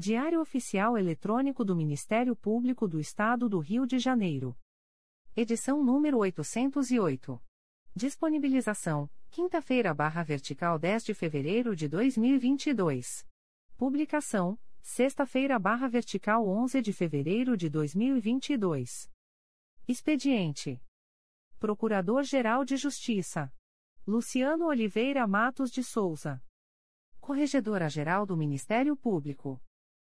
Diário Oficial Eletrônico do Ministério Público do Estado do Rio de Janeiro. Edição número 808. Disponibilização: quinta-feira, barra vertical 10 de fevereiro de 2022. Publicação: sexta-feira, barra vertical 11 de fevereiro de 2022. Expediente: Procurador-Geral de Justiça Luciano Oliveira Matos de Souza. Corregedora-Geral do Ministério Público.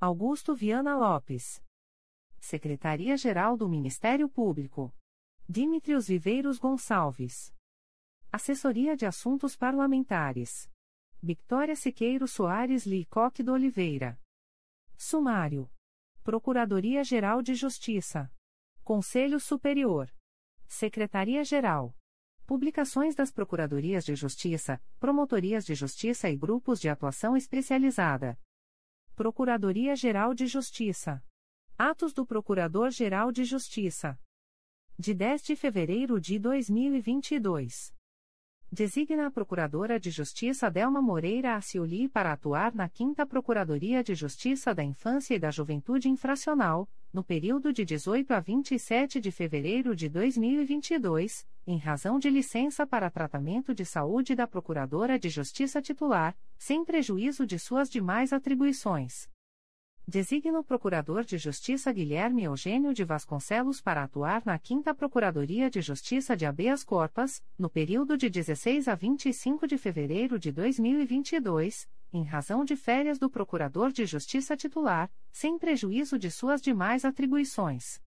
Augusto Viana Lopes. Secretaria-Geral do Ministério Público. Dimitrios Viveiros Gonçalves. Assessoria de Assuntos Parlamentares. Victoria Siqueiro Soares Licoque do Oliveira. Sumário. Procuradoria-Geral de Justiça. Conselho Superior. Secretaria-Geral. Publicações das Procuradorias de Justiça, Promotorias de Justiça e Grupos de Atuação Especializada. Procuradoria-Geral de Justiça. Atos do Procurador-Geral de Justiça. De 10 de fevereiro de 2022. Designa a Procuradora de Justiça Delma Moreira Acioli para atuar na 5 Procuradoria de Justiça da Infância e da Juventude Infracional, no período de 18 a 27 de fevereiro de 2022, em razão de licença para tratamento de saúde da Procuradora de Justiça titular, sem prejuízo de suas demais atribuições. Designa o Procurador de Justiça Guilherme Eugênio de Vasconcelos para atuar na 5 Procuradoria de Justiça de Abeas Corpas, no período de 16 a 25 de fevereiro de 2022, em razão de férias do Procurador de Justiça titular, sem prejuízo de suas demais atribuições.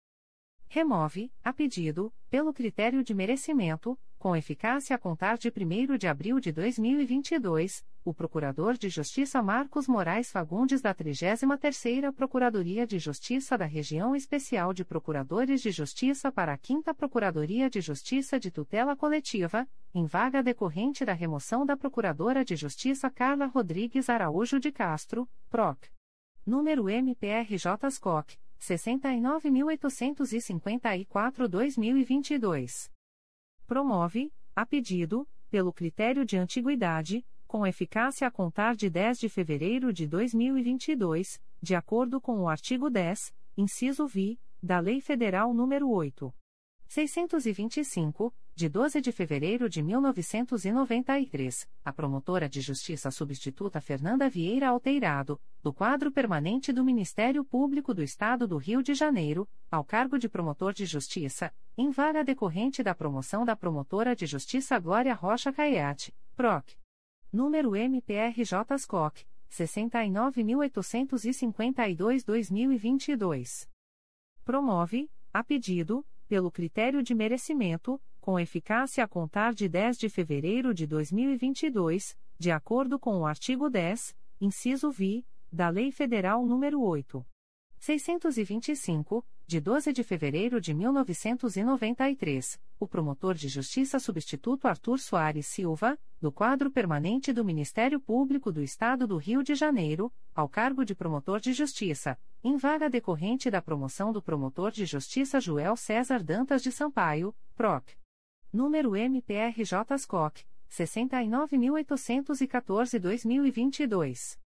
Remove, a pedido, pelo critério de merecimento, com eficácia a contar de 1 de abril de 2022, o Procurador de Justiça Marcos Moraes Fagundes da 33ª Procuradoria de Justiça da Região Especial de Procuradores de Justiça para a 5 Procuradoria de Justiça de Tutela Coletiva, em vaga decorrente da remoção da Procuradora de Justiça Carla Rodrigues Araújo de Castro, PROC. Número MPRJ SCOC, 69.854-2022 promove, a pedido, pelo critério de antiguidade, com eficácia a contar de 10 de fevereiro de 2022, de acordo com o artigo 10, inciso vi, da Lei Federal nº 8. 625, de 12 de fevereiro de 1993, a promotora de justiça substituta Fernanda Vieira Alteirado, do quadro permanente do Ministério Público do Estado do Rio de Janeiro, ao cargo de promotor de justiça, em vaga decorrente da promoção da promotora de justiça Glória Rocha Caiate, PROC. Número MPRJ SCOC, 69.852-2022. Promove, a pedido, pelo critério de merecimento, com eficácia a contar de 10 de fevereiro de 2022, de acordo com o artigo 10, inciso vi, da Lei Federal nº 8. 625, de 12 de fevereiro de 1993, o promotor de justiça substituto Arthur Soares Silva, do quadro permanente do Ministério Público do Estado do Rio de Janeiro, ao cargo de promotor de justiça, em vaga decorrente da promoção do promotor de justiça Joel César Dantas de Sampaio, PROC. Número MPRJ SCOC, 69.814-2022.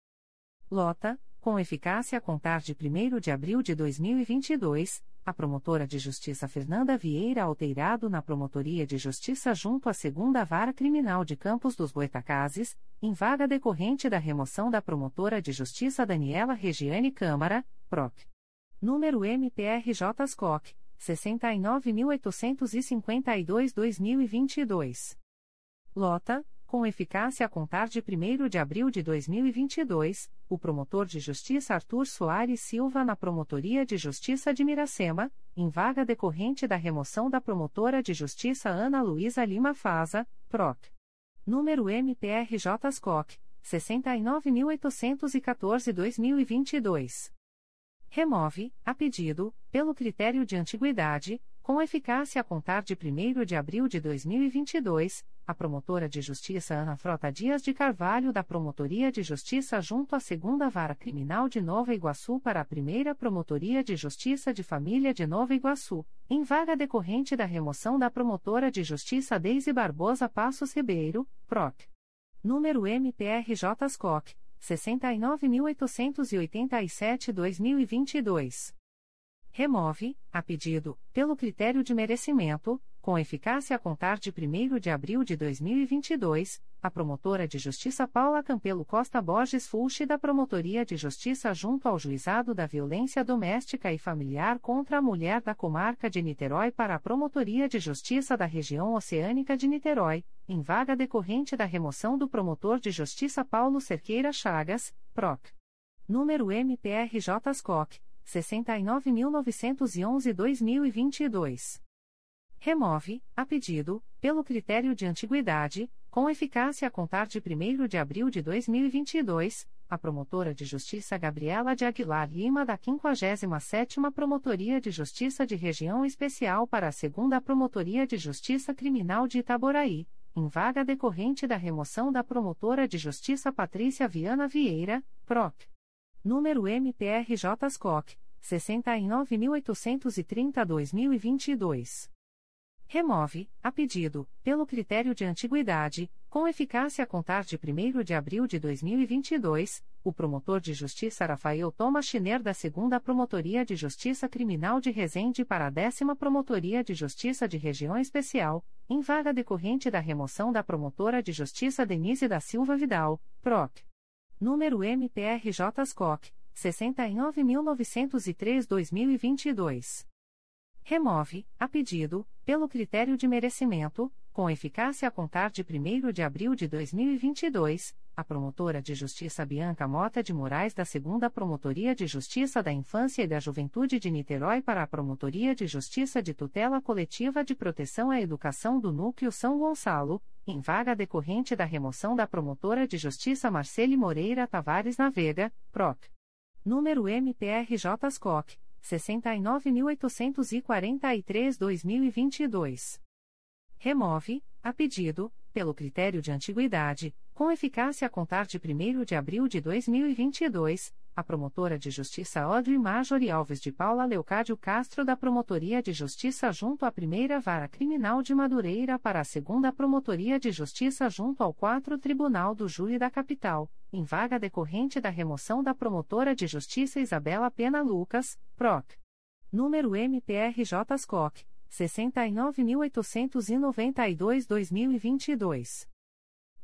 Lota, com eficácia a contar de 1 de abril de 2022, a promotora de justiça Fernanda Vieira Alteirado na Promotoria de Justiça junto à Segunda Vara Criminal de Campos dos Goitacazes, em vaga decorrente da remoção da promotora de justiça Daniela Regiane Câmara, PROC. Número MPRJ SCOC, 69.852-2022. Lota, com eficácia a contar de 1 de abril de 2022, o promotor de justiça Arthur Soares Silva na Promotoria de Justiça de Miracema, em vaga decorrente da remoção da promotora de justiça Ana Luísa Lima Faza, PROC. Número MPRJ SCOC, 69.814-2022. Remove, a pedido, pelo critério de antiguidade, com eficácia a contar de 1 de abril de 2022, a promotora de justiça Ana Frota Dias de Carvalho da Promotoria de Justiça junto à Segunda Vara Criminal de Nova Iguaçu para a Primeira Promotoria de Justiça de Família de Nova Iguaçu, em vaga decorrente da remoção da promotora de justiça Deise Barbosa Passos Ribeiro, PROC. Número MPRJ SCOC, 69.887-2022 remove, a pedido, pelo critério de merecimento, com eficácia a contar de 1 de abril de 2022, a promotora de justiça Paula Campelo Costa Borges Fulci da Promotoria de Justiça junto ao Juizado da Violência Doméstica e Familiar contra a Mulher da Comarca de Niterói para a Promotoria de Justiça da Região Oceânica de Niterói, em vaga decorrente da remoção do promotor de justiça Paulo Cerqueira Chagas, PROC. Número MPRJ SCOC 69.911-2022. Remove, a pedido, pelo critério de antiguidade, com eficácia a contar de 1 de abril de 2022, a promotora de justiça Gabriela de Aguilar Lima da 57ª Promotoria de Justiça de Região Especial para a 2 Promotoria de Justiça Criminal de Itaboraí, em vaga decorrente da remoção da promotora de justiça Patrícia Viana Vieira, PROC número MPRJ SCOC, 69.830-2022. Remove, a pedido, pelo critério de antiguidade, com eficácia a contar de 1 de abril de 2022, o promotor de justiça Rafael Thomas Schiner da 2 Promotoria de Justiça Criminal de Resende para a 10 Promotoria de Justiça de Região Especial, em vaga decorrente da remoção da promotora de justiça Denise da Silva Vidal, PROC número MPRJ SCOC, 69.903-2022. Remove, a pedido, pelo critério de merecimento, com eficácia a contar de 1 de abril de 2022, a promotora de justiça Bianca Mota de Moraes da 2 Promotoria de Justiça da Infância e da Juventude de Niterói para a Promotoria de Justiça de Tutela Coletiva de Proteção à Educação do Núcleo São Gonçalo, em vaga decorrente da remoção da promotora de justiça Marcele Moreira Tavares Navega, PROC. Número MPRJ SCOC, 69.843-2022. Remove, a pedido, pelo critério de antiguidade, com eficácia a contar de 1 de abril de 2022, a promotora de justiça Audrey Marjorie Alves de Paula Leocádio Castro da Promotoria de Justiça junto à Primeira Vara Criminal de Madureira para a Segunda Promotoria de Justiça junto ao 4 Tribunal do Júri da Capital, em vaga decorrente da remoção da promotora de justiça Isabela Pena Lucas, PROC. Número MPRJ SCOC, 69.892-2022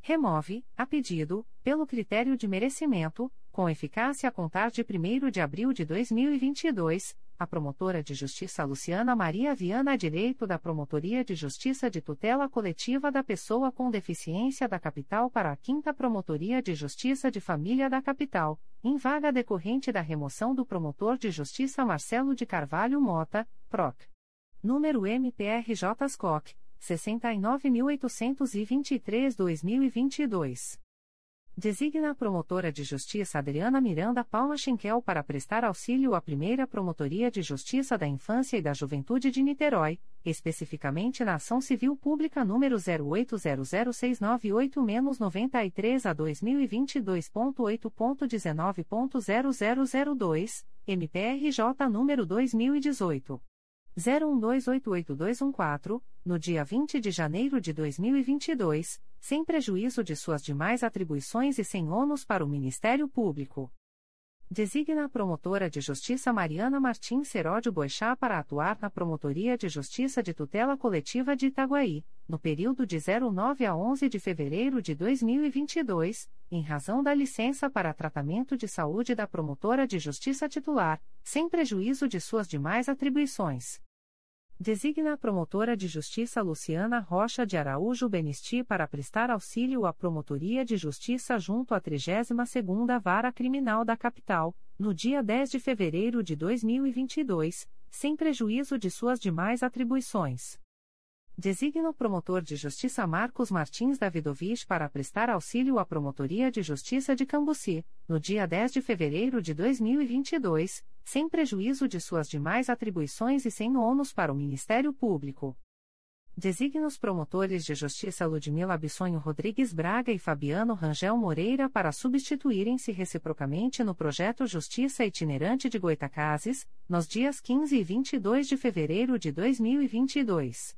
remove, a pedido, pelo critério de merecimento, com eficácia a contar de 1 de abril de 2022, a promotora de justiça Luciana Maria Viana Direito da Promotoria de Justiça de Tutela Coletiva da Pessoa com Deficiência da Capital para a 5 Promotoria de Justiça de Família da Capital, em vaga decorrente da remoção do promotor de justiça Marcelo de Carvalho Mota, PROC. Número MPRJ SCOC 69.823-2022. Designa a promotora de justiça Adriana Miranda Palma Schenkel para prestar auxílio à primeira Promotoria de Justiça da Infância e da Juventude de Niterói, especificamente na Ação Civil Pública número 0800698-93 a 2022.8.19.0002 MPRJ número 2018 01288214, no dia 20 de janeiro de 2022, sem prejuízo de suas demais atribuições e sem ônus para o Ministério Público. Designa a promotora de justiça Mariana Martins Seródio Boixá para atuar na Promotoria de Justiça de Tutela Coletiva de Itaguaí, no período de 09 a 11 de fevereiro de 2022, em razão da licença para tratamento de saúde da promotora de justiça titular, sem prejuízo de suas demais atribuições. Designa a promotora de justiça Luciana Rocha de Araújo Benisti para prestar auxílio à Promotoria de Justiça junto à 32ª Vara Criminal da Capital, no dia 10 de fevereiro de 2022, sem prejuízo de suas demais atribuições. Designa o promotor de justiça Marcos Martins Davidovich para prestar auxílio à Promotoria de Justiça de Cambuci, no dia 10 de fevereiro de 2022, sem prejuízo de suas demais atribuições e sem ônus para o Ministério Público. Designa os promotores de justiça Ludmila Bissonho Rodrigues Braga e Fabiano Rangel Moreira para substituírem-se reciprocamente no projeto Justiça Itinerante de Goitacazes, nos dias 15 e 22 de fevereiro de 2022.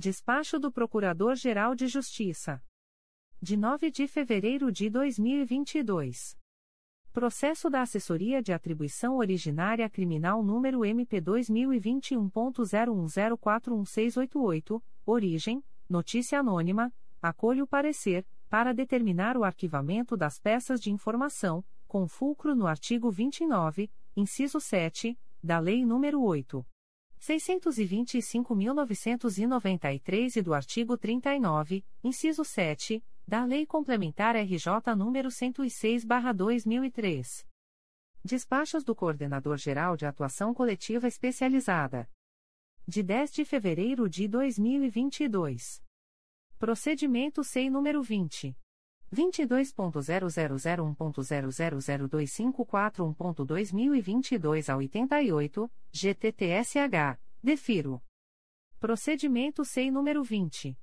Despacho do Procurador-Geral de Justiça. De 9 de fevereiro de 2022. Processo da Assessoria de Atribuição Originária Criminal número MP 2021.01041688, origem, notícia anônima, acolho parecer, para determinar o arquivamento das peças de informação, com fulcro no artigo 29, inciso 7, da Lei nº 8. 625.993 e do artigo 39, inciso 7, da Lei Complementar RJ nº 106/2003. Despachos do Coordenador-Geral de Atuação Coletiva Especializada. De 10 de fevereiro de 2022. Procedimento SEI número 20 22.0001.0002541.2022 a 88, GTTSH, defiro. Procedimento SEI número 20.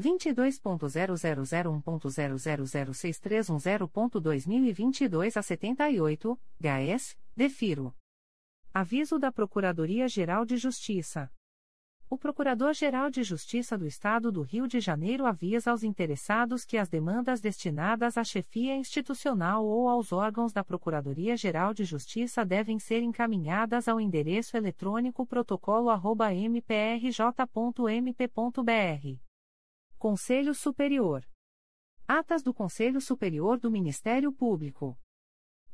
22.0001.0006310.2022 a 78, GAES, defiro. Aviso da Procuradoria-Geral de Justiça. O Procurador-Geral de Justiça do Estado do Rio de Janeiro avisa aos interessados que as demandas destinadas à chefia institucional ou aos órgãos da Procuradoria-Geral de Justiça devem ser encaminhadas ao endereço eletrônico protocolo@mprj.mp.br. Conselho Superior. Atas do Conselho Superior do Ministério Público.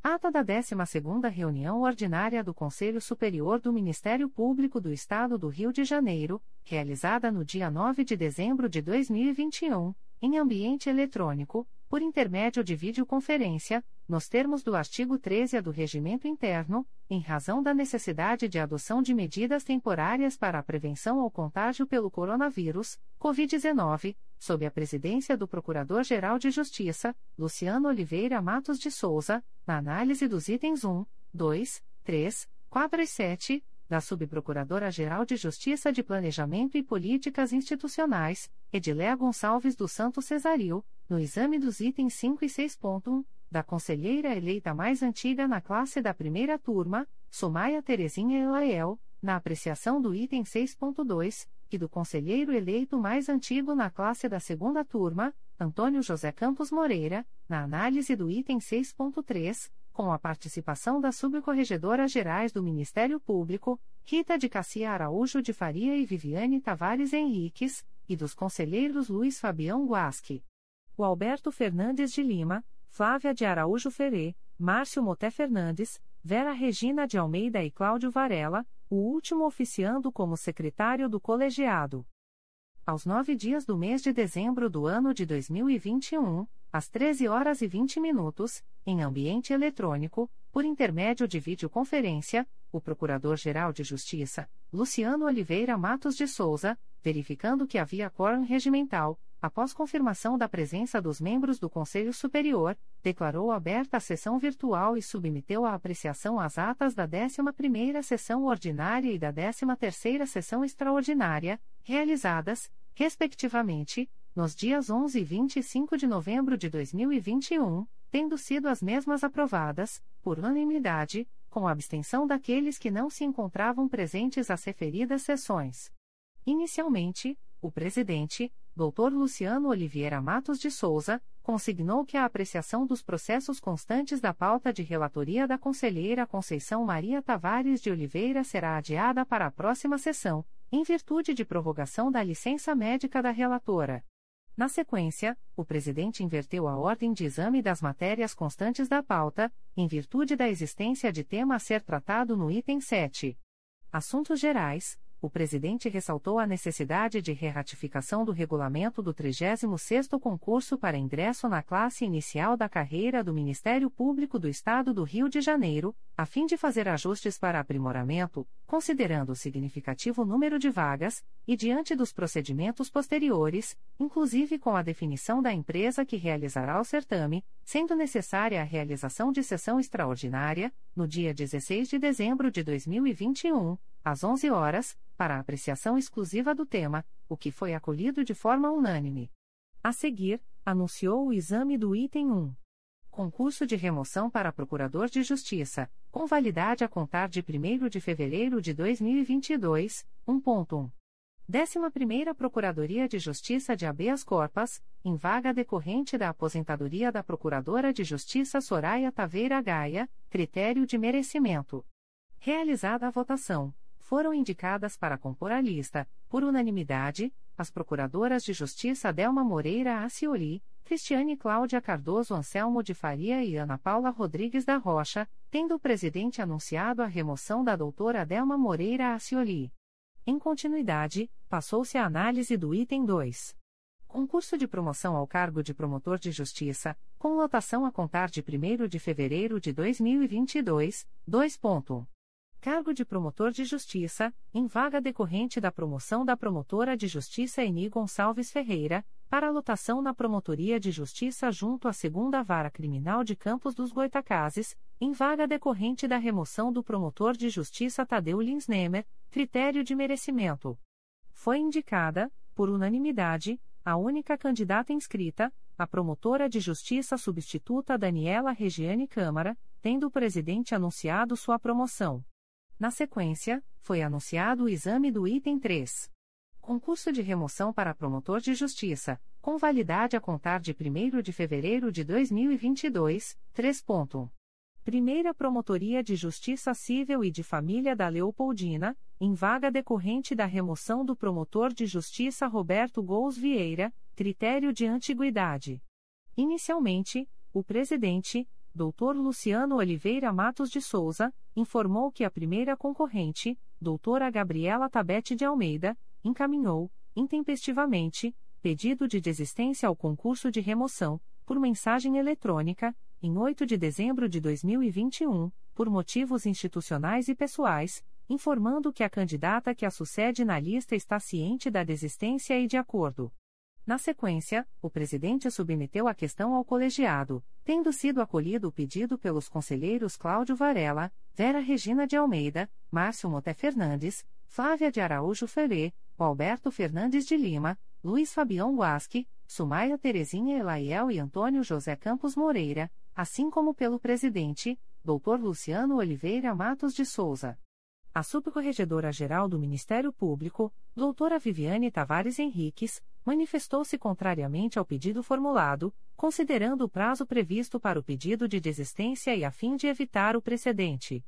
Ata da 12ª Reunião Ordinária do Conselho Superior do Ministério Público do Estado do Rio de Janeiro, realizada no dia 9 de dezembro de 2021, em ambiente eletrônico, por intermédio de videoconferência, nos termos do artigo 13 do Regimento Interno, em razão da necessidade de adoção de medidas temporárias para a prevenção ao contágio pelo coronavírus, Covid-19, sob a presidência do Procurador-Geral de Justiça, Luciano Oliveira Matos de Souza, na análise dos itens 1, 2, 3, 4 e 7, da Subprocuradora-Geral de Justiça de Planejamento e Políticas Institucionais, Ediléa Gonçalves do Santo Cesaril, no exame dos itens 5 e 6.1, da conselheira eleita mais antiga na classe da primeira turma, Sumaia Terezinha Elael, na apreciação do item 6.2, e do conselheiro eleito mais antigo na classe da segunda turma, Antônio José Campos Moreira, na análise do item 6.3, com a participação das subcorregedoras gerais do Ministério Público, Rita de Cassia Araújo de Faria e Viviane Tavares Henriques, e dos conselheiros Luiz Fabião Guasque. O Alberto Fernandes de Lima, Flávia de Araújo Ferê, Márcio Moté Fernandes, Vera Regina de Almeida e Cláudio Varela, o último oficiando como secretário do colegiado. Aos nove dias do mês de dezembro do ano de 2021, às 13 horas e 20 minutos, em ambiente eletrônico, por intermédio de videoconferência, o Procurador-Geral de Justiça, Luciano Oliveira Matos de Souza, verificando que havia quórum regimental, após confirmação da presença dos membros do Conselho Superior, declarou aberta a sessão virtual e submeteu à apreciação as atas da 11ª sessão ordinária e da 13ª sessão extraordinária, realizadas, respectivamente, nos dias 11 e 25 de novembro de 2021, tendo sido as mesmas aprovadas, por unanimidade, com abstenção daqueles que não se encontravam presentes às referidas sessões. Inicialmente, o presidente, Dr. Luciano Oliveira Matos de Souza, consignou que a apreciação dos processos constantes da pauta de relatoria da conselheira Conceição Maria Tavares de Oliveira será adiada para a próxima sessão, em virtude de prorrogação da licença médica da relatora. Na sequência, o presidente inverteu a ordem de exame das matérias constantes da pauta, em virtude da existência de tema a ser tratado no item 7. Assuntos Gerais, o presidente ressaltou a necessidade de reratificação do regulamento do 36º concurso para ingresso na classe inicial da carreira do Ministério Público do Estado do Rio de Janeiro, a fim de fazer ajustes para aprimoramento, considerando o significativo número de vagas, e diante dos procedimentos posteriores, inclusive com a definição da empresa que realizará o certame, sendo necessária a realização de sessão extraordinária, no dia 16 de dezembro de 2021, às 11 horas, para apreciação exclusiva do tema, o que foi acolhido de forma unânime. A seguir, anunciou o exame do item 1. Concurso de remoção para Procurador de Justiça, com validade a contar de 1 de fevereiro de 2022, 1.1. 11ª Procuradoria de Justiça de Abeas Corpas, em vaga decorrente da aposentadoria da Procuradora de Justiça Soraya Taveira Gaia, critério de merecimento. Realizada a votação, foram indicadas para compor a lista, por unanimidade, as Procuradoras de Justiça Delma Moreira Acioli, Cristiane Cláudia Cardoso Anselmo de Faria e Ana Paula Rodrigues da Rocha, tendo o presidente anunciado a remoção da doutora Delma Moreira Acioli. Em continuidade, passou-se a análise do item 2. Concurso de promoção ao cargo de promotor de justiça, com lotação a contar de 1 de fevereiro de 2022, 2.1. Cargo de promotor de justiça, em vaga decorrente da promoção da promotora de justiça Eni Gonçalves Ferreira, para lotação na Promotoria de Justiça junto à Segunda Vara Criminal de Campos dos Goitacazes, em vaga decorrente da remoção do promotor de justiça Tadeu Linsnemer, critério de merecimento. Foi indicada, por unanimidade, a única candidata inscrita, a promotora de justiça substituta Daniela Regiane Câmara, tendo o presidente anunciado sua promoção. Na sequência, foi anunciado o exame do item 3. Concurso de remoção para promotor de justiça, com validade a contar de 1 de fevereiro de 2022, 3. Primeira Promotoria de Justiça Civil e de Família da Leopoldina, em vaga decorrente da remoção do promotor de justiça Roberto Gous Vieira, critério de antiguidade. Inicialmente, o presidente, Dr. Luciano Oliveira Matos de Souza, informou que a primeira concorrente, doutora Gabriela Tabete de Almeida, encaminhou, intempestivamente, pedido de desistência ao concurso de remoção, por mensagem eletrônica, em 8 de dezembro de 2021, por motivos institucionais e pessoais, informando que a candidata que a sucede na lista está ciente da desistência e de acordo. Na sequência, o presidente submeteu a questão ao colegiado, tendo sido acolhido o pedido pelos conselheiros Cláudio Varela, Vera Regina de Almeida, Márcio Moté Fernandes, Flávia de Araújo Ferê, Alberto Fernandes de Lima, Luiz Fabião Guasque, Sumaia Terezinha Elaiel e Antônio José Campos Moreira, assim como pelo presidente, Dr. Luciano Oliveira Matos de Souza. A subcorregedora-geral do Ministério Público, doutora Viviane Tavares Henriques, manifestou-se contrariamente ao pedido formulado, considerando o prazo previsto para o pedido de desistência e a fim de evitar o precedente.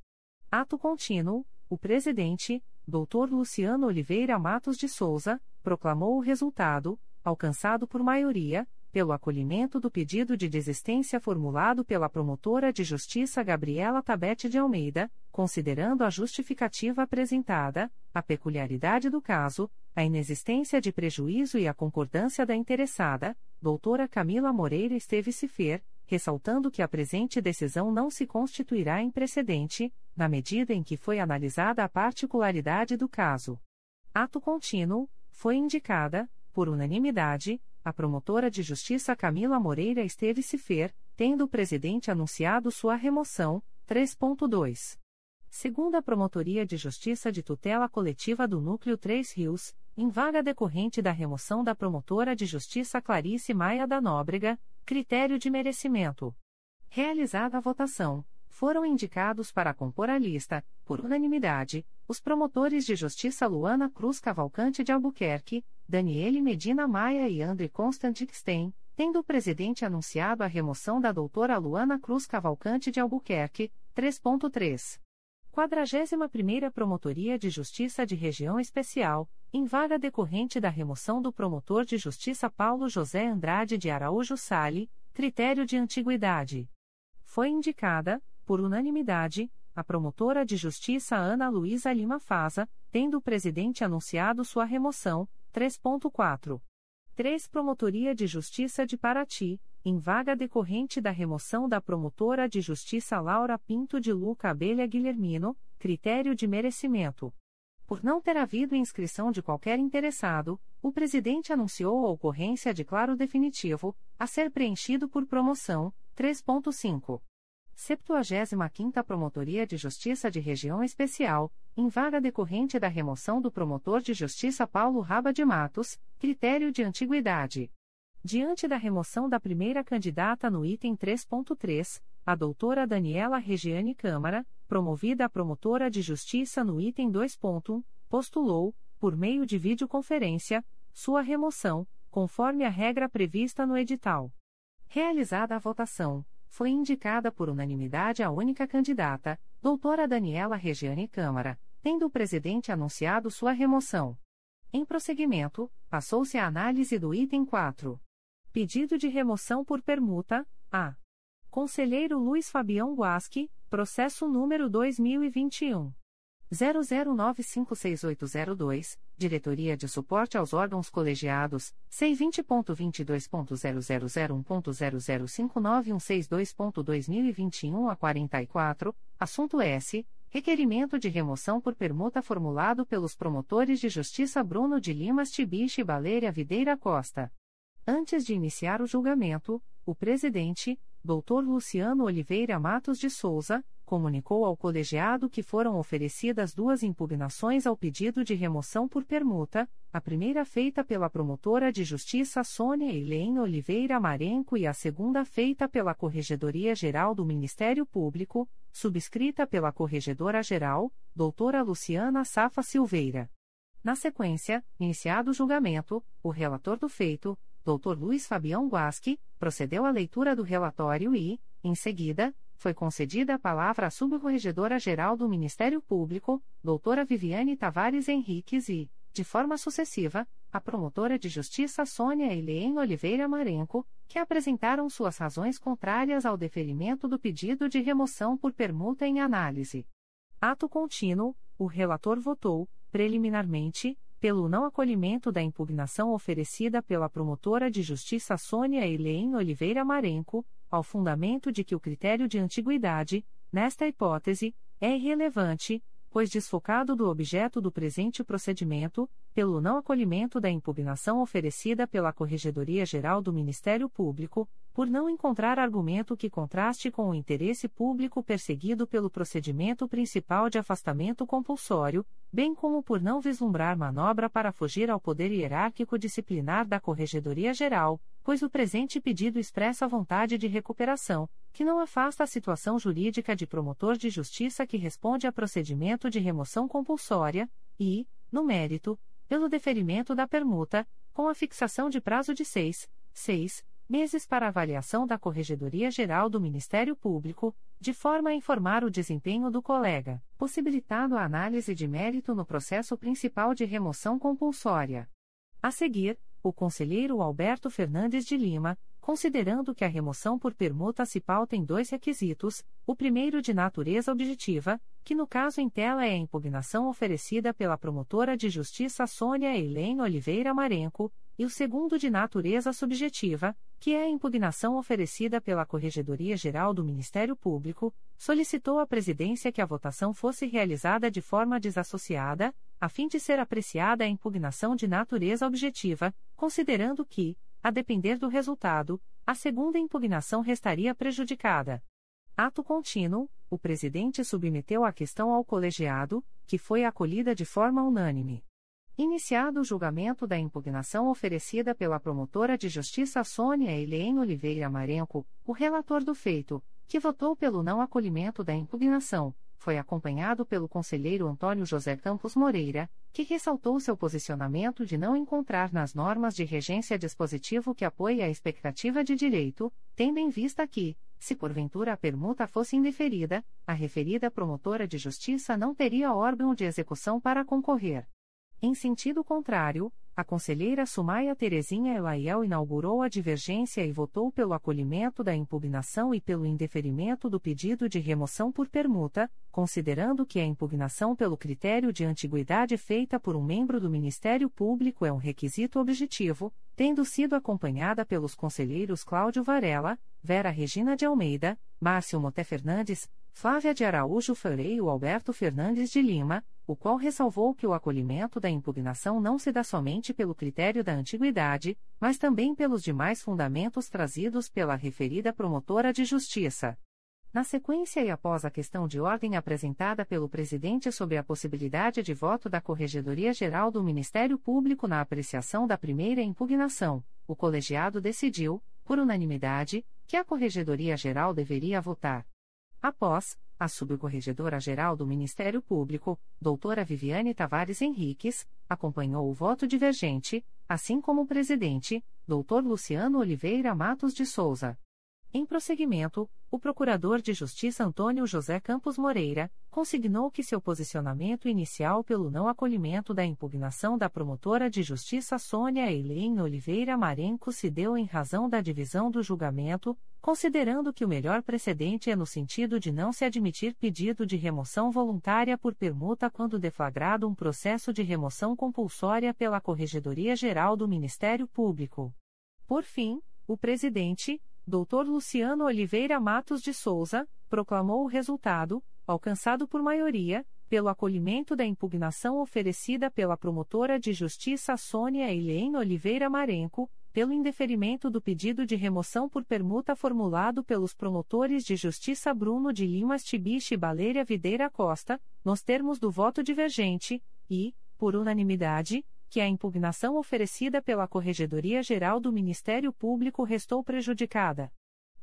Ato contínuo, o presidente, doutor Luciano Oliveira Matos de Souza, proclamou o resultado, alcançado por maioria, pelo acolhimento do pedido de desistência formulado pela promotora de justiça Gabriela Tabete de Almeida, considerando a justificativa apresentada, a peculiaridade do caso, a inexistência de prejuízo e a concordância da interessada, doutora Camila Moreira Esteves Cifer, ressaltando que a presente decisão não se constituirá em precedente, na medida em que foi analisada a particularidade do caso. Ato contínuo, foi indicada, por unanimidade, a promotora de justiça Camila Moreira esteve Cifer, tendo o presidente anunciado sua remoção. 3.2. Segunda Promotoria de Justiça de Tutela Coletiva do Núcleo 3 Rios, em vaga decorrente da remoção da promotora de justiça Clarice Maia da Nóbrega, critério de merecimento. Realizada a votação, Foram indicados para compor a lista, por unanimidade, os promotores de justiça Luana Cruz Cavalcante de Albuquerque, Daniele Medina Maia e André Constantixten, tendo o presidente anunciado a remoção da doutora Luana Cruz Cavalcante de Albuquerque, 3.3. 41ª Promotoria de Justiça de Região Especial, em vaga decorrente da remoção do promotor de justiça Paulo José Andrade de Araújo Sale, critério de antiguidade. Foi indicada, por unanimidade, a promotora de justiça Ana Luísa Lima Faza, tendo o presidente anunciado sua remoção, 3.4. 3 Promotoria de Justiça de Paraty, em vaga decorrente da remoção da promotora de justiça Laura Pinto de Luca Abelha Guilhermino, critério de merecimento. Por não ter havido inscrição de qualquer interessado, o presidente anunciou a ocorrência de claro definitivo, a ser preenchido por promoção, 3.5. 75ª Promotoria de Justiça de Região Especial, em vaga decorrente da remoção do promotor de justiça Paulo Raba de Matos, critério de antiguidade. Diante da remoção da primeira candidata no item 3.3, a doutora Daniela Regiane Câmara, promovida a promotora de justiça no item 2.1, postulou, por meio de videoconferência, sua remoção, conforme a regra prevista no edital. Realizada a votação, foi indicada por unanimidade a única candidata, doutora Daniela Regiane Câmara, tendo o presidente anunciado sua remoção. Em prosseguimento, passou-se a análise do item 4. Pedido de remoção por permuta, a. Conselheiro Luiz Fabião Guasque, processo número 2021. 00956802, Diretoria de Suporte aos Órgãos Colegiados, C20.22.0001.0059162.2021 a 44, assunto S. Requerimento de remoção por permuta formulado pelos promotores de justiça Bruno de Limas Tibiche e Baleira Videira Costa. Antes de iniciar o julgamento, o presidente, Dr. Luciano Oliveira Matos de Souza, comunicou ao colegiado que foram oferecidas duas impugnações ao pedido de remoção por permuta, a primeira feita pela promotora de justiça Sônia Helene Oliveira Marenco e a segunda feita pela Corregedoria Geral do Ministério Público, subscrita pela Corregedora Geral, doutora Luciana Safa Silveira. Na sequência, iniciado o julgamento, o relator do feito, Dr. Luiz Fabião Guasque, procedeu à leitura do relatório e, em seguida, foi concedida a palavra à Subcorregedora-Geral do Ministério Público, doutora Viviane Tavares Henriques e, de forma sucessiva, a promotora de justiça Sônia Helene Oliveira Marenco, que apresentaram suas razões contrárias ao deferimento do pedido de remoção por permuta em análise. Ato contínuo, o relator votou, preliminarmente, pelo não acolhimento da impugnação oferecida pela promotora de justiça Sônia Helene Oliveira Marenco, ao fundamento de que o critério de antiguidade, nesta hipótese, é irrelevante, pois desfocado do objeto do presente procedimento, pelo não acolhimento da impugnação oferecida pela Corregedoria Geral do Ministério Público, por não encontrar argumento que contraste com o interesse público perseguido pelo procedimento principal de afastamento compulsório, bem como por não vislumbrar manobra para fugir ao poder hierárquico disciplinar da Corregedoria Geral, pois o presente pedido expressa vontade de recuperação, que não afasta a situação jurídica de promotor de justiça que responde a procedimento de remoção compulsória, e, no mérito, pelo deferimento da permuta, com a fixação de prazo de seis, seis meses para avaliação da Corregedoria Geral do Ministério Público, de forma a informar o desempenho do colega, possibilitado a análise de mérito no processo principal de remoção compulsória. A seguir, o conselheiro Alberto Fernandes de Lima, considerando que a remoção por permuta se pauta em dois requisitos, o primeiro de natureza objetiva, que no caso em tela é a impugnação oferecida pela promotora de justiça Sônia Helene Oliveira Marenco, e o segundo de natureza subjetiva, que é a impugnação oferecida pela Corregedoria Geral do Ministério Público, solicitou à presidência que a votação fosse realizada de forma desassociada, a fim de ser apreciada a impugnação de natureza objetiva, considerando que, a depender do resultado, a segunda impugnação restaria prejudicada. Ato contínuo, o presidente submeteu a questão ao colegiado, que foi acolhida de forma unânime. Iniciado o julgamento da impugnação oferecida pela promotora de justiça Sônia Helene Oliveira Marenco, o relator do feito, que votou pelo não acolhimento da impugnação, foi acompanhado pelo conselheiro Antônio José Campos Moreira, que ressaltou seu posicionamento de não encontrar nas normas de regência dispositivo que apoie a expectativa de direito, tendo em vista que, se porventura a permuta fosse indeferida, a referida promotora de justiça não teria órgão de execução para concorrer. Em sentido contrário, a conselheira Sumaia Terezinha Elaiel inaugurou a divergência e votou pelo acolhimento da impugnação e pelo indeferimento do pedido de remoção por permuta, considerando que a impugnação pelo critério de antiguidade feita por um membro do Ministério Público é um requisito objetivo, tendo sido acompanhada pelos conselheiros Cláudio Varela, Vera Regina de Almeida, Márcio Moté Fernandes, Flávia de Araújo e Alberto Fernandes de Lima, o qual ressalvou que o acolhimento da impugnação não se dá somente pelo critério da antiguidade, mas também pelos demais fundamentos trazidos pela referida promotora de justiça. Na sequência e após a questão de ordem apresentada pelo presidente sobre a possibilidade de voto da Corregedoria Geral do Ministério Público na apreciação da primeira impugnação, o colegiado decidiu, por unanimidade, que a Corregedoria Geral deveria votar Após, a subcorregedora-geral do Ministério Público, doutora Viviane Tavares Henriques, acompanhou o voto divergente, assim como o presidente, doutor Luciano Oliveira Matos de Souza. Em prosseguimento, o Procurador de Justiça Antônio José Campos Moreira consignou que seu posicionamento inicial pelo não acolhimento da impugnação da promotora de justiça Sônia Eileen Oliveira Marenco se deu em razão da divisão do julgamento, considerando que o melhor precedente é no sentido de não se admitir pedido de remoção voluntária por permuta quando deflagrado um processo de remoção compulsória pela Corregedoria Geral do Ministério Público. Por fim, o presidente Dr. Luciano Oliveira Matos de Souza, proclamou o resultado, alcançado por maioria, pelo acolhimento da impugnação oferecida pela promotora de justiça Sônia Eileen Oliveira Marenco, pelo indeferimento do pedido de remoção por permuta formulado pelos promotores de justiça Bruno de Limas Tibiche e Baleira Videira Costa, nos termos do voto divergente, e, por unanimidade, que a impugnação oferecida pela Corregedoria Geral do Ministério Público restou prejudicada.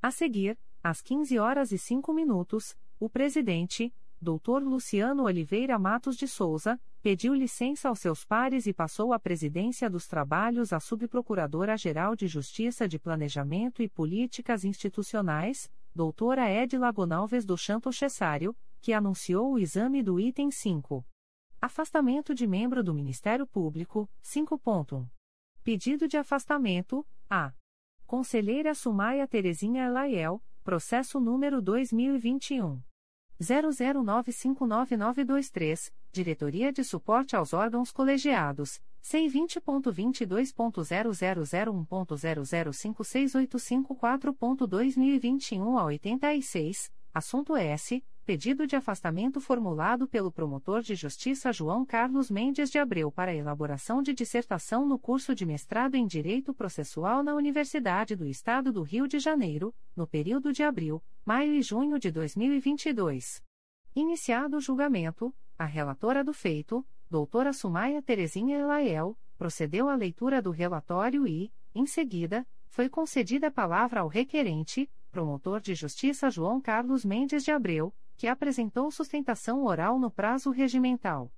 A seguir, às 15 horas e 5 minutos, o presidente, Dr. Luciano Oliveira Matos de Souza, pediu licença aos seus pares e passou a presidência dos trabalhos à Subprocuradora-Geral de Justiça de Planejamento e Políticas Institucionais, doutora Edila Gonalves do Chanto Cessário, que anunciou o exame do item 5. Afastamento de membro do Ministério Público, 5 ponto. Pedido de afastamento, A. Conselheira Sumaia Terezinha Elaiel, processo número 2021. 00959923, Diretoria de Suporte aos Órgãos Colegiados, C20.22.0001.0056854.2021 a 86, assunto S pedido de afastamento formulado pelo promotor de justiça João Carlos Mendes de Abreu para elaboração de dissertação no curso de mestrado em Direito Processual na Universidade do Estado do Rio de Janeiro, no período de abril, maio e junho de 2022. Iniciado o julgamento, a relatora do feito, doutora Sumaia Terezinha Elaiel, procedeu à leitura do relatório e, em seguida, foi concedida a palavra ao requerente, promotor de justiça João Carlos Mendes de Abreu, que apresentou sustentação oral no prazo regimental.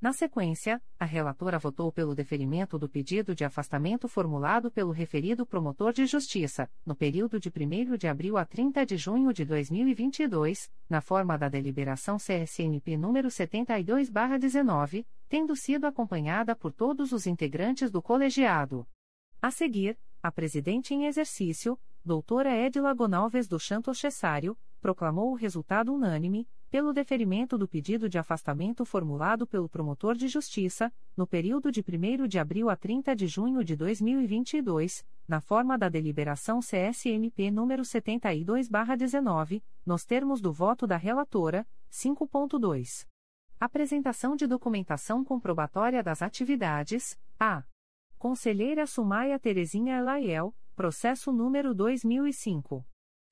Na sequência, a relatora votou pelo deferimento do pedido de afastamento formulado pelo referido promotor de justiça, no período de 1 de abril a 30 de junho de 2022, na forma da deliberação CSNP número 72/19, tendo sido acompanhada por todos os integrantes do colegiado. A seguir, a presidente em exercício, doutora Edila Gonalves do Chanto Cessário, proclamou o resultado unânime, pelo deferimento do pedido de afastamento formulado pelo promotor de justiça, no período de 1 de abril a 30 de junho de 2022, na forma da deliberação CSMP número 72/19, nos termos do voto da relatora, 5.2. Apresentação de documentação comprobatória das atividades: a. Conselheira Sumaia Terezinha Elaiel, processo número 2005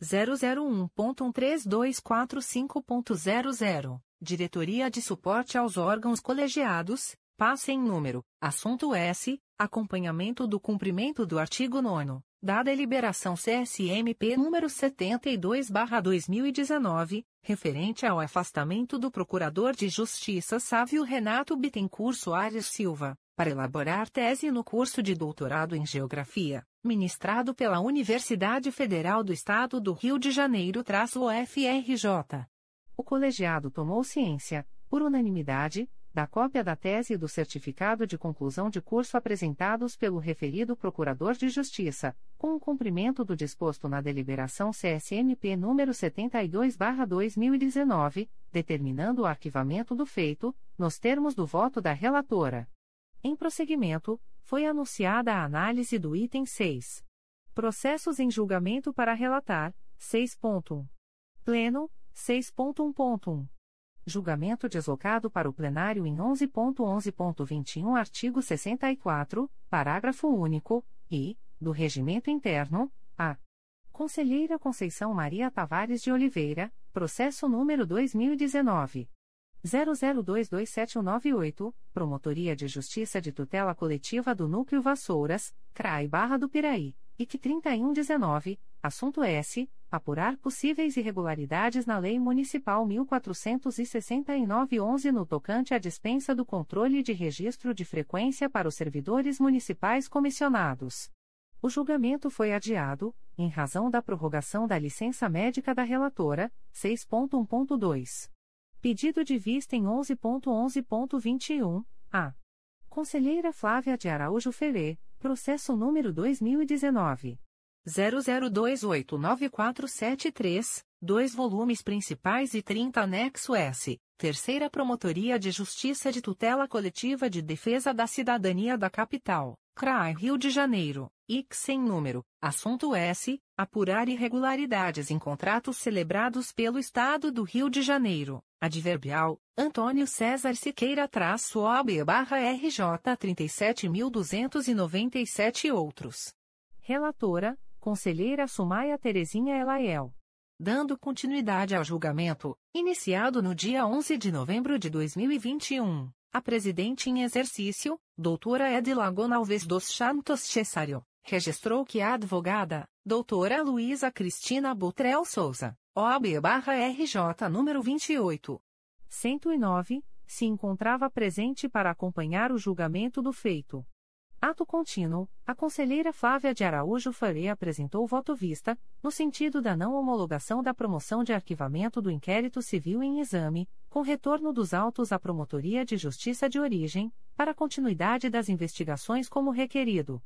001.13245.00, Diretoria de Suporte aos Órgãos Colegiados, passa em número, assunto S, acompanhamento do cumprimento do artigo 9 da deliberação CSMP número 72/2019, referente ao afastamento do Procurador de Justiça Sávio Renato Bittencourt Soares Silva, para elaborar tese no curso de doutorado em Geografia, ministrado pela Universidade Federal do Estado do Rio de Janeiro-UFRJ. O colegiado tomou ciência, por unanimidade, da cópia da tese e do certificado de conclusão de curso apresentados pelo referido Procurador de Justiça, com o cumprimento do disposto na deliberação CSMP número 72/2019, determinando o arquivamento do feito, nos termos do voto da relatora. Em prosseguimento, foi anunciada a análise do item 6. Processos em julgamento para relatar, 6.1. Pleno, 6.1.1. Julgamento deslocado para o plenário em 11.11.21 artigo 64, parágrafo único, e, do Regimento Interno, a. Conselheira Conceição Maria Tavares de Oliveira, processo número 2019. 00227198, Promotoria de Justiça de Tutela Coletiva do Núcleo Vassouras, CRAI Barra do Piraí, IC 3119, assunto S. Apurar possíveis irregularidades na Lei Municipal 1469-11 no tocante à dispensa do controle de registro de frequência para os servidores municipais comissionados. O julgamento foi adiado, em razão da prorrogação da licença médica da relatora, 6.1.2. Pedido de vista em 11.11.21, a. Conselheira Flávia de Araújo Ferê, processo número 2019. 00289473, dois volumes principais e 30 anexo S, Terceira Promotoria de Justiça de Tutela Coletiva de Defesa da Cidadania da Capital, CRAI Rio de Janeiro, IC sem número, assunto S, apurar irregularidades em contratos celebrados pelo Estado do Rio de Janeiro, adverbial, Antônio César Siqueira traço OB barra RJ 37.297 e outros. Relatora, Conselheira Sumaia Terezinha Elaiel. Dando continuidade ao julgamento, iniciado no dia 11 de novembro de 2021, a presidente em exercício, doutora Edila Gonalves dos Santos Cesário, registrou que a advogada, doutora Luísa Cristina Butrel Souza, OAB-RJ número 28. 109, se encontrava presente para acompanhar o julgamento do feito. Ato contínuo, a conselheira Flávia de Araújo Faria apresentou voto vista, no sentido da não homologação da promoção de arquivamento do inquérito civil em exame, com retorno dos autos à Promotoria de Justiça de Origem, para continuidade das investigações como requerido.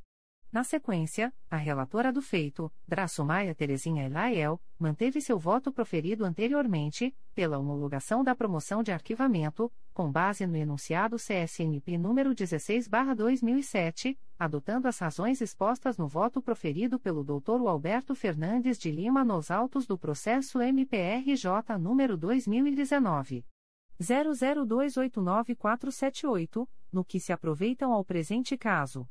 Na sequência, a relatora do feito, Draço Maia Terezinha Elaiel, manteve seu voto proferido anteriormente, pela homologação da promoção de arquivamento, com base no enunciado CSNP número 16/2007, adotando as razões expostas no voto proferido pelo Dr. Alberto Fernandes de Lima nos autos do processo MPRJ número 2019 00289478, no que se aproveitam ao presente caso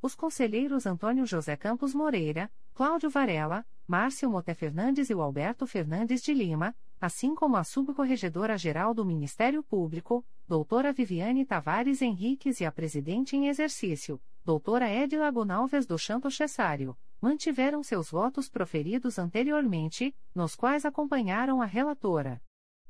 os conselheiros Antônio José Campos Moreira, Cláudio Varela, Márcio Moté Fernandes e o Alberto Fernandes de Lima, assim como a subcorregedora-geral do Ministério Público, doutora Viviane Tavares Henriques e a presidente em exercício, doutora Edila Gonalves do Chanto Cessário, mantiveram seus votos proferidos anteriormente, nos quais acompanharam a relatora.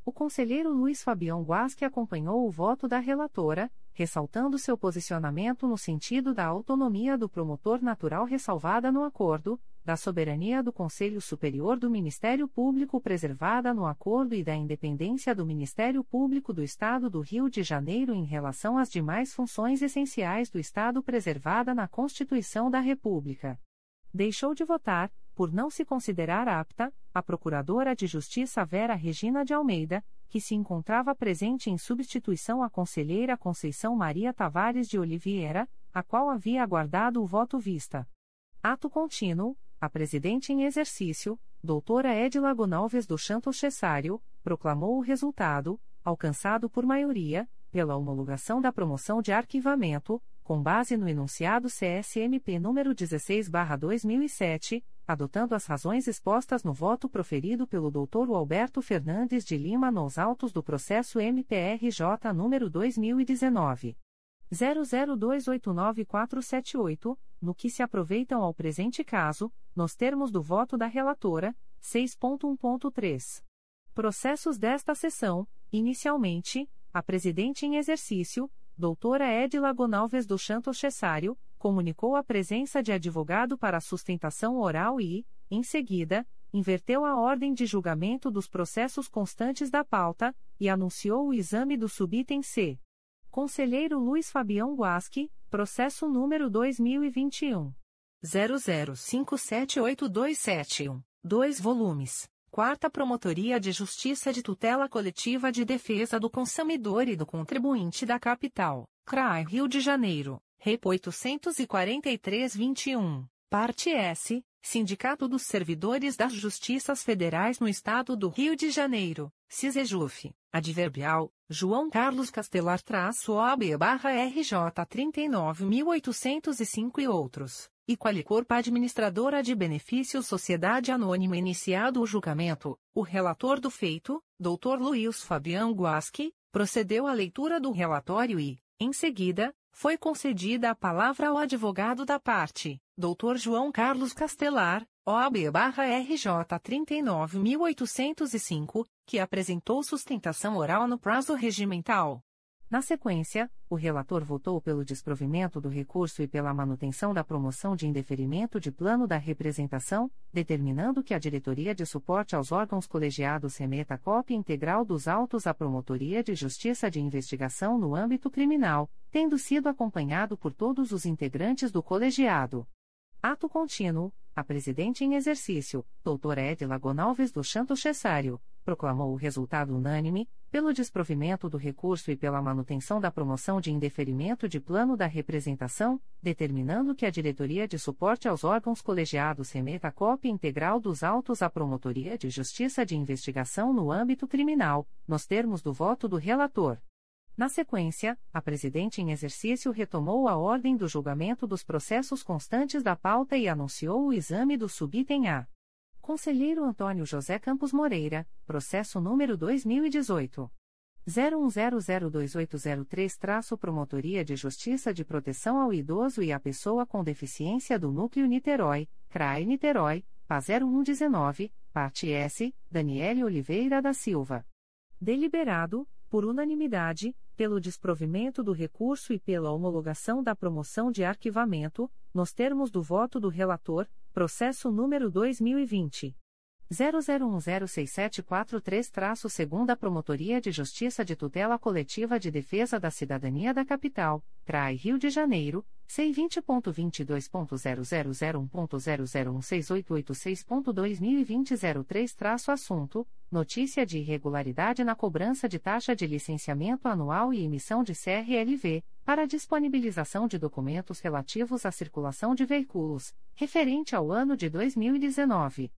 O conselheiro Luiz Fabião Guasque acompanhou o voto da relatora, ressaltando seu posicionamento no sentido da autonomia do promotor natural ressalvada no acordo, da soberania do Conselho Superior do Ministério Público preservada no acordo e da independência do Ministério Público do Estado do Rio de Janeiro em relação às demais funções essenciais do Estado preservada na Constituição da República. Deixou de votar, por não se considerar apta, a Procuradora de Justiça Vera Regina de Almeida, que se encontrava presente em substituição à conselheira Conceição Maria Tavares de Oliveira, a qual havia aguardado o voto vista. Ato contínuo, a presidente em exercício, doutora Edila Gonalves do Chanto Cessário, proclamou o resultado, alcançado por maioria, pela homologação da promoção de arquivamento, com base no enunciado CSMP número 16/2007, adotando as razões expostas no voto proferido pelo Dr. Alberto Fernandes de Lima nos autos do processo MPRJ número 2019 00289478, no que se aproveitam ao presente caso, nos termos do voto da relatora, 6.1.3. Processos desta sessão, inicialmente, a presidente em exercício, doutora Edila Gonalves do Santos Cessário, comunicou a presença de advogado para sustentação oral e, em seguida, inverteu a ordem de julgamento dos processos constantes da pauta e anunciou o exame do subitem C. Conselheiro Luiz Fabião Guasque, processo número 2021 00578271, 2 volumes. Quarta Promotoria de Justiça de Tutela Coletiva de Defesa do Consumidor e do Contribuinte da Capital, CRAI Rio de Janeiro, REP. 843-21, Parte S, Sindicato dos Servidores das Justiças Federais no Estado do Rio de Janeiro, CISEJUF, Adverbial, João Carlos Castelar-OAB-RJ 39805 e outros, e Qualicorp Administradora de Benefícios Sociedade Anônima iniciado o julgamento, o relator do feito, Dr. Luiz Fabião Guasque, procedeu à leitura do relatório e, em seguida, foi concedida a palavra ao advogado da parte, Dr. João Carlos Castelar, OAB-RJ 39805, que apresentou sustentação oral no prazo regimental. Na sequência, o relator votou pelo desprovimento do recurso e pela manutenção da promoção de indeferimento de plano da representação, determinando que a Diretoria de Suporte aos Órgãos Colegiados remeta cópia integral dos autos à Promotoria de Justiça de Investigação no âmbito criminal, tendo sido acompanhado por todos os integrantes do colegiado. Ato contínuo, a presidente em exercício, doutora Edila Gonalves do Santos Cessário, proclamou o resultado unânime, pelo desprovimento do recurso e pela manutenção da promoção de indeferimento de plano da representação, determinando que a Diretoria de Suporte aos Órgãos Colegiados remeta cópia integral dos autos à Promotoria de Justiça de Investigação no âmbito criminal, nos termos do voto do relator. Na sequência, a presidente em exercício retomou a ordem do julgamento dos processos constantes da pauta e anunciou o exame do subitem A. Conselheiro Antônio José Campos Moreira, processo número 2018 01002803-Promotoria de Justiça de Proteção ao Idoso e à Pessoa com Deficiência do Núcleo Niterói, CRAE Niterói, PA 0119, parte S, Daniele Oliveira da Silva. Deliberado, por unanimidade, pelo desprovimento do recurso e pela homologação da promoção de arquivamento, nos termos do voto do relator, processo número 2020 00106743 segunda Promotoria de Justiça de Tutela Coletiva de Defesa da Cidadania da Capital, CRAI Rio de Janeiro, C20.22.0001.0016886.2020 03 assunto, notícia de irregularidade na cobrança de taxa de licenciamento anual e emissão de CRLV, para disponibilização de documentos relativos à circulação de veículos, referente ao ano de 2019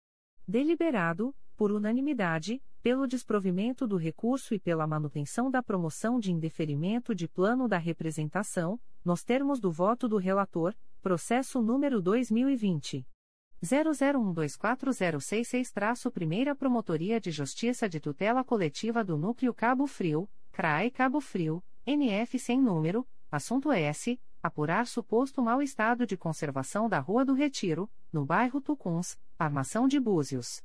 deliberado, por unanimidade, pelo desprovimento do recurso e pela manutenção da promoção de indeferimento de plano da representação, nos termos do voto do relator, processo número 2020 00124066- Primeira Promotoria de Justiça de Tutela Coletiva do Núcleo Cabo Frio, CRAE Cabo Frio, NF sem número, assunto S. Apurar suposto mau estado de conservação da Rua do Retiro, no bairro Tucuns, Armação de Búzios.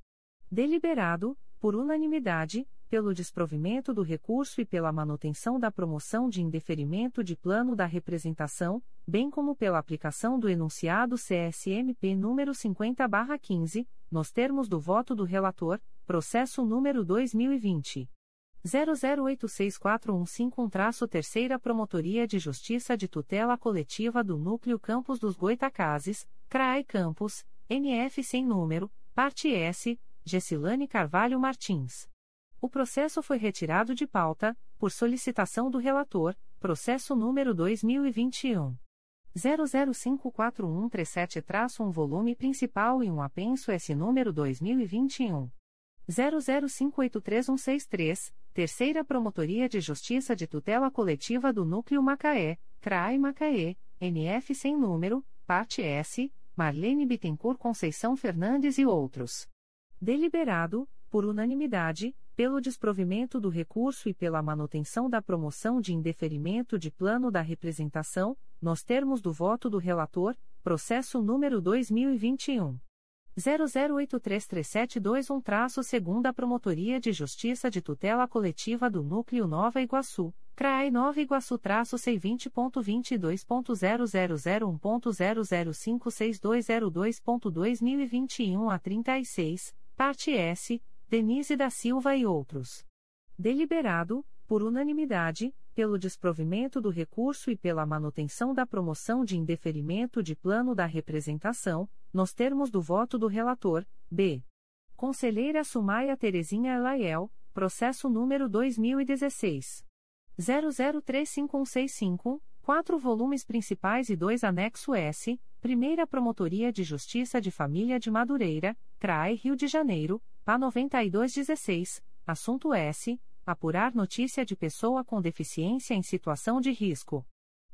Deliberado, por unanimidade, pelo desprovimento do recurso e pela manutenção da promoção de indeferimento de plano da representação, bem como pela aplicação do enunciado CSMP número 50/15, nos termos do voto do relator, processo número 2020 00864151 Terceira Promotoria de Justiça de Tutela Coletiva do Núcleo Campos dos Goitacazes, CRAE Campos, NF sem número, parte S, Gessilane Carvalho Martins. O processo foi retirado de pauta, por solicitação do relator, processo número 2021. 00541137-1 volume principal e um apenso S número 2021. 00583163, Terceira Promotoria de Justiça de Tutela Coletiva do Núcleo Macaé, CRAI Macaé, NF sem número, parte S, Marlene Bittencourt Conceição Fernandes e outros. Deliberado, por unanimidade, pelo desprovimento do recurso e pela manutenção da promoção de indeferimento de plano da representação, nos termos do voto do relator, processo número 2021 00833721 segunda Promotoria de Justiça de Tutela Coletiva do Núcleo Nova Iguaçu, CRAI Nova Iguaçu traço C20.22.0001.0056202.2021 a 36, parte S, Denise da Silva e outros. Deliberado, por unanimidade, pelo desprovimento do recurso e pela manutenção da promoção de indeferimento de plano da representação, nos termos do voto do relator, B. Conselheira Sumaia Terezinha Elaiel, processo número 2016. 003565, quatro volumes principais e dois anexo S, Primeira Promotoria de Justiça de Família de Madureira, CRAE Rio de Janeiro, PA 9216, assunto S apurar notícia de pessoa com deficiência em situação de risco.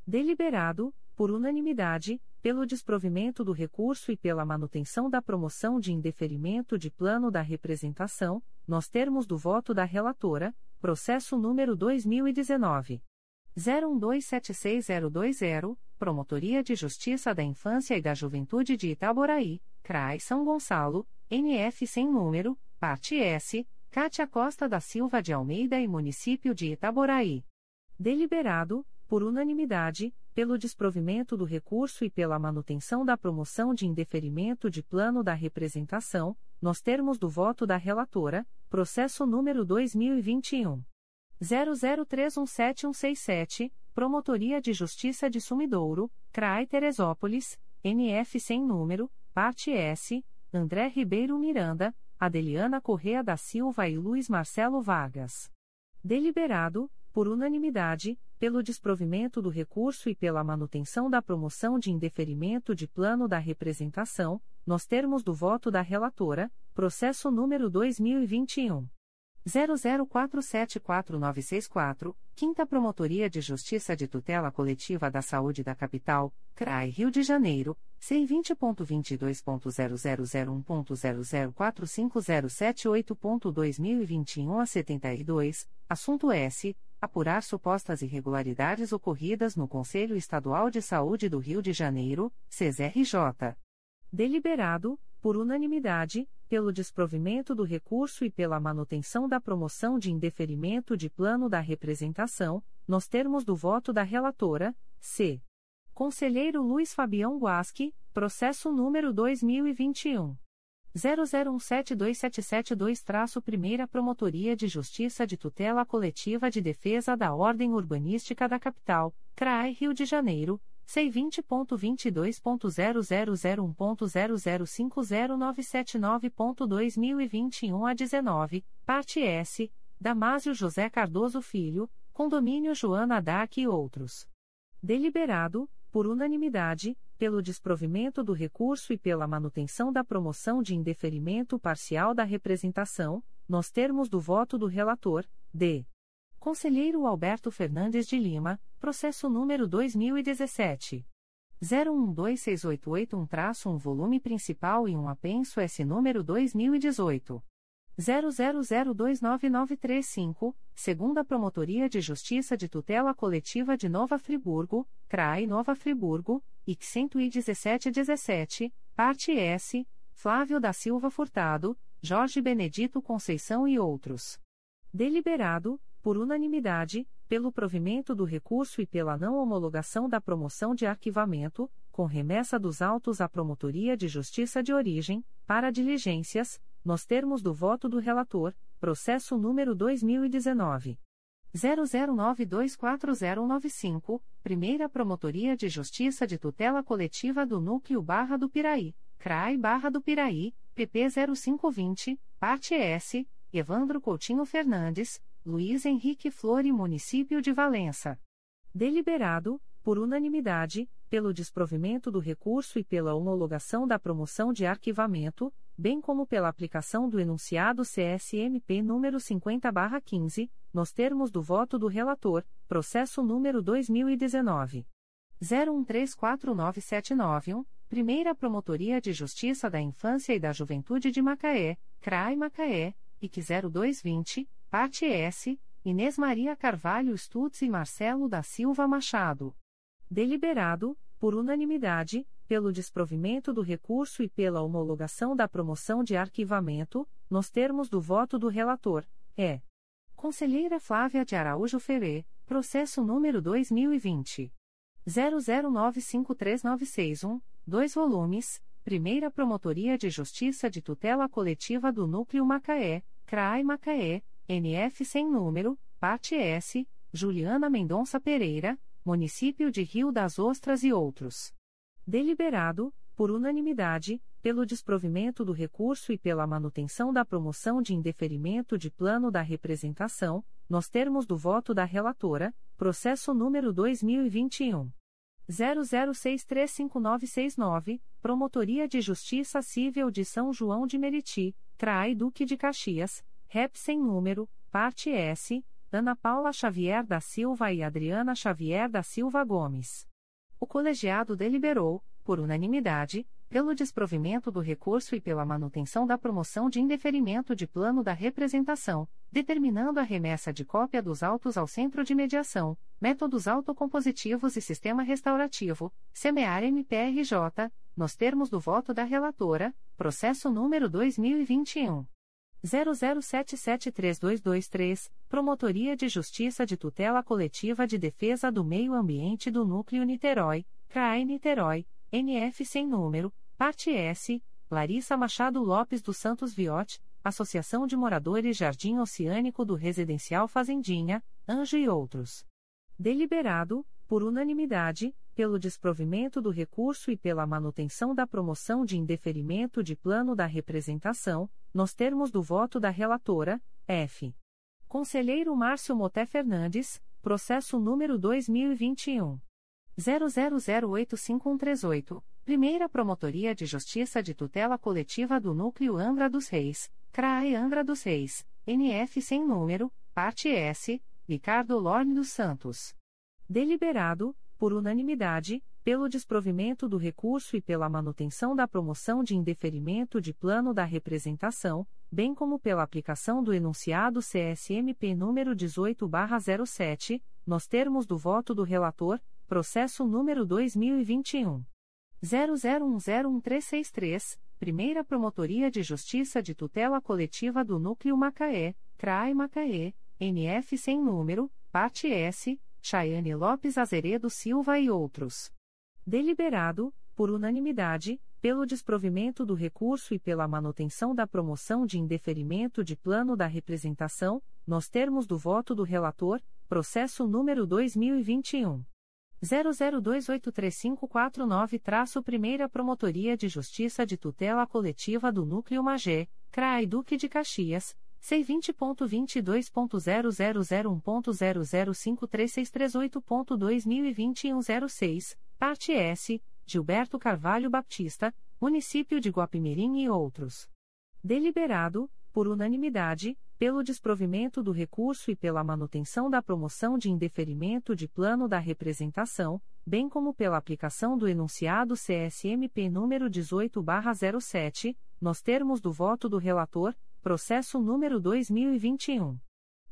Deliberado, por unanimidade, pelo desprovimento do recurso e pela manutenção da promoção de indeferimento de plano da representação, nos termos do voto da relatora, processo número 2019 01276020, Promotoria de Justiça da Infância e da Juventude de Itaboraí, CRAI São Gonçalo, NF sem número, parte S Cátia Costa da Silva de Almeida e Município de Itaboraí. Deliberado, por unanimidade, pelo desprovimento do recurso e pela manutenção da promoção de indeferimento de plano da representação, nos termos do voto da relatora, processo número 2021. 00317167, Promotoria de Justiça de Sumidouro, CRAI Teresópolis, NF sem número, parte S, André Ribeiro Miranda, Adeliana Correa da Silva e Luiz Marcelo Vargas. Deliberado, por unanimidade, pelo desprovimento do recurso e pela manutenção da promoção de indeferimento de plano da representação, nos termos do voto da relatora, processo número 2021 00474964, Quinta Promotoria de Justiça de Tutela Coletiva da Saúde da Capital, CRAI Rio de Janeiro, C20.22.0001.0045078.2021 a 72, assunto S. Apurar supostas irregularidades ocorridas no Conselho Estadual de Saúde do Rio de Janeiro, CESRJ. Deliberado, por unanimidade, pelo desprovimento do recurso e pela manutenção da promoção de indeferimento de plano da representação, nos termos do voto da relatora, C. Conselheiro Luiz Fabião Guasque, processo número 2021. 00172772 Primeira Promotoria de Justiça de Tutela Coletiva de Defesa da Ordem Urbanística da Capital, CRAE Rio de Janeiro, C20.22.0001.0050979.2021 a 19, parte S, Damásio José Cardoso Filho, Condomínio Joana Dac e outros. Deliberado, por unanimidade, pelo desprovimento do recurso e pela manutenção da promoção de indeferimento parcial da representação, nos termos do voto do relator, D. Conselheiro Alberto Fernandes de Lima, processo número 2017. 01268881-1 volume principal e um apenso S número 2018. 00029935, segunda Promotoria de Justiça de Tutela Coletiva de Nova Friburgo, CRAI Nova Friburgo, IC 11717, parte S, Flávio da Silva Furtado, Jorge Benedito Conceição e outros. Deliberado, por unanimidade, pelo provimento do recurso e pela não homologação da promoção de arquivamento, com remessa dos autos à Promotoria de Justiça de Origem, para diligências, nos termos do voto do relator, processo número 2019. 00924095, Primeira Promotoria de Justiça de Tutela Coletiva do Núcleo Barra do Piraí, CRAI Barra do Piraí, PP 0520, parte S, Evandro Coutinho Fernandes, Luiz Henrique Flore Município de Valença. Deliberado, por unanimidade, pelo desprovimento do recurso e pela homologação da promoção de arquivamento, bem como pela aplicação do enunciado CSMP número 50/15, nos termos do voto do relator, processo número 2019 01349791, Primeira Promotoria de Justiça da Infância e da Juventude de Macaé, CRAI Macaé IC 0220, parte S, Inês Maria Carvalho Stutz e Marcelo da Silva Machado. Deliberado, por unanimidade, pelo desprovimento do recurso e pela homologação da promoção de arquivamento, nos termos do voto do relator, é. Conselheira Flávia de Araújo Ferê, processo número 2020. 00953961, dois volumes, Primeira Promotoria de Justiça de Tutela Coletiva do Núcleo Macaé, CRAI Macaé, NF sem número, parte S, Juliana Mendonça Pereira, Município de Rio das Ostras e outros. Deliberado, por unanimidade, pelo desprovimento do recurso e pela manutenção da promoção de indeferimento de plano da representação, nos termos do voto da relatora, processo número 2021. 00635969, Promotoria de Justiça Civil de São João de Meriti, CRAI Duque de Caxias, REP sem número, parte S, Ana Paula Xavier da Silva e Adriana Xavier da Silva Gomes. O colegiado deliberou, por unanimidade, pelo desprovimento do recurso e pela manutenção da promoção de indeferimento de plano da representação, determinando a remessa de cópia dos autos ao Centro de Mediação, Métodos Autocompositivos e Sistema Restaurativo, SEMEAR MPRJ, nos termos do voto da relatora, processo número 2021 00773223, Promotoria de Justiça de Tutela Coletiva de Defesa do Meio Ambiente do Núcleo Niterói, CRAE Niterói, NF sem número, parte S, Larissa Machado Lopes dos Santos Viotti, Associação de Moradores Jardim Oceânico do Residencial Fazendinha, Anjo e outros. Deliberado, por unanimidade, pelo desprovimento do recurso e pela manutenção da promoção de indeferimento de plano da representação, nos termos do voto da relatora, F. Conselheiro Márcio Moté Fernandes, processo número 2021. 00085138, Primeira Promotoria de Justiça de Tutela Coletiva do Núcleo Angra dos Reis, CRAE Angra dos Reis, NF sem número, parte S, Ricardo Lorne dos Santos. Deliberado, por unanimidade, pelo desprovimento do recurso e pela manutenção da promoção de indeferimento de plano da representação, bem como pela aplicação do enunciado CSMP número 18/07, nos termos do voto do relator, processo número 2021 00101363, Primeira Promotoria de Justiça de Tutela Coletiva do Núcleo Macaé, CRAI Macaé, NF sem número, parte S Chayane Lopes Azeredo Silva e outros. Deliberado, por unanimidade, pelo desprovimento do recurso e pela manutenção da promoção de indeferimento de plano da representação, nos termos do voto do relator, processo número 2021. 00283549- Primeira Promotoria de Justiça de Tutela Coletiva do Núcleo Magé, CRAI Duque de Caxias, C20.22.0001.0053638.2021 06, parte S, Gilberto Carvalho Baptista, Município de Guapimirim e outros. Deliberado, por unanimidade, pelo desprovimento do recurso e pela manutenção da promoção de indeferimento de plano da representação, bem como pela aplicação do enunciado CSMP número 18/07, nos termos do voto do relator, Processo número 2021.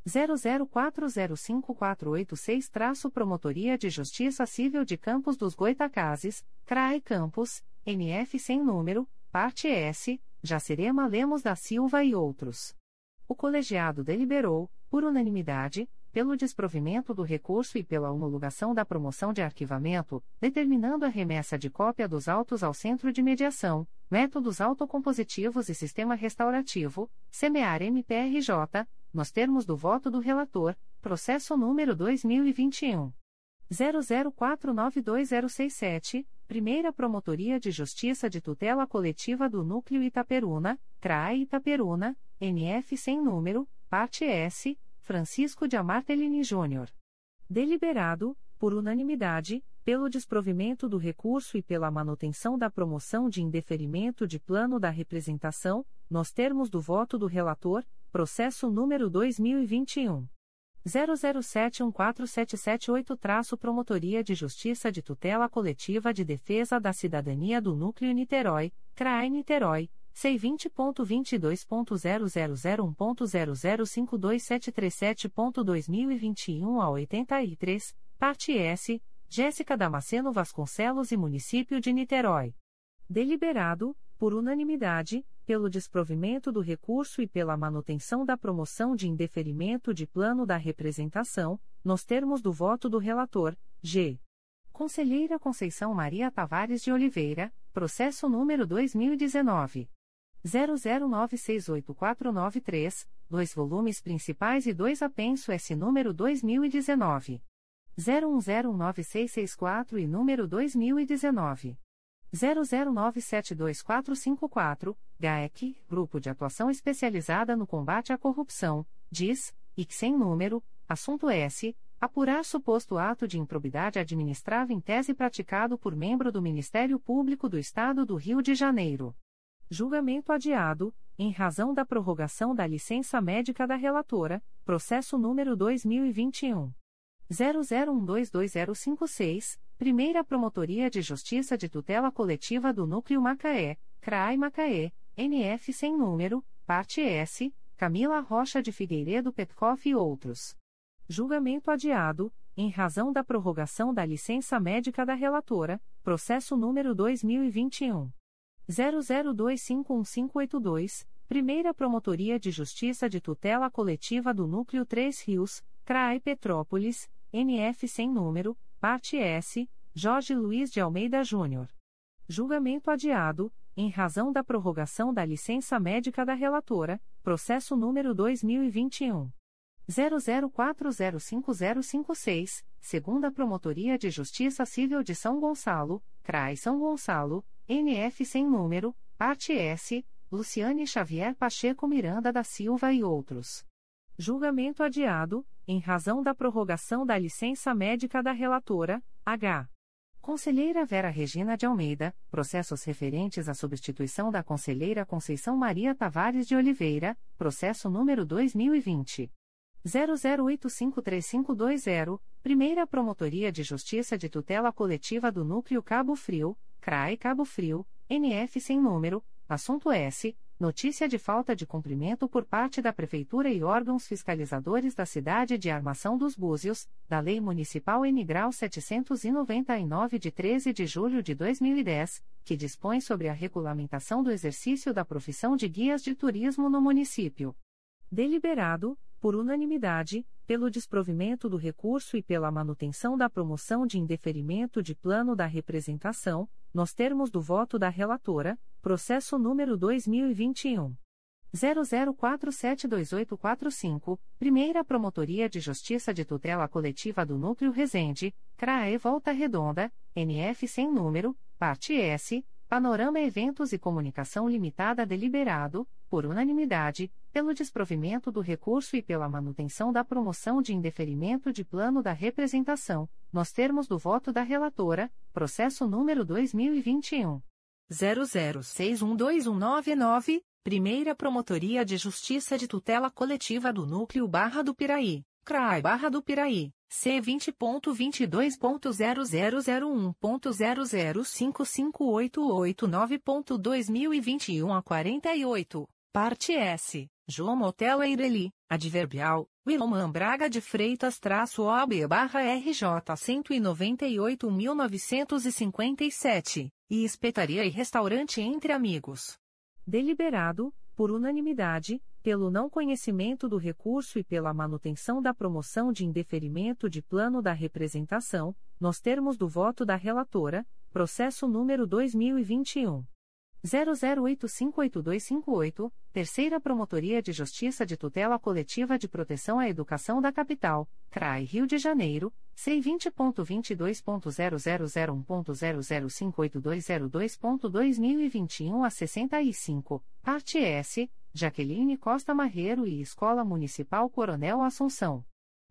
00405486- Promotoria de Justiça Civil de Campos dos Goitacazes, CRAE Campos, NF sem número, parte S, Jacerema Lemos da Silva e outros. O colegiado deliberou, por unanimidade, pelo desprovimento do recurso e pela homologação da promoção de arquivamento, determinando a remessa de cópia dos autos ao Centro de Mediação, Métodos Autocompositivos e Sistema Restaurativo, SEMEAR MPRJ, nos termos do voto do relator, processo número 2021. 00492067, Primeira Promotoria de Justiça de Tutela Coletiva do Núcleo Itaperuna, CRAE Itaperuna, NF sem número, parte S, Francisco de Amartelini Júnior. Deliberado, por unanimidade, pelo desprovimento do recurso e pela manutenção da promoção de indeferimento de plano da representação, nos termos do voto do relator, processo número 2021 00714778- Promotoria de Justiça de Tutela Coletiva de Defesa da Cidadania do Núcleo Niterói, CRAE Niterói C20.22.0001.0052737.2021 a 83, parte S, Jéssica Damasceno Vasconcelos e Município de Niterói. Deliberado, por unanimidade, pelo desprovimento do recurso e pela manutenção da promoção de indeferimento de plano da representação, nos termos do voto do relator, G. Conselheira Conceição Maria Tavares de Oliveira, processo número 2019. 00968493, dois volumes principais e dois apenso S número 2019. 01096664 e número 2019. 00972454, GAEC, Grupo de Atuação Especializada no Combate à Corrupção, diz, e que sem número, assunto S, apurar suposto ato de improbidade administrativa em tese praticado por membro do Ministério Público do Estado do Rio de Janeiro. Julgamento adiado, em razão da prorrogação da licença médica da relatora, processo número 2021. 00122056, Primeira Promotoria de Justiça de Tutela Coletiva do Núcleo Macaé, CRAI Macaé, NF sem número, parte S, Camila Rocha de Figueiredo Petkoff e outros. Julgamento adiado, em razão da prorrogação da licença médica da relatora, processo número 2021. 00251582, Primeira Promotoria de Justiça de Tutela Coletiva do Núcleo 3 Rios, CRAI Petrópolis, NF sem número, parte S, Jorge Luiz de Almeida Júnior. Julgamento adiado, em razão da prorrogação da licença médica da relatora, processo número 2021 00405056, segunda Promotoria de Justiça Civil de São Gonçalo, CRAI São Gonçalo, NF sem número, parte S, Luciane Xavier Pacheco Miranda da Silva e outros. Julgamento adiado, em razão da prorrogação da licença médica da relatora, H. Conselheira Vera Regina de Almeida, processos referentes à substituição da Conselheira Conceição Maria Tavares de Oliveira, processo número 2020. 00853520, Primeira Promotoria de Justiça de Tutela Coletiva do Núcleo Cabo Frio, CRAE Cabo Frio, NF sem número, assunto S notícia de falta de cumprimento por parte da Prefeitura e órgãos fiscalizadores da cidade de Armação dos Búzios, da Lei Municipal N. Grau 799 de 13 de julho de 2010, que dispõe sobre a regulamentação do exercício da profissão de guias de turismo no município. Deliberado, por unanimidade, pelo desprovimento do recurso e pela manutenção da promoção de indeferimento de plano da representação, nos termos do voto da relatora, processo número 2021 00472845, Primeira Promotoria de Justiça de Tutela Coletiva do Núcleo Resende, CRAE Volta Redonda, NF sem número, parte S, Panorama Eventos e Comunicação Limitada deliberado, por unanimidade, pelo desprovimento do recurso e pela manutenção da promoção de indeferimento de plano da representação, nos termos do voto da relatora, processo número 2021 00612199, Primeira Promotoria de Justiça de Tutela Coletiva do Núcleo Barra do Piraí, CRAI Barra do Piraí. C20.22.0001.0055889.2021 a 48, parte S, João Motel Eireli, adverbial, Wilman Braga de Freitas traço OB barra RJ 198.957, e Espetaria e Restaurante Entre Amigos. Deliberado, por unanimidade, pelo não conhecimento do recurso e pela manutenção da promoção de indeferimento de plano da representação, nos termos do voto da relatora, processo número 2021 00858258, Terceira Promotoria de Justiça de Tutela Coletiva de Proteção à Educação da Capital, CRAI Rio de Janeiro, C20.22.0001.0058202.2021 a 65, parte S, Jaqueline Costa Marreiro e Escola Municipal Coronel Assunção.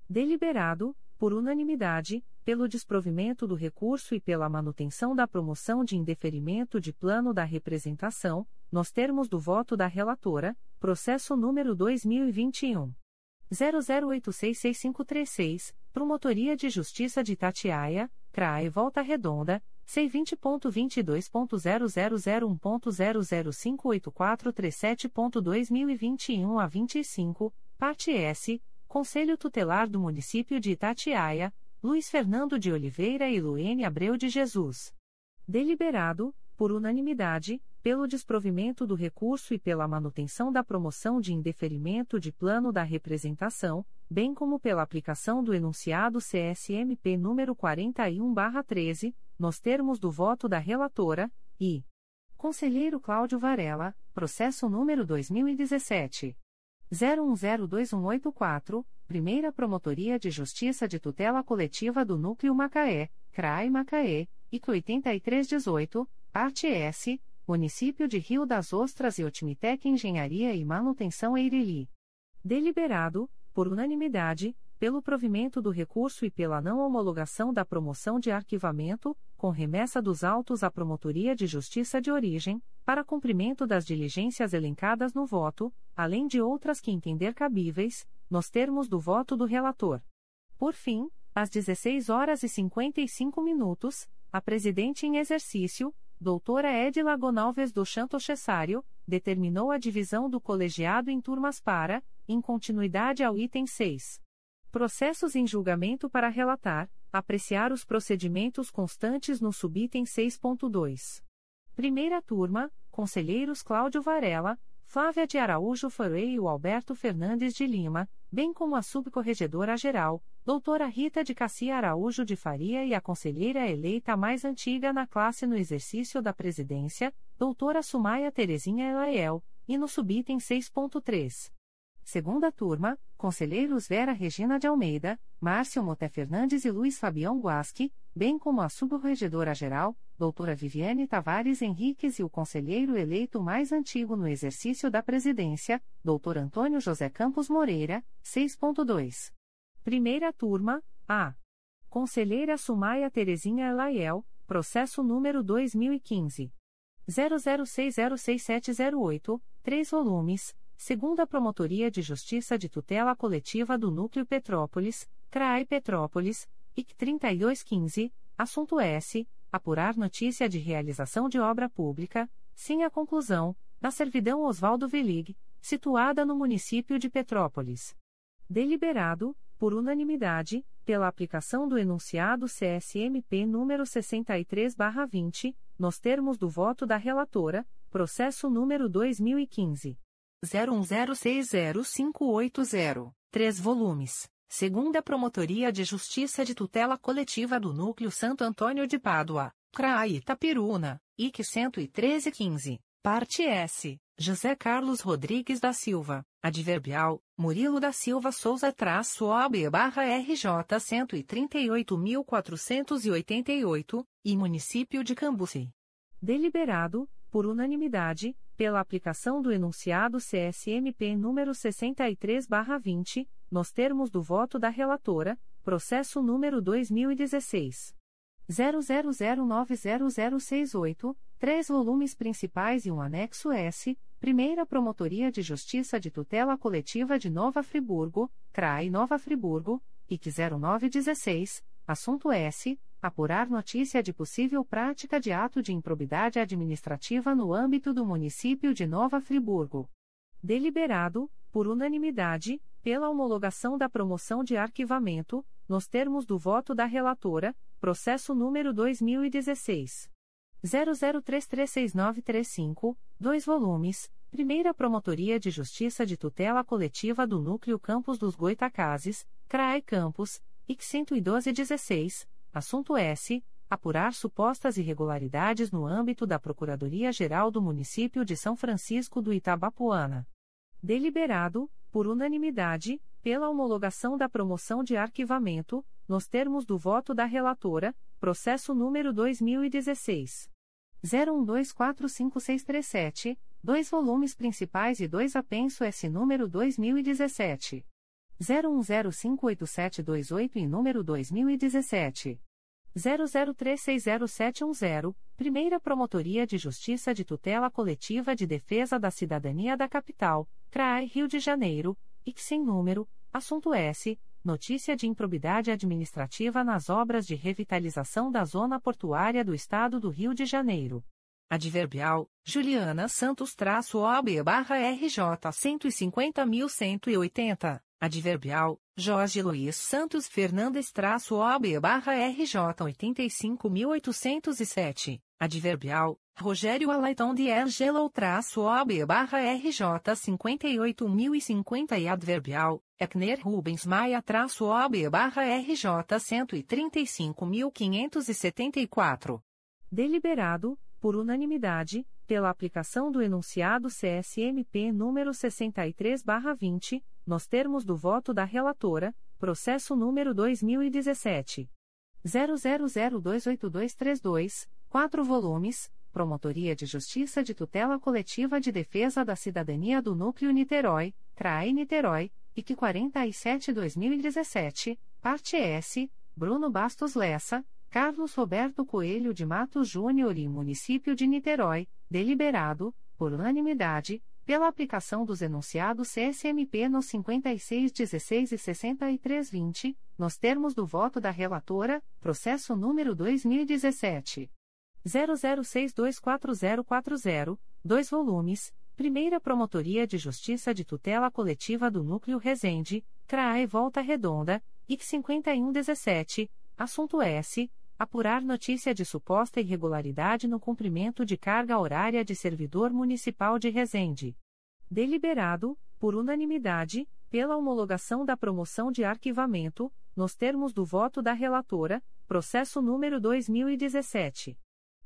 Deliberado, por unanimidade, pelo desprovimento do recurso e pela manutenção da promoção de indeferimento de plano da representação, nos termos do voto da relatora, processo número 2021 00866536, Promotoria de Justiça de Tatiaia, CRAE Volta Redonda, C20.22.0001.0058437.2021 a 25, parte S, Conselho Tutelar do Município de Itatiaia, Luiz Fernando de Oliveira e Luene Abreu de Jesus. Deliberado, por unanimidade, pelo desprovimento do recurso e pela manutenção da promoção de indeferimento de plano da representação, bem como pela aplicação do enunciado CSMP número 41/13, nos termos do voto da relatora, e Conselheiro Cláudio Varela, processo número 2017 01021184, Primeira Promotoria de Justiça de Tutela Coletiva do Núcleo Macaé, CRAI Macaé, IC 8318, parte S, Município de Rio das Ostras e Otimitec Engenharia e Manutenção Eireli. Deliberado, por unanimidade, pelo provimento do recurso e pela não homologação da promoção de arquivamento, com remessa dos autos à Promotoria de Justiça de Origem, para cumprimento das diligências elencadas no voto, além de outras que entender cabíveis, nos termos do voto do relator. Por fim, às 16 horas e 55 minutos, a presidente em exercício, doutora Edila Gonalves do Chanto Cessário, determinou a divisão do colegiado em turmas para, em continuidade ao item 6. Processos em julgamento para relatar, apreciar os procedimentos constantes no subitem 6.2. Primeira turma, conselheiros Cláudio Varela, Flávia de Araújo Farei e o Alberto Fernandes de Lima, bem como a subcorregedora-geral, doutora Rita de Cassia Araújo de Faria e a conselheira eleita mais antiga na classe no exercício da presidência, doutora Sumaia Terezinha Elaiel, e no subitem 6.3. Segunda turma, conselheiros Vera Regina de Almeida, Márcio Moté Fernandes e Luiz Fabião Guasque, bem como a subcorregedora-geral, doutora Viviane Tavares Henriques e o conselheiro eleito mais antigo no exercício da presidência, doutor Antônio José Campos Moreira, 6.2. Primeira turma, A. Conselheira Sumaia Terezinha Elaiel, processo número 2015. 00606708, 3 volumes segunda Promotoria de Justiça de Tutela Coletiva do Núcleo Petrópolis, CRAI Petrópolis, IC 3215, assunto S. Apurar notícia de realização de obra pública, sim a conclusão, da servidão Oswaldo Velig, situada no município de Petrópolis. Deliberado, por unanimidade, pela aplicação do enunciado CSMP número 63/20, nos termos do voto da relatora, processo número 2015 01060580, 3 volumes. Segunda Promotoria de Justiça de Tutela Coletiva do Núcleo Santo Antônio de Pádua, CRAI Itapiruna, IC 11315, Parte S. José Carlos Rodrigues da Silva, Adverbial, Murilo da Silva Souza traço OAB barra RJ 138.488, e Município de Cambuci. Deliberado, por unanimidade, pela aplicação do enunciado CSMP número 63/20, nos termos do voto da relatora, processo número 2016 00090068, três volumes principais e um anexo S, Primeira Promotoria de Justiça de Tutela Coletiva de Nova Friburgo, CRAI Nova Friburgo, IC 0916, assunto S apurar notícia de possível prática de ato de improbidade administrativa no âmbito do município de Nova Friburgo. Deliberado, por unanimidade, pela homologação da promoção de arquivamento, nos termos do voto da relatora, processo número 2016 00336935, dois volumes. Primeira Promotoria de Justiça de Tutela Coletiva do Núcleo Campos dos Goitacazes, CRAE Campos, IC 11216 Assunto S. Apurar supostas irregularidades no âmbito da Procuradoria-Geral do Município de São Francisco do Itabapuana. Deliberado, por unanimidade, pela homologação da promoção de arquivamento, nos termos do voto da relatora, processo número 2016. 01245637, dois volumes principais e dois apenso S número 2017. 01058728 e número 2017. 00360710, Primeira Promotoria de Justiça de Tutela Coletiva de Defesa da Cidadania da Capital, CRAI Rio de Janeiro, IC sem número, assunto S. notícia de improbidade administrativa nas obras de revitalização da zona portuária do Estado do Rio de Janeiro. Adverbial, Juliana Santos-OB-RJ 150.180. Adverbial, Jorge Luiz Santos Fernandes-OB-RJ 85.807. Adverbial, Rogério Alaiton de Ergelo-OB-RJ 58.050 e Adverbial, Ekner Rubens Maia-OB-RJ 135.574. Deliberado, por unanimidade, pela aplicação do enunciado CSMP número 63/20, nos termos do voto da relatora, processo número 2017 00028232, 4 volumes, Promotoria de Justiça de Tutela Coletiva de Defesa da Cidadania do Núcleo Niterói, CRAE Niterói, IC 47/2017, parte S, Bruno Bastos Lessa Carlos Roberto Coelho de Matos Júnior e Município de Niterói, deliberado, por unanimidade, pela aplicação dos enunciados CSMP nos 56, 16 e 63, 20, nos termos do voto da relatora, processo número 2017. 00624040, dois volumes, Primeira Promotoria de Justiça de Tutela Coletiva do Núcleo Resende, CRAE Volta Redonda, IC 5117, assunto S apurar notícia de suposta irregularidade no cumprimento de carga horária de servidor municipal de Resende. Deliberado, por unanimidade, pela homologação da promoção de arquivamento, nos termos do voto da relatora, processo número 2017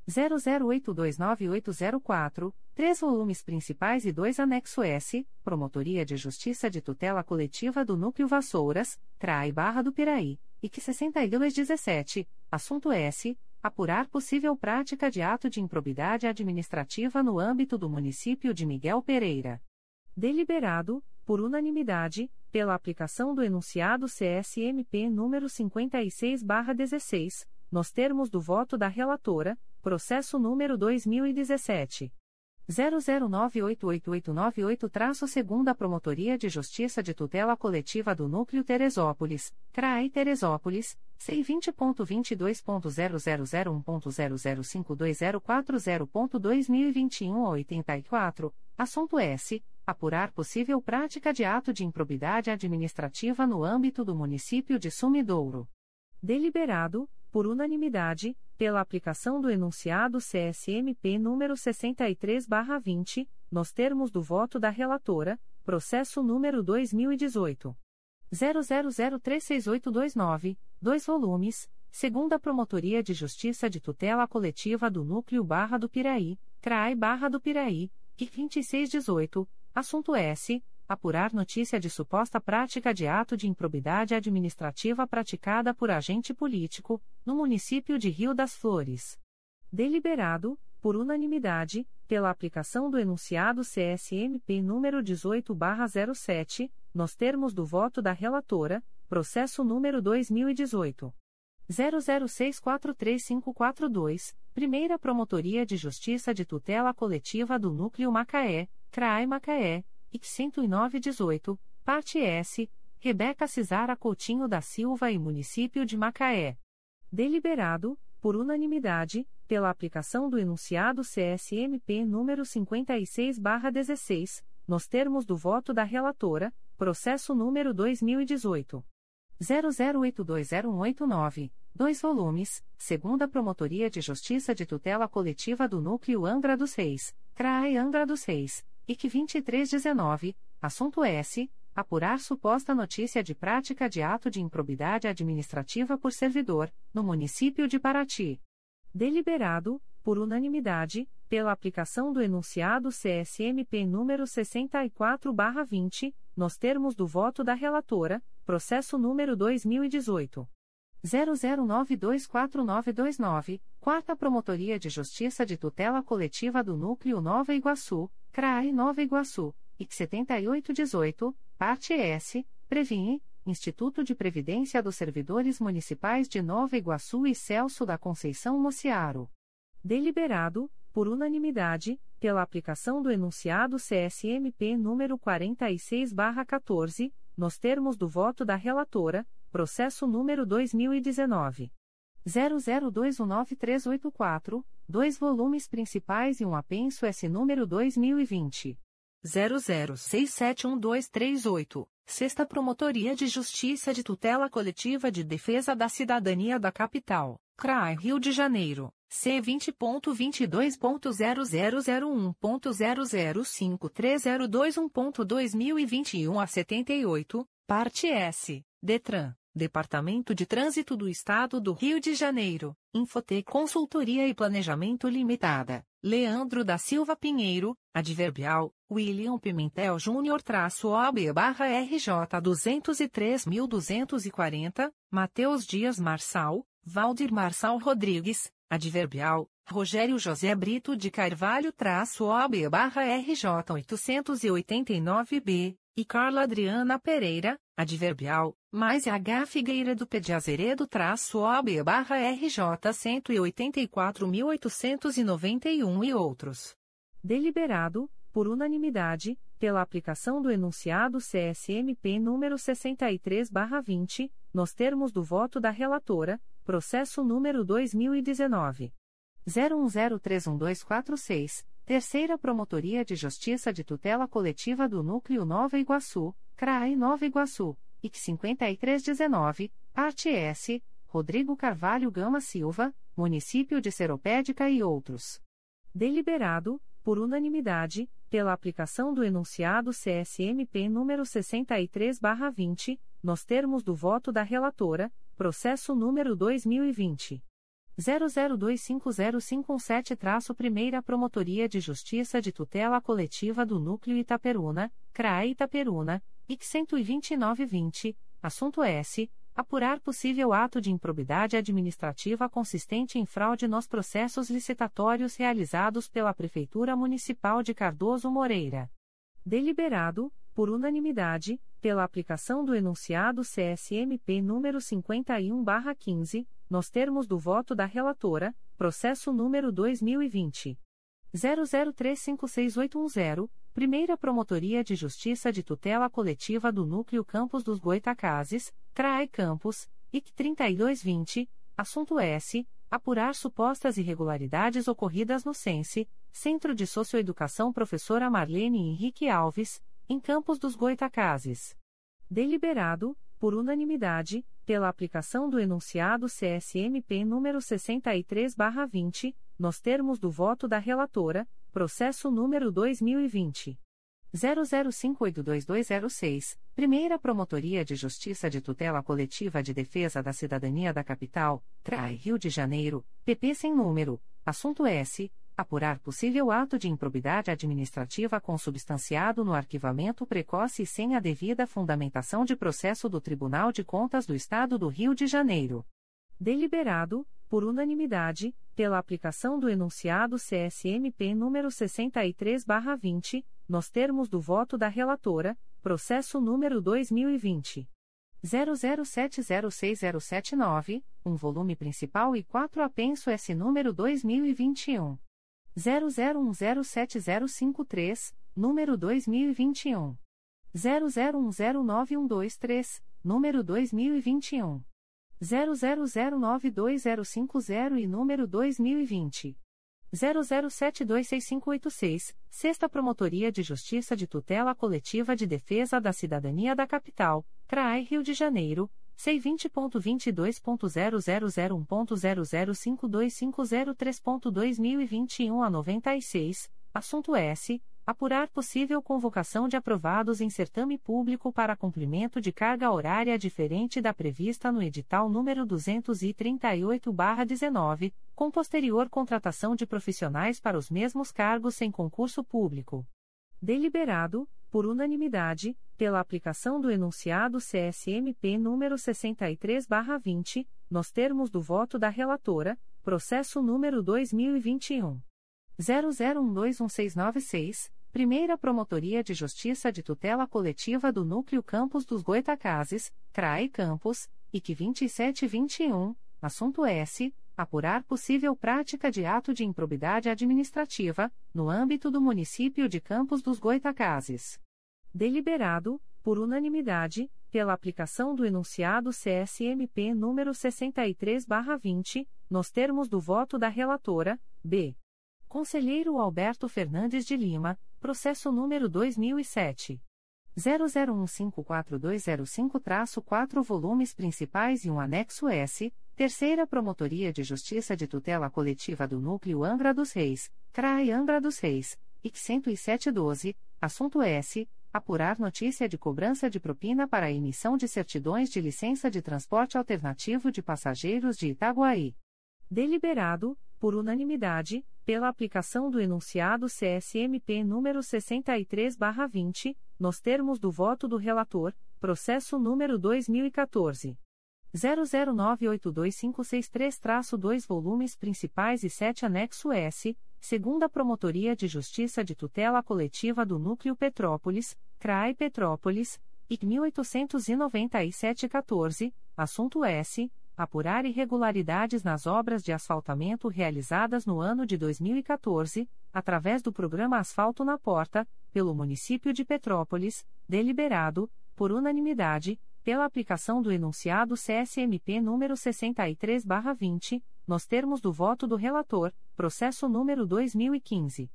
00829804, três volumes principais e dois anexo S, Promotoria de Justiça de Tutela Coletiva do Núcleo Vassouras, Trai Barra do Piraí, e que 6217, assunto S, apurar possível prática de ato de improbidade administrativa no âmbito do município de Miguel Pereira. Deliberado, por unanimidade, pela aplicação do enunciado CSMP número 56/16, nos termos do voto da relatora, processo número 2017 00988898 segunda Promotoria de Justiça de Tutela Coletiva do Núcleo Teresópolis, CRAI Teresópolis, C20.22.0001.0052040.2021 a 84, assunto S. Apurar possível prática de ato de improbidade administrativa no âmbito do município de Sumidouro. Deliberado, por unanimidade, pela aplicação do enunciado CSMP número 63/20, nos termos do voto da relatora, processo número 2018 00036829, dois volumes, segunda Promotoria de Justiça de Tutela Coletiva do Núcleo Barra do Piraí, CRAI Barra do Piraí, e 2618, assunto S apurar notícia de suposta prática de ato de improbidade administrativa praticada por agente político, no município de Rio das Flores. Deliberado, por unanimidade, pela aplicação do enunciado CSMP número 18/07, nos termos do voto da relatora, processo número 2018 00643542, Primeira Promotoria de Justiça de Tutela Coletiva do Núcleo Macaé, CRAI Macaé IC 10918, parte S, Rebeca Cisara Coutinho da Silva e Município de Macaé. Deliberado, por unanimidade, pela aplicação do enunciado CSMP número 56/16, nos termos do voto da relatora, processo número 2018 00820189, dois volumes, segunda Promotoria de Justiça de Tutela Coletiva do Núcleo Angra dos Reis, CRAE Angra dos Reis IC 2319, assunto S. Apurar suposta notícia de prática de ato de improbidade administrativa por servidor, no município de Paraty. Deliberado, por unanimidade, pela aplicação do enunciado CSMP número 64/20, nos termos do voto da relatora, processo número 2018 00924929, Quarta Promotoria de Justiça de Tutela Coletiva do Núcleo Nova Iguaçu, CRAE Nova Iguaçu, IC 7818, parte S, Previne, Instituto de Previdência dos Servidores Municipais de Nova Iguaçu e Celso da Conceição Mociaro. Deliberado, por unanimidade, pela aplicação do enunciado CSMP número 46/14, nos termos do voto da relatora, processo número 2019 00219384, dois volumes principais e um apenso S número 2020 00671238, Sexta Promotoria de Justiça de Tutela Coletiva de Defesa da Cidadania da Capital, CRAI Rio de Janeiro. C vinte ponto vinte dois ponto zero zero zero um ponto zero zero cinco três zero dois um ponto dois mil e vinte e um a setenta e oito parte S Detran Departamento de Trânsito do Estado do Rio de Janeiro Infotec Consultoria e Planejamento Limitada. Leandro da Silva Pinheiro Adverbial William Pimentel Júnior traço OB barra RJ duzentos e três mil duzentos e quarenta Mateus Dias Marçal Valdir Marçal Rodrigues Adverbial, Rogério José Brito de Carvalho traço OB barra RJ 889B, e Carla Adriana Pereira, Adverbial, mais H Figueira do Pediazeredo traço OB barra RJ 184.891 e outros. Deliberado, por unanimidade, pela aplicação do enunciado CSMP número 63/20, nos termos do voto da relatora, Processo número 2019. 01031246, Terceira Promotoria de Justiça de Tutela Coletiva do Núcleo Nova Iguaçu, CRAI Nova Iguaçu, IC 5319, Parte S, Rodrigo Carvalho Gama Silva, Município de Seropédica e outros. Deliberado, por unanimidade, pela aplicação do enunciado CSMP número 63/20, nos termos do voto da relatora, Processo número 2020. 00250517 Primeira Promotoria de Justiça de Tutela Coletiva do Núcleo Itaperuna, CRAE Itaperuna, IC 12920, assunto S. Apurar possível ato de improbidade administrativa consistente em fraude nos processos licitatórios realizados pela Prefeitura Municipal de Cardoso Moreira. Deliberado, por unanimidade, pela aplicação do enunciado CSMP número 51/15, nos termos do voto da relatora, processo número 2020 00356810, Primeira Promotoria de Justiça de Tutela Coletiva do Núcleo Campos dos Goitacazes, CRAE Campos, IC 3220, assunto S apurar supostas irregularidades ocorridas no CENSE, Centro de Socioeducação Professora Marlene Henrique Alves, em Campos dos Goitacazes. Deliberado, por unanimidade, pela aplicação do enunciado CSMP número 63/20, nos termos do voto da relatora, processo número 2020 00582206, Primeira Promotoria de Justiça de Tutela Coletiva de Defesa da Cidadania da Capital, CRAI Rio de Janeiro, PP sem número, assunto S apurar possível ato de improbidade administrativa consubstanciado no arquivamento precoce e sem a devida fundamentação de processo do Tribunal de Contas do Estado do Rio de Janeiro. Deliberado, por unanimidade, pela aplicação do enunciado CSMP número 63/20, nos termos do voto da relatora, processo número 2020 00706079, um volume principal e quatro apenso S número 2021 00107053, número 2021. 00109123, número 2021. 00092050 e número 2020. 00726586, Sexta Promotoria de Justiça de Tutela Coletiva de Defesa da Cidadania da Capital, CRAI Rio de Janeiro, C20.22.0001.0052503.2021 a 96, assunto S. Apurar possível convocação de aprovados em certame público para cumprimento de carga horária diferente da prevista no edital número 238-19, com posterior contratação de profissionais para os mesmos cargos sem concurso público. Deliberado, por unanimidade, pela aplicação do enunciado CSMP número 63/20, nos termos do voto da relatora, processo número 2021 00121696, Primeira Promotoria de Justiça de Tutela Coletiva do Núcleo Campos dos Goitacazes, CRAE Campos, IC 2721, assunto S apurar possível prática de ato de improbidade administrativa, no âmbito do município de Campos dos Goitacazes. Deliberado, por unanimidade, pela aplicação do enunciado CSMP número 63/20, nos termos do voto da relatora, B. Conselheiro Alberto Fernandes de Lima, processo número 2007 00154205-4 volumes principais e um anexo S, Terceira Promotoria de Justiça de Tutela Coletiva do Núcleo Angra dos Reis, CRAI Angra dos Reis, IC 10712, assunto S apurar notícia de cobrança de propina para emissão de certidões de licença de transporte alternativo de passageiros de Itaguaí. Deliberado, por unanimidade, pela aplicação do enunciado CSMP número 63/20, nos termos do voto do relator, processo número 2014 00982563-2 volumes principais e 7 anexo S, segunda Promotoria de Justiça de Tutela Coletiva do Núcleo Petrópolis, CRAI Petrópolis, IC 1897-14, assunto S. Apurar irregularidades nas obras de asfaltamento realizadas no ano de 2014, através do programa Asfalto na Porta, pelo município de Petrópolis, deliberado, por unanimidade, pela aplicação do enunciado CSMP número 63/20, nos termos do voto do relator, processo número 2015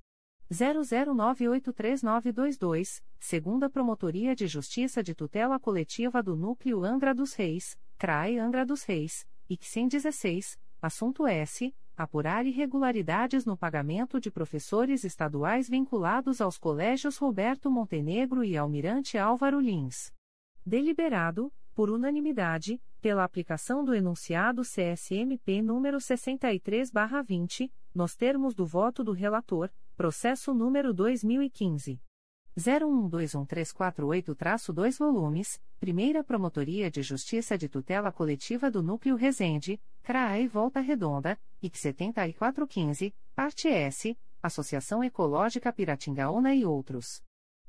00983922, segunda Promotoria de Justiça de Tutela Coletiva do Núcleo Angra dos Reis, CRAE Angra dos Reis, IC 116, assunto S apurar irregularidades no pagamento de professores estaduais vinculados aos colégios Roberto Montenegro e Almirante Álvaro Lins. Deliberado, por unanimidade, pela aplicação do enunciado CSMP número 63/20, nos termos do voto do relator, processo número 2015 01213448-2 volumes, Primeira Promotoria de Justiça de Tutela Coletiva do Núcleo Resende, CRAE Volta Redonda, IC 7415, parte S, Associação Ecológica Piratingaúna e outros.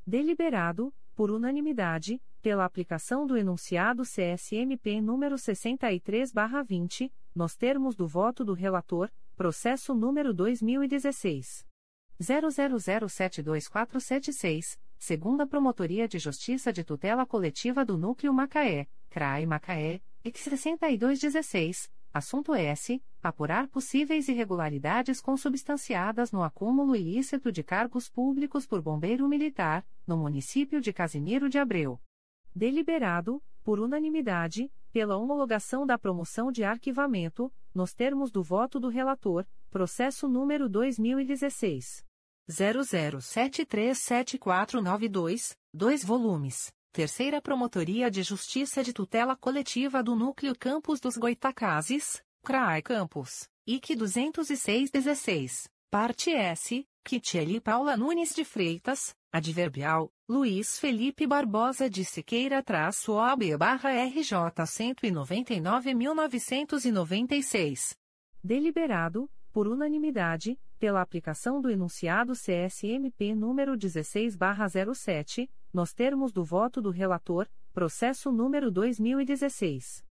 Deliberado, por unanimidade, pela aplicação do enunciado CSMP número 63/20, nos termos do voto do relator, processo número 2016 00072476, segunda Promotoria de Justiça de Tutela Coletiva do Núcleo Macaé, CRAI Macaé, X 6216 Assunto S. Apurar possíveis irregularidades consubstanciadas no acúmulo ilícito de cargos públicos por bombeiro militar, no município de Casimiro de Abreu. Deliberado, por unanimidade, pela homologação da promoção de arquivamento, nos termos do voto do relator, processo número 2016. 00737492, 2 volumes. Terceira Promotoria de Justiça de Tutela Coletiva do Núcleo Campos dos Goitacazes, CRAI Campos, IC 20616, Parte S, Kitieli Paula Nunes de Freitas, Adverbial, Luiz Felipe Barbosa de Siqueira traço OB barra RJ 199.996. Deliberado, por unanimidade, pela aplicação do enunciado CSMP número 16 barra 07, nos termos do voto do relator, processo número 2016.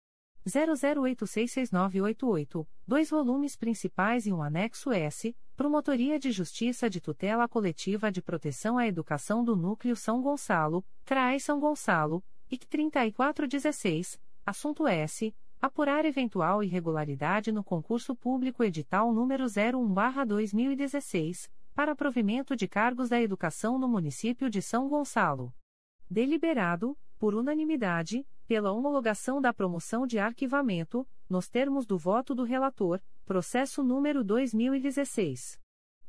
00866988, dois volumes principais e um anexo S, Promotoria de Justiça de Tutela Coletiva de Proteção à Educação do Núcleo São Gonçalo, CRAE São Gonçalo, IC 3416, assunto S. Apurar eventual irregularidade no concurso público edital número 01/2016 para provimento de cargos da educação no município de São Gonçalo. Deliberado, por unanimidade, pela homologação da promoção de arquivamento, nos termos do voto do relator, processo número 2016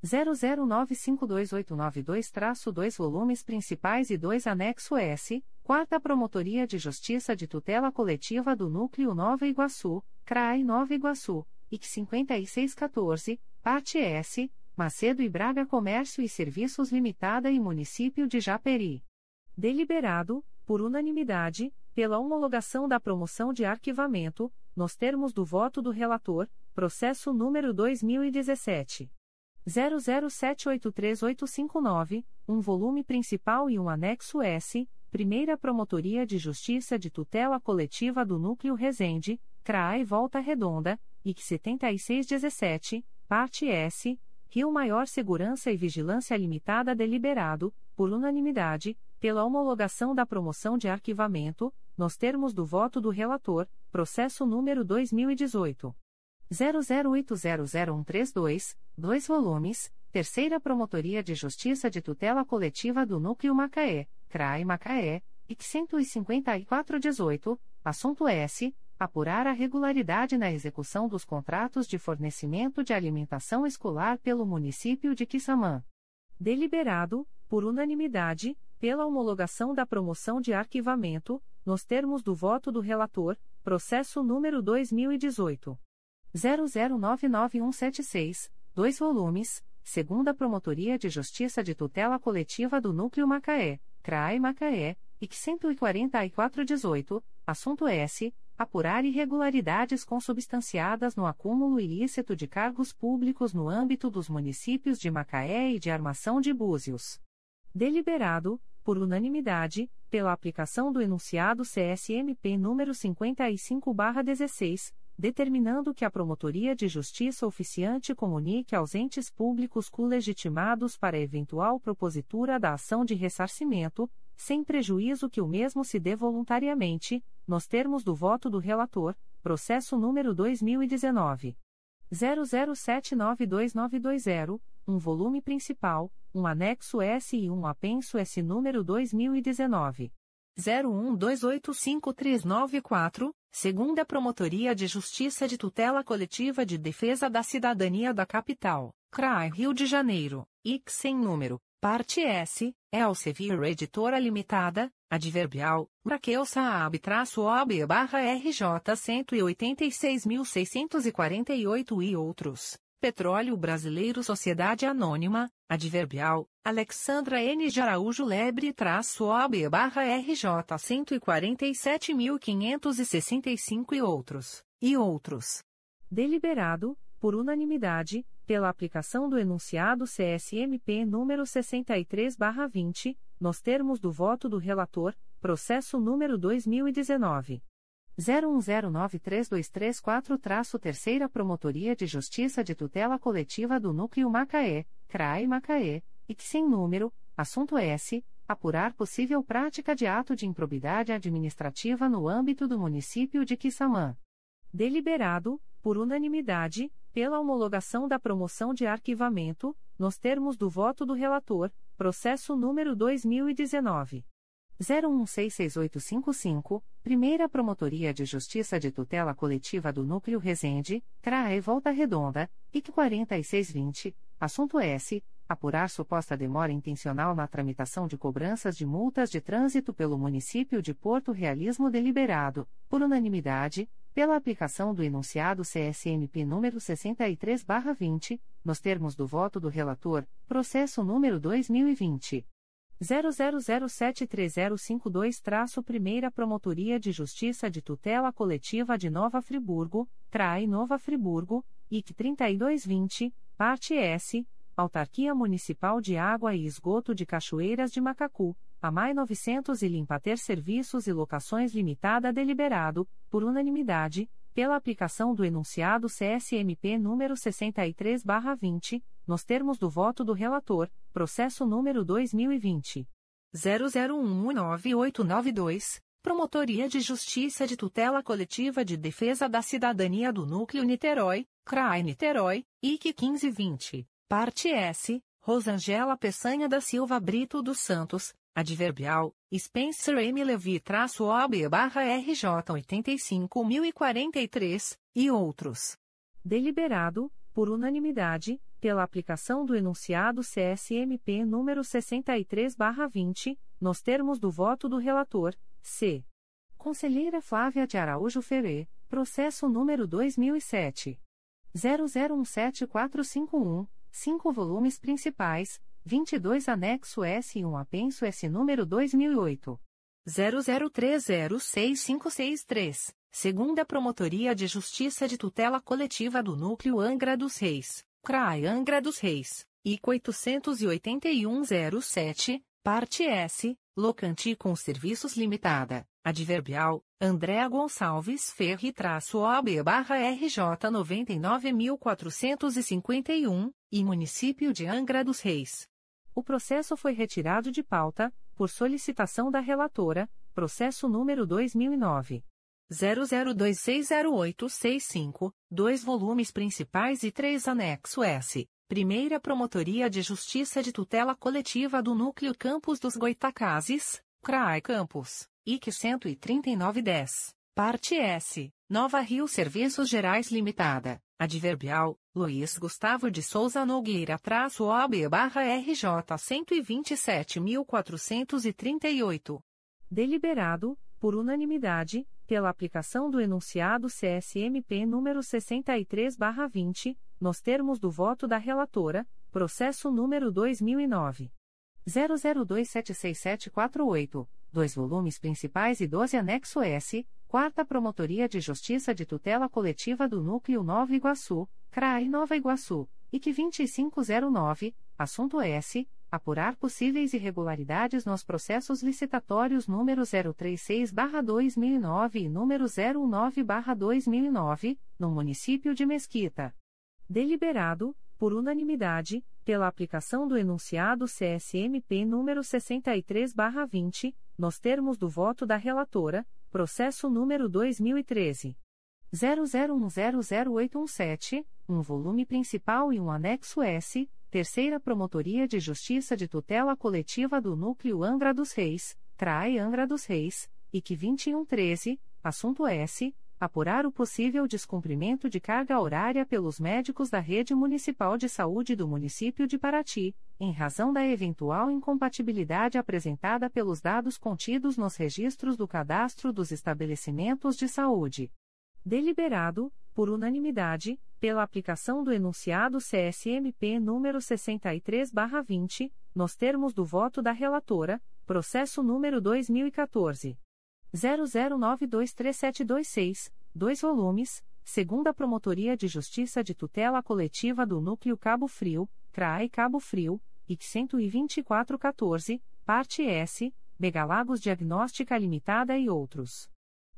00952892-2 volumes principais e 2 anexo S, Quarta Promotoria de Justiça de Tutela Coletiva do Núcleo Nova Iguaçu, CRAI Nova Iguaçu, IC 5614, parte S, Macedo e Braga Comércio e Serviços Limitada e Município de Japeri. Deliberado, por unanimidade, pela homologação da promoção de arquivamento, nos termos do voto do relator, processo número 2017 00783859, um volume principal e um anexo S, Primeira Promotoria de Justiça de Tutela Coletiva do Núcleo Resende, CRAI Volta Redonda, IC 7617, parte S, Rio Maior Segurança e Vigilância Limitada deliberado, por unanimidade, pela homologação da promoção de arquivamento, nos termos do voto do relator, processo número 2018 00800132, 2 volumes, Terceira Promotoria de Justiça de Tutela Coletiva do Núcleo Macaé, CRAI Macaé, IC 15418, assunto S. Apurar a regularidade na execução dos contratos de fornecimento de alimentação escolar pelo município de Quissamã. Deliberado, por unanimidade, pela homologação da promoção de arquivamento, nos termos do voto do relator, processo número 2018. 00999176, 2 volumes, segunda Promotoria de Justiça de Tutela Coletiva do Núcleo Macaé, CRAE Macaé, IC 14418, assunto S. Apurar irregularidades consubstanciadas no acúmulo ilícito de cargos públicos no âmbito dos municípios de Macaé e de Armação de Búzios. Deliberado, por unanimidade, pela aplicação do enunciado CSMP número 55/16, determinando que a Promotoria de Justiça oficiante comunique aos entes públicos colegitimados para eventual propositura da ação de ressarcimento, sem prejuízo que o mesmo se dê voluntariamente, nos termos do voto do relator, processo número 2019 00792920, um volume principal, um anexo S e um apenso S número 2019 01285394, segunda Promotoria de Justiça de Tutela Coletiva de Defesa da Cidadania da Capital, CRAI Rio de Janeiro, IC sem número, parte S, Elsevier Editora Limitada, Adverbial, Raquel Saab traço OB barra RJ 186.648 e outros. Petróleo Brasileiro Sociedade Anônima, Adverbial, Alexandra N. de Araújo Lebre traço OB barra RJ 147.565 e outros, e outros. Deliberado, por unanimidade, pela aplicação do enunciado CSMP número 63 barra 20, nos termos do voto do relator, processo número 2019. 01093234 Terceira Promotoria de Justiça de Tutela Coletiva do Núcleo Macaé, CRAE Macaé, e que sem número, assunto S, apurar possível prática de ato de improbidade administrativa no âmbito do município de Quissamã. Deliberado, por unanimidade, pela homologação da promoção de arquivamento, nos termos do voto do relator, processo número 2019 01668555, Primeira Promotoria de Justiça de Tutela Coletiva do Núcleo Resende, CRAE Volta Redonda, IC 4620, assunto S. Apurar suposta demora intencional na tramitação de cobranças de multas de trânsito pelo município de Porto Realismo deliberado, por unanimidade, pela aplicação do enunciado CSMP número 63/20, nos termos do voto do relator, processo número 2020 00073052 Primeira Promotoria de Justiça de Tutela Coletiva de Nova Friburgo, CRAI Nova Friburgo, IC 3220, parte S, Autarquia Municipal de Água e Esgoto de Cachoeiras de Macacu, a MAI 900 e Limpater Serviços e Locações Limitada deliberado, por unanimidade, pela aplicação do enunciado CSMP número 63/20, nos termos do voto do relator, processo número 2020 00119892, Promotoria de Justiça de Tutela Coletiva de Defesa da Cidadania do Núcleo Niterói, CRAI Niterói, IC 1520, parte S, Rosangela Peçanha da Silva Brito dos Santos, Adverbial, Spencer M. Levy-OB barra RJ 85.043, e outros. Deliberado, por unanimidade, pela aplicação do enunciado CSMP número 63 barra 20, nos termos do voto do relator, C. Conselheira Flávia de Araújo Ferê, processo número 2007. 00174551, 5 volumes principais, 22 anexo S e 1 apenso S número 2008. 00306563, segunda Promotoria de Justiça de Tutela Coletiva do Núcleo Angra dos Reis, CRAI Angra dos Reis, IC 88107, parte S, Locanti com Serviços Limitada, Adverbial, Andréa Gonçalves Ferri-OB barra RJ 99451, e Município de Angra dos Reis. O processo foi retirado de pauta, por solicitação da relatora, processo número 2009. 00260865, dois volumes principais e três anexo S. Primeira Promotoria de Justiça de Tutela Coletiva do Núcleo Campos dos Goitacazes, CRAI Campos, IC 13910. Parte S. Nova Rio Serviços Gerais Limitada. Adverbial, Luiz Gustavo de Souza Nogueira traço OB barra RJ 127.438. Deliberado, por unanimidade, pela aplicação do enunciado CSMP número 63 barra 20, nos termos do voto da relatora, processo número 2009. 00276748, dois volumes principais e 12 anexo S, Quarta Promotoria de Justiça de Tutela Coletiva do Núcleo Nova Iguaçu, CRAI Nova Iguaçu, IC 2509, assunto S. Apurar possíveis irregularidades nos processos licitatórios número 036-2009 e número 019-2009, no município de Mesquita. Deliberado, por unanimidade, pela aplicação do enunciado CSMP número 63-20, nos termos do voto da relatora, Processo número 2013. 00100817, um volume principal e um anexo S, Terceira Promotoria de Justiça de Tutela Coletiva do Núcleo Angra dos Reis, CRAE Angra dos Reis, IC 2113, assunto S. Apurar o possível descumprimento de carga horária pelos médicos da Rede Municipal de Saúde do município de Paraty, em razão da eventual incompatibilidade apresentada pelos dados contidos nos registros do cadastro dos estabelecimentos de saúde. Deliberado, por unanimidade, pela aplicação do enunciado CSMP número 63/20, nos termos do voto da relatora, processo número 2014 00923726, dois volumes, segunda Promotoria de Justiça de Tutela Coletiva do Núcleo Cabo Frio, CRAE Cabo Frio, IC 12414, parte S, Megalagos Diagnóstica Limitada e outros.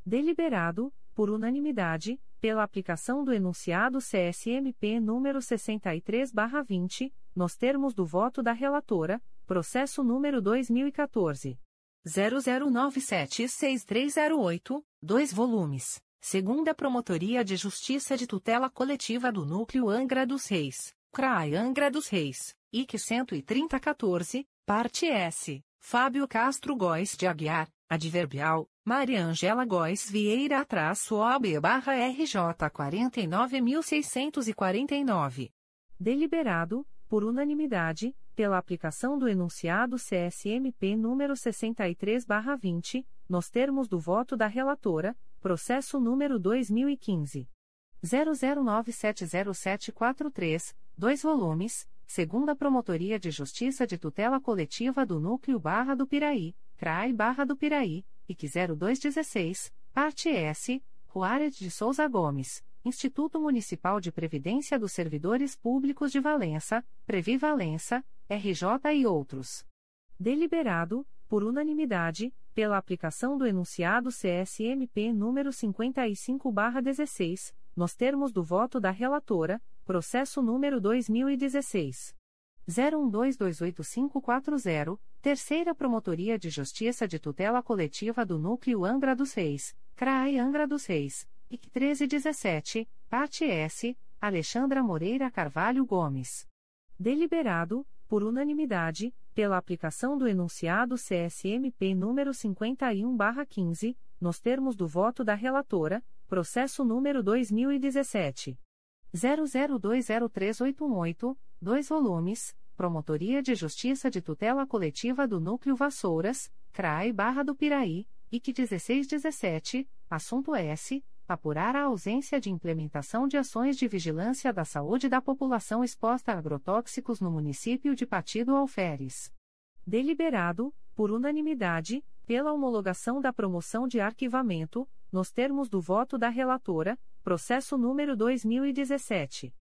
Deliberado, por unanimidade, pela aplicação do enunciado CSMP número 63/20, nos termos do voto da relatora, processo número 2014 00976308, dois volumes. Segunda Promotoria de Justiça de Tutela Coletiva do Núcleo Angra dos Reis, CRAI Angra dos Reis, IC 13014, parte S. Fábio Castro Góes de Aguiar, adverbial, Maria Angela Góes Vieira traço OB barra RJ 49649. Deliberado, por unanimidade, pela aplicação do enunciado CSMP número 63/20, nos termos do voto da relatora, processo número 2015 00970743, dois volumes, segunda Promotoria de Justiça de Tutela Coletiva do Núcleo Barra do Piraí, CRAI Barra do Piraí, IC 0216, parte S, Juárez de Souza Gomes. Instituto Municipal de Previdência dos Servidores Públicos de Valença, Previ Valença, RJ e outros. Deliberado, por unanimidade, pela aplicação do enunciado CSMP número 55/16, nos termos do voto da relatora, processo número 2016 01228540, Terceira Promotoria de Justiça de Tutela Coletiva do Núcleo Angra dos Reis, CRAE Angra dos Reis IC 1317, parte S, Alexandra Moreira Carvalho Gomes. Deliberado, por unanimidade, pela aplicação do enunciado CSMP número 51/15, nos termos do voto da relatora, processo número 2017 00203818, dois volumes, Promotoria de Justiça de Tutela Coletiva do Núcleo Vassouras, CRAI Barra do Piraí, IC 1617, assunto S apurar a ausência de implementação de ações de vigilância da saúde da população exposta a agrotóxicos no município de Partido Alferes. Deliberado, por unanimidade, pela homologação da promoção de arquivamento, nos termos do voto da relatora, processo número 2017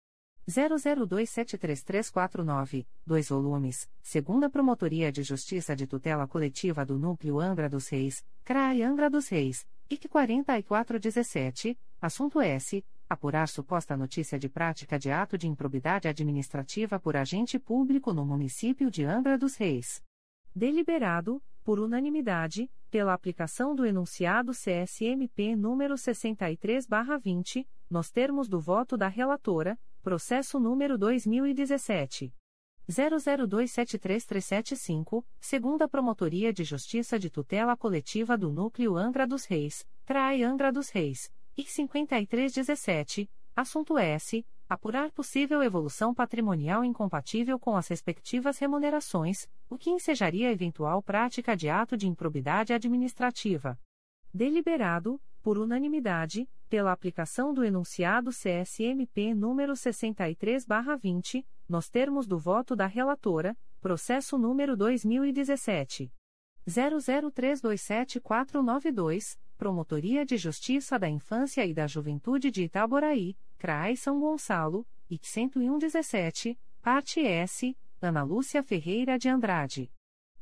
00273349, dois volumes, segunda Promotoria de Justiça de Tutela Coletiva do Núcleo Angra dos Reis, CRAI Angra dos Reis IC 4417, assunto S. apurar suposta notícia de prática de ato de improbidade administrativa por agente público no município de Angra dos Reis. Deliberado, por unanimidade, pela aplicação do enunciado CSMP número 63/20, nos termos do voto da relatora, processo número 2017 00273375, segunda Promotoria de Justiça de Tutela Coletiva do Núcleo Angra dos Reis, CRAE Angra dos Reis, e 5317, assunto S. Apurar possível evolução patrimonial incompatível com as respectivas remunerações, o que ensejaria eventual prática de ato de improbidade administrativa. Deliberado, por unanimidade, pela aplicação do enunciado CSMP número 63/20, nos termos do voto da relatora, processo número 2017 00327492, Promotoria de Justiça da Infância e da Juventude de Itaboraí, CRAI São Gonçalo, IC 10117, parte S, Ana Lúcia Ferreira de Andrade.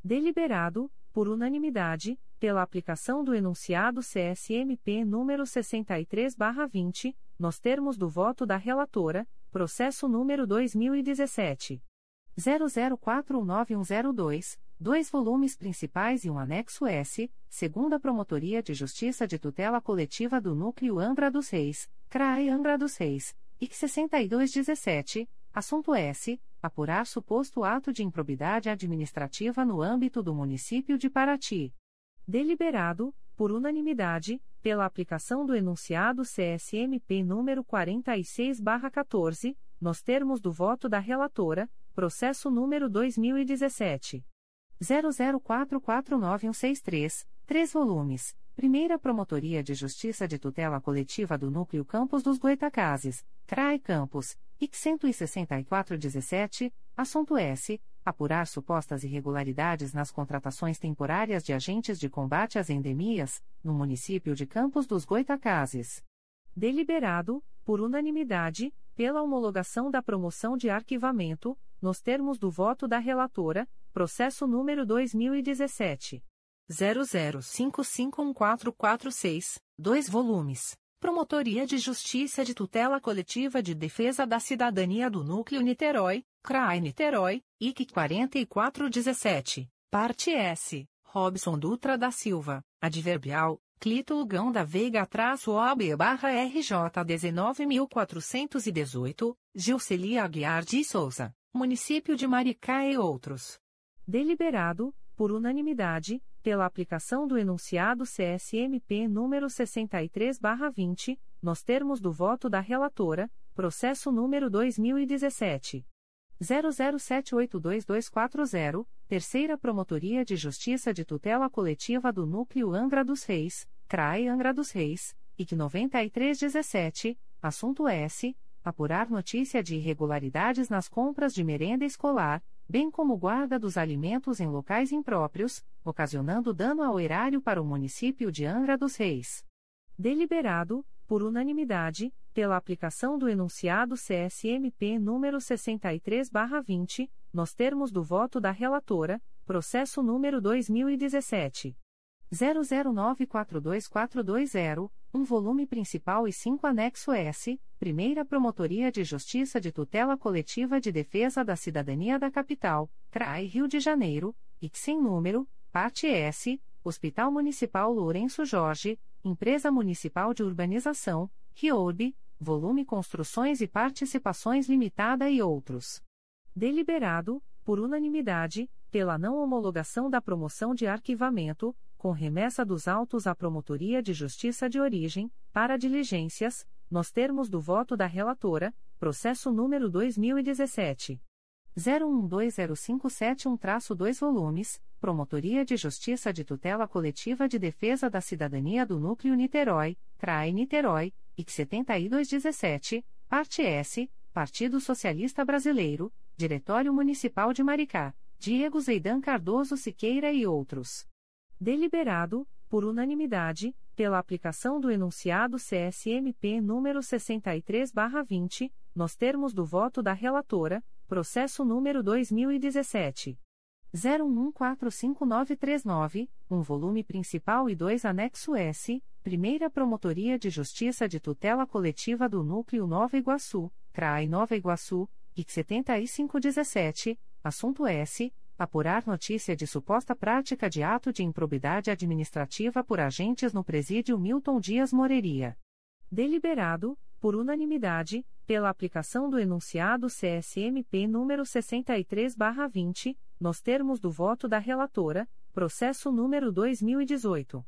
Deliberado, por unanimidade, pela aplicação do enunciado CSMP número 63/20, nos termos do voto da relatora, processo número 2017 00419102, dois volumes principais e um anexo S, segunda Promotoria de Justiça de Tutela Coletiva do Núcleo Angra dos Reis, CRAE Angra dos Reis, IC 6217, assunto S apurar suposto ato de improbidade administrativa no âmbito do município de Paraty. Deliberado, por unanimidade, pela aplicação do enunciado CSMP número 46/14, nos termos do voto da relatora, processo número 2017 00449163, três volumes. Primeira Promotoria de Justiça de Tutela Coletiva do Núcleo Campos dos Goitacazes, CRAE Campos, IC 16417, assunto S. Apurar supostas irregularidades nas contratações temporárias de agentes de combate às endemias, no município de Campos dos Goitacazes. Deliberado, por unanimidade, pela homologação da promoção de arquivamento, nos termos do voto da relatora, processo número 2017. 00551446, dois volumes. Promotoria de Justiça de Tutela Coletiva de Defesa da Cidadania do Núcleo Niterói, CRAI Niterói, IC 4417. Parte S. Robson Dutra da Silva, Adverbial, Clito Lugão da Veiga traço OB barra RJ 19418, Gilcelia Aguiar de Souza, Município de Maricá e outros. Deliberado, por unanimidade, pela aplicação do enunciado CSMP número 63/20, nos termos do voto da relatora, processo número 2017 00782240, Terceira Promotoria de Justiça de Tutela Coletiva do Núcleo Angra dos Reis, CRAE Angra dos Reis, IC 9317, assunto S apurar notícia de irregularidades nas compras de merenda escolar, bem como guarda dos alimentos em locais impróprios, ocasionando dano ao erário para o município de Angra dos Reis. Deliberado, por unanimidade, pela aplicação do enunciado CSMP número 63/20, nos termos do voto da relatora, processo número 2017 00942420, um volume principal e cinco anexo S, Primeira Promotoria de Justiça de Tutela Coletiva de Defesa da Cidadania da Capital, CRAI Rio de Janeiro, e sem número, parte S, Hospital Municipal Lourenço Jorge, Empresa Municipal de Urbanização, RIORB, volume Construções e Participações Limitada e outros. Deliberado, por unanimidade, pela não homologação da promoção de arquivamento, com remessa dos autos à Promotoria de Justiça de Origem, para diligências, nos termos do voto da relatora, processo número 2017. 012057-1-2 volumes, Promotoria de Justiça de Tutela Coletiva de Defesa da Cidadania do Núcleo Niterói, CRAE Niterói, IC 7217, parte S, Partido Socialista Brasileiro, Diretório Municipal de Maricá, Diego Zeidan Cardoso Siqueira e outros. Deliberado, por unanimidade, pela aplicação do enunciado CSMP número 63/20, nos termos do voto da relatora, processo número 2017 0145939, um volume principal e dois anexo S, Primeira Promotoria de Justiça de Tutela Coletiva do Núcleo Nova Iguaçu, CRAI Nova Iguaçu, IC 7517, assunto S. Apurar notícia de suposta prática de ato de improbidade administrativa por agentes no Presídio Milton Dias Moreira. Deliberado, por unanimidade, pela aplicação do enunciado CSMP número 63/20, nos termos do voto da relatora, processo número 2018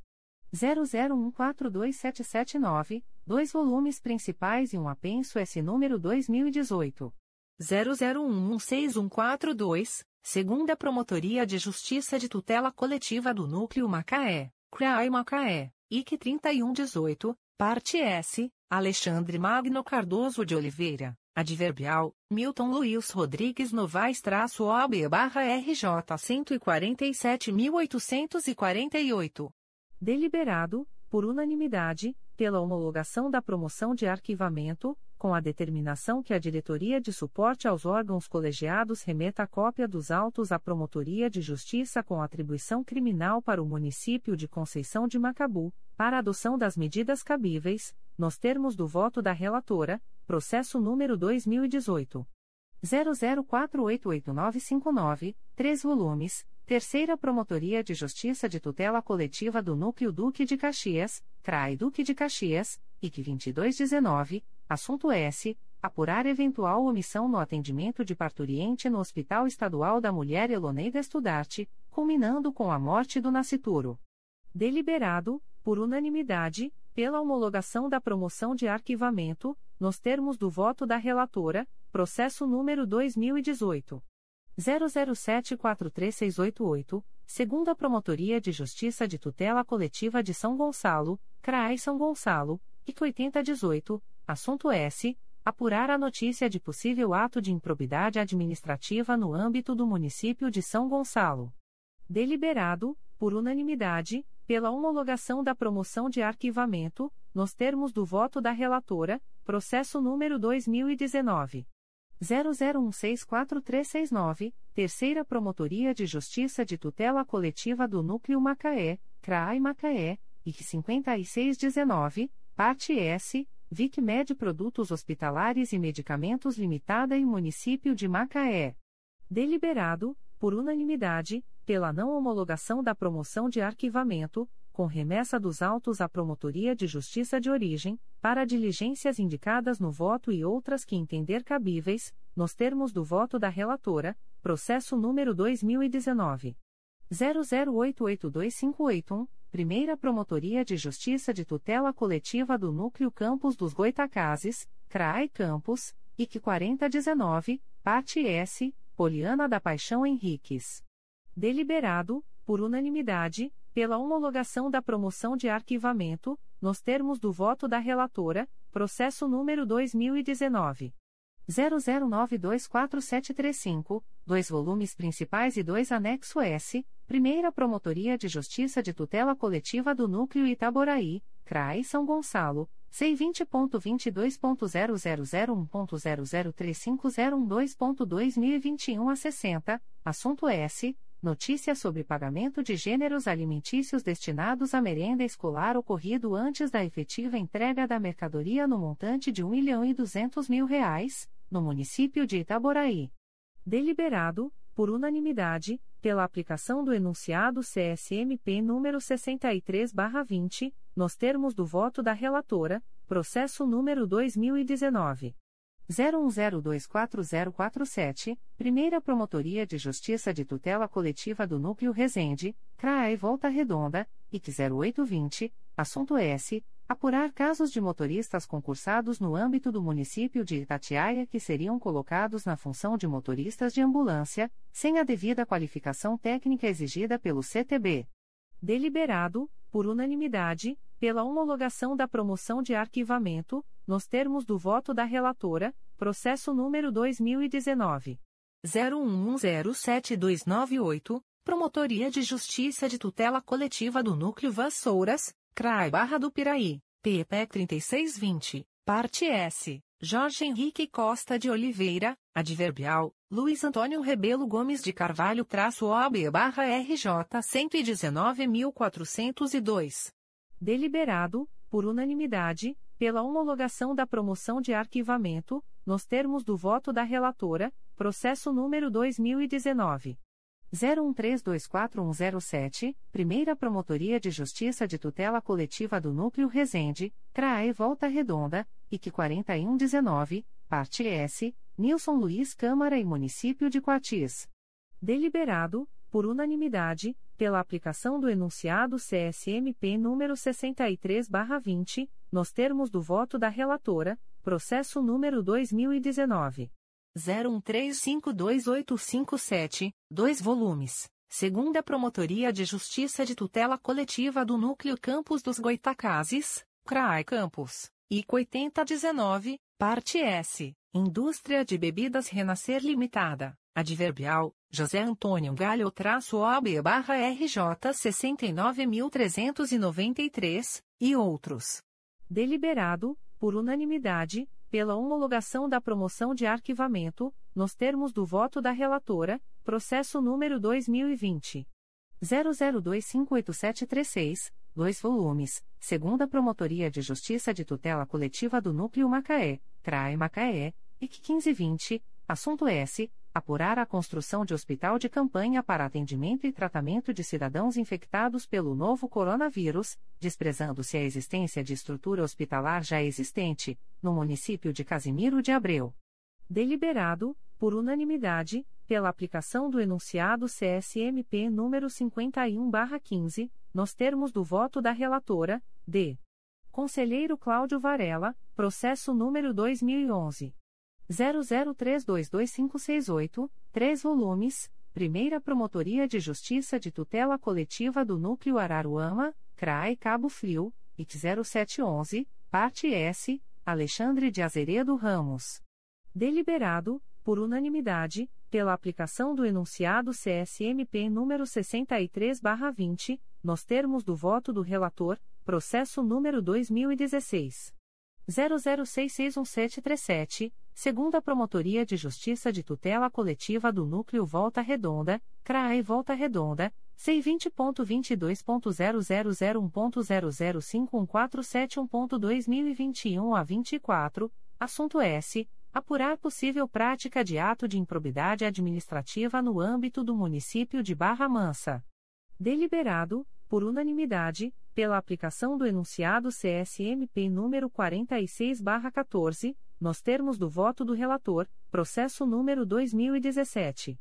00142779, dois volumes principais e um apenso S número 2018 00116142, segunda Promotoria de Justiça de Tutela Coletiva do Núcleo Macaé, CRAI Macaé, IC 3118, parte S Alexandre Magno Cardoso de Oliveira, adverbial, Milton Luiz Rodrigues Novaes traço OB barra RJ 147.848. Deliberado, por unanimidade, pela homologação da promoção de arquivamento, com a determinação que a Diretoria de Suporte aos Órgãos Colegiados remeta cópia dos autos à Promotoria de Justiça com atribuição criminal para o município de Conceição de Macabu, para adoção das medidas cabíveis, nos termos do voto da relatora, processo número 2018. 00488959, 3 volumes, Terceira Promotoria de Justiça de Tutela Coletiva do Núcleo Duque de Caxias, CRAI Duque de Caxias, IC 2219, assunto S. Apurar eventual omissão no atendimento de parturiente no Hospital Estadual da Mulher Eloneida Estudarte, culminando com a morte do nascituro. Deliberado, por unanimidade, pela homologação da promoção de arquivamento, nos termos do voto da relatora, processo número 2018 00743688, segunda Promotoria de Justiça de Tutela Coletiva de São Gonçalo, CRAI São Gonçalo, IC 8018, assunto S. Apurar a notícia de possível ato de improbidade administrativa no âmbito do município de São Gonçalo. Deliberado, por unanimidade, pela homologação da promoção de arquivamento, nos termos do voto da relatora, processo número 2019 00164369, Terceira Promotoria de Justiça de Tutela Coletiva do Núcleo Macaé, CRAI Macaé, IC 5619, parte S, VicMed Produtos Hospitalares e Medicamentos Limitada e Município de Macaé. Deliberado, por unanimidade, pela não homologação da promoção de arquivamento, com remessa dos autos à Promotoria de Justiça de Origem, para diligências indicadas no voto e outras que entender cabíveis, nos termos do voto da relatora, processo número 2019 00882581, Primeira Promotoria de Justiça de Tutela Coletiva do Núcleo Campos dos Goitacazes, CRAE Campos, IC 4019, parte S, Poliana da Paixão Henriques. Deliberado, por unanimidade, pela homologação da promoção de arquivamento, nos termos do voto da relatora, processo número 2019 00924735, dois volumes principais e dois anexo S, Primeira Promotoria de Justiça de Tutela Coletiva do Núcleo Itaboraí, CRAI São Gonçalo, C20.22.0001.0035012.2021 a 60, assunto S. Notícia sobre pagamento de gêneros alimentícios destinados à merenda escolar ocorrido antes da efetiva entrega da mercadoria no montante de R$ 1.200.000, no município de Itaboraí. Deliberado, por unanimidade, pela aplicação do enunciado CSMP número 63/20, nos termos do voto da relatora, processo número 2019 01024047, Primeira Promotoria de Justiça de Tutela Coletiva do Núcleo Resende, CRAE Volta Redonda, IC 0820, assunto S apurar casos de motoristas concursados no âmbito do município de Itatiaia que seriam colocados na função de motoristas de ambulância, sem a devida qualificação técnica exigida pelo CTB. Deliberado, por unanimidade, pela homologação da promoção de arquivamento, nos termos do voto da relatora, processo número 2019 01107298, Promotoria de Justiça de Tutela Coletiva do Núcleo Vassouras CRAI Barra do Piraí, PEP 3620, parte S, Jorge Henrique Costa de Oliveira, adverbial, Luiz Antônio Rebelo Gomes de Carvalho traço OAB barra RJ 119.402. Deliberado, por unanimidade, pela homologação da promoção de arquivamento, nos termos do voto da relatora, processo número 2019 01324107, Primeira Promotoria de Justiça de Tutela Coletiva do Núcleo Resende, CRAE Volta Redonda, IC 4119, parte S, Nilson Luiz Câmara e Município de Coatis. Deliberado, por unanimidade, pela aplicação do enunciado CSMP número 63/20, nos termos do voto da relatora, processo número 2019 01352857, 2 volumes. Segunda Promotoria de Justiça de Tutela Coletiva do Núcleo Campos dos Goitacazes, CRAI Campos, IC 8019, parte S. Indústria de Bebidas Renascer Limitada, Adverbial, José Antônio Galho traço OB barra RJ 69.393, e outros. Deliberado, por unanimidade, pela homologação da promoção de arquivamento, nos termos do voto da relatora, processo número 2020. 00258736, 2 volumes, segunda Promotoria de Justiça de Tutela Coletiva do Núcleo Macaé, CRAE Macaé, IC 1520, assunto S. Apurar a construção de hospital de campanha para atendimento e tratamento de cidadãos infectados pelo novo coronavírus, desprezando-se a existência de estrutura hospitalar já existente, no município de Casimiro de Abreu. Deliberado, por unanimidade, pela aplicação do enunciado CSMP número 51/15, nos termos do voto da relatora, D. Conselheiro Cláudio Varela, processo número 2011 00322568, 3 volumes. Primeira Promotoria de Justiça de Tutela Coletiva do Núcleo Araruama, CRAE Cabo Frio, IC 0711, parte S, Alexandre de Azeredo Ramos. Deliberado, por unanimidade, pela aplicação do enunciado CSMP número 63/20, nos termos do voto do relator, processo número 2016 00661737, segunda Promotoria de Justiça de Tutela Coletiva do Núcleo Volta Redonda, CRAE Volta Redonda, C20.22.0001.0051471.2021 a 24, assunto S. Apurar possível prática de ato de improbidade administrativa no âmbito do município de Barra Mansa. Deliberado, por unanimidade, pela aplicação do enunciado CSMP número 46/14, nos termos do voto do relator, processo número 2017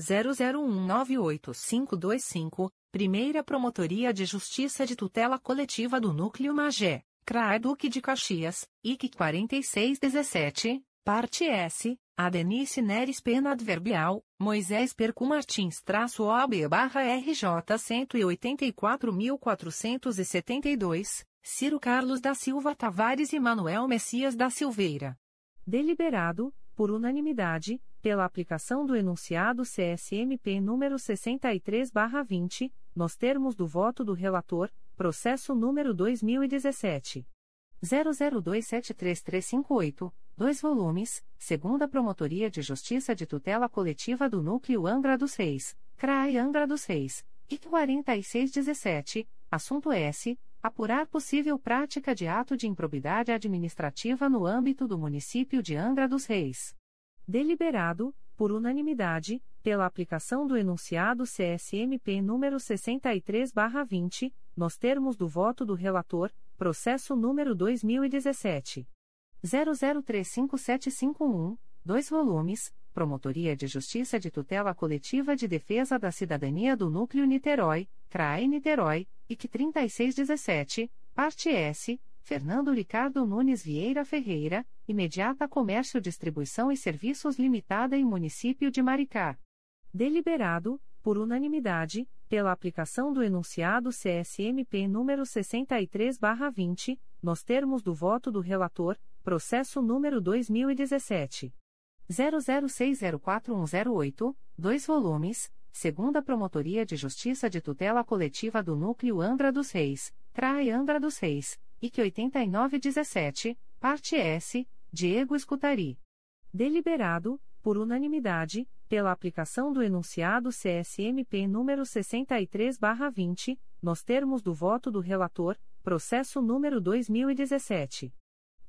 00198525, Primeira Promotoria de Justiça de Tutela Coletiva do Núcleo Magé, CRAE Duque de Caxias, IC 4617, parte S, Adenice Neres Pena Adverbial, Moisés Perco Martins traço OB barra RJ 184.472, Ciro Carlos da Silva Tavares e Manuel Messias da Silveira. Deliberado, por unanimidade, pela aplicação do enunciado CSMP número 63 barra 20, nos termos do voto do relator, processo número 2017. 00273358, 2 volumes, segunda Promotoria de Justiça de Tutela Coletiva do Núcleo Angra dos Reis, CRAI Angra dos Reis, IC 4617, assunto S. Apurar possível prática de ato de improbidade administrativa no âmbito do município de Angra dos Reis. Deliberado, por unanimidade, pela aplicação do enunciado CSMP número 63/20, nos termos do voto do relator, processo número 2017 00357551, 2 volumes, Promotoria de Justiça de Tutela Coletiva de Defesa da Cidadania do Núcleo Niterói, CRAE Niterói, IC 3617, parte S, Fernando Ricardo Nunes Vieira Ferreira, Imediata Comércio Distribuição e Serviços Limitada em Município de Maricá. Deliberado, por unanimidade, pela aplicação do enunciado CSMP número 63/20, nos termos do voto do relator, processo número 2017 00604108, 2 volumes, segunda Promotoria de Justiça de Tutela Coletiva do Núcleo Angra dos Reis, CRAE Angra dos Reis, IC 8917, parte S, Diego Escutari. Deliberado, por unanimidade, pela aplicação do enunciado CSMP número 63/20, nos termos do voto do relator, processo número 2017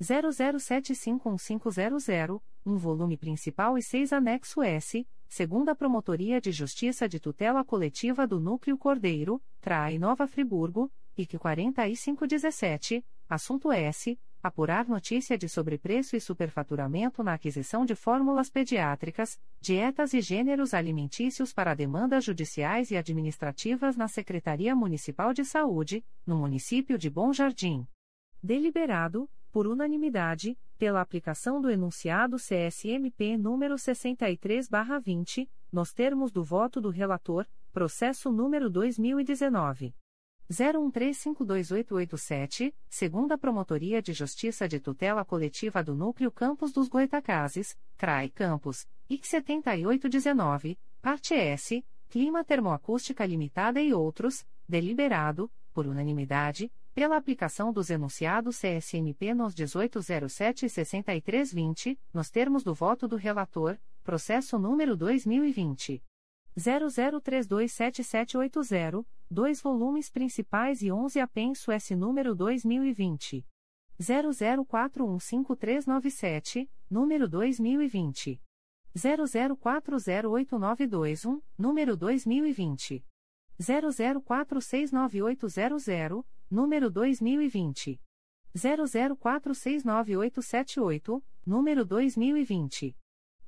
00751500, um volume principal e seis anexo S, segunda Promotoria de Justiça de Tutela Coletiva do Núcleo Cordeiro, Trai Nova Friburgo, IC 4517, assunto S. Apurar notícia de sobrepreço e superfaturamento na aquisição de fórmulas pediátricas, dietas e gêneros alimentícios para demandas judiciais e administrativas na Secretaria Municipal de Saúde, no município de Bom Jardim. Deliberado, por unanimidade, pela aplicação do enunciado CSMP número 63/20, nos termos do voto do relator, processo número 2019 01352887, segunda Promotoria de Justiça de Tutela Coletiva do Núcleo Campos dos Goitacazes, CRAI Campos, IC 7819, parte S, Clima Termoacústica Limitada e outros, deliberado, por unanimidade, pela aplicação dos enunciados CSMP nos 1807 e 6320, nos termos do voto do relator, processo número 2020 00327780, dois volumes principais e 11 apenso S número 2020 00415397, número 2020 00408921, número 2020 00469800, número 2020. 00469878, número 2020.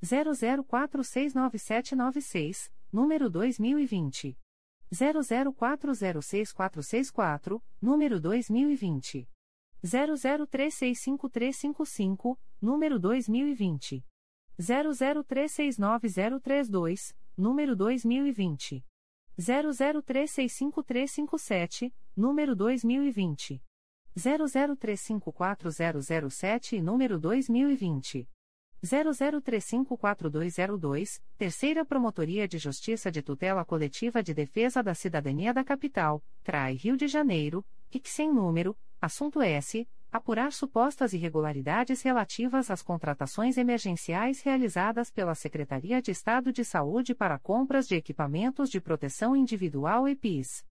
00469796, número 2020. 00406464, número 2020. 00365355, número 2020. 00369032, número 2020. 00365357, número 2020. 00354007 e número 2020. 00354202, Terceira Promotoria de Justiça de Tutela Coletiva de Defesa da Cidadania da Capital, CRAI Rio de Janeiro, IC sem número, assunto S apurar supostas irregularidades relativas às contratações emergenciais realizadas pela Secretaria de Estado de Saúde para compras de equipamentos de proteção individual EPIs.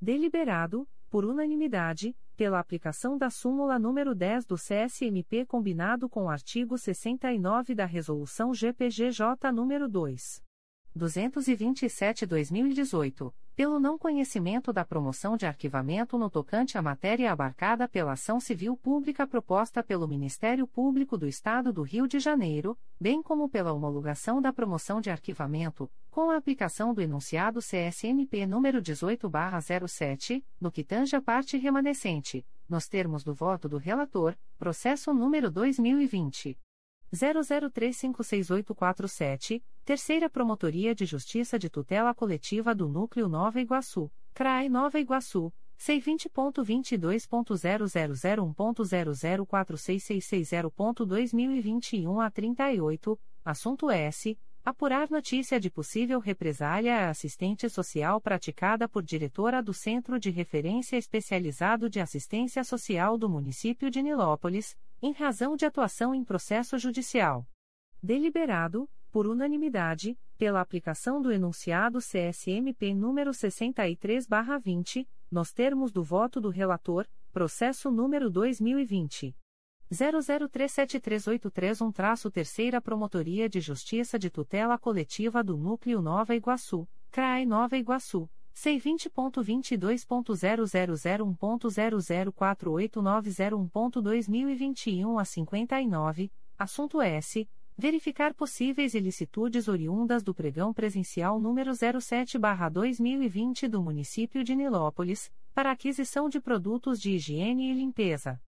Deliberado, por unanimidade, pela aplicação da súmula número 10 do CSMP combinado com o artigo 69 da Resolução GPGJ nº 2. 227-2018, pelo não conhecimento da promoção de arquivamento no tocante à matéria abarcada pela ação civil pública proposta pelo Ministério Público do Estado do Rio de Janeiro, bem como pela homologação da promoção de arquivamento, com a aplicação do enunciado CSNP número 18/07, no que tange a parte remanescente, nos termos do voto do relator, processo número 2020 00356847, Terceira Promotoria de Justiça de Tutela Coletiva do Núcleo Nova Iguaçu, CRAE Nova Iguaçu, C20.22.0001.0046660.2021 a 38, assunto S. Apurar notícia de possível represália a assistente social praticada por diretora do Centro de Referência Especializado de Assistência Social do Município de Nilópolis, em razão de atuação em processo judicial. Deliberado, por unanimidade, pela aplicação do enunciado CSMP número 63/20, nos termos do voto do relator, processo número 2020 00373831-Terceira Promotoria de Justiça de Tutela Coletiva do Núcleo Nova Iguaçu, CRAE Nova Iguaçu. C20.22.0001.0048901.2021 a 59, assunto S. Verificar possíveis ilicitudes oriundas do pregão presencial número 07-2020 do município de Nilópolis, para aquisição de produtos de higiene e limpeza.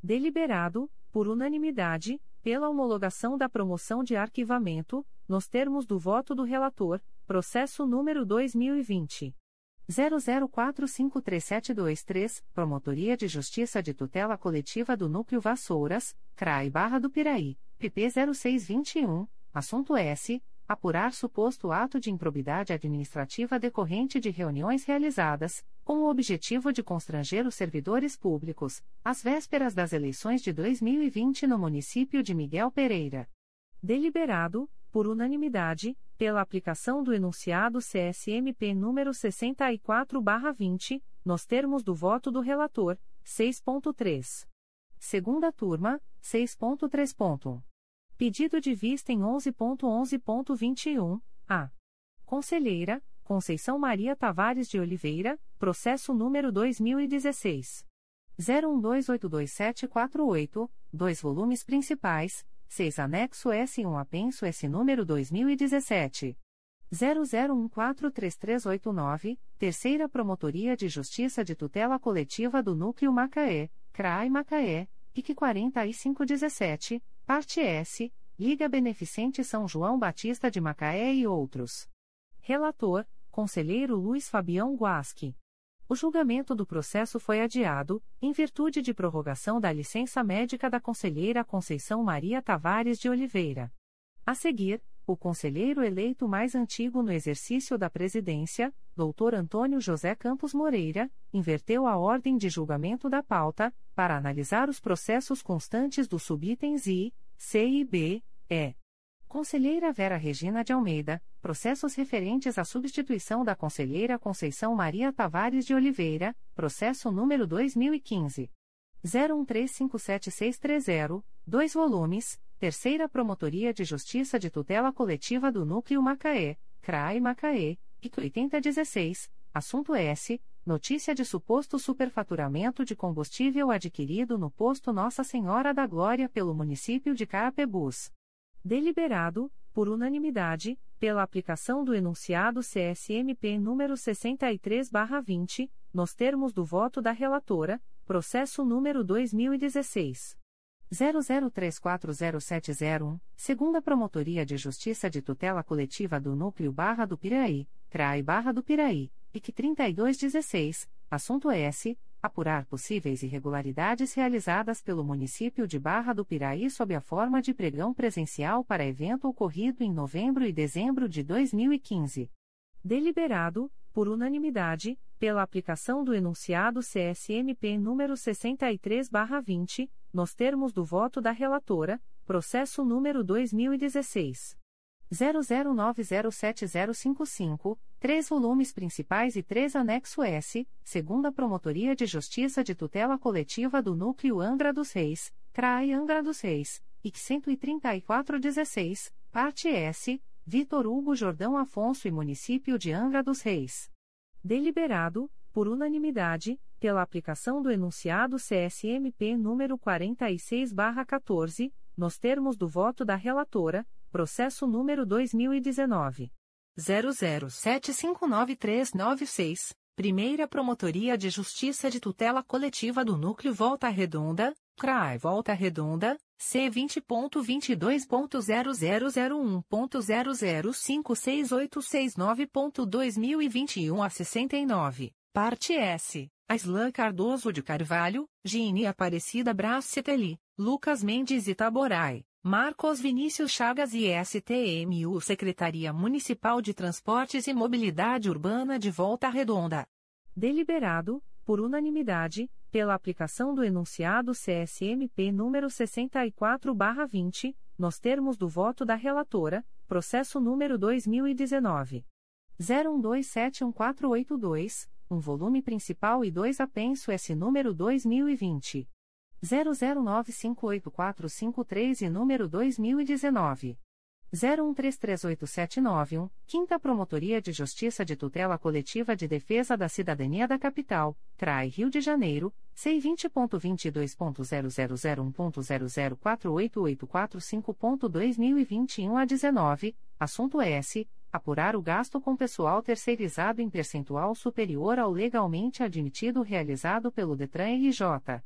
Deliberado, por unanimidade, pela homologação da promoção de arquivamento, nos termos do voto do relator, processo número 2020 00453723, Promotoria de Justiça de Tutela Coletiva do Núcleo Vassouras, CRAI Barra do Piraí, PP 0621, assunto S. Apurar suposto ato de improbidade administrativa decorrente de reuniões realizadas, com o objetivo de constranger os servidores públicos, às vésperas das eleições de 2020 no município de Miguel Pereira. Deliberado, por unanimidade, pela aplicação do enunciado CSMP número 64/20, nos termos do voto do relator, 6.3. Segunda turma, 6.3. Pedido de vista em 11.11.21, a. Conselheira, Conceição Maria Tavares de Oliveira, processo número 2016. 01282748, dois volumes principais, 6 anexo S1 apenso S número 2017. 00143389, Terceira Promotoria de Justiça de Tutela Coletiva do Núcleo Macaé, CRAI Macaé, IC 4517, Parte S, Liga Beneficente São João Batista de Macaé e outros. Relator, Conselheiro Luiz Fabião Guasque. O julgamento do processo foi adiado, em virtude de prorrogação da licença médica da conselheira Conceição Maria Tavares de Oliveira. A seguir, o conselheiro eleito mais antigo no exercício da presidência, Dr. Antônio José Campos Moreira, inverteu a ordem de julgamento da pauta, para analisar os processos constantes dos subitens I, C e B, E. Conselheira Vera Regina de Almeida, processos referentes à substituição da Conselheira Conceição Maria Tavares de Oliveira, processo número 2015. 01357630, dois volumes, Terceira Promotoria de Justiça de Tutela Coletiva do Núcleo Macaé, CRAI Macaé, IC 8016, assunto S. Notícia de suposto superfaturamento de combustível adquirido no posto Nossa Senhora da Glória pelo município de Carapebus. Deliberado, por unanimidade, pela aplicação do enunciado CSMP número 63/20, nos termos do voto da relatora, processo número 2016 00340701, segunda Promotoria de Justiça de Tutela Coletiva do Núcleo Barra do Piraí, CRAI Barra do Piraí, IC 3216, assunto S apurar possíveis irregularidades realizadas pelo município de Barra do Piraí sob a forma de pregão presencial para evento ocorrido em novembro e dezembro de 2015. Deliberado, por unanimidade, pela aplicação do enunciado CSMP número 63/20, nos termos do voto da relatora, processo número 2016 00907055, três volumes principais e três anexo S, segunda Promotoria de Justiça de Tutela Coletiva do Núcleo Angra dos Reis, CRAI Angra dos Reis, IC 13416, parte S, Vitor Hugo Jordão Afonso e Município de Angra dos Reis. Deliberado, por unanimidade, pela aplicação do enunciado CSMP número 46/14, nos termos do voto da relatora, Processo número 2019. 00759396, Primeira Promotoria de Justiça de Tutela Coletiva do Núcleo Volta Redonda, CRAI Volta Redonda, C20.22.0001.0056869.2021 a 69, parte S. Aislan Cardoso de Carvalho, Gini Aparecida Braceteli, Lucas Mendes Itaborai, Marcos Vinícius Chagas e STMU Secretaria Municipal de Transportes e Mobilidade Urbana de Volta Redonda. Deliberado, por unanimidade, pela aplicação do enunciado CSMP número 64/20, nos termos do voto da relatora, processo número 2019 01271482, um volume principal e dois apenso S número 2020 00958453 e número 2019 01338791, Quinta Promotoria de Justiça de Tutela Coletiva de Defesa da Cidadania da Capital, CRAI Rio de Janeiro, C20.22.0001.0048845.2021 a 19, assunto S. Apurar o gasto com pessoal terceirizado em percentual superior ao legalmente admitido realizado pelo Detran RJ.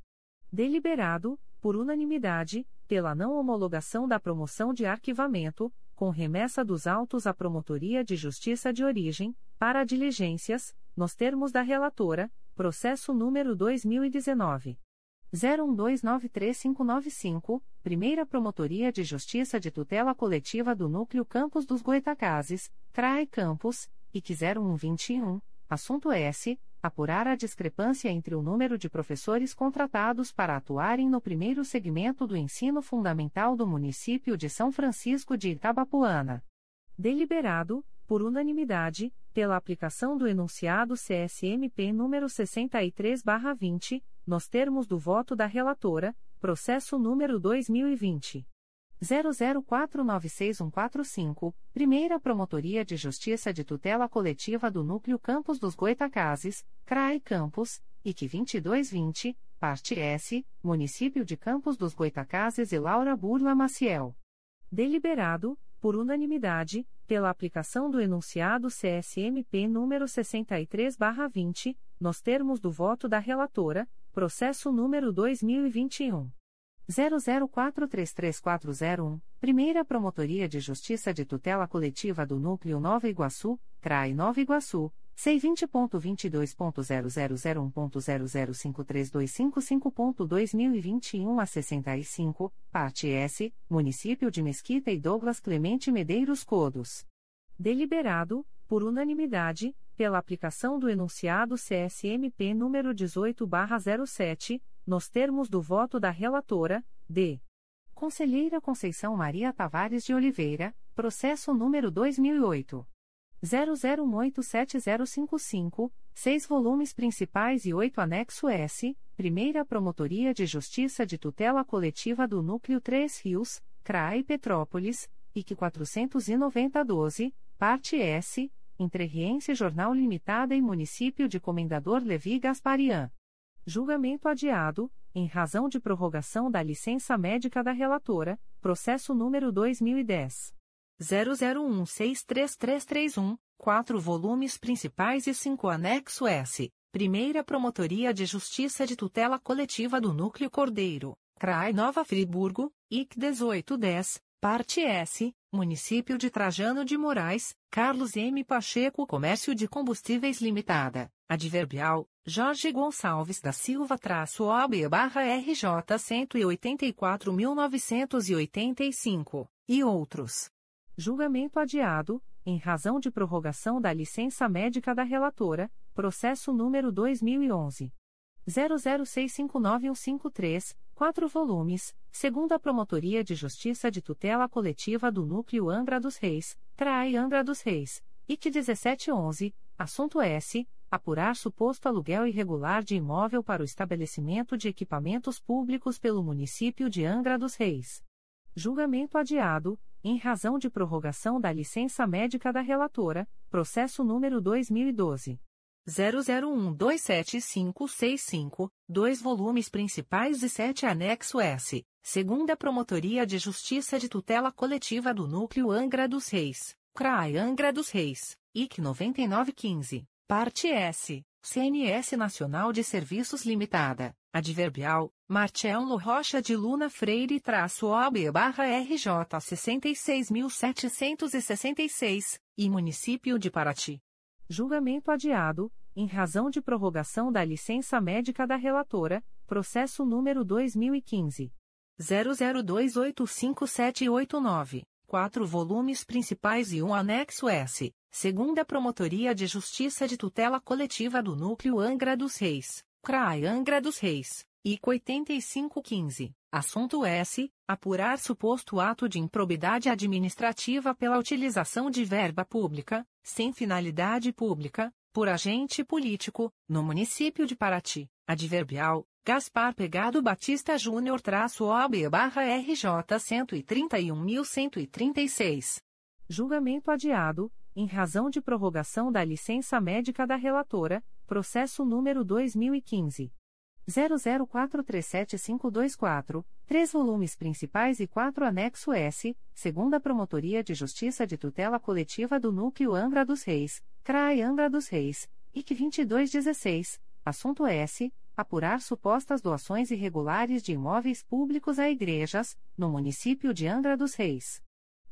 Deliberado, por unanimidade, pela não homologação da promoção de arquivamento, com remessa dos autos à Promotoria de Justiça de Origem, para diligências, nos termos da relatora, processo número 2019. 01293595, Primeira Promotoria de Justiça de Tutela Coletiva do Núcleo Campos dos Goitacazes, CRAE Campos, IC 0121, assunto S apurar a discrepância entre o número de professores contratados para atuarem no primeiro segmento do ensino fundamental do município de São Francisco de Itabapuana. Deliberado, por unanimidade, pela aplicação do enunciado CSMP número 63/20, nos termos do voto da relatora, processo número 2020 00496145, Primeira Promotoria de Justiça de Tutela Coletiva do Núcleo Campos dos Goitacazes, CRAE Campos, IC 2220, parte S, Município de Campos dos Goitacazes e Laura Burla Maciel. Deliberado, por unanimidade, pela aplicação do enunciado CSMP número 63/20, nos termos do voto da relatora, processo número 2021 00433401, Primeira Promotoria de Justiça de Tutela Coletiva do Núcleo Nova Iguaçu, CRAI Nova Iguaçu, C20.22.0001.0053255.2021 a 65, parte S, Município de Mesquita e Douglas Clemente Medeiros Codos. Deliberado, por unanimidade, pela aplicação do enunciado CSMP número 18/07, nos termos do voto da relatora, D. Conselheira Conceição Maria Tavares de Oliveira, processo número 2008 00187055, seis volumes principais e oito anexo S, Primeira Promotoria de Justiça de Tutela Coletiva do Núcleo 3 Rios, CRAE Petrópolis, IC 49012, parte S, Entrerriense Jornal Limitada e Município de Comendador Levi Gasparian. Julgamento adiado, em razão de prorrogação da licença médica da relatora, processo número 2010. 00163331, quatro volumes principais e cinco anexo S. Primeira Promotoria de Justiça de Tutela Coletiva do Núcleo Cordeiro, CRAI Nova Friburgo, IC 1810, Parte S, Município de Trajano de Moraes, Carlos M. Pacheco Comércio de Combustíveis Limitada, Adverbial, Jorge Gonçalves da Silva traço OB barra RJ 184.985, e outros. Julgamento adiado, em razão de prorrogação da licença médica da relatora, processo número 2011. 00659153, 4 volumes, segunda Promotoria de Justiça de Tutela Coletiva do Núcleo Angra dos Reis, Trai Angra dos Reis, IC 1711, assunto S apurar suposto aluguel irregular de imóvel para o estabelecimento de equipamentos públicos pelo município de Angra dos Reis. Julgamento adiado, em razão de prorrogação da licença médica da relatora, processo número 2012 00127565, dois volumes principais e sete anexo S, segunda Promotoria de Justiça de Tutela Coletiva do Núcleo Angra dos Reis, CRAI Angra dos Reis, IC 9915. Parte S. CNS Nacional de Serviços Limitada. Adverbial. Marcelo Rocha de Luna Freire traço OB barra RJ 66.766. E Município de Paraty. Julgamento adiado, em razão de prorrogação da licença médica da relatora, processo número 2015. 00285789. Quatro volumes principais e um anexo S. Segunda Promotoria de Justiça de Tutela Coletiva do Núcleo Angra dos Reis, CRAI Angra dos Reis, IC 8515. Assunto S. Apurar suposto ato de improbidade administrativa pela utilização de verba pública, sem finalidade pública, por agente político, no município de Paraty. Adverbial. Gaspar Pegado Batista Júnior traço OB barra RJ 131.136. Julgamento adiado, em razão de prorrogação da licença médica da relatora, processo número 2015. 00437524, três volumes principais e quatro anexo S, segunda Promotoria de Justiça de Tutela Coletiva do Núcleo Angra dos Reis, CRAI Angra dos Reis, IC 2216, assunto S. Apurar supostas doações irregulares de imóveis públicos a igrejas, no município de Angra dos Reis.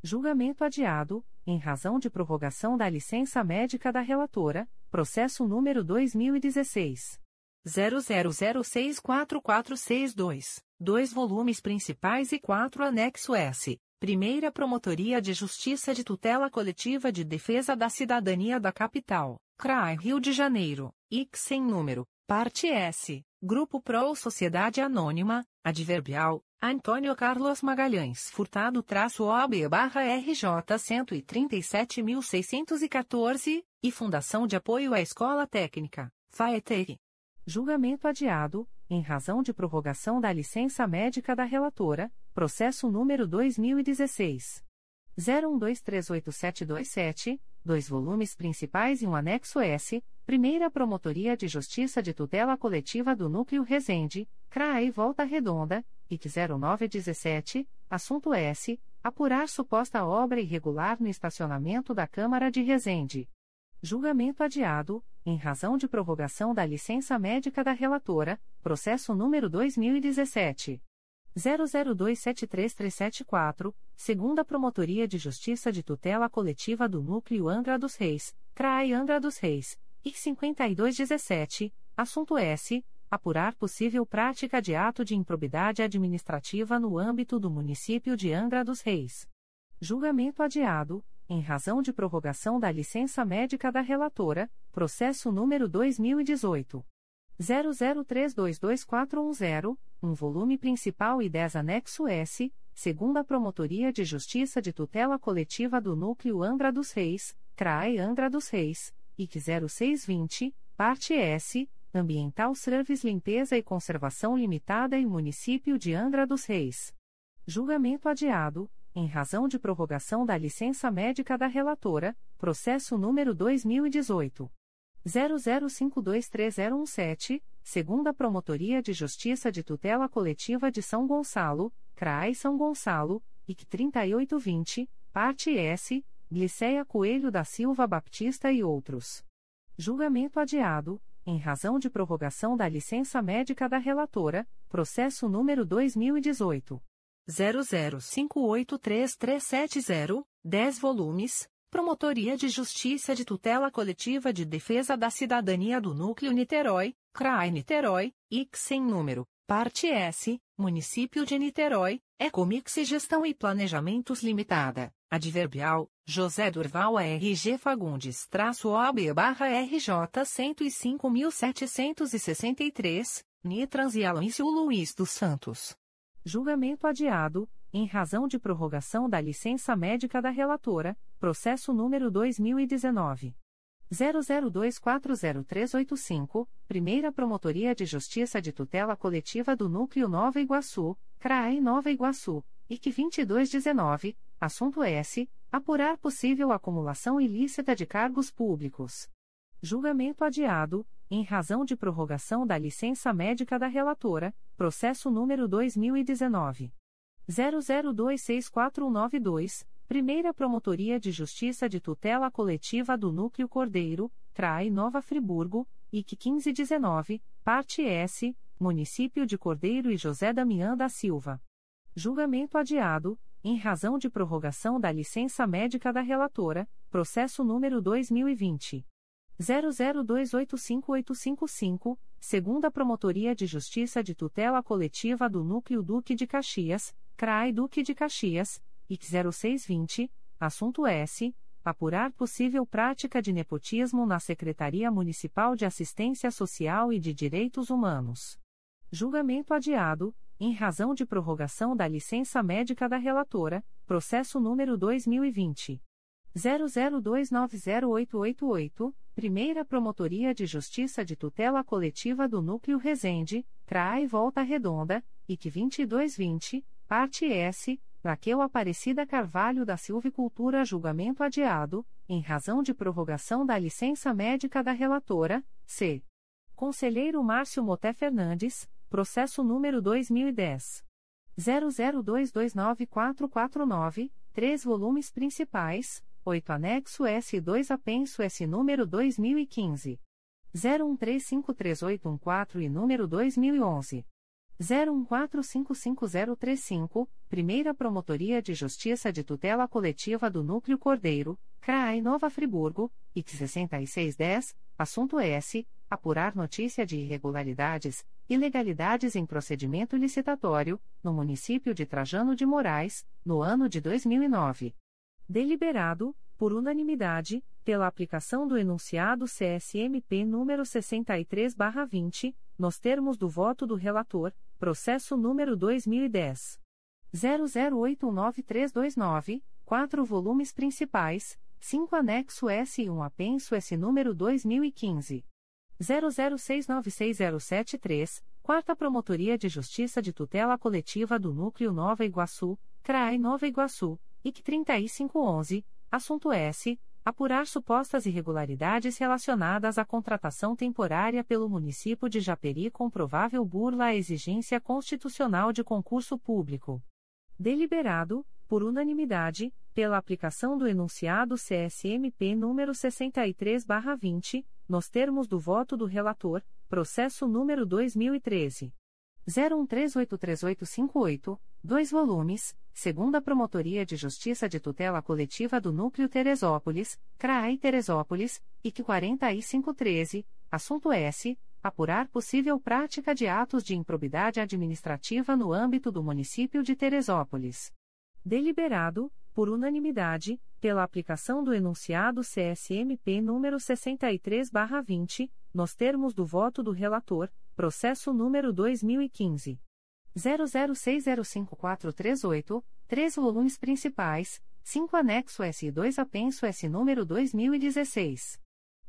Julgamento adiado, em razão de prorrogação da licença médica da relatora, processo número 2016. 00064462, dois volumes principais e quatro anexo S. Primeira Promotoria de Justiça de Tutela Coletiva de Defesa da Cidadania da Capital, CRAI Rio de Janeiro, IC sem número, parte S. Grupo Pro Sociedade Anônima, Adverbial, Antônio Carlos Magalhães Furtado traço OB barra RJ 137.614, e Fundação de Apoio à Escola Técnica, FAETEC. Julgamento adiado, em razão de prorrogação da licença médica da relatora, processo número 2016 01238727, dois volumes principais e um anexo S, Primeira Promotoria de Justiça de Tutela Coletiva do Núcleo Resende, CRAE Volta Redonda, IC 0917, assunto S, apurar suposta obra irregular no estacionamento da Câmara de Resende. Julgamento adiado, em razão de prorrogação da licença médica da relatora, processo número 2017 00273374, segunda Promotoria de Justiça de Tutela Coletiva do Núcleo Angra dos Reis, CRAI Angra dos Reis, IC 5217, assunto S. Apurar possível prática de ato de improbidade administrativa no âmbito do município de Angra dos Reis. Julgamento adiado, em razão de prorrogação da licença médica da relatora, processo número 2018. 00322410, um volume principal e 10 anexo S, segunda Promotoria de Justiça de Tutela Coletiva do Núcleo Angra dos Reis, CRAE Angra dos Reis, IC 0620, parte S, Ambiental Service Limpeza e Conservação Limitada e Município de Angra dos Reis. Julgamento adiado, em razão de prorrogação da licença médica da relatora, processo número 2018 00523017, segunda Promotoria de Justiça de Tutela Coletiva de São Gonçalo, CRAI São Gonçalo, IC 3820, parte S, Gliceia Coelho da Silva Baptista e outros. Julgamento adiado, em razão de prorrogação da licença médica da relatora, processo número 2018 00583370, 10 volumes Promotoria de Justiça de Tutela Coletiva de Defesa da Cidadania do Núcleo Niterói, CRAI Niterói, IC sem número, parte S, Município de Niterói, Ecomix Gestão e Planejamentos Limitada, Adverbial, José Durval RG Fagundes traço OAB barra RJ 105.763, Nitrans e Aloísio Luiz dos Santos. Julgamento adiado, em razão de prorrogação da licença médica da relatora, processo número 2019 00240385, Primeira Promotoria de Justiça de Tutela Coletiva do Núcleo Nova Iguaçu, CRAE Nova Iguaçu, IC 2219, assunto S. Apurar possível acumulação ilícita de cargos públicos. Julgamento adiado, em razão de prorrogação da licença médica da relatora, processo número 2019 00264192, Primeira Promotoria de Justiça de Tutela Coletiva do Núcleo Cordeiro, CRAI Nova Friburgo, IC 1519, Parte S, Município de Cordeiro e José Damião da Silva. Julgamento adiado, em razão de prorrogação da licença médica da relatora, processo número 2020 00285855, segunda Promotoria de Justiça de Tutela Coletiva do Núcleo Duque de Caxias, CRAI Duque de Caxias, IC 0620, assunto S. Apurar possível prática de nepotismo na Secretaria Municipal de Assistência Social e de Direitos Humanos. Julgamento adiado, em razão de prorrogação da licença médica da relatora, processo número 2020. 00290888, Primeira Promotoria de Justiça de Tutela Coletiva do Núcleo Resende, CRAI Volta Redonda, IC 2220, Parte S, Raquel Aparecida Carvalho da Silvicultura Julgamento adiado, em razão de prorrogação da licença médica da relatora, C. Conselheiro Márcio Moté Fernandes, processo número 2010. 00229449, três volumes principais, 8 anexo S2 apenso S número 2015. 01353814 e número 2011. 01455035, Primeira Promotoria de Justiça de Tutela Coletiva do Núcleo Cordeiro, CRAI Nova Friburgo, IC 6610, assunto S. Apurar notícia de irregularidades, ilegalidades em procedimento licitatório, no município de Trajano de Moraes, no ano de 2009. Deliberado, por unanimidade, pela aplicação do enunciado CSMP número 63/20, nos termos do voto do relator, processo número 2010 00819329, quatro volumes principais, 5 anexo S e 1 apenso S número 2015 00696073 Quarta Promotoria de Justiça de Tutela Coletiva do Núcleo Nova Iguaçu, CRAE Nova Iguaçu, IC 3511, assunto S. Apurar supostas irregularidades relacionadas à contratação temporária pelo município de Japeri com provável burla à exigência constitucional de concurso público. Deliberado, por unanimidade, pela aplicação do enunciado CSMP número 63/20, nos termos do voto do relator, processo número 2013 01383858, dois volumes, segunda Promotoria de Justiça de Tutela Coletiva do Núcleo Teresópolis, CRAI Teresópolis, IC 4513, assunto S apurar possível prática de atos de improbidade administrativa no âmbito do município de Teresópolis. Deliberado, por unanimidade, pela aplicação do enunciado CSMP número 63/20, nos termos do voto do relator, processo número 2015 00605438, três volumes principais, 5 anexo S e 2 apenso S número 2016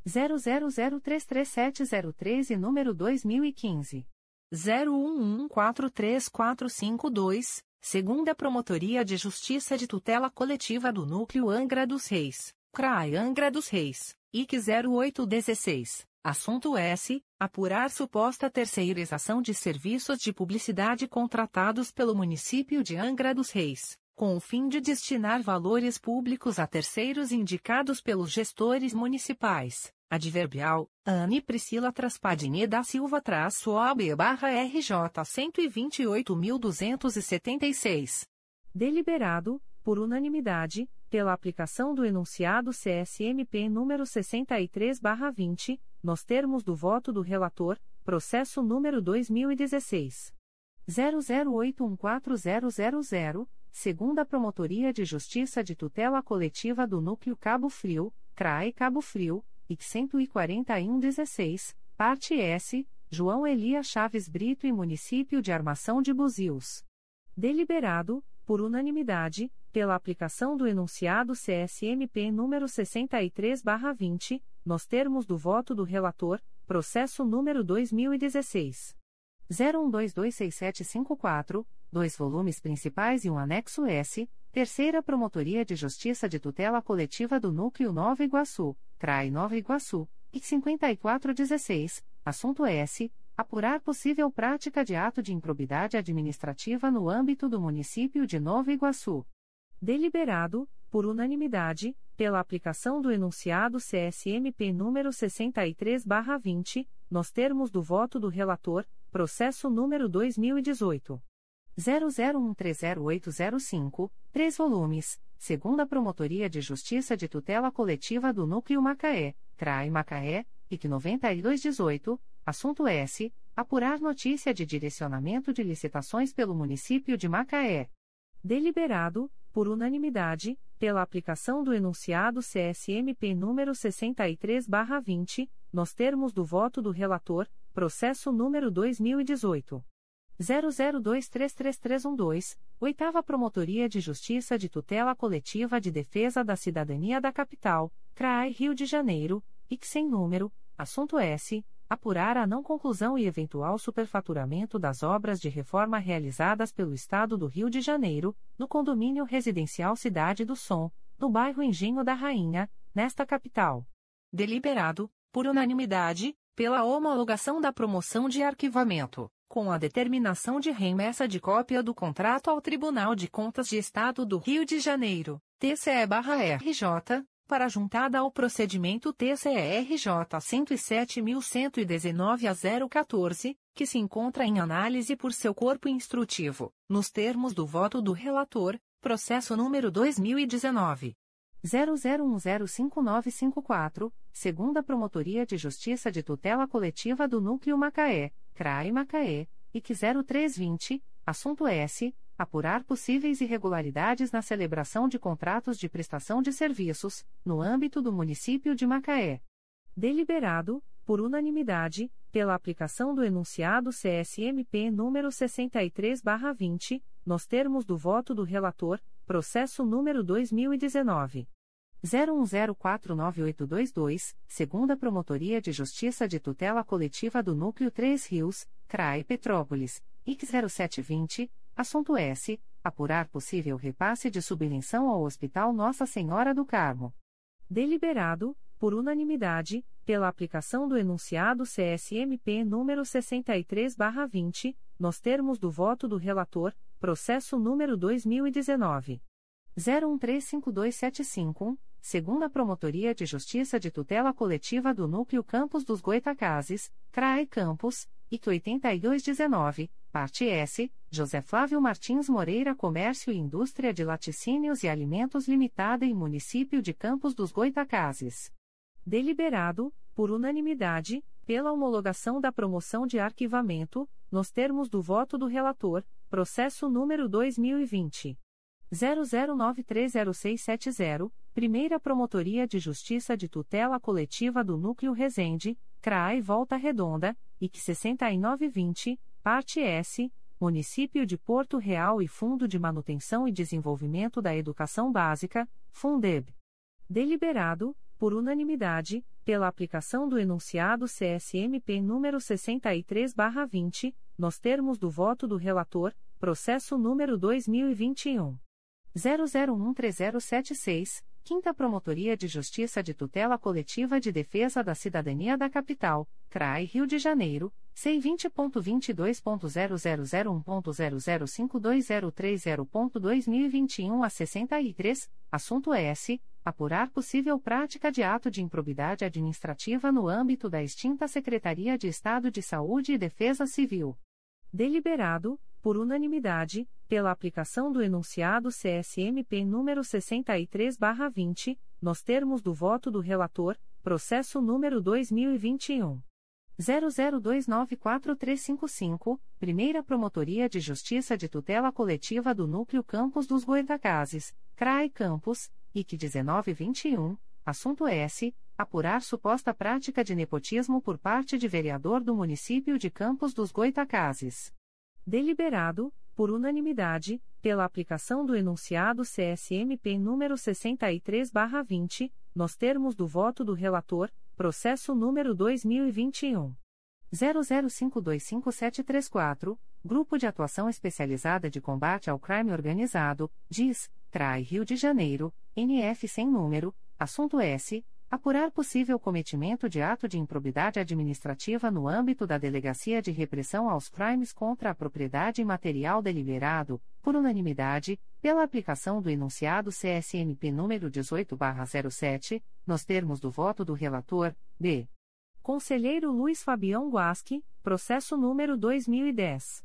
00033703 e número 2015 011434552, segunda Promotoria de Justiça de Tutela Coletiva do Núcleo Angra dos Reis, CRAI Angra dos Reis, IC 0816. Assunto S. Apurar suposta terceirização de serviços de publicidade contratados pelo município de Angra dos Reis, com o fim de destinar valores públicos a terceiros indicados pelos gestores municipais. Adverbial, Anne Priscila Traspadini da Silva traço OAB barra RJ 128.276. Deliberado, por unanimidade, pela aplicação do enunciado CSMP número 63 barra 20, nos termos do voto do relator, processo número 2016. 00814000, segunda Promotoria de Justiça de Tutela Coletiva do Núcleo Cabo Frio, CRAE Cabo Frio, IC 14116, parte S, João Elia Chaves Brito e Município de Armação de Buzios. Deliberado, por unanimidade, pela aplicação do enunciado CSMP número 63/20, nos termos do voto do relator, processo número 2016 01226754, dois volumes principais e um anexo S, Terceira Promotoria de Justiça de Tutela Coletiva do Núcleo Nova Iguaçu, CRAI Nova Iguaçu, IC 5416, assunto S apurar possível prática de ato de improbidade administrativa no âmbito do município de Nova Iguaçu. Deliberado, por unanimidade, pela aplicação do enunciado CSMP número 63/20, nos termos do voto do relator, processo número 2018 00130805, três volumes, segunda Promotoria de Justiça de Tutela Coletiva do Núcleo Macaé, CRAI Macaé, IC 9218 Assunto S. Apurar notícia de direcionamento de licitações pelo município de Macaé. Deliberado, por unanimidade, pela aplicação do enunciado CSMP número 63/20, nos termos do voto do relator, processo número 2018 00233312, Oitava Promotoria de Justiça de Tutela Coletiva de Defesa da Cidadania da Capital, CRAI Rio de Janeiro, IC sem número, assunto S apurar a não conclusão e eventual superfaturamento das obras de reforma realizadas pelo Estado do Rio de Janeiro, no condomínio residencial Cidade do Som, no bairro Engenho da Rainha, nesta capital. Deliberado, por unanimidade, pela homologação da promoção de arquivamento, com a determinação de remessa de cópia do contrato ao Tribunal de Contas de Estado do Rio de Janeiro, TCE-RJ, para juntada ao procedimento TCERJ 107.119 a 014, que se encontra em análise por seu corpo instrutivo, nos termos do voto do relator, processo número 2019 00105954, segunda Promotoria de Justiça de Tutela Coletiva do Núcleo Macaé, CRAI Macaé, IC 0320, assunto S apurar possíveis irregularidades na celebração de contratos de prestação de serviços, no âmbito do município de Macaé. Deliberado, por unanimidade, pela aplicação do enunciado CSMP número 63/20, nos termos do voto do relator, processo número 2019 01049822, segunda Promotoria de Justiça de Tutela Coletiva do Núcleo 3 Rios, CRAE Petrópolis, IC 0720, assunto S. Apurar possível repasse de subvenção ao Hospital Nossa Senhora do Carmo. Deliberado, por unanimidade, pela aplicação do enunciado CSMP número 63/20, nos termos do voto do relator, processo número 2019 01352751, segunda Promotoria de Justiça de Tutela Coletiva do Núcleo Campos dos Goitacazes, CRAE Campos, IC 8219, parte S, José Flávio Martins Moreira Comércio e Indústria de Laticínios e Alimentos Limitada em Município de Campos dos Goitacazes. Deliberado, por unanimidade, pela homologação da promoção de arquivamento, nos termos do voto do relator, processo número 2020 00930670, Primeira Promotoria de Justiça de Tutela Coletiva do Núcleo Resende, CRAI Volta Redonda, IC 6920, Parte S. Município de Porto Real e Fundo de Manutenção e Desenvolvimento da Educação Básica, Fundeb. Deliberado, por unanimidade, pela aplicação do enunciado CSMP número 63/20, nos termos do voto do relator, processo número 2021 00130767. 5 Promotoria de Justiça de Tutela Coletiva de Defesa da Cidadania da Capital, CRAI Rio de Janeiro, C20.22.0001.0052030.2021 a 63, assunto é S. Apurar possível prática de ato de improbidade administrativa no âmbito da extinta Secretaria de Estado de Saúde e Defesa Civil. Deliberado por unanimidade, pela aplicação do enunciado CSMP número 63/20, nos termos do voto do relator, processo número 2021 00294355, Primeira Promotoria de Justiça de Tutela Coletiva do Núcleo Campos dos Goitacazes, CRAE Campos, IC 1921, assunto S. Apurar suposta prática de nepotismo por parte de vereador do município de Campos dos Goitacazes. Deliberado, por unanimidade, pela aplicação do enunciado CSMP número 63/20, nos termos do voto do relator, processo número 2021 00525734, Grupo de Atuação Especializada de Combate ao Crime Organizado, DIS, Trai Rio de Janeiro, NF sem número, assunto S. Apurar possível cometimento de ato de improbidade administrativa no âmbito da Delegacia de Repressão aos Crimes contra a Propriedade Material deliberado, por unanimidade, pela aplicação do enunciado CSMP número 18/07, nos termos do voto do relator, B. Conselheiro Luiz Fabião Guasque, processo número 2010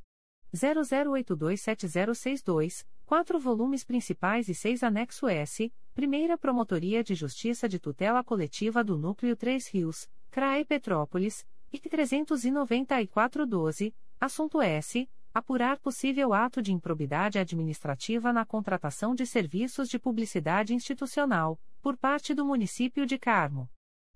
00827062 quatro volumes principais e seis anexo S, Primeira Promotoria de Justiça de Tutela Coletiva do Núcleo Três Rios, CRAE Petrópolis, IC 39412, assunto S. Apurar possível ato de improbidade administrativa na contratação de serviços de publicidade institucional, por parte do município de Carmo.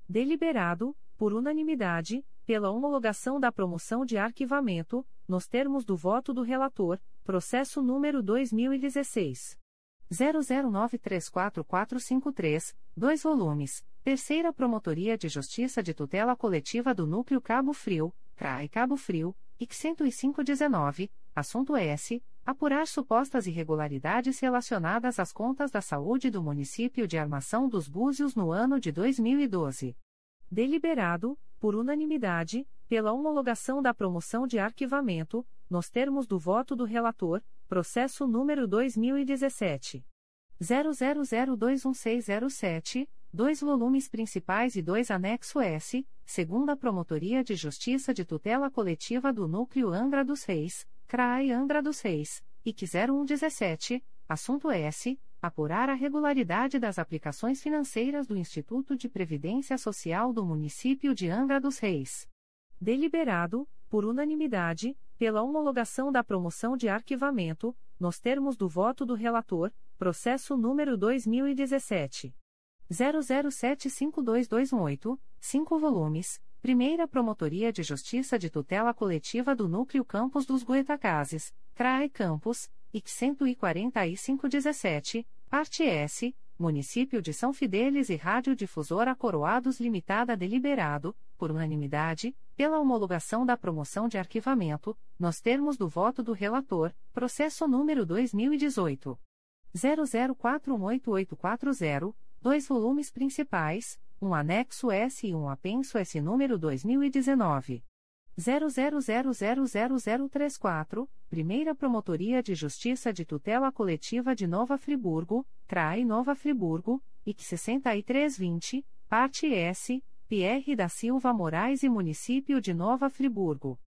Deliberado, por unanimidade, pela homologação da promoção de arquivamento, nos termos do voto do relator, processo número 2016 00934453, dois volumes. Terceira Promotoria de Justiça de Tutela Coletiva do Núcleo Cabo Frio, CRAI Cabo Frio, IC 10519, assunto S. Apurar supostas irregularidades relacionadas às contas da saúde do município de Armação dos Búzios no ano de 2012 deliberado, por unanimidade, pela homologação da promoção de arquivamento, nos termos do voto do relator, processo número 2017 00021607, dois volumes principais e dois anexo S, segunda Promotoria de Justiça de Tutela Coletiva do Núcleo Angra dos Reis, CRAI Angra dos Reis, IC 0117, assunto S apurar a regularidade das aplicações financeiras do Instituto de Previdência Social do município de Angra dos Reis. Deliberado, por unanimidade, pela homologação da promoção de arquivamento, nos termos do voto do relator, processo número 2017 00752218, 5 volumes. Primeira Promotoria de Justiça de Tutela Coletiva do Núcleo Campos dos Goitacazes, CRAE Campos, IC 14517, parte S, Município de São Fidélis e Rádio Difusora Coroados Limitada deliberado, por unanimidade, pela homologação da promoção de arquivamento, nos termos do voto do relator, processo número 2018 00418840, dois volumes principais, um anexo S e um apenso S número 2019 00000034, Primeira Promotoria de Justiça de Tutela Coletiva de Nova Friburgo, CRAI Nova Friburgo, IC 6320, Parte S, Pierre da Silva Moraes e Município de Nova Friburgo.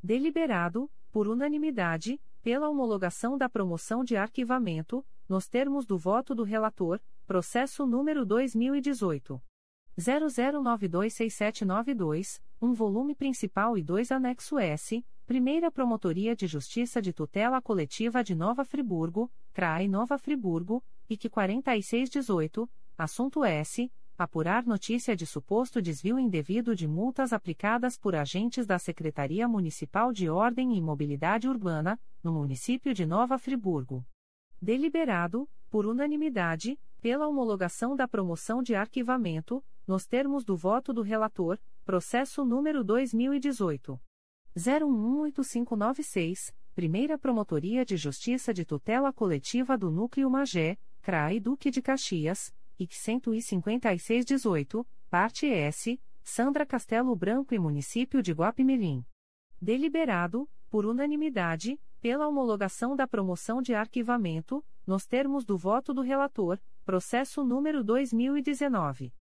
Deliberado, por unanimidade, pela homologação da promoção de arquivamento, nos termos do voto do relator, processo número 2018 00926792, um volume principal e dois anexo S, Primeira Promotoria de Justiça de Tutela Coletiva de Nova Friburgo, CRAI Nova Friburgo, IC 4618, assunto S. Apurar notícia de suposto desvio indevido de multas aplicadas por agentes da Secretaria Municipal de Ordem e Mobilidade Urbana, no município de Nova Friburgo. Deliberado, por unanimidade, pela homologação da promoção de arquivamento, nos termos do voto do relator, processo número 2018 018596, Primeira Promotoria de Justiça de Tutela Coletiva do Núcleo Magé, CRAI Duque de Caxias, IC 15618, parte S, Sandra Castelo Branco e Município de Guapimirim. Deliberado, por unanimidade, pela homologação da promoção de arquivamento, nos termos do voto do relator, processo número 2019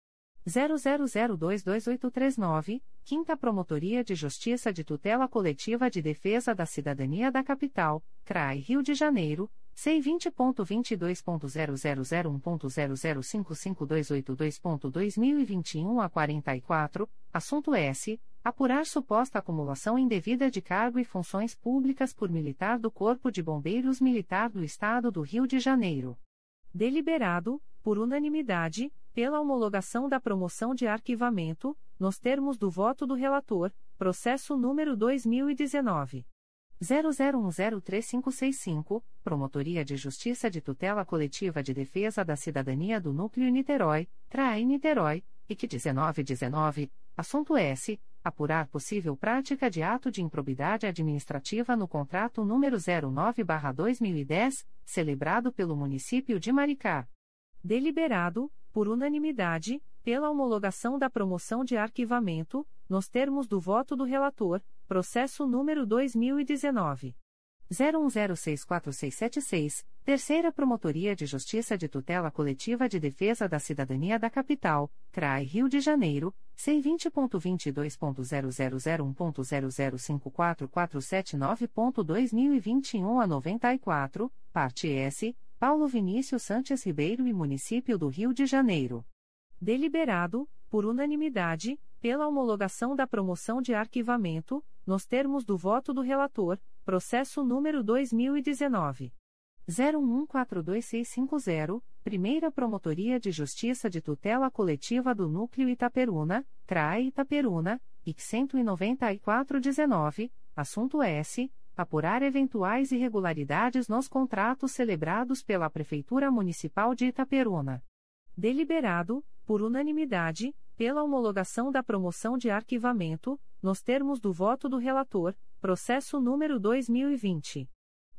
00022839, Quinta Promotoria de Justiça de Tutela Coletiva de Defesa da Cidadania da Capital, CRAI Rio de Janeiro, C20.22.0001.0055282.2021 a 44, assunto S. Apurar suposta acumulação indevida de cargo e funções públicas por militar do Corpo de Bombeiros Militar do Estado do Rio de Janeiro. Deliberado, por unanimidade, pela homologação da promoção de arquivamento, nos termos do voto do relator, processo número 2019 00103565, Promotoria de Justiça de Tutela Coletiva de Defesa da Cidadania do Núcleo Niterói, TRAE Niterói, IC 1919, assunto S. Apurar possível prática de ato de improbidade administrativa no contrato número 09-2010, celebrado pelo município de Maricá. Deliberado, por unanimidade, pela homologação da promoção de arquivamento, nos termos do voto do relator, processo número 2019 01064676, Terceira Promotoria de Justiça de Tutela Coletiva de Defesa da Cidadania da Capital, CRAI Rio de Janeiro, C20.22.0001.0054479.2021 a 94, parte S Paulo Vinícius Santos Ribeiro e Município do Rio de Janeiro. Deliberado, por unanimidade, pela homologação da promoção de arquivamento, nos termos do voto do relator, processo número 2019. 01142650, Primeira Promotoria de Justiça de Tutela Coletiva do Núcleo Itaperuna, CRAE Itaperuna, IC 19419, assunto S apurar eventuais irregularidades nos contratos celebrados pela Prefeitura Municipal de Itaperuna. Deliberado, por unanimidade, pela homologação da promoção de arquivamento, nos termos do voto do relator, processo número 2020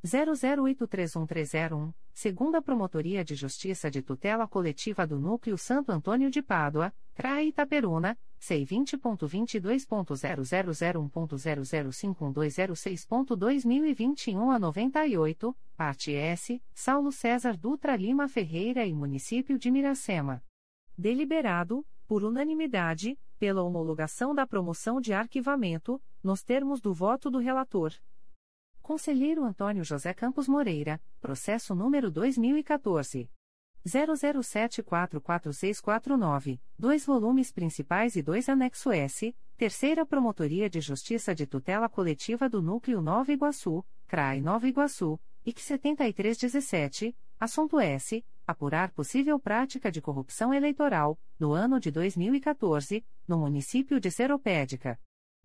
00831301, segunda Promotoria de Justiça de Tutela Coletiva do Núcleo Santo Antônio de Pádua, CRAE Itaperuna, C20.22.0001.0051206.2021 a 98, parte S, Saulo César Dutra Lima Ferreira e Município de Miracema. Deliberado, por unanimidade, pela homologação da promoção de arquivamento, nos termos do voto do relator. Conselheiro Antônio José Campos Moreira, processo número 2014. 00744649, dois volumes principais e dois anexo S, Terceira Promotoria de Justiça de Tutela Coletiva do Núcleo Nova Iguaçu, CRAI Nova Iguaçu, IC 7317, assunto S. Apurar possível prática de corrupção eleitoral, no ano de 2014, no município de Seropédica.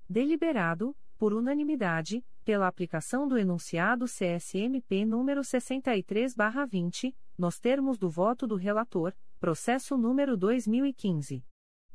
Deliberado, por unanimidade, pela aplicação do enunciado CSMP número 63/20, nos termos do voto do relator, processo número 2015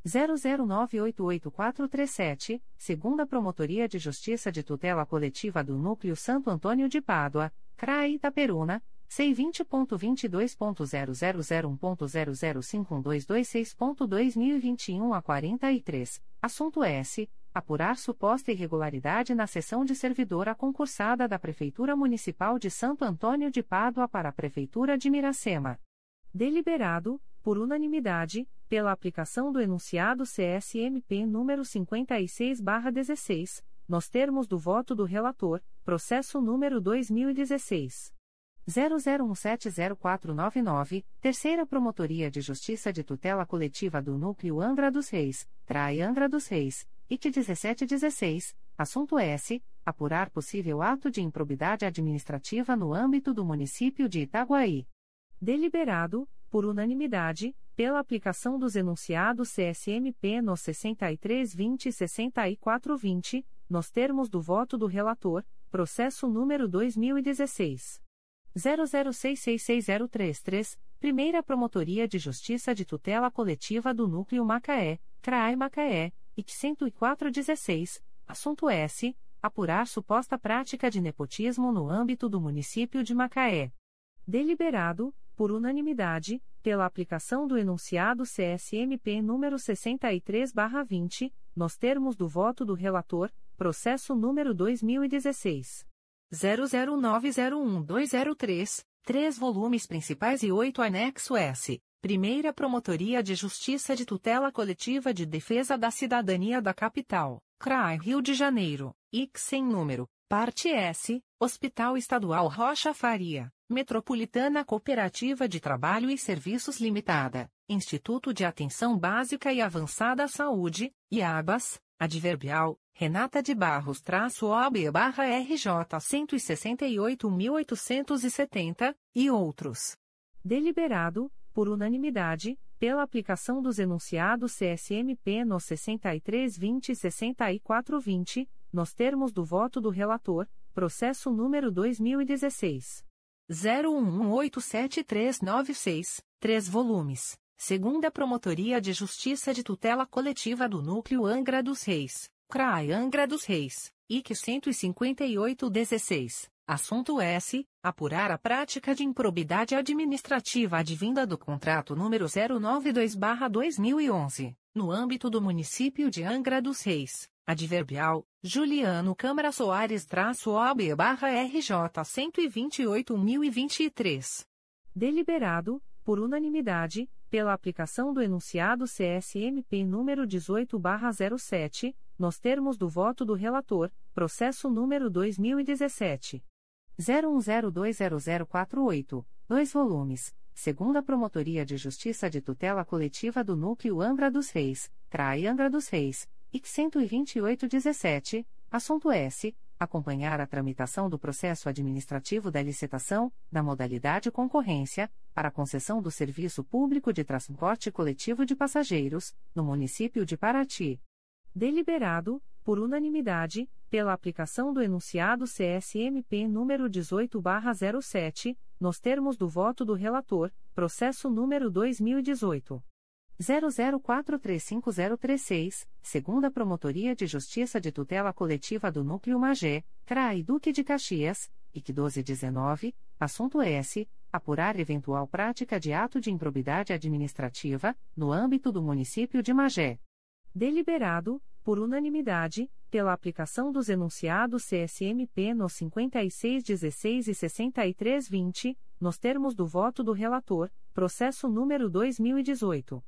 00988437, segunda Promotoria de Justiça de Tutela Coletiva do Núcleo Santo Antônio de Pádua, CRAE Itaperuna, C20.22.0001.0051226.2021 a 43, assunto S. Apurar suposta irregularidade na sessão de servidora concursada da Prefeitura Municipal de Santo Antônio de Pádua para a Prefeitura de Miracema. Deliberado, por unanimidade, pela aplicação do enunciado CSMP número 56/16, nos termos do voto do relator, processo número 2016 00170499, Terceira Promotoria de Justiça de Tutela Coletiva do Núcleo Angra dos Reis, Trai Angra dos Reis, IC 1716, assunto S. Apurar possível ato de improbidade administrativa no âmbito do município de Itaguaí. Deliberado, por unanimidade, pela aplicação dos enunciados CSMP no 6320 e 6420, nos termos do voto do relator, processo número 2016 00666033, Primeira Promotoria de Justiça de Tutela Coletiva do Núcleo Macaé, CRAI Macaé, IC 10416, assunto S. Apurar suposta prática de nepotismo no âmbito do município de Macaé. Deliberado, por unanimidade, pela aplicação do enunciado CSMP número 63/20, nos termos do voto do relator, processo número 2016 00901203, três volumes principais e oito anexo S. Primeira Promotoria de Justiça de Tutela Coletiva de Defesa da Cidadania da Capital, CRAI Rio de Janeiro, IC sem número, parte S, Hospital Estadual Rocha Faria. Metropolitana Cooperativa de Trabalho e Serviços Limitada, Instituto de Atenção Básica e Avançada à Saúde, IABAS, Adverbial, Renata de Barros OB barra RJ 168.870, e outros. Deliberado, por unanimidade, pela aplicação dos enunciados CSMP no 6320 e 6420, nos termos do voto do relator, processo número 2016. 01187396, 3 volumes. Segunda Promotoria de Justiça de Tutela Coletiva do Núcleo Angra dos Reis, CRAI Angra dos Reis, IC 15816. Assunto S. Apurar a prática de improbidade administrativa advinda do contrato número 092-2011, no âmbito do município de Angra dos Reis. Adverbial, Juliano Câmara Soares-OB-RJ 128.023. Deliberado, por unanimidade, pela aplicação do enunciado CSMP número 18/07, nos termos do voto do relator, processo número 2017 01020048, dois volumes. Segunda Promotoria de Justiça de Tutela Coletiva do Núcleo Angra dos Reis, CRAI Angra dos Reis, IC 12817, assunto S. Acompanhar a tramitação do processo administrativo da licitação, da modalidade concorrência, para concessão do serviço público de transporte coletivo de passageiros, no município de Paraty. Deliberado, por unanimidade, pela aplicação do enunciado CSMP número 18/07, nos termos do voto do relator, processo número 2018 00435036, segunda Promotoria de Justiça de Tutela Coletiva do Núcleo Magé, CRAI Duque de Caxias, IC 1219, assunto S. Apurar eventual prática de ato de improbidade administrativa, no âmbito do município de Magé. Deliberado, por unanimidade, pela aplicação dos enunciados CSMP nos 5616 e 6320, nos termos do voto do relator, processo número 2018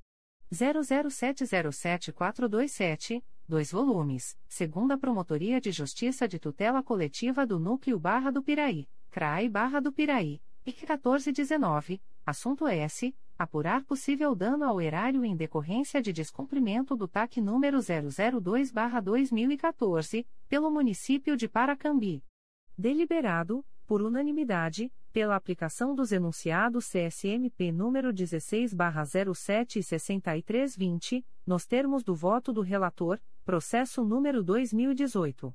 00707427, dois volumes, segunda Promotoria de Justiça de Tutela Coletiva do Núcleo Barra do Piraí, CRAI Barra do Piraí, IC 1419, assunto S. Apurar possível dano ao erário em decorrência de descumprimento do TAC número 002-2014, pelo município de Paracambi. Deliberado, por unanimidade, pela aplicação dos enunciados CSMP número 16/07 e 6320, nos termos do voto do relator, processo número 2018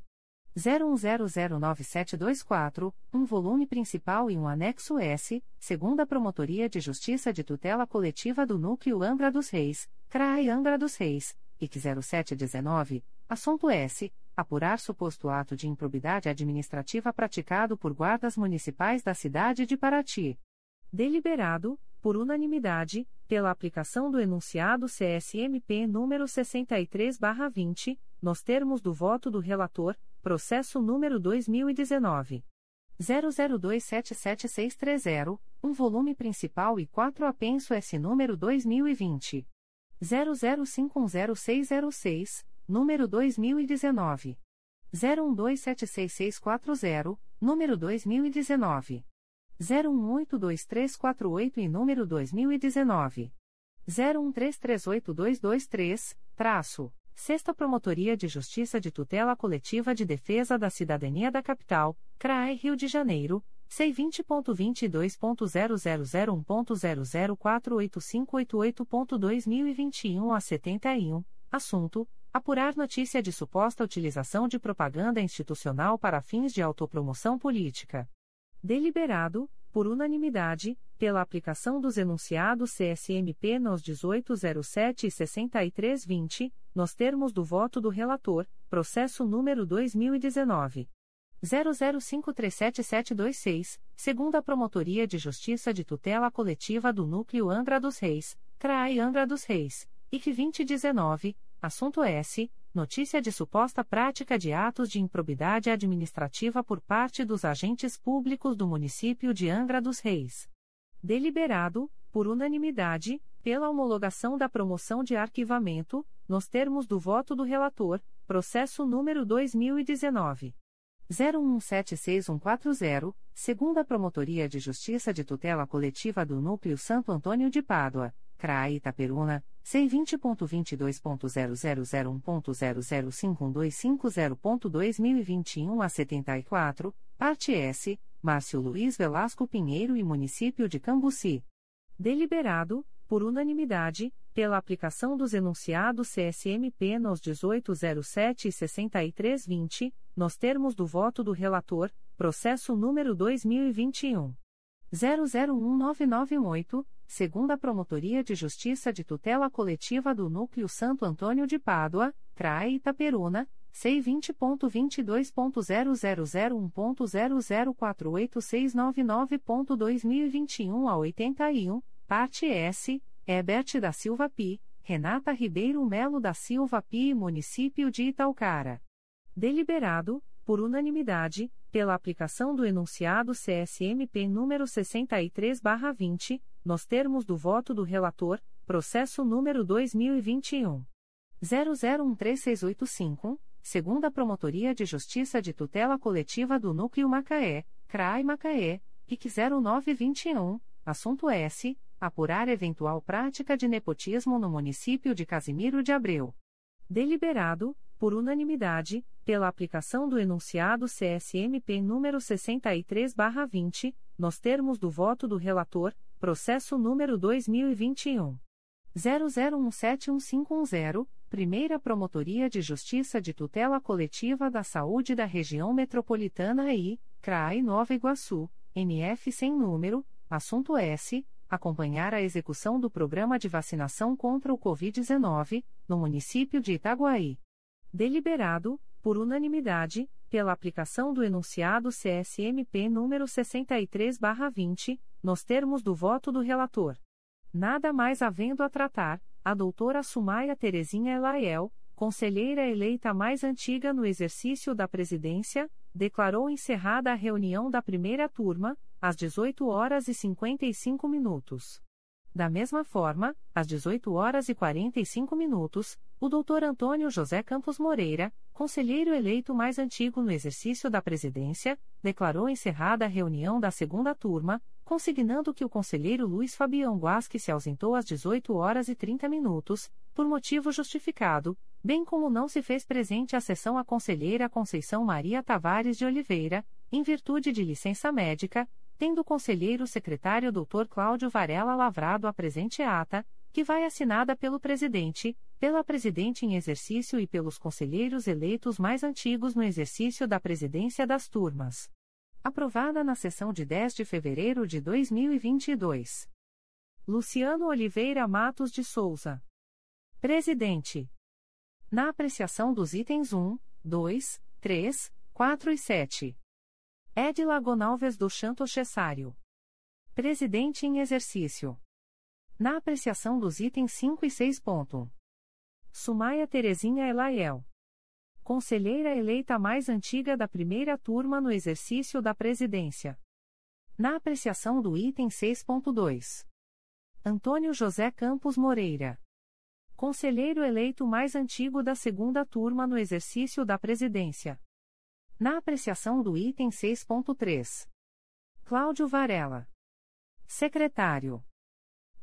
01009724, um volume principal e um anexo S, segunda Promotoria de Justiça de Tutela Coletiva do Núcleo Angra dos Reis, CRAI Angra dos Reis, IC 0719, assunto S. Apurar suposto ato de improbidade administrativa praticado por guardas municipais da cidade de Paraty. Deliberado, por unanimidade, pela aplicação do enunciado CSMP número 63/20, nos termos do voto do relator, processo número 2019 00277630, um volume principal e quatro apenso S número 2020 00510606, número 2019 01276640, número 2019 01823448 e número 2019. 01338223, traço, Sexta Promotoria de Justiça de Tutela Coletiva de Defesa da Cidadania da Capital, CRAE Rio de Janeiro, C20.22.0001.0048588.2021 a 71, assunto, apurar notícia de suposta utilização de propaganda institucional para fins de autopromoção política. Deliberado, por unanimidade, pela aplicação dos enunciados CSMP nos 1807 e 6320, nos termos do voto do relator, processo número 2019 00537726, segunda Promotoria de Justiça de Tutela Coletiva do Núcleo Angra dos Reis, CRAI Angra dos Reis, IC 2019, assunto S notícia de suposta prática de atos de improbidade administrativa por parte dos agentes públicos do município de Angra dos Reis. Deliberado, por unanimidade, pela homologação da promoção de arquivamento, nos termos do voto do relator, processo número 2019 01176140, segunda Promotoria de Justiça de Tutela Coletiva do Núcleo Santo Antônio de Pádua, CRAI Itaperuna C20.22.0001.0051250.2021 a 74, parte S, Márcio Luiz Velasco Pinheiro e Município de Cambuci. Deliberado, por unanimidade, pela aplicação dos enunciados CSMP nos 1807 e 6320, nos termos do voto do relator, processo número 2021 001998 segunda Promotoria de Justiça de Tutela Coletiva do Núcleo Santo Antônio de Pádua, CRAE Itaperuna, C20.22.0001.0048699.2021 a 81, parte S, Ebert da Silva Pi, Renata Ribeiro Melo da Silva Pi e Município de Italcara. Deliberado, por unanimidade, pela aplicação do enunciado CSMP número 63/20, nos termos do voto do relator, processo número 2021 00136855, segunda Promotoria de Justiça de Tutela Coletiva do Núcleo Macaé, CRAI Macaé, IC 0921, assunto S, apurar eventual prática de nepotismo no município de Casimiro de Abreu. Deliberado, por unanimidade, pela aplicação do enunciado CSMP número 63/20, nos termos do voto do relator, processo número 2021 00171510, Primeira Promotoria de Justiça de Tutela Coletiva da Saúde da Região Metropolitana I, CRAI Nova Iguaçu, NF sem número, assunto S acompanhar a execução do programa de vacinação contra o Covid-19, no município de Itaguaí. Deliberado, por unanimidade, pela aplicação do enunciado CSMP número 63/20, nos termos do voto do relator. Nada mais havendo a tratar, a doutora Sumaia Terezinha Elaiel, conselheira eleita mais antiga no exercício da presidência, declarou encerrada a reunião da primeira turma, às 18 horas e 55 minutos. Da mesma forma, às 18 horas e 45 minutos, o Dr. Antônio José Campos Moreira, conselheiro eleito mais antigo no exercício da presidência, declarou encerrada a reunião da segunda turma, consignando que o conselheiro Luiz Fabião Guasque se ausentou às 18 horas e 30 minutos, por motivo justificado, bem como não se fez presente à sessão a conselheira Conceição Maria Tavares de Oliveira, em virtude de licença médica, tendo o conselheiro secretário Dr. Cláudio Varela lavrado a presente ata, que vai assinada pelo presidente, pela Presidente em exercício e pelos conselheiros eleitos mais antigos no exercício da presidência das turmas. Aprovada na sessão de 10 de fevereiro de 2022. Luciano Oliveira Matos de Souza. Presidente. Na apreciação dos itens 1, 2, 3, 4 e 7. Edila Gonalves do Chanto Cessário. Presidente em exercício. Na apreciação dos itens 5 e 6. Ponto. Sumaia Terezinha Elaiel. Conselheira eleita mais antiga da primeira turma no exercício da presidência. Na apreciação do item 6.2. Antônio José Campos Moreira. Conselheiro eleito mais antigo da segunda turma no exercício da presidência. Na apreciação do item 6.3. Cláudio Varela. Secretário.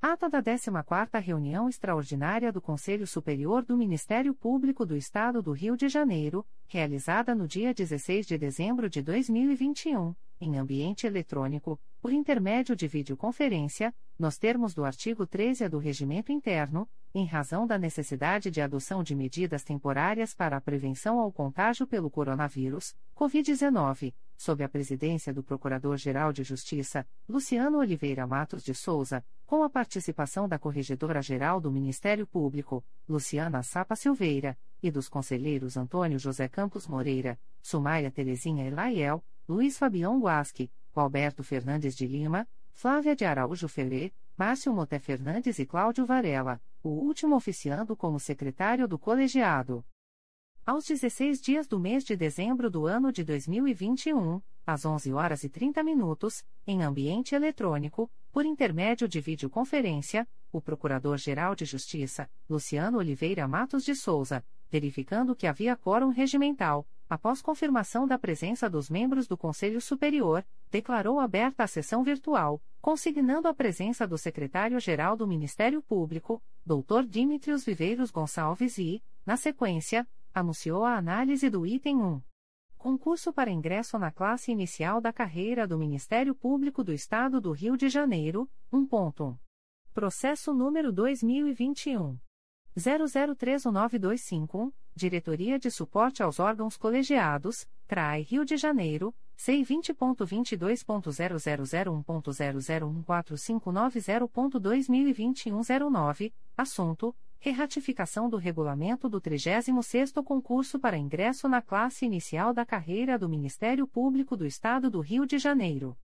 Ata da 14ª Reunião Extraordinária do Conselho Superior do Ministério Público do Estado do Rio de Janeiro, realizada no dia 16 de dezembro de 2021, em ambiente eletrônico, por intermédio de videoconferência, nos termos do artigo 13 do Regimento Interno, em razão da necessidade de adoção de medidas temporárias para a prevenção ao contágio pelo coronavírus, Covid-19, sob a presidência do Procurador-Geral de Justiça, Luciano Oliveira Matos de Souza, com a participação da Corregedora-Geral do Ministério Público, Luciana Sapa Silveira, e dos conselheiros Antônio José Campos Moreira, Sumaia Terezinha Elaiel, Luiz Fabião Guasque, Alberto Fernandes de Lima, Flávia de Araújo Ferrer, Márcio Moté Fernandes e Cláudio Varela, o último oficiando como secretário do colegiado. Aos 16 dias do mês de dezembro do ano de 2021, às 11 horas e 30 minutos, em ambiente eletrônico, por intermédio de videoconferência, o Procurador-Geral de Justiça, Luciano Oliveira Matos de Souza, verificando que havia quórum regimental, após confirmação da presença dos membros do Conselho Superior, declarou aberta a sessão virtual, consignando a presença do secretário-geral do Ministério Público, Dr. Dimitrios Viveiros Gonçalves e, na sequência, anunciou a análise do item 1. Concurso para ingresso na classe inicial da carreira do Ministério Público do Estado do Rio de Janeiro, 1 ponto. Processo número 2021 00319251, Diretoria de Suporte aos Órgãos Colegiados, CRAI Rio de Janeiro, C20.22.0001.0014590.2021 09, assunto: Reratificação do regulamento do 36º concurso para ingresso na classe inicial da carreira do Ministério Público do Estado do Rio de Janeiro.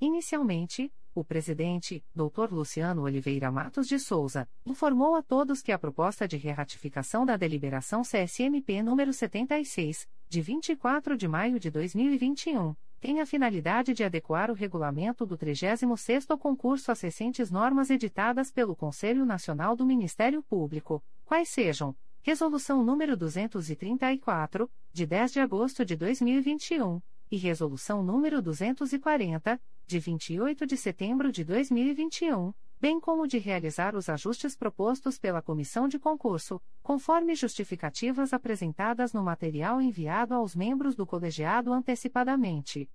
Inicialmente, o presidente, Dr. Luciano Oliveira Matos de Souza, informou a todos que a proposta de reratificação da deliberação CSMP número 76, de 24 de maio de 2021, tem a finalidade de adequar o regulamento do 36º concurso às recentes normas editadas pelo Conselho Nacional do Ministério Público, quais sejam: Resolução número 234, de 10 de agosto de 2021, e Resolução número 240, de 28 de setembro de 2021, bem como de realizar os ajustes propostos pela comissão de concurso, conforme justificativas apresentadas no material enviado aos membros do colegiado antecipadamente.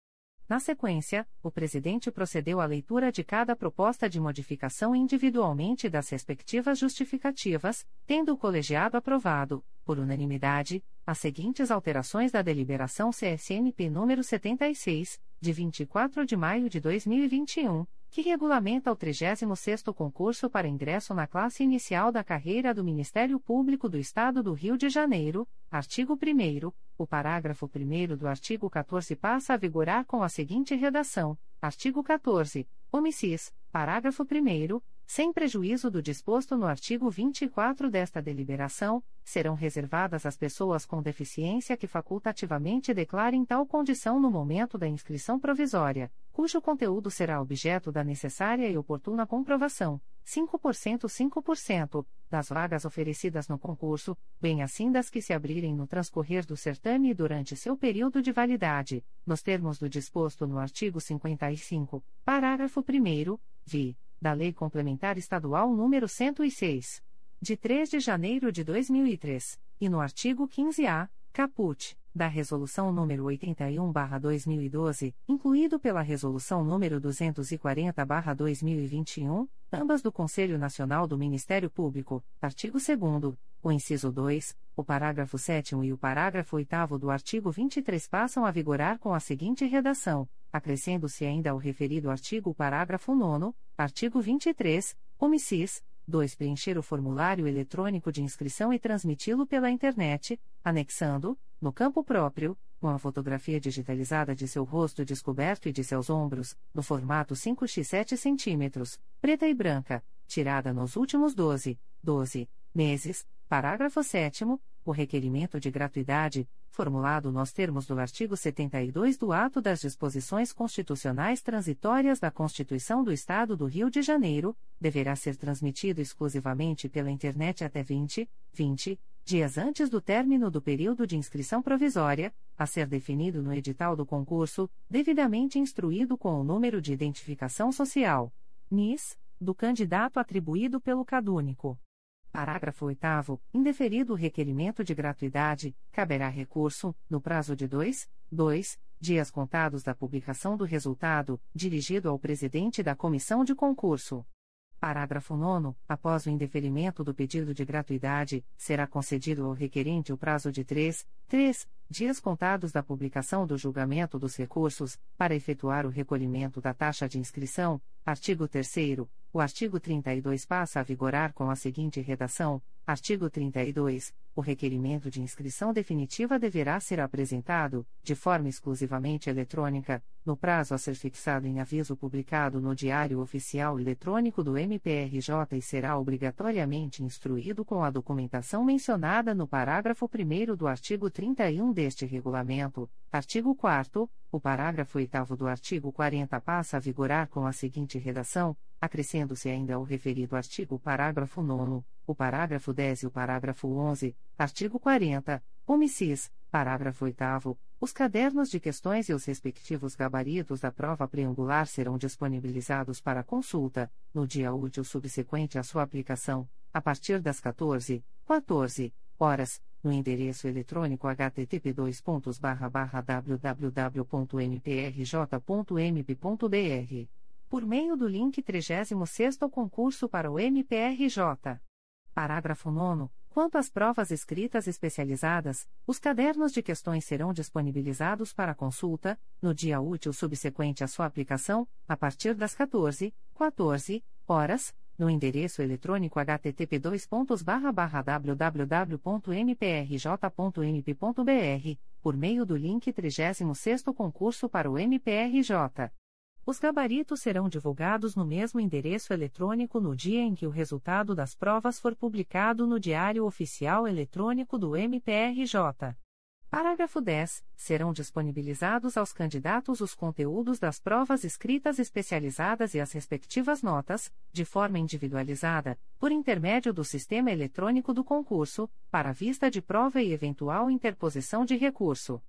Na sequência, o presidente procedeu à leitura de cada proposta de modificação individualmente das respectivas justificativas, tendo o colegiado aprovado, por unanimidade, as seguintes alterações da deliberação CSNP número 76, de 24 de maio de 2021, que regulamenta o 36º concurso para ingresso na classe inicial da carreira do Ministério Público do Estado do Rio de Janeiro, artigo 1 o parágrafo 1 do artigo 14 passa a vigorar com a seguinte redação: Artigo 14. Omissis, parágrafo 1 sem prejuízo do disposto no artigo 24 desta deliberação, serão reservadas às pessoas com deficiência que facultativamente declarem tal condição no momento da inscrição provisória, cujo conteúdo será objeto da necessária e oportuna comprovação, 5% 5%, das vagas oferecidas no concurso, bem assim das que se abrirem no transcorrer do certame e durante seu período de validade, nos termos do disposto no artigo 55, parágrafo 1 vi da Lei Complementar Estadual nº 106, de 3 de janeiro de 2003, e no artigo 15-A, caput, da Resolução nº 81/2012, incluído pela Resolução nº 240/2021, ambas do Conselho Nacional do Ministério Público, artigo 2 o inciso 2, o parágrafo 7 e o parágrafo 8 do artigo 23 passam a vigorar com a seguinte redação: acrescendo-se ainda ao referido artigo parágrafo 9, artigo 23, omissis, 2. Preencher o formulário eletrônico de inscrição e transmiti-lo pela internet, anexando, no campo próprio, com a fotografia digitalizada de seu rosto descoberto e de seus ombros, no formato 5x7 cm, preta e branca, tirada nos últimos 12, 12 meses, parágrafo 7 o requerimento de gratuidade, formulado nos termos do artigo 72 do Ato das Disposições Constitucionais Transitórias da Constituição do Estado do Rio de Janeiro, deverá ser transmitido exclusivamente pela internet até 20, 20 dias antes do término do período de inscrição provisória, a ser definido no edital do concurso, devidamente instruído com o número de identificação social, NIS, do candidato atribuído pelo cadúnico. Parágrafo 8 Indeferido o requerimento de gratuidade, caberá recurso, no prazo de dois, dois dias contados da publicação do resultado, dirigido ao presidente da comissão de concurso. Parágrafo 9 Após o indeferimento do pedido de gratuidade, será concedido ao requerente o prazo de três, três dias contados da publicação do julgamento dos recursos, para efetuar o recolhimento da taxa de inscrição. Artigo 3 o artigo 32 passa a vigorar com a seguinte redação: Artigo 32. O requerimento de inscrição definitiva deverá ser apresentado, de forma exclusivamente eletrônica, no prazo a ser fixado em aviso publicado no Diário Oficial Eletrônico do MPRJ e será obrigatoriamente instruído com a documentação mencionada no parágrafo 1 do artigo 31 deste regulamento. Artigo 4. O parágrafo 8 do artigo 40 passa a vigorar com a seguinte redação acrescendo-se ainda ao referido artigo parágrafo 9, o parágrafo 10 e o parágrafo 11, artigo 40, omissis, parágrafo 8 os cadernos de questões e os respectivos gabaritos da prova triangular serão disponibilizados para consulta, no dia útil subsequente à sua aplicação, a partir das 14, 14 horas, no endereço eletrônico http://www.mprj.mp.br por meio do link 36º concurso para o MPRJ. Parágrafo 9 Quanto às provas escritas especializadas, os cadernos de questões serão disponibilizados para consulta, no dia útil subsequente à sua aplicação, a partir das 14, 14 horas, no endereço eletrônico http://www.mprj.mp.br, por meio do link 36º concurso para o MPRJ. Os gabaritos serão divulgados no mesmo endereço eletrônico no dia em que o resultado das provas for publicado no Diário Oficial Eletrônico do MPRJ. Parágrafo 10. Serão disponibilizados aos candidatos os conteúdos das provas escritas especializadas e as respectivas notas, de forma individualizada, por intermédio do sistema eletrônico do concurso, para vista de prova e eventual interposição de recurso.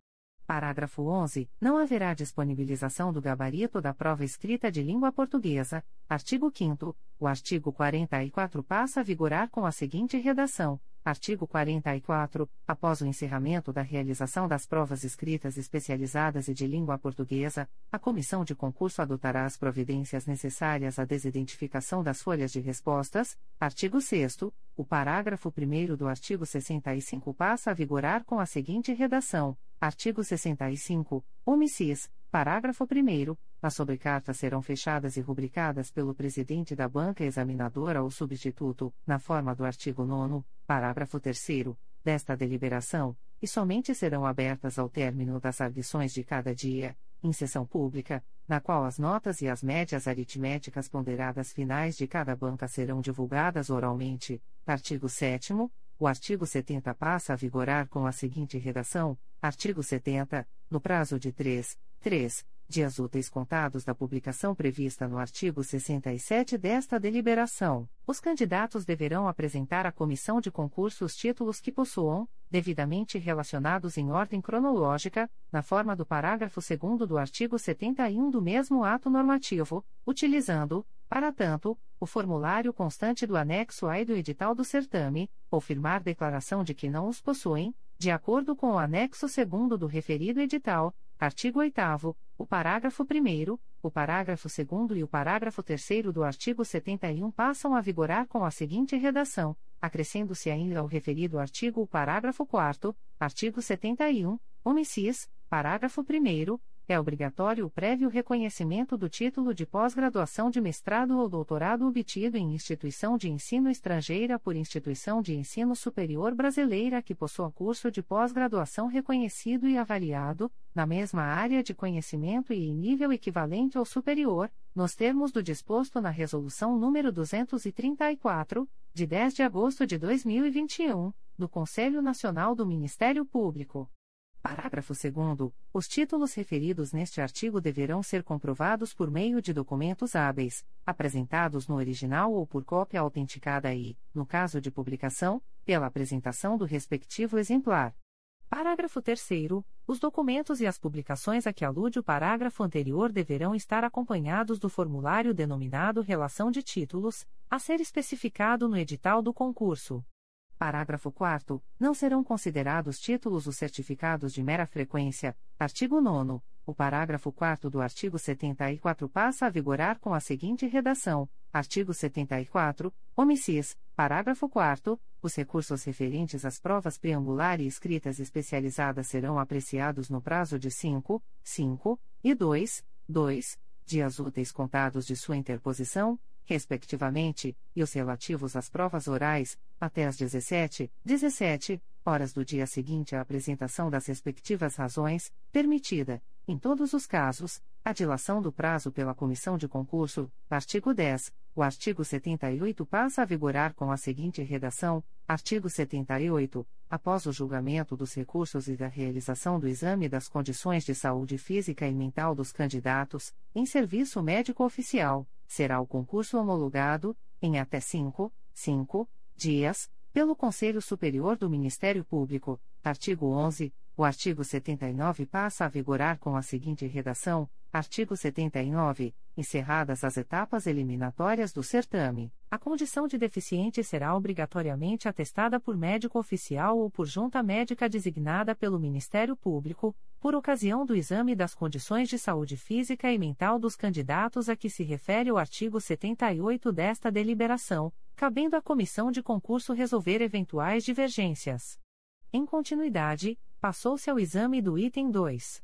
Parágrafo 11. Não haverá disponibilização do gabarito da prova escrita de língua portuguesa. Artigo 5 O artigo 44 passa a vigorar com a seguinte redação: Artigo 44. Após o encerramento da realização das provas escritas especializadas e de língua portuguesa, a comissão de concurso adotará as providências necessárias à desidentificação das folhas de respostas. Artigo 6. O parágrafo 1 do artigo 65 passa a vigorar com a seguinte redação: Artigo 65. Omissis. Parágrafo 1. As sobrecartas serão fechadas e rubricadas pelo presidente da banca examinadora ou substituto, na forma do artigo 9, parágrafo 3 desta deliberação, e somente serão abertas ao término das arguições de cada dia, em sessão pública, na qual as notas e as médias aritméticas ponderadas finais de cada banca serão divulgadas oralmente. Artigo 7 o artigo 70 passa a vigorar com a seguinte redação: Artigo 70. No prazo de 3, 3 dias úteis contados da publicação prevista no artigo 67 desta deliberação, os candidatos deverão apresentar à comissão de concurso os títulos que possuam, devidamente relacionados em ordem cronológica, na forma do parágrafo 2 do artigo 71 do mesmo ato normativo, utilizando, para tanto, o formulário constante do anexo A e do edital do certame, ou firmar declaração de que não os possuem, de acordo com o anexo 2 do referido edital, artigo 8 o parágrafo 1 o parágrafo 2 e o parágrafo 3 do artigo 71 passam a vigorar com a seguinte redação: acrescendo-se ainda ao referido artigo o parágrafo 4 artigo 71, omissis, parágrafo 1 é obrigatório o prévio reconhecimento do título de pós-graduação de mestrado ou doutorado obtido em instituição de ensino estrangeira por instituição de ensino superior brasileira que possua curso de pós-graduação reconhecido e avaliado, na mesma área de conhecimento e em nível equivalente ou superior, nos termos do disposto na Resolução nº 234, de 10 de agosto de 2021, do Conselho Nacional do Ministério Público. Parágrafo 2 Os títulos referidos neste artigo deverão ser comprovados por meio de documentos hábeis, apresentados no original ou por cópia autenticada e, no caso de publicação, pela apresentação do respectivo exemplar. Parágrafo 3 Os documentos e as publicações a que alude o parágrafo anterior deverão estar acompanhados do formulário denominado Relação de Títulos, a ser especificado no edital do concurso. Parágrafo 4 Não serão considerados títulos os certificados de mera frequência. Artigo 9 O parágrafo 4 do artigo 74 passa a vigorar com a seguinte redação: Artigo 74. Omissis. Parágrafo 4 Os recursos referentes às provas preambular e escritas especializadas serão apreciados no prazo de 5, 5 e 2, 2 dias úteis contados de sua interposição, respectivamente, e os relativos às provas orais, até às 17, 17 horas do dia seguinte à apresentação das respectivas razões, permitida, em todos os casos, a dilação do prazo pela comissão de concurso. Artigo 10. O artigo 78 passa a vigorar com a seguinte redação: Artigo 78. Após o julgamento dos recursos e da realização do exame das condições de saúde física e mental dos candidatos, em serviço médico oficial, será o concurso homologado, em até 5, 5 dias, pelo Conselho Superior do Ministério Público. Artigo 11. O artigo 79 passa a vigorar com a seguinte redação: Artigo 79. Encerradas as etapas eliminatórias do certame, a condição de deficiente será obrigatoriamente atestada por médico oficial ou por junta médica designada pelo Ministério Público, por ocasião do exame das condições de saúde física e mental dos candidatos a que se refere o artigo 78 desta deliberação, cabendo à comissão de concurso resolver eventuais divergências. Em continuidade, passou-se ao exame do item 2.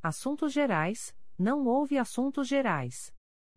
Assuntos gerais, não houve assuntos gerais.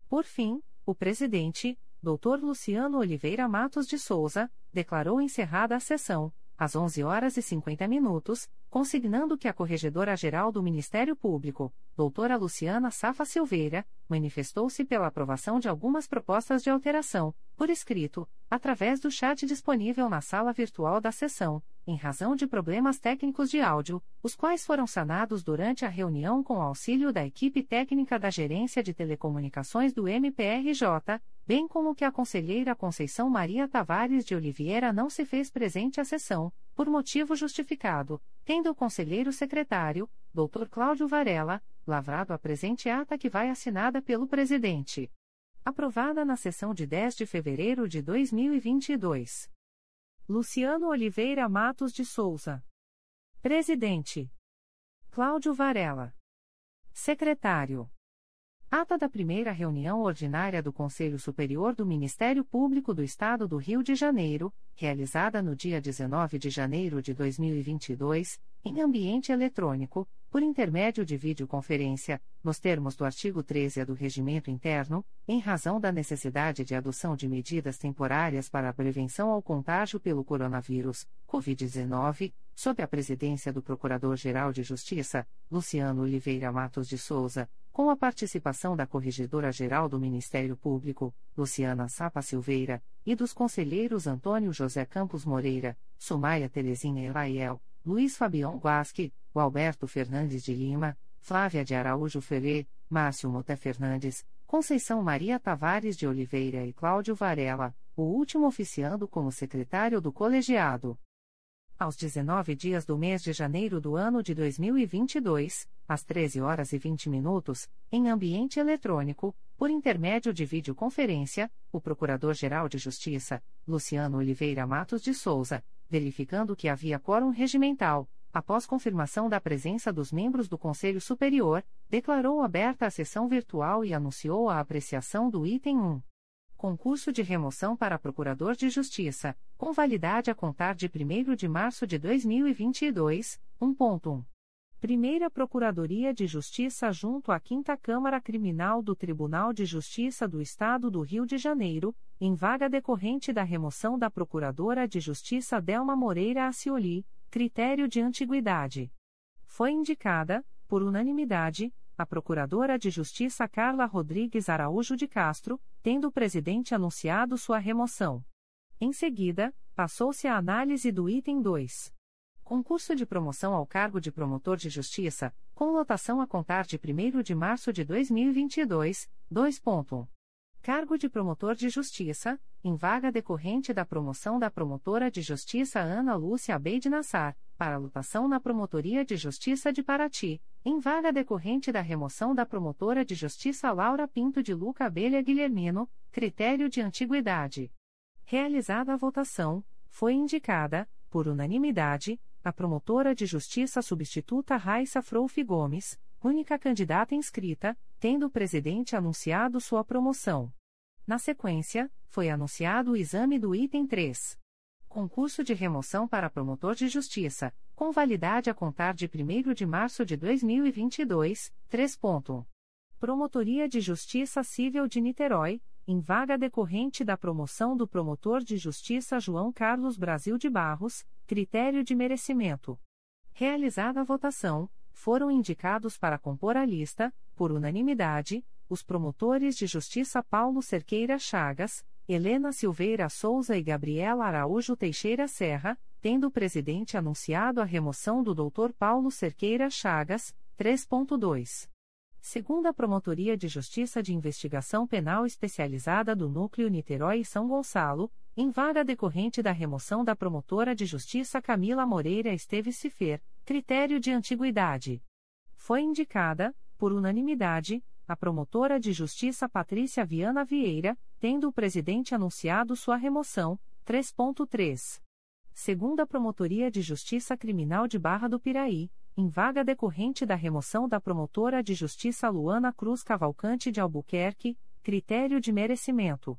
Por fim, o presidente, Dr. Luciano Oliveira Matos de Souza, declarou encerrada a sessão, às 11 horas e 50 minutos, consignando que a Corregedora-Geral do Ministério Público, doutora Luciana Safa Silveira, manifestou-se pela aprovação de algumas propostas de alteração, por escrito, através do chat disponível na sala virtual da sessão, em razão de problemas técnicos de áudio, os quais foram sanados durante a reunião com auxílio da equipe técnica da Gerência de Telecomunicações do MPRJ, bem como que a conselheira Conceição Maria Tavares de Oliveira não se fez presente à sessão, por motivo justificado, tendo o conselheiro secretário, Dr. Cláudio Varela, lavrado a presente ata que vai assinada pelo presidente. Aprovada na sessão de 10 de fevereiro de 2022. Luciano Oliveira Matos de Souza. Presidente. Cláudio Varela. Secretário. Ata da primeira reunião ordinária do Conselho Superior do Ministério Público do Estado do Rio de Janeiro, realizada no dia 19 de janeiro de 2022, em ambiente eletrônico, por intermédio de videoconferência, nos termos do artigo 13 do Regimento Interno, em razão da necessidade de adoção de medidas temporárias para a prevenção ao contágio pelo coronavírus, Covid-19, sob a presidência do Procurador-Geral de Justiça, Luciano Oliveira Matos de Souza com a participação da Corregedora-Geral do Ministério Público, Luciana Sapa Silveira, e dos conselheiros Antônio José Campos Moreira, Sumaia Terezinha Elaiel, Luiz Fabião Guasque, Alberto Fernandes de Lima, Flávia de Araújo Ferê, Márcio Moté Fernandes, Conceição Maria Tavares de Oliveira e Cláudio Varela, o último oficiando como secretário do colegiado aos 19 dias do mês de janeiro do ano de 2022, às 13 horas e 20 minutos, em ambiente eletrônico, por intermédio de videoconferência, o Procurador-Geral de Justiça, Luciano Oliveira Matos de Souza, verificando que havia quórum regimental, após confirmação da presença dos membros do Conselho Superior, declarou aberta a sessão virtual e anunciou a apreciação do item 1 Concurso de remoção para Procurador de Justiça, com validade a contar de 1 de março de 2022, 1.1. Primeira Procuradoria de Justiça junto à 5 Câmara Criminal do Tribunal de Justiça do Estado do Rio de Janeiro, em vaga decorrente da remoção da Procuradora de Justiça Delma Moreira Acioli, critério de antiguidade. Foi indicada, por unanimidade, a Procuradora de Justiça Carla Rodrigues Araújo de Castro, tendo o presidente anunciado sua remoção. Em seguida, passou-se a análise do item 2. Concurso de promoção ao cargo de promotor de justiça, com lotação a contar de 1 de março de 2022, 2.1. Cargo de promotor de justiça, em vaga decorrente da promoção da promotora de justiça Ana Lúcia Abeide Nassar, para lotação na Promotoria de Justiça de Paraty, em vaga decorrente da remoção da promotora de justiça Laura Pinto de Luca Abelha Guilhermino, critério de antiguidade. Realizada a votação, foi indicada, por unanimidade, a promotora de justiça substituta Raissa Frouf Gomes, única candidata inscrita, tendo o presidente anunciado sua promoção. Na sequência, foi anunciado o exame do item 3. Concurso de remoção para promotor de justiça, com validade a contar de 1 de março de 2022, 3. Promotoria de Justiça Civil de Niterói, em vaga decorrente da promoção do promotor de justiça João Carlos Brasil de Barros, critério de merecimento. Realizada a votação, foram indicados para compor a lista, por unanimidade, os promotores de justiça Paulo Cerqueira Chagas, Helena Silveira Souza e Gabriela Araújo Teixeira Serra, tendo o presidente anunciado a remoção do Dr. Paulo Cerqueira Chagas, 3.2. Segunda Promotoria de Justiça de Investigação Penal Especializada do Núcleo Niterói e São Gonçalo, em vaga decorrente da remoção da promotora de justiça Camila Moreira Esteves Cifer, critério de antiguidade. Foi indicada, por unanimidade, a promotora de justiça Patrícia Viana Vieira, tendo o presidente anunciado sua remoção, 3.3. Segunda Promotoria de Justiça Criminal de Barra do Piraí, em vaga decorrente da remoção da promotora de justiça Luana Cruz Cavalcante de Albuquerque, critério de merecimento.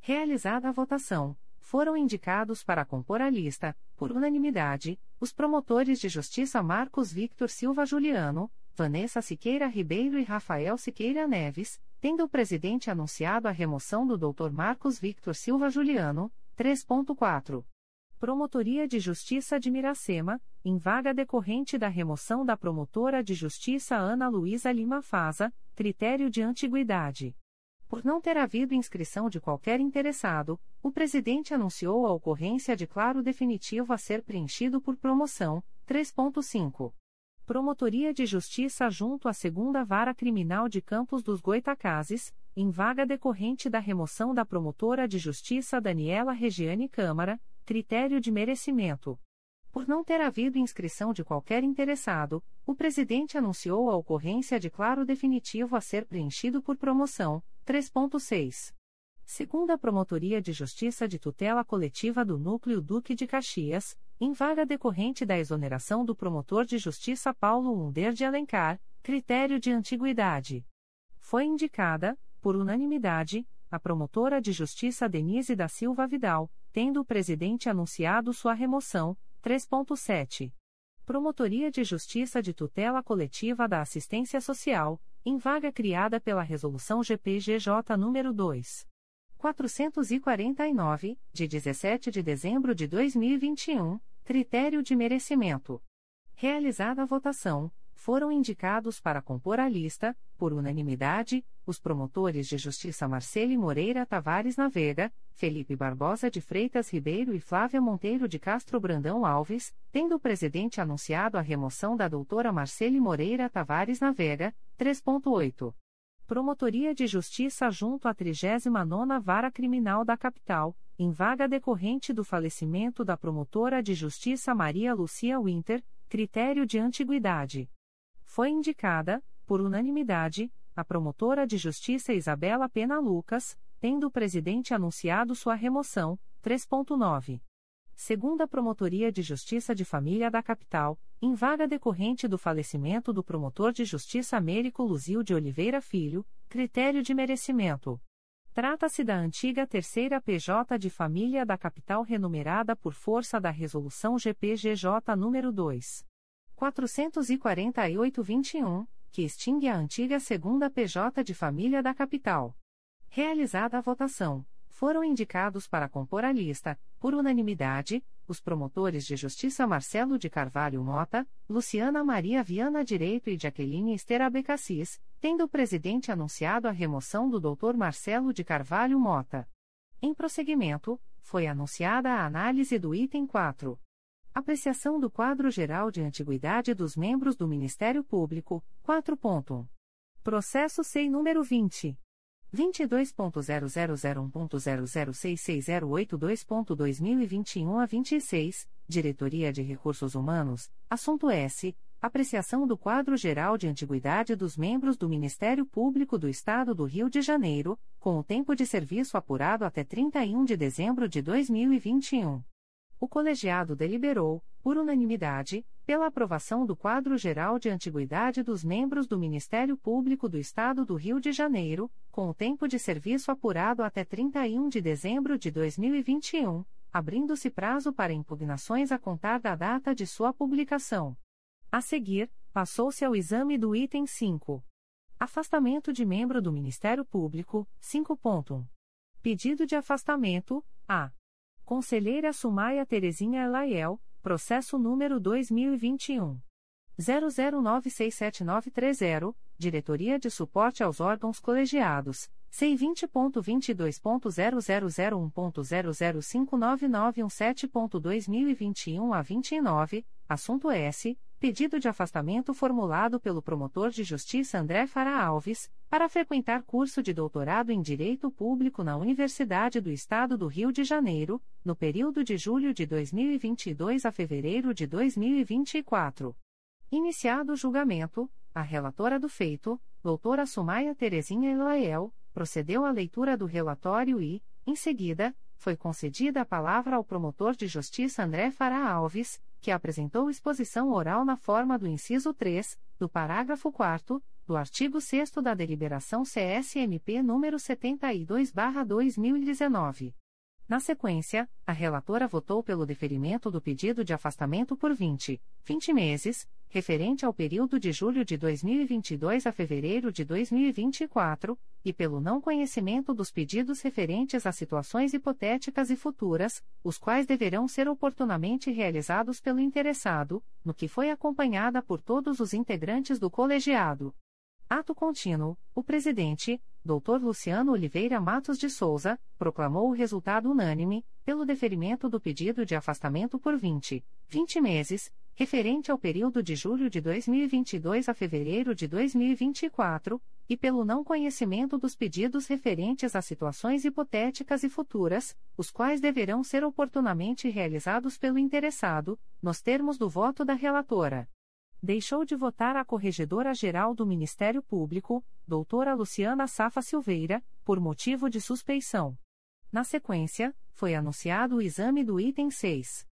Realizada a votação, foram indicados para compor a lista, por unanimidade, os promotores de justiça Marcos Victor Silva Juliano, Vanessa Siqueira Ribeiro e Rafael Siqueira Neves, tendo o presidente anunciado a remoção do Dr. Marcos Victor Silva Juliano, 3.4. Promotoria de Justiça de Miracema, em vaga decorrente da remoção da promotora de justiça Ana Luísa Lima Faza, critério de antiguidade. Por não ter havido inscrição de qualquer interessado, o presidente anunciou a ocorrência de claro definitivo a ser preenchido por promoção, 3.5. Promotoria de Justiça junto à Segunda Vara Criminal de Campos dos Goitacazes, em vaga decorrente da remoção da promotora de justiça Daniela Regiane Câmara, critério de merecimento. Por não ter havido inscrição de qualquer interessado, o presidente anunciou a ocorrência de claro definitivo a ser preenchido por promoção, 3.6. Segunda Promotoria de Justiça de Tutela Coletiva do Núcleo Duque de Caxias, em vaga decorrente da exoneração do promotor de justiça Paulo Under de Alencar, critério de antiguidade. Foi indicada, por unanimidade, a promotora de justiça Denise da Silva Vidal, tendo o presidente anunciado sua remoção, 3.7. Promotoria de Justiça de Tutela Coletiva da Assistência Social, em vaga criada pela Resolução GPGJ nº 2. 449, de 17 de dezembro de 2021, critério de merecimento. Realizada a votação, foram indicados para compor a lista, por unanimidade, os promotores de justiça Marcele Moreira Tavares Navega, Felipe Barbosa de Freitas Ribeiro e Flávia Monteiro de Castro Brandão Alves, tendo o presidente anunciado a remoção da doutora Marcele Moreira Tavares Navega, 3.8. Promotoria de Justiça junto à 39ª Vara Criminal da Capital, em vaga decorrente do falecimento da promotora de Justiça Maria Lucia Winter, critério de antiguidade foi indicada, por unanimidade, a promotora de justiça Isabela Pena Lucas, tendo o presidente anunciado sua remoção, 3.9. Segunda Promotoria de Justiça de Família da Capital, em vaga decorrente do falecimento do promotor de justiça Américo Luzio de Oliveira Filho, critério de merecimento. Trata-se da antiga terceira PJ de família da capital renumerada por força da Resolução GPGJ nº 2. 448-21, que extingue a antiga segunda PJ de família da capital. Realizada a votação, foram indicados para compor a lista, por unanimidade, os promotores de justiça Marcelo de Carvalho Mota, Luciana Maria Viana Direito e Jaqueline Esther Abecassis, tendo o presidente anunciado a remoção do Dr. Marcelo de Carvalho Mota. Em prosseguimento, foi anunciada a análise do item 4. Apreciação do quadro geral de antiguidade dos membros do Ministério Público, 4. Processo SEI número 20. 22.0001.0066082.2021 a 26, Diretoria de Recursos Humanos, assunto S. Apreciação do quadro geral de antiguidade dos membros do Ministério Público do Estado do Rio de Janeiro, com o tempo de serviço apurado até 31 de dezembro de 2021. O colegiado deliberou, por unanimidade, pela aprovação do quadro geral de antiguidade dos membros do Ministério Público do Estado do Rio de Janeiro, com o tempo de serviço apurado até 31 de dezembro de 2021, abrindo-se prazo para impugnações a contar da data de sua publicação. A seguir, passou-se ao exame do item 5. Afastamento de membro do Ministério Público, 5. Pedido de afastamento, A. Conselheira Sumaia Terezinha Elaiel, processo número 2021. 00967930, Diretoria de Suporte aos Órgãos Colegiados, C20.22.0001.0059917.2021 a 29, assunto S. Pedido de afastamento formulado pelo promotor de justiça André Fara Alves, para frequentar curso de doutorado em Direito Público na Universidade do Estado do Rio de Janeiro, no período de julho de 2022 a fevereiro de 2024. Iniciado o julgamento, a relatora do feito, doutora Sumaia Terezinha Elael, procedeu à leitura do relatório e, em seguida, foi concedida a palavra ao promotor de justiça André Fara Alves, que apresentou exposição oral na forma do inciso 3, do parágrafo 4 do artigo 6 da deliberação CSMP número 72/2019. Na sequência, a relatora votou pelo deferimento do pedido de afastamento por 20, 20 meses, referente ao período de julho de 2022 a fevereiro de 2024, e pelo não conhecimento dos pedidos referentes a situações hipotéticas e futuras, os quais deverão ser oportunamente realizados pelo interessado, no que foi acompanhada por todos os integrantes do colegiado. Ato contínuo, o presidente, Dr. Luciano Oliveira Matos de Souza, proclamou o resultado unânime, pelo deferimento do pedido de afastamento por 20, 20 meses, referente ao período de julho de 2022 a fevereiro de 2024, e pelo não conhecimento dos pedidos referentes a situações hipotéticas e futuras, os quais deverão ser oportunamente realizados pelo interessado, nos termos do voto da relatora. Deixou de votar a Corregedora-Geral do Ministério Público, doutora Luciana Safa Silveira, por motivo de suspeição. Na sequência, foi anunciado o exame do item 6.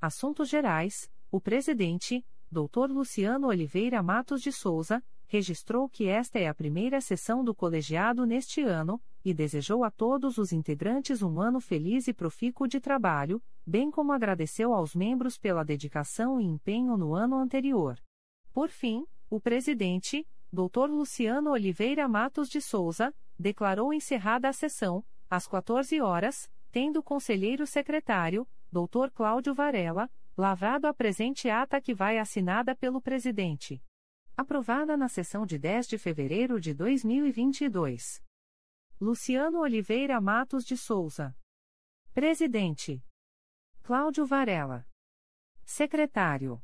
Assuntos Gerais o presidente, Dr. Luciano Oliveira Matos de Souza, registrou que esta é a primeira sessão do colegiado neste ano e desejou a todos os integrantes um ano feliz e profícuo de trabalho, bem como agradeceu aos membros pela dedicação e empenho no ano anterior. Por fim, o presidente, Dr. Luciano Oliveira Matos de Souza, declarou encerrada a sessão, às 14 horas, tendo o conselheiro secretário, Dr. Cláudio Varela, Lavrado a presente ata que vai assinada pelo presidente. Aprovada na sessão de 10 de fevereiro de 2022. Luciano Oliveira Matos de Souza. Presidente. Cláudio Varela. Secretário.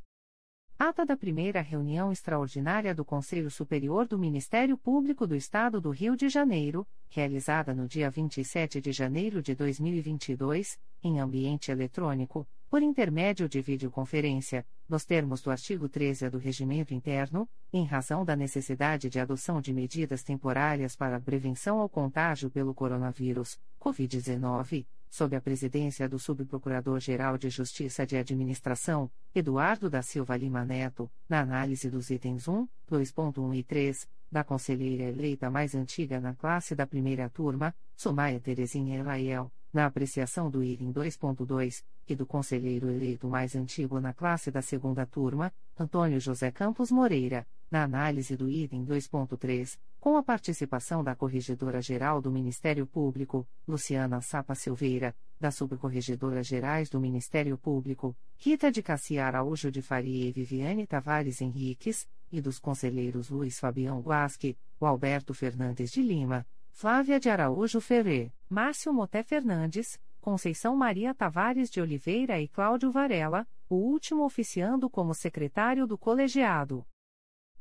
Ata da primeira reunião extraordinária do Conselho Superior do Ministério Público do Estado do Rio de Janeiro, realizada no dia 27 de janeiro de 2022, em ambiente eletrônico, por intermédio de videoconferência, nos termos do artigo 13 do Regimento Interno, em razão da necessidade de adoção de medidas temporárias para a prevenção ao contágio pelo coronavírus, Covid-19 sob a presidência do Subprocurador-Geral de Justiça de Administração, Eduardo da Silva Lima Neto, na análise dos itens 1, 2.1 e 3, da conselheira eleita mais antiga na classe da primeira turma, Somaia Terezinha Elaiel, na apreciação do item 2.2, e do conselheiro eleito mais antigo na classe da segunda turma, Antônio José Campos Moreira, na análise do item 2.3, com a participação da Corregedora-Geral do Ministério Público, Luciana Sapa Silveira, das Subcorregedoras Gerais do Ministério Público, Rita de Cassia Araújo de Faria e Viviane Tavares Henriques, e dos conselheiros Luiz Fabião Guasque, Alberto Fernandes de Lima, Flávia de Araújo Ferrer, Márcio Moté Fernandes, Conceição Maria Tavares de Oliveira e Cláudio Varela, o último oficiando como secretário do colegiado.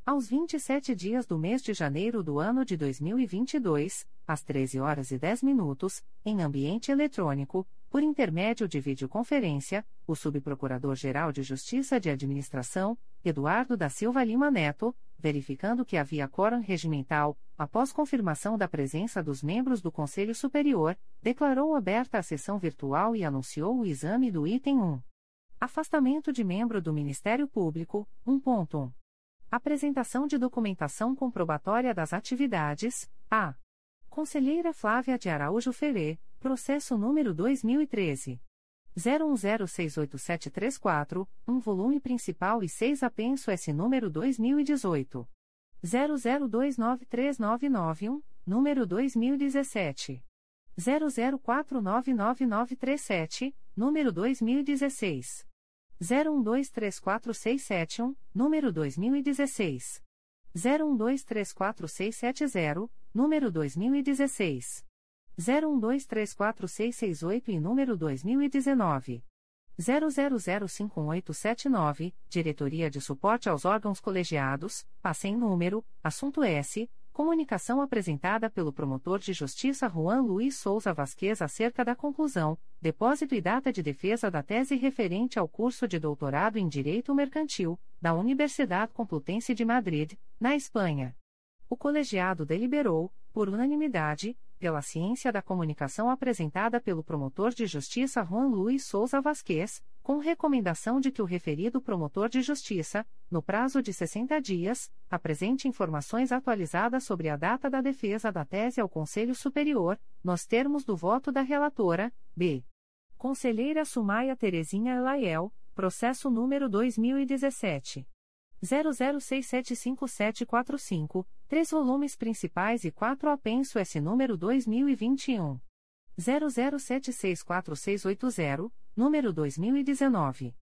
Aos 27 dias do mês de janeiro do ano de 2022, às 13 horas e 10 minutos, em ambiente eletrônico, por intermédio de videoconferência, o Subprocurador-Geral de Justiça de Administração, Eduardo da Silva Lima Neto, verificando que havia quórum regimental, após confirmação da presença dos membros do Conselho Superior, declarou aberta a sessão virtual e anunciou o exame do item 1. Afastamento de membro do Ministério Público, 1.1. Apresentação de documentação comprobatória das atividades. A. Conselheira Flávia de Araújo Ferrer, processo número 2013. 01068734, um volume principal e 6 apenso S número 2018. 00293991, número 2017. 00499937, número 2016. 01234671, número 2016. 01234670, número 2016. 01234668 e número 2019. 00051879, Diretoria de Suporte aos Órgãos Colegiados, passe em número, assunto S, Comunicação apresentada pelo promotor de justiça Juan Luiz Souza Vasquez acerca da conclusão, depósito e data de defesa da tese referente ao curso de doutorado em Direito Mercantil, da Universidade Complutense de Madrid, na Espanha. O colegiado deliberou, por unanimidade, pela ciência da comunicação apresentada pelo promotor de justiça Juan Luiz Souza Vasquez, com recomendação de que o referido promotor de justiça, no prazo de 60 dias, apresente informações atualizadas sobre a data da defesa da tese ao Conselho Superior, nos termos do voto da relatora, B. Conselheira Sumaia Terezinha Elaiel, processo número 2017 00675745, três volumes principais e quatro apenso S número 2021 00764680 número 2019.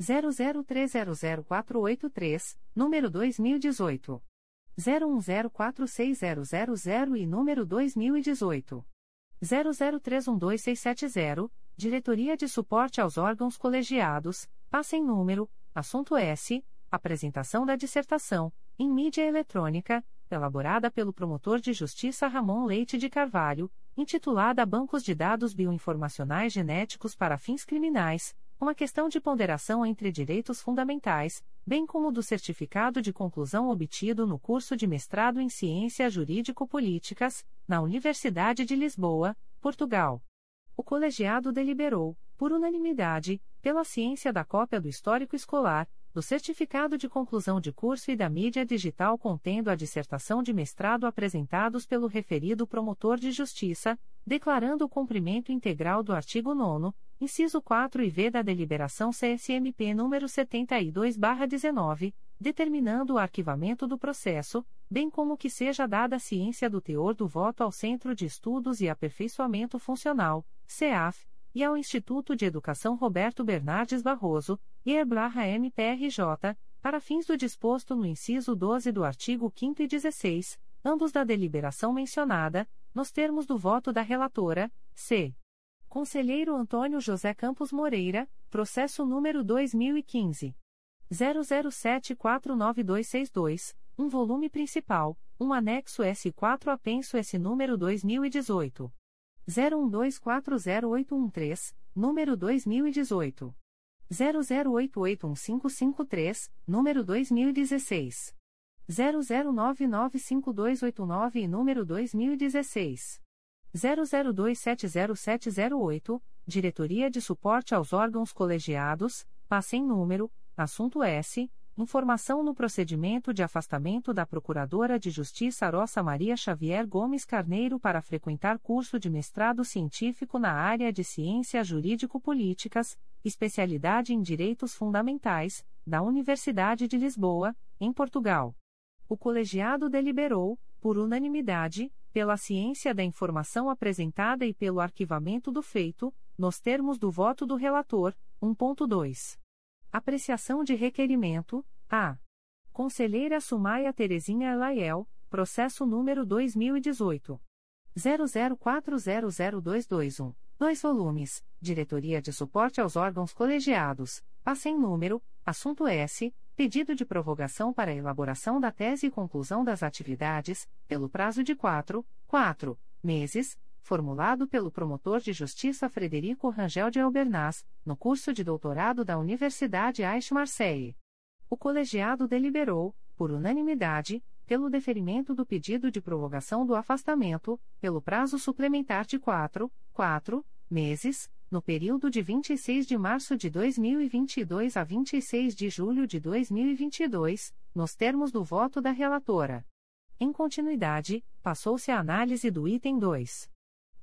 00300483, número 2018. 01046000 e número 2018. 00312670, Diretoria de Suporte aos Órgãos Colegiados, passa em número, assunto S, apresentação da dissertação, em mídia eletrônica, elaborada pelo promotor de justiça Ramon Leite de Carvalho, intitulada Bancos de Dados Bioinformacionais Genéticos para Fins Criminais, uma questão de ponderação entre direitos fundamentais, bem como do certificado de conclusão obtido no curso de mestrado em Ciências Jurídico-Políticas, na Universidade de Lisboa, Portugal. O colegiado deliberou, por unanimidade, pela ciência da cópia do histórico escolar, do certificado de conclusão de curso e da mídia digital contendo a dissertação de mestrado apresentados pelo referido promotor de justiça, declarando o cumprimento integral do artigo 9 inciso 4 e V da deliberação CSMP número 72/19, determinando o arquivamento do processo, bem como que seja dada ciência do teor do voto ao Centro de Estudos e Aperfeiçoamento Funcional, CEAF, e ao Instituto de Educação Roberto Bernardes Barroso, IERBLARRA MPRJ, para fins do disposto no inciso 12 do artigo 5 e 16, ambos da deliberação mencionada, nos termos do voto da relatora, C. Conselheiro Antônio José Campos Moreira, processo número 2015. 00749262, um volume principal, um anexo S4 apenso S número 2018. 01240813, número 2018. 00881553, número 2016. 00995289 e número 2016. 00270708, Diretoria de Suporte aos Órgãos Colegiados, passem número, assunto S. Informação no procedimento de afastamento da Procuradora de Justiça Roça Maria Xavier Gomes Carneiro para frequentar curso de mestrado científico na área de Ciências Jurídico-Políticas, especialidade em Direitos Fundamentais, da Universidade de Lisboa, em Portugal. O colegiado deliberou, por unanimidade, pela ciência da informação apresentada e pelo arquivamento do feito, nos termos do voto do relator, 1.2. Apreciação de requerimento, a. Conselheira Sumaia Terezinha Elaiel, processo número 2018. 00400221, 2 volumes, Diretoria de Suporte aos Órgãos Colegiados, passem número, assunto S, pedido de prorrogação para elaboração da tese e conclusão das atividades, pelo prazo de 4, 4 meses, formulado pelo promotor de justiça Frederico Rangel de Albernaz, no curso de doutorado da Universidade Aix-Marseille. O colegiado deliberou, por unanimidade, pelo deferimento do pedido de prorrogação do afastamento, pelo prazo suplementar de 4, 4 meses, no período de 26 de março de 2022 a 26 de julho de 2022, nos termos do voto da relatora. Em continuidade, passou-se a análise do item 2.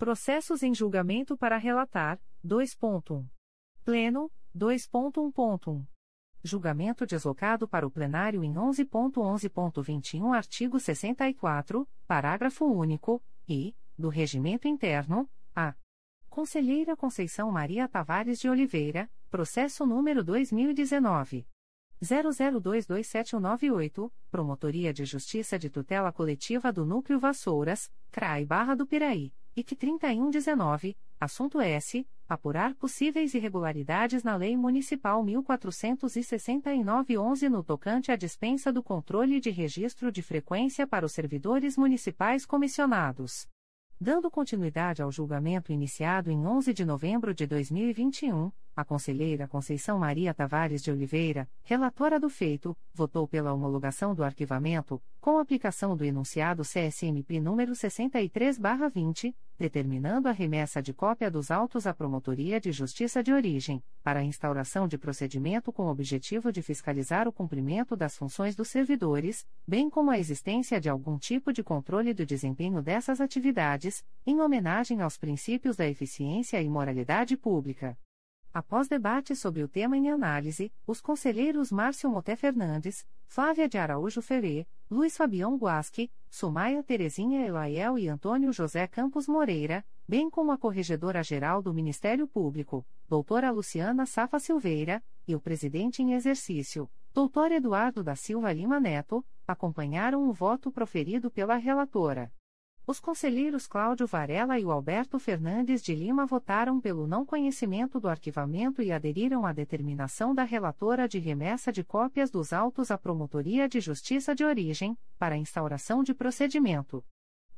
Processos em julgamento para relatar, 2.1. Pleno, 2.1.1. Julgamento deslocado para o plenário em 11.11.21 artigo 64, parágrafo único, e, do Regimento Interno, a. Conselheira Conceição Maria Tavares de Oliveira, processo número 2019. 00227198, Promotoria de Justiça de Tutela Coletiva do Núcleo Vassouras, CRAI Barra do Piraí. IC 3119, assunto S. Apurar possíveis irregularidades na Lei Municipal 1469-11 no tocante à dispensa do controle de registro de frequência para os servidores municipais comissionados. Dando continuidade ao julgamento iniciado em 11 de novembro de 2021, a conselheira Conceição Maria Tavares de Oliveira, relatora do feito, votou pela homologação do arquivamento, com aplicação do enunciado CSMP número 63/20, determinando a remessa de cópia dos autos à Promotoria de Justiça de Origem, para instauração de procedimento com objetivo de fiscalizar o cumprimento das funções dos servidores, bem como a existência de algum tipo de controle do desempenho dessas atividades, em homenagem aos princípios da eficiência e moralidade pública. Após debate sobre o tema em análise, os conselheiros Márcio Moté Fernandes, Flávia de Araújo Ferê, Luiz Fabião Guasque, Sumaia Terezinha Elaiel e Antônio José Campos Moreira, bem como a Corregedora-Geral do Ministério Público, doutora Luciana Safa Silveira, e o presidente em exercício, doutor Eduardo da Silva Lima Neto, acompanharam o voto proferido pela relatora. Os conselheiros Cláudio Varela e Alberto Fernandes de Lima votaram pelo não conhecimento do arquivamento e aderiram à determinação da relatora de remessa de cópias dos autos à Promotoria de Justiça de Origem, para instauração de procedimento.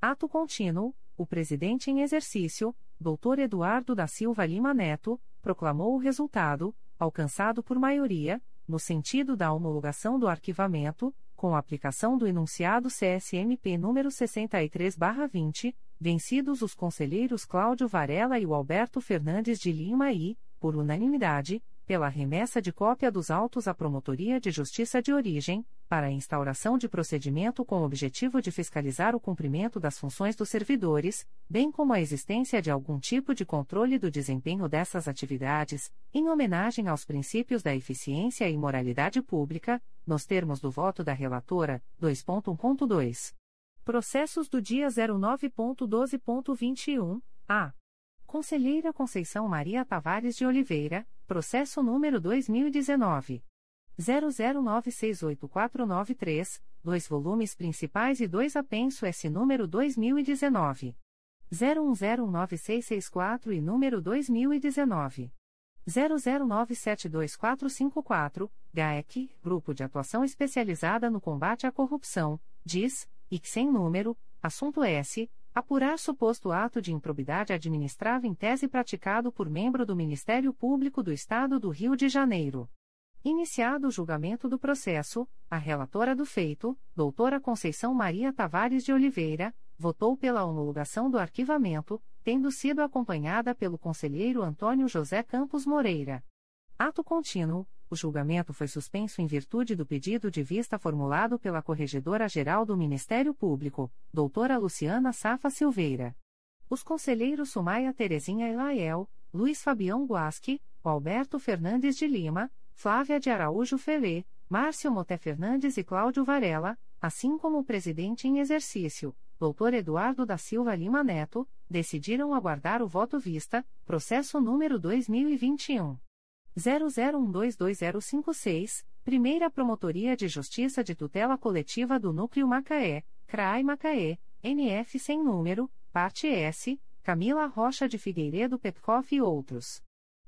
Ato contínuo, o presidente em exercício, Dr. Eduardo da Silva Lima Neto, proclamou o resultado, alcançado por maioria, no sentido da homologação do arquivamento, com aplicação do enunciado CSMP número 63/20, vencidos os conselheiros Cláudio Varela e o Alberto Fernandes de Lima e, por unanimidade, pela remessa de cópia dos autos à Promotoria de Justiça de Origem, para a instauração de procedimento com o objetivo de fiscalizar o cumprimento das funções dos servidores, bem como a existência de algum tipo de controle do desempenho dessas atividades, em homenagem aos princípios da eficiência e moralidade pública, nos termos do voto da relatora, 2.1.2. Processos do dia 09.12.21, a. Conselheira Conceição Maria Tavares de Oliveira, processo número 2019. 00968493, dois volumes principais e dois apenso S número 2019. 01096664 e número 2019. 00972454, GAEC, Grupo de Atuação Especializada no Combate à Corrupção, diz, e sem número, assunto S, apurar suposto ato de improbidade administrava em tese praticado por membro do Ministério Público do Estado do Rio de Janeiro. Iniciado o julgamento do processo, a relatora do feito, doutora Conceição Maria Tavares de Oliveira, votou pela homologação do arquivamento, tendo sido acompanhada pelo conselheiro Antônio José Campos Moreira. Ato contínuo, o julgamento foi suspenso em virtude do pedido de vista formulado pela Corregedora-Geral do Ministério Público, doutora Luciana Safa Silveira. Os conselheiros Sumaia Terezinha Elaiel, Luiz Fabião Guasque, Alberto Fernandes de Lima, Flávia de Araújo Ferê, Márcio Moté Fernandes e Cláudio Varela, assim como o presidente em exercício, doutor Eduardo da Silva Lima Neto, decidiram aguardar o voto vista, processo número 2021. 00122056, Primeira Promotoria de Justiça de Tutela Coletiva do Núcleo Macaé, CRAI Macaé, NF sem número, parte S, Camila Rocha de Figueiredo Petkoff e outros.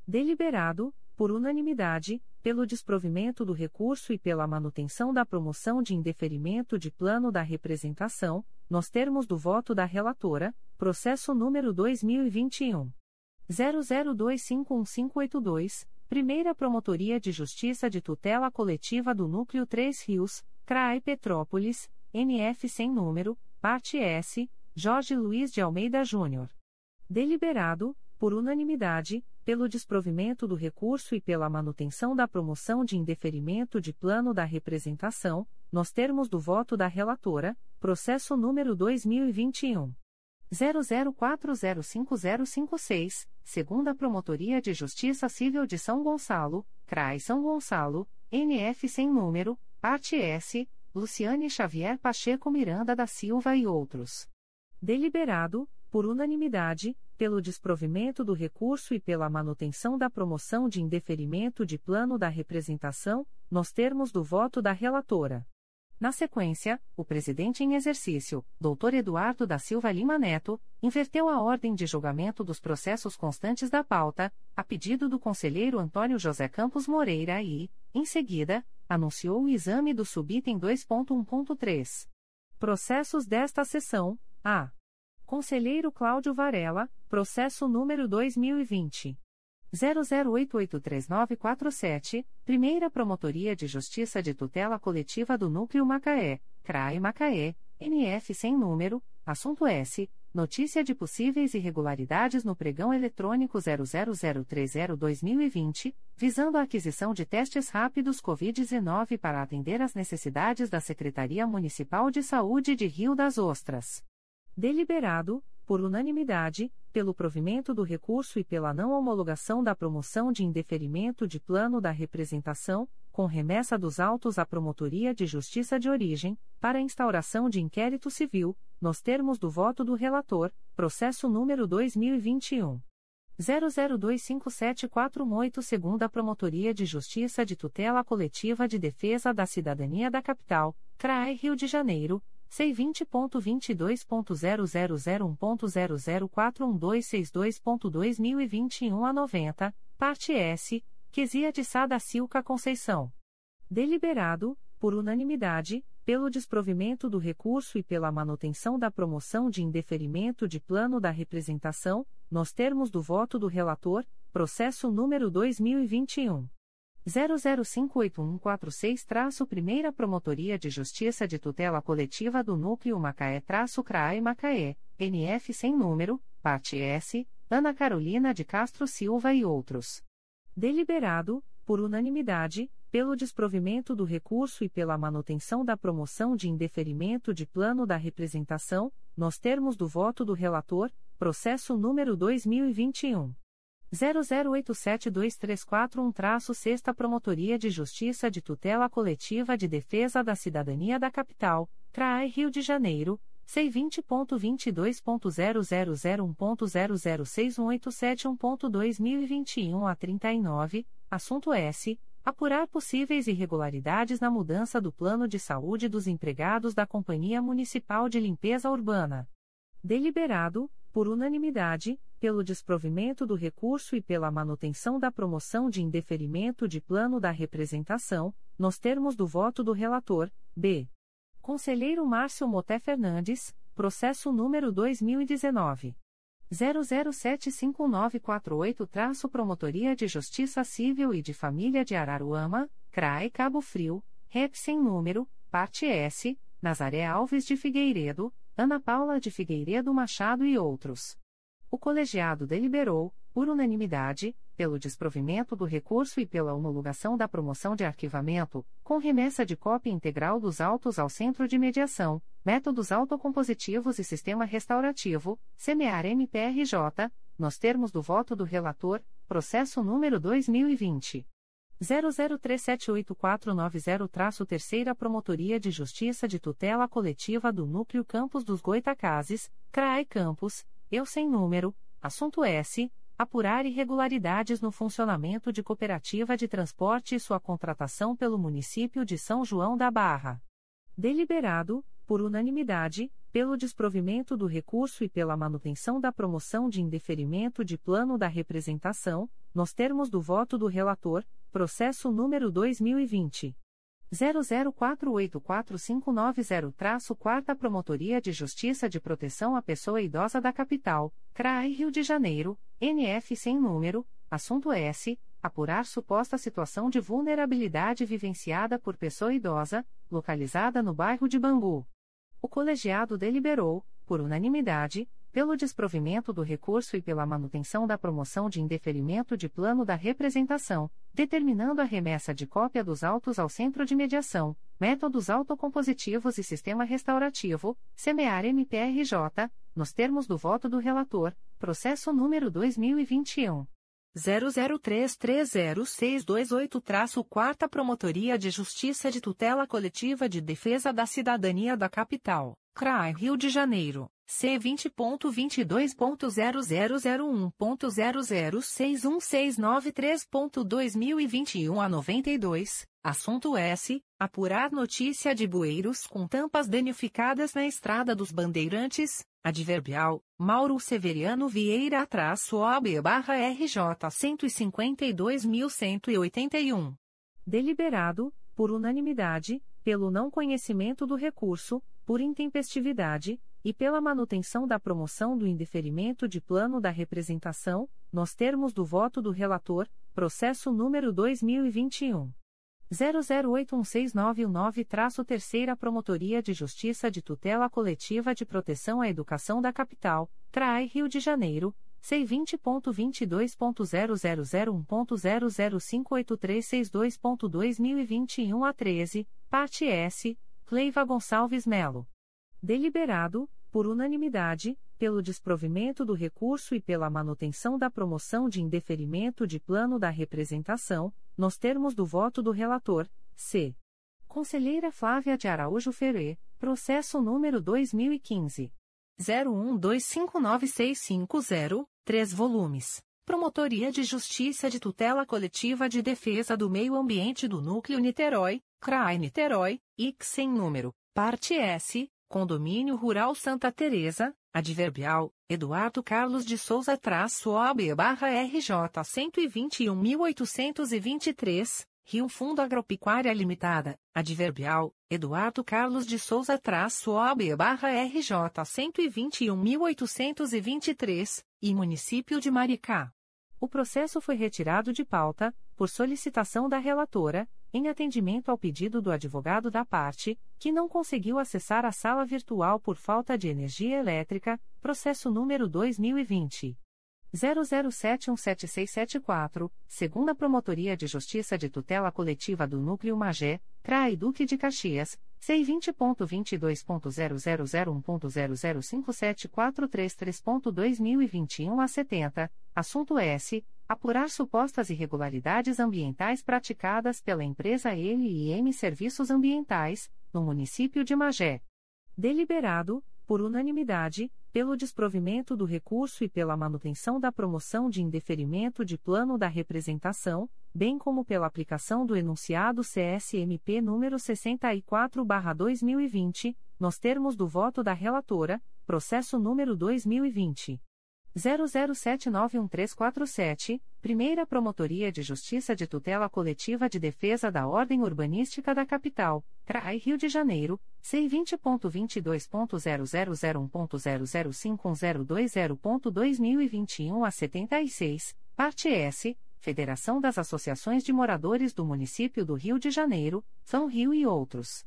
Deliberado, por unanimidade, pelo desprovimento do recurso e pela manutenção da promoção de indeferimento de plano da representação, nos termos do voto da relatora, processo número 2021 00251582, Primeira Promotoria de Justiça de Tutela Coletiva do Núcleo 3 Rios, CRAE Petrópolis, NF sem número, parte S, Jorge Luiz de Almeida Júnior. Deliberado, por unanimidade, pelo desprovimento do recurso e pela manutenção da promoção de indeferimento de plano da representação, nos termos do voto da relatora, processo número 2021 00405056, segunda Promotoria de Justiça Civil de São Gonçalo, CRAI São Gonçalo, NF sem número, parte S, Luciane Xavier Pacheco Miranda da Silva e outros. Deliberado, por unanimidade, pelo desprovimento do recurso e pela manutenção da promoção de indeferimento de plano da representação, nos termos do voto da relatora. Na sequência, o presidente em exercício, Dr. Eduardo da Silva Lima Neto, inverteu a ordem de julgamento dos processos constantes da pauta, a pedido do conselheiro Antônio José Campos Moreira e, em seguida, anunciou o exame do subitem 2.1.3. Processos desta sessão: A. Conselheiro Cláudio Varela, processo número 2020 00883947, Primeira Promotoria de Justiça de Tutela Coletiva do Núcleo Macaé, CRAE Macaé, NF sem número, assunto S. Notícia de possíveis irregularidades no pregão eletrônico 000302-2020, visando a aquisição de testes rápidos Covid-19 para atender às necessidades da Secretaria Municipal de Saúde de Rio das Ostras. Deliberado, por unanimidade, pelo provimento do recurso e pela não homologação da promoção de indeferimento de plano da representação, com remessa dos autos à Promotoria de Justiça de Origem, para instauração de inquérito civil, nos termos do voto do relator, processo número 2021. 00257418 Segunda Promotoria de Justiça de Tutela Coletiva de Defesa da Cidadania da Capital, CRAE Rio de Janeiro, C20.22.0001.0041262.2021 a 90, parte S, Quesia de Sada Silca Conceição. Deliberado, por unanimidade, pelo desprovimento do recurso e pela manutenção da promoção de indeferimento de plano da representação, nos termos do voto do relator, processo número 2021 00584146 Primeira Promotoria de Justiça de Tutela Coletiva do Núcleo Macaé-CRAE Macaé, NF sem número, parte S, Ana Carolina de Castro Silva e outros. Deliberado, por unanimidade, pelo desprovimento do recurso e pela manutenção da promoção de indeferimento de plano da representação, nos termos do voto do relator, processo número 2021 00872341-Sexta Promotoria de Justiça de Tutela Coletiva de Defesa da Cidadania da Capital, CRAE Rio de Janeiro, C20.22.0001.0061871.2021 a 39, assunto S. Apurar possíveis irregularidades na mudança do plano de saúde dos empregados da Companhia Municipal de Limpeza Urbana. Deliberado, por unanimidade, pelo desprovimento do recurso e pela manutenção da promoção de indeferimento de plano da representação, nos termos do voto do relator, B. Conselheiro Márcio Moté Fernandes, processo número 2019. 00754948 Promotoria de Justiça Civil e de Família de Araruama, CRAE Cabo Frio, REP sem número, parte S, Nazaré Alves de Figueiredo, Ana Paula de Figueiredo Machado e outros. O colegiado deliberou, por unanimidade, pelo desprovimento do recurso e pela homologação da promoção de arquivamento, com remessa de cópia integral dos autos ao Centro de Mediação, Métodos Autocompositivos e Sistema Restaurativo, CMEAR MPRJ, nos termos do voto do relator, processo número 2020. 00378490 Terceira Promotoria de Justiça de Tutela Coletiva do Núcleo Campos dos Goitacazes, CRAE Campos, eu sem número, assunto S. Apurar irregularidades no funcionamento de cooperativa de transporte e sua contratação pelo município de São João da Barra. Deliberado, por unanimidade, pelo desprovimento do recurso e pela manutenção da promoção de indeferimento de plano da representação, nos termos do voto do relator, processo número 2020 00484590-4 Promotoria de Justiça de Proteção à Pessoa Idosa da Capital, CRAI Rio de Janeiro, NF sem número, assunto S. Apurar suposta situação de vulnerabilidade vivenciada por pessoa idosa, localizada no bairro de Bangu. O colegiado deliberou, por unanimidade, pelo desprovimento do recurso e pela manutenção da promoção de indeferimento de plano da representação, determinando a remessa de cópia dos autos ao Centro de Mediação, Métodos Autocompositivos e Sistema Restaurativo, SEMEAR MPRJ, nos termos do voto do relator, processo número 2021. 00330628-4 Promotoria de Justiça de Tutela Coletiva de Defesa da Cidadania da Capital, CRAI Rio de Janeiro. C vinte ponto vinte dois ponto zero zero zero um ponto zero zero seis um seis nove três ponto dois mil e vinte e um a noventa e dois. Assunto S. Apurar notícia de bueiros com tampas danificadas na estrada dos Bandeirantes. Adverbial. Mauro Severiano Vieira traço OB barra RJ cento e cinquenta e dois mil cento e oitenta e um. Deliberado por unanimidade pelo não conhecimento do recurso por intempestividade e pela manutenção da promoção do indeferimento de plano da representação, nos termos do voto do relator, processo número 2021 00816919-Terceira Promotoria de Justiça de Tutela Coletiva de Proteção à Educação da Capital, CRAI Rio de Janeiro, C20.22.0001.0058362.2021 a 13, parte S, Cleiva Gonçalves Melo. Deliberado, por unanimidade, pelo desprovimento do recurso e pela manutenção da promoção de indeferimento de plano da representação, nos termos do voto do relator, C. Conselheira Flávia de Araújo Ferê, processo número 2015. 01259650, 3 volumes. Promotoria de Justiça de Tutela Coletiva de Defesa do Meio Ambiente do Núcleo Niterói, CRAI Niterói, IC sem número, parte S, Condomínio Rural Santa Teresa, adverbial, Eduardo Carlos de Souza traço barra RJ 121.823, Rio Fundo Agropecuária Limitada, adverbial, Eduardo Carlos de Souza traço barra RJ 121.823, e Município de Maricá. O processo foi retirado de pauta, por solicitação da relatora, em atendimento ao pedido do advogado da parte, que não conseguiu acessar a sala virtual por falta de energia elétrica, processo número 2020. 00717674, segunda Promotoria de Justiça de Tutela Coletiva do Núcleo Magé, CRAI Duque de Caxias, C20.22.0001.0057433.2021 a 70, assunto S. Apurar supostas irregularidades ambientais praticadas pela empresa L&M Serviços Ambientais, no município de Magé. Deliberado, por unanimidade, pelo desprovimento do recurso e pela manutenção da promoção de indeferimento de plano da representação, bem como pela aplicação do enunciado CSMP número 64/2020, nos termos do voto da relatora, processo número 2020 00791347, Primeira Promotoria de Justiça de Tutela Coletiva de Defesa da Ordem Urbanística da Capital, CRAI Rio de Janeiro, C20.22.0001.0051020.2021 a 76, parte S, Federação das Associações de Moradores do Município do Rio de Janeiro, São Rio e outros.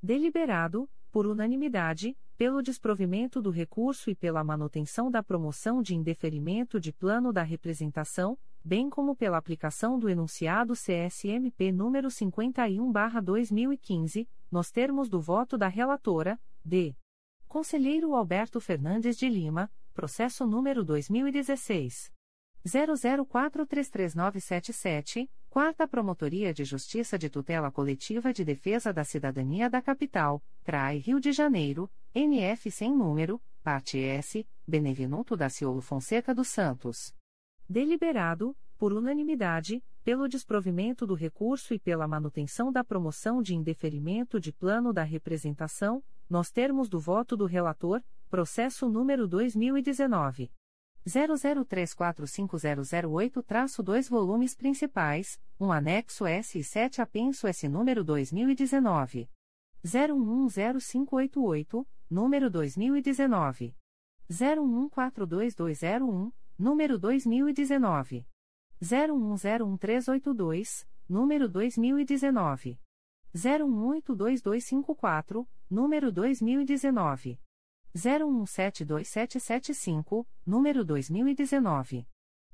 Deliberado, por unanimidade, pelo desprovimento do recurso e pela manutenção da promoção de indeferimento de plano da representação, bem como pela aplicação do enunciado CSMP número 51/2015, nos termos do voto da relatora, D. Conselheiro Alberto Fernandes de Lima, processo número 2016 00433977, Quarta Promotoria de Justiça de Tutela Coletiva de Defesa da Cidadania da Capital, CRAI Rio de Janeiro, NF sem número, parte S, Benevenuto da Ciolo Fonseca dos Santos. Deliberado, por unanimidade, pelo desprovimento do recurso e pela manutenção da promoção de indeferimento de plano da representação, nos termos do voto do relator, processo número 2019 00345008-2 volumes principais, um anexo S e 7 apenso S número 2019 01105888, número 2019 01142201, número 2019 01101382, número 2019 01822254, número 2019 01172775, número 2019.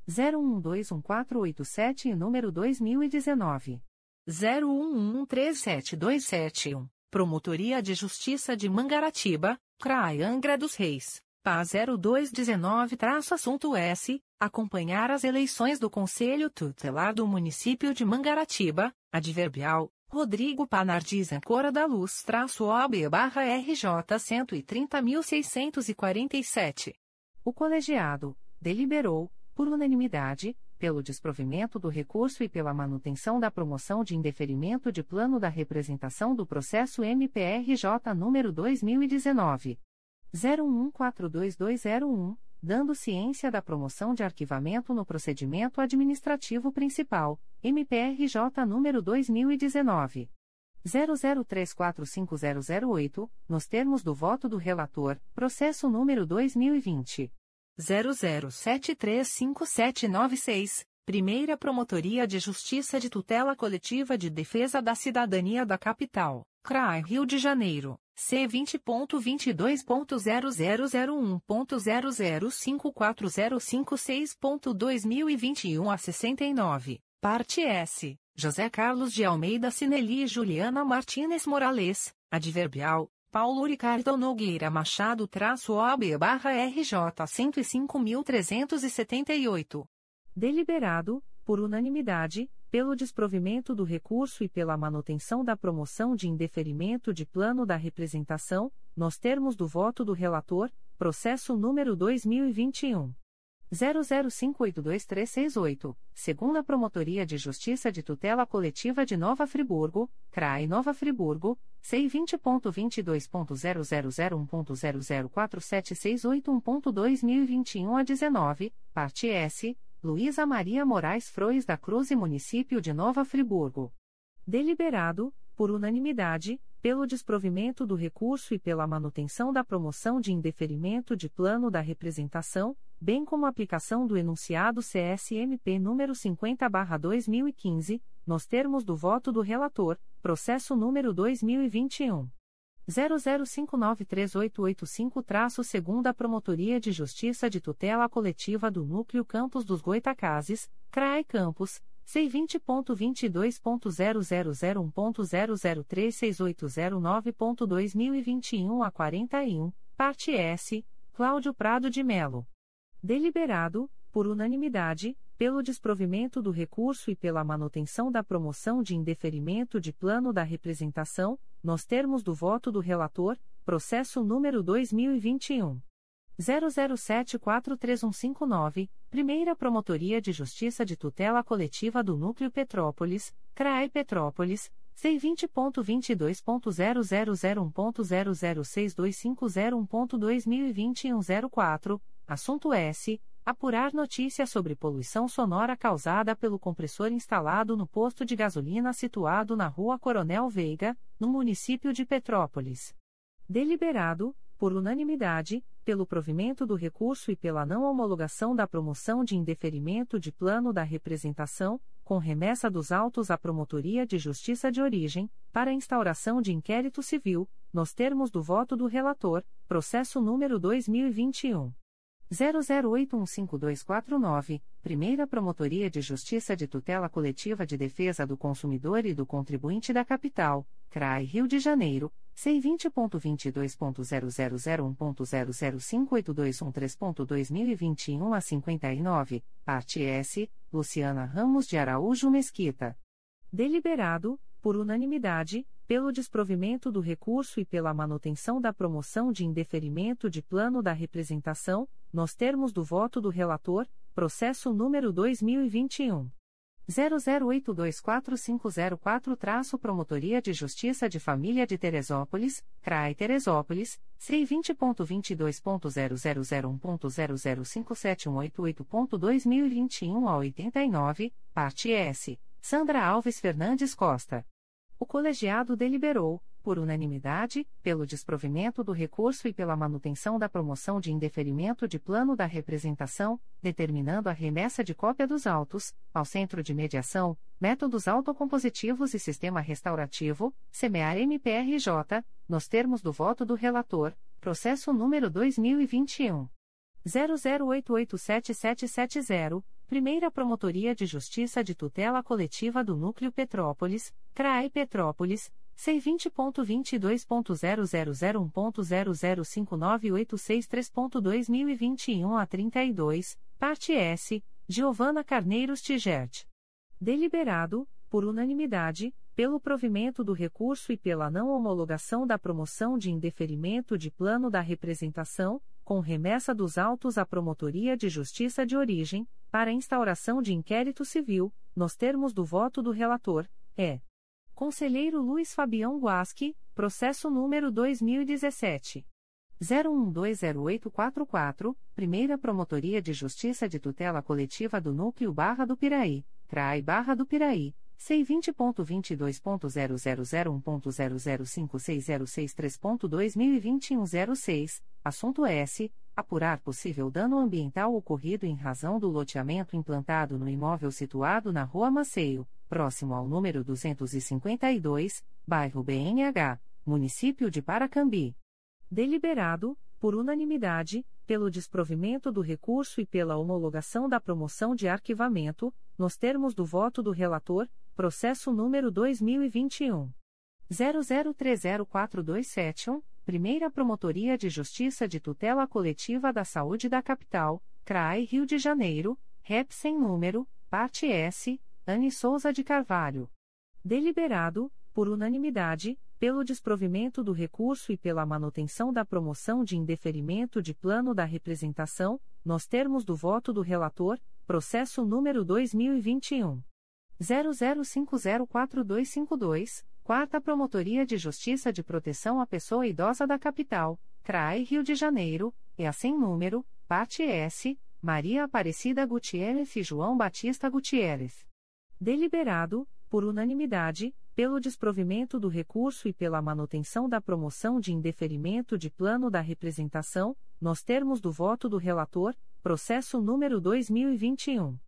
01121487 e número 2019. 01137271, Promotoria de Justiça de Mangaratiba, CRAI Angra dos Reis, PA 0219-assunto S, acompanhar as eleições do Conselho Tutelar do Município de Mangaratiba, adverbial, Rodrigo Panardiz Ancora da Luz traço OB barra RJ 130.647. O colegiado deliberou, por unanimidade, pelo desprovimento do recurso e pela manutenção da promoção de indeferimento de plano da representação do processo MPRJ número 2019 01142201, dando ciência da promoção de arquivamento no procedimento administrativo principal MPRJ número 2019 00345008, nos termos do voto do relator, processo número 2020 00735796, Primeira Promotoria de Justiça de Tutela Coletiva de Defesa da Cidadania da Capital, CRAI Rio de Janeiro. C vinte ponto vinte dois ponto zero zero zero um ponto zero zero cinco quatro zero cinco seis ponto dois mil e vinte e um a sessenta e nove Parte S. José Carlos de Almeida Cineli e Juliana Martínez Morales, adverbial, Paulo Ricardo Nogueira Machado traço OB barra RJ 105.378. Deliberado, por unanimidade, pelo desprovimento do recurso e pela manutenção da promoção de indeferimento de plano da representação, nos termos do voto do relator, processo número 2021. 00582368, segunda Promotoria de Justiça de Tutela Coletiva de Nova Friburgo, CRAI Nova Friburgo, C20.22.0001.0047681.2021 a 19, parte S, Luísa Maria Moraes Frois da Cruz e Município de Nova Friburgo. Deliberado, por unanimidade, pelo desprovimento do recurso e pela manutenção da promoção de indeferimento de plano da representação, bem como aplicação do enunciado CSMP número 50/2015, nos termos do voto do relator, processo número 2021 00593885-segunda Promotoria de Justiça de Tutela Coletiva do Núcleo Campos dos Goitacazes, CRAE Campos C20.22.0001.0036809.2021 a 41, parte S, Cláudio Prado de Melo. Deliberado, por unanimidade, pelo desprovimento do recurso e pela manutenção da promoção de indeferimento de plano da representação, nos termos do voto do relator, processo número 2021 00743159, Primeira Promotoria de Justiça de Tutela Coletiva do Núcleo Petrópolis, CRAE Petrópolis, C20.22.0001.0062501.2021 04, assunto S. Apurar notícia sobre poluição sonora causada pelo compressor instalado no posto de gasolina situado na Rua Coronel Veiga, no município de Petrópolis. Deliberado, por unanimidade, pelo provimento do recurso e pela não homologação da promoção de indeferimento de plano da representação, com remessa dos autos à Promotoria de Justiça de Origem, para instauração de inquérito civil, nos termos do voto do relator, processo número 2021 00815249, Primeira Promotoria de Justiça de Tutela Coletiva de Defesa do Consumidor e do Contribuinte da Capital, CRAI Rio de Janeiro, C20.22.0001.0058213.2021 a 59, parte S, Luciana Ramos de Araújo Mesquita. Deliberado, por unanimidade, pelo desprovimento do recurso e pela manutenção da promoção de indeferimento de plano da representação, nos termos do voto do relator, processo número 2021 00824504- Promotoria de Justiça de Família de Teresópolis, CRAI Teresópolis, C20.22.0001.0057188.2021 a 89, parte S, Sandra Alves Fernandes Costa. O colegiado deliberou, por unanimidade, pelo desprovimento do recurso e pela manutenção da promoção de indeferimento de plano da representação, determinando a remessa de cópia dos autos, ao Centro de Mediação, Métodos Autocompositivos e Sistema Restaurativo, SEMEAR MPRJ, nos termos do voto do relator, processo número 2021. 00887770. Primeira Promotoria de Justiça de Tutela Coletiva do Núcleo Petrópolis, CRAE Petrópolis, C20.22.0001.0059863.2021 a 32, parte S, Giovana Carneiros Tigert. Deliberado, por unanimidade, pelo provimento do recurso e pela não homologação da promoção de indeferimento de plano da representação, com remessa dos autos à Promotoria de Justiça de Origem, para instauração de inquérito civil, nos termos do voto do relator, é. Conselheiro Luiz Fabião Guasque, processo número 2017. 01208444, Primeira Promotoria de Justiça de Tutela Coletiva do Núcleo Barra do Piraí, CRAI Barra do Piraí, C20.22.0001.0056063.2021 06, assunto S. Apurar possível dano ambiental ocorrido em razão do loteamento implantado no imóvel situado na Rua Maceio, próximo ao número 252, bairro BNH, município de Paracambi. Deliberado, por unanimidade, pelo desprovimento do recurso e pela homologação da promoção de arquivamento, nos termos do voto do relator, processo número 2021 00304271, Primeira Promotoria de Justiça de Tutela Coletiva da Saúde da Capital, CRAI Rio de Janeiro, REP. Sem número, parte S, Anne Souza de Carvalho. Deliberado, por unanimidade, pelo desprovimento do recurso e pela manutenção da promoção de indeferimento de plano da representação, nos termos do voto do relator, processo número 2021 00504252, Quarta Promotoria de Justiça de Proteção à Pessoa Idosa da Capital, CRAI Rio de Janeiro, e a sem número, parte S, Maria Aparecida Gutierrez e João Batista Gutierrez. Deliberado, por unanimidade, pelo desprovimento do recurso e pela manutenção da promoção de indeferimento de plano da representação, nos termos do voto do relator, processo número 2021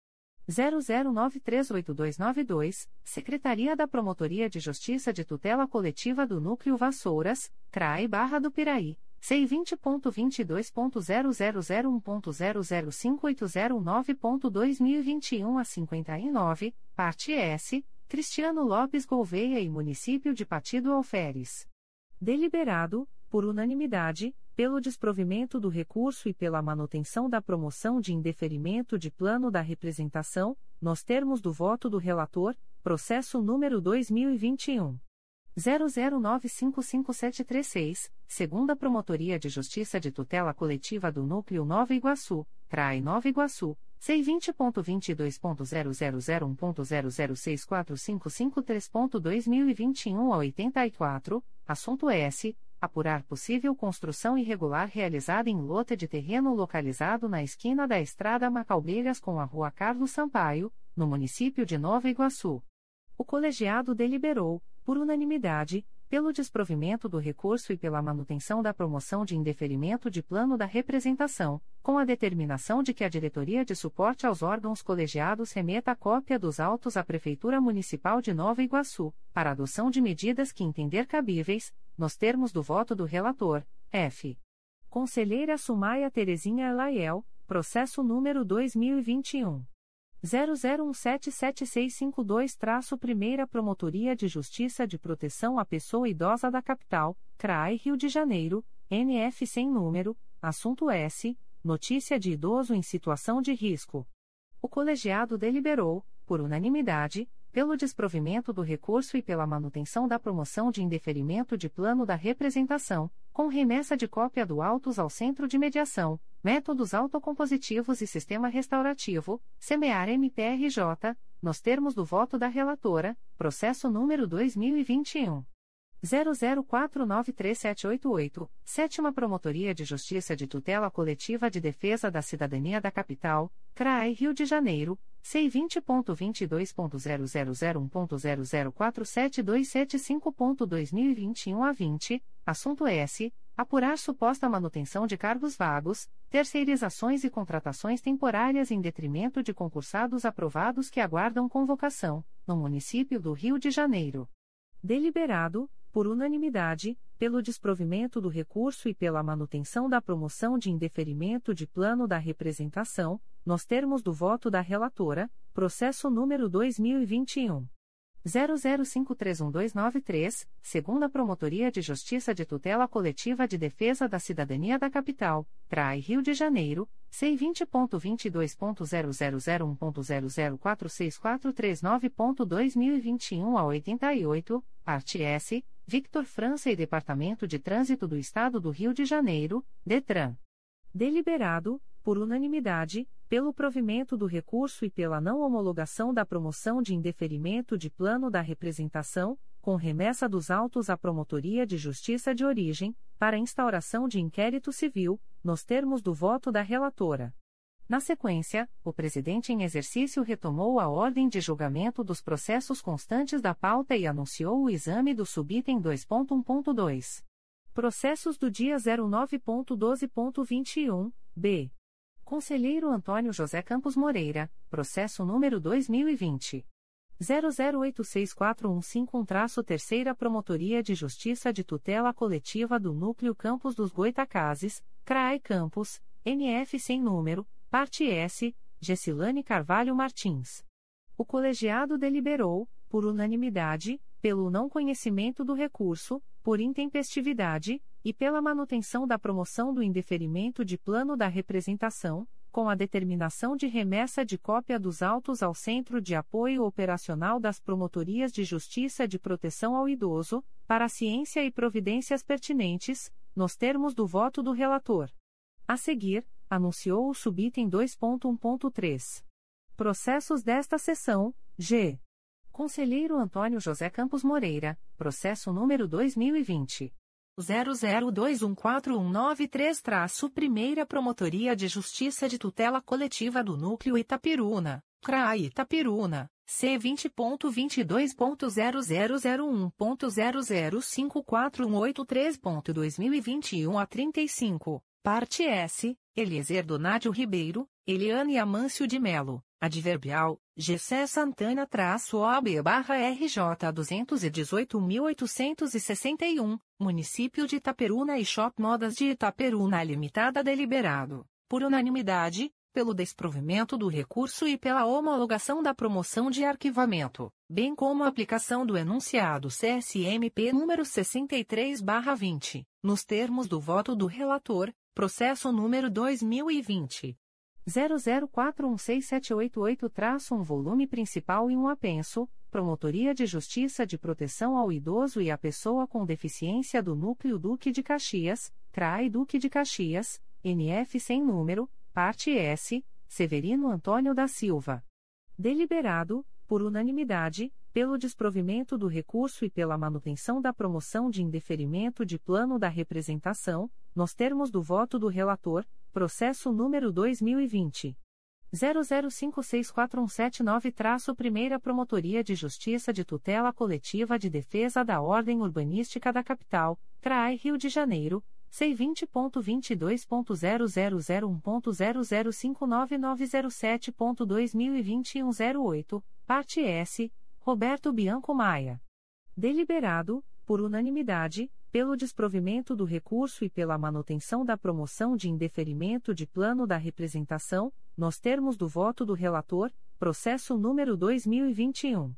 00938292, Secretaria da Promotoria de Justiça de Tutela Coletiva do Núcleo Vassouras, CRAI Barra do Piraí. C20.22.0001.0058009.2021 a 59, parte S, Cristiano Lopes Gouveia e Município de Partido Alferes. Deliberado, por unanimidade, pelo desprovimento do recurso e pela manutenção da promoção de indeferimento de plano da representação, nos termos do voto do relator, processo número 2021 00955736, segunda Promotoria de Justiça de Tutela Coletiva do Núcleo Nova Iguaçu, CRAI Nova Iguaçu, C20.22.0001.0064553.2021 a 84, assunto S. Apurar possível construção irregular realizada em lote de terreno localizado na esquina da Estrada Macaubeiras com a Rua Carlos Sampaio, no município de Nova Iguaçu. O colegiado deliberou, por unanimidade, pelo desprovimento do recurso e pela manutenção da promoção de indeferimento de plano da representação, com a determinação de que a Diretoria de Suporte aos Órgãos Colegiados remeta cópia dos autos à Prefeitura Municipal de Nova Iguaçu, para adoção de medidas que entender cabíveis, nos termos do voto do relator, F. Conselheira Sumaia Terezinha Elaiel, processo número 2021. 00177652 Primeira Promotoria de Justiça de Proteção à Pessoa Idosa da Capital, CRAI Rio de Janeiro, NF sem número, assunto S, notícia de idoso em situação de risco. O colegiado deliberou, por unanimidade, pelo desprovimento do recurso e pela manutenção da promoção de indeferimento de plano da representação, com remessa de cópia do autos ao Centro de Mediação, Métodos Autocompositivos e Sistema Restaurativo, SEMEAR MPRJ, nos termos do voto da relatora, processo número 2021. 00493788, Sétima Promotoria de Justiça de Tutela Coletiva de Defesa da Cidadania da Capital, CRAE Rio de Janeiro, C20.22.0001.0047275.2021 a 20, assunto S. Apurar suposta manutenção de cargos vagos, terceirizações e contratações temporárias em detrimento de concursados aprovados que aguardam convocação, no município do Rio de Janeiro. Deliberado, por unanimidade, pelo desprovimento do recurso e pela manutenção da promoção de indeferimento de plano da representação, nos termos do voto da relatora, processo número 2021 00531293, segunda Promotoria de Justiça de Tutela Coletiva de Defesa da Cidadania da Capital, CRAI Rio de Janeiro, C20.22.0001.0046439.2021 a 88, parte S, Victor França e Departamento de Trânsito do Estado do Rio de Janeiro, DETRAN. Deliberado, por unanimidade, pelo provimento do recurso e pela não homologação da promoção de indeferimento de plano da representação, com remessa dos autos à Promotoria de Justiça de Origem, para instauração de inquérito civil, nos termos do voto da relatora. Na sequência, o presidente em exercício retomou a ordem de julgamento dos processos constantes da pauta e anunciou o exame do subitem 2.1.2. Processos do dia 09.12.21, b. Conselheiro Antônio José Campos Moreira, processo número 2020. 00864151 Terceira Promotoria de Justiça de Tutela Coletiva do Núcleo Campos dos Goitacazes, CRAE Campos, NF sem número, parte S, Gessilane Carvalho Martins. O colegiado deliberou, por unanimidade, pelo não conhecimento do recurso, por intempestividade, e pela manutenção da promoção do indeferimento de plano da representação, com a determinação de remessa de cópia dos autos ao Centro de Apoio Operacional das Promotorias de Justiça de Proteção ao Idoso, para ciência e providências pertinentes, nos termos do voto do relator. A seguir, anunciou o subitem 2.1.3. Processos desta sessão, G. Conselheiro Antônio José Campos Moreira, processo número 2020. 00214193- Primeira Promotoria de Justiça de Tutela Coletiva do Núcleo Itapiruna, CRAI Itapiruna, C20.22.0001.0054183.2021 a 35, parte S, Eliezer Donádio Ribeiro, Eliane Amâncio de Melo. Adverbial, Gessé Santana traço OAB barra RJ 218.861, Município de Itaperuna e Shop Modas de Itaperuna Limitada deliberado, por unanimidade, pelo desprovimento do recurso e pela homologação da promoção de arquivamento, bem como a aplicação do enunciado CSMP número 63 barra 20, nos termos do voto do relator, processo número 2020. 00416788- um volume principal e um apenso, Promotoria de Justiça de Proteção ao Idoso e à Pessoa com Deficiência do Núcleo Duque de Caxias, CRAI Duque de Caxias, NF sem número, parte S, Severino Antônio da Silva. Deliberado, por unanimidade, pelo desprovimento do recurso e pela manutenção da promoção de indeferimento de plano da representação, nos termos do voto do relator, processo número 2020 00564179 Primeira Promotoria de Justiça de Tutela Coletiva de Defesa da Ordem Urbanística da Capital, CRAI Rio de Janeiro, C20.22.0001.0059907.2021 08, parte S, Roberto Bianco Maia. Deliberado, por unanimidade, pelo desprovimento do recurso e pela manutenção da promoção de indeferimento de plano da representação, nos termos do voto do relator, processo número 2021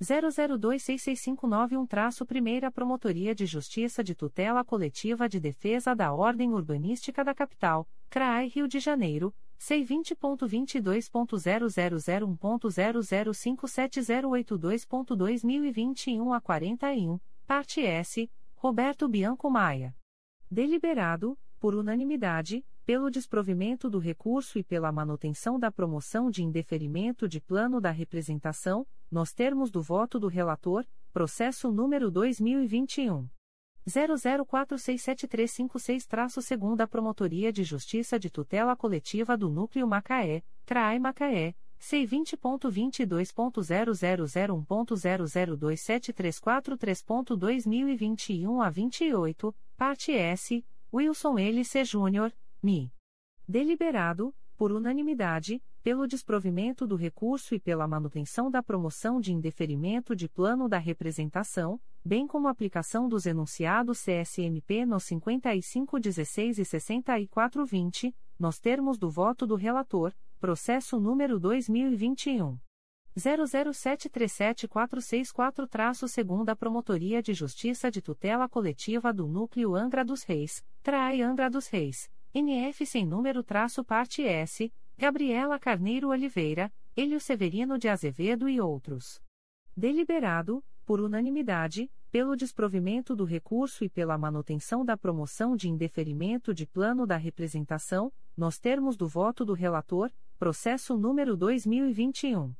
00266591 Primeira Promotoria de Justiça de Tutela Coletiva de Defesa da Ordem Urbanística da Capital, CRAI Rio de Janeiro, C20.22.0001.0057082.2021 a 41, parte S, Roberto Bianco Maia. Deliberado, por unanimidade, pelo desprovimento do recurso e pela manutenção da promoção de indeferimento de plano da representação, nos termos do voto do relator, processo número 2021 00467356-segunda Promotoria de Justiça de Tutela Coletiva do Núcleo Macaé, CRAI Macaé C20.22.0001.0027343.2021 a 28, parte S, Wilson L.C. Jr., MI. Deliberado, por unanimidade, pelo desprovimento do recurso e pela manutenção da promoção de indeferimento de plano da representação, bem como aplicação dos enunciados CSMP nos 5516 e 6420, nos termos do voto do relator, Processo número 2021. 00737464-segunda Promotoria de Justiça de Tutela Coletiva do Núcleo Angra dos Reis, Trai Angra dos Reis, NF sem número traço parte S, Gabriela Carneiro Oliveira, Elio Severino de Azevedo e outros. Deliberado, por unanimidade, pelo desprovimento do recurso e pela manutenção da promoção de indeferimento de plano da representação, nos termos do voto do relator, processo número 2021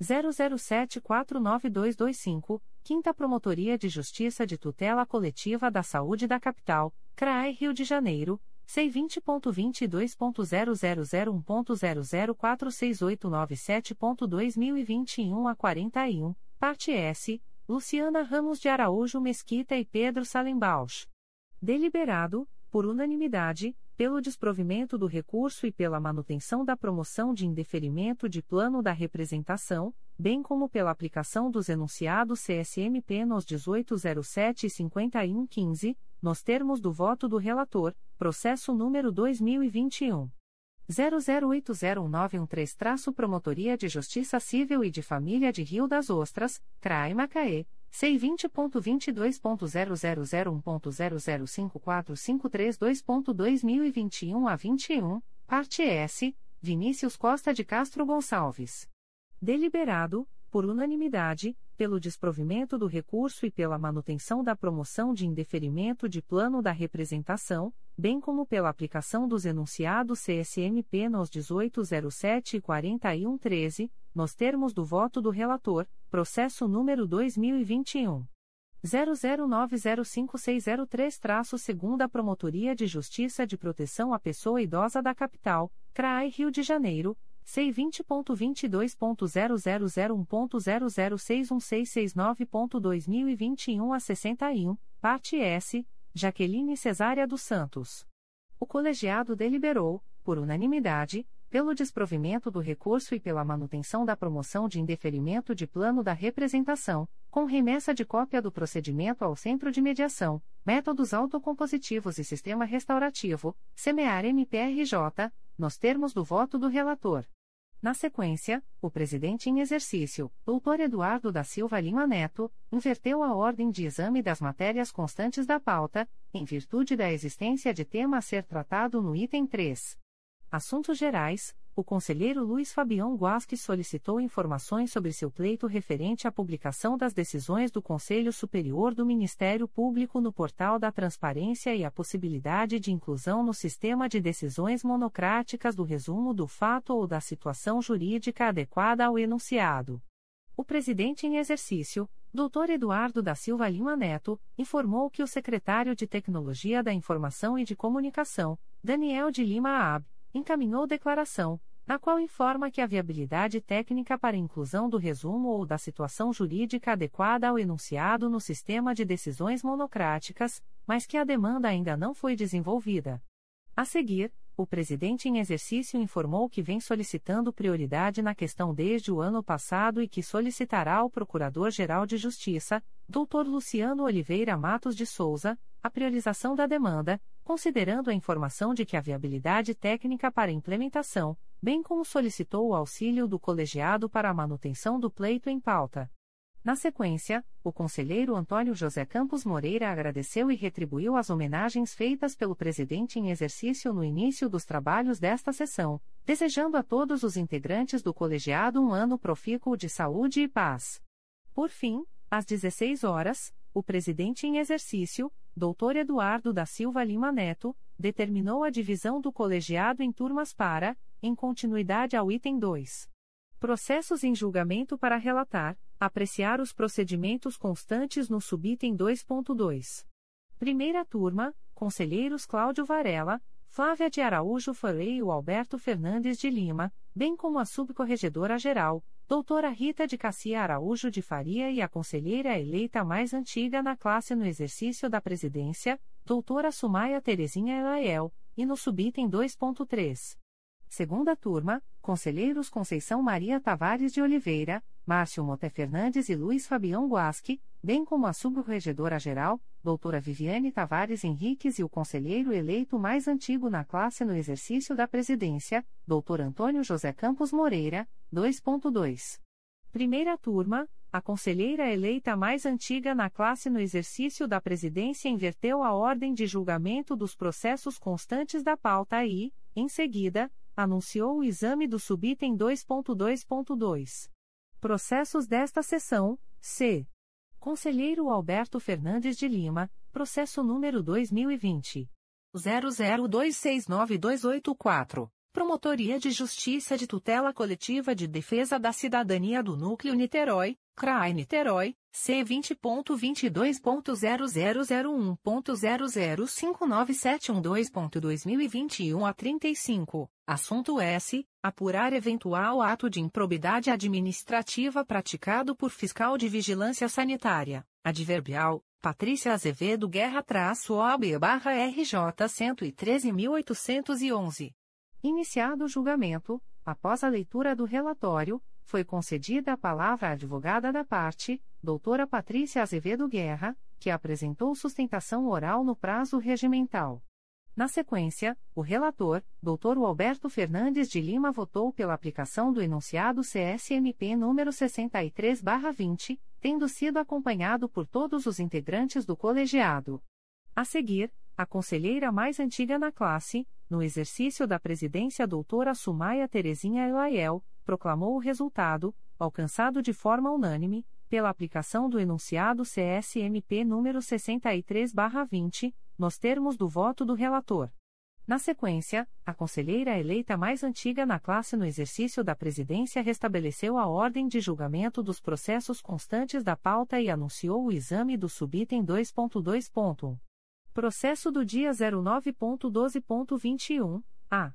00749225, Quinta Promotoria de Justiça de Tutela Coletiva da Saúde da Capital, CRAE Rio de Janeiro, C20.22.0001.0046897.2021 a 41, parte S, Luciana Ramos de Araújo Mesquita e Pedro Salembaus. Deliberado, por unanimidade, pelo desprovimento do recurso e pela manutenção da promoção de indeferimento de plano da representação, bem como pela aplicação dos enunciados CSMP nos 1807 e 5115, nos termos do voto do relator, processo número 2021 00809113-Promotoria de Justiça Civil e de Família de Rio das Ostras, CRAI Macaé, C20.22.0001.0054532.2021 a 21, parte S, Vinícius Costa de Castro Gonçalves. Deliberado, por unanimidade, pelo desprovimento do recurso e pela manutenção da promoção de indeferimento de plano da representação, bem como pela aplicação dos enunciados CSMP nos 1807 e 4113, nos termos do voto do relator, processo número 2021 00905603-segunda Promotoria de Justiça de Proteção à Pessoa Idosa da Capital, CRAI Rio de Janeiro, C20.22.0001.0061669.2021 a 61, parte S, Jaqueline Cesária dos Santos. O colegiado deliberou, por unanimidade, pelo desprovimento do recurso e pela manutenção da promoção de indeferimento de plano da representação, com remessa de cópia do procedimento ao Centro de Mediação, Métodos Autocompositivos e Sistema Restaurativo, SEMEAR MPRJ, nos termos do voto do relator. Na sequência, o presidente em exercício, doutor Eduardo da Silva Lima Neto, inverteu a ordem de exame das matérias constantes da pauta, em virtude da existência de tema a ser tratado no item 3. Assuntos Gerais, o conselheiro Luiz Fabião Guasque solicitou informações sobre seu pleito referente à publicação das decisões do Conselho Superior do Ministério Público no portal da Transparência e a possibilidade de inclusão no sistema de decisões monocráticas do resumo do fato ou da situação jurídica adequada ao enunciado. O presidente em exercício, Dr. Eduardo da Silva Lima Neto, informou que o secretário de Tecnologia da Informação e de Comunicação, Daniel de Lima Ab, encaminhou declaração, na qual informa que a viabilidade técnica para inclusão do resumo ou da situação jurídica adequada ao enunciado no sistema de decisões monocráticas, mas que a demanda ainda não foi desenvolvida. A seguir, o presidente em exercício informou que vem solicitando prioridade na questão desde o ano passado e que solicitará ao Procurador-Geral de Justiça, Dr. Luciano Oliveira Matos de Souza, a priorização da demanda, considerando a informação de que a viabilidade técnica para implementação, bem como solicitou o auxílio do colegiado para a manutenção do pleito em pauta. Na sequência, o conselheiro Antônio José Campos Moreira agradeceu e retribuiu as homenagens feitas pelo presidente em exercício no início dos trabalhos desta sessão, desejando a todos os integrantes do colegiado um ano profícuo de saúde e paz. Por fim, às 16 horas, o presidente em exercício, Dr. Eduardo da Silva Lima Neto, determinou a divisão do colegiado em turmas para, em continuidade ao item 2. Processos em julgamento para relatar, apreciar os procedimentos constantes no subitem 2.2. Primeira turma, conselheiros Cláudio Varela, Flávia de Araújo Farei e Alberto Fernandes de Lima, bem como a subcorregedora-geral, doutora Rita de Cassia Araújo de Faria e a conselheira eleita mais antiga na classe no exercício da presidência, doutora Sumaia Terezinha Elael, e no subitem 2.3. Segunda turma, conselheiros Conceição Maria Tavares de Oliveira, Márcio Moté Fernandes e Luiz Fabião Guasque, bem como a subcorregedora-geral, doutora Viviane Tavares Henriques e o conselheiro eleito mais antigo na classe no exercício da presidência, doutor Antônio José Campos Moreira, 2.2. Primeira turma, a conselheira eleita mais antiga na classe no exercício da presidência inverteu a ordem de julgamento dos processos constantes da pauta e, em seguida, anunciou o exame do subitem 2.2.2. Processos desta sessão, C. Conselheiro Alberto Fernandes de Lima, processo número 2020. 00269284. Promotoria de Justiça de Tutela Coletiva de Defesa da Cidadania do Núcleo Niterói, CRAI Niterói, C20.22.0001.0059712.2021 a 35. Assunto S. Apurar eventual ato de improbidade administrativa praticado por fiscal de vigilância sanitária. Adverbial. Patrícia Azevedo Guerra-OAB-RJ 113.811. Iniciado o julgamento, após a leitura do relatório, foi concedida a palavra à advogada da parte, doutora Patrícia Azevedo Guerra, que apresentou sustentação oral no prazo regimental. Na sequência, o relator, Dr. Alberto Fernandes de Lima votou pela aplicação do enunciado CSMP número 63/20, tendo sido acompanhado por todos os integrantes do colegiado. A seguir, a conselheira mais antiga na classe, no exercício da presidência doutora Sumaia Terezinha Elaiel, proclamou o resultado, alcançado de forma unânime, pela aplicação do enunciado CSMP número 63/20, nos termos do voto do relator. Na sequência, a conselheira eleita mais antiga na classe no exercício da presidência restabeleceu a ordem de julgamento dos processos constantes da pauta e anunciou o exame do subitem 2.2. Processo do dia 09.12.21, a.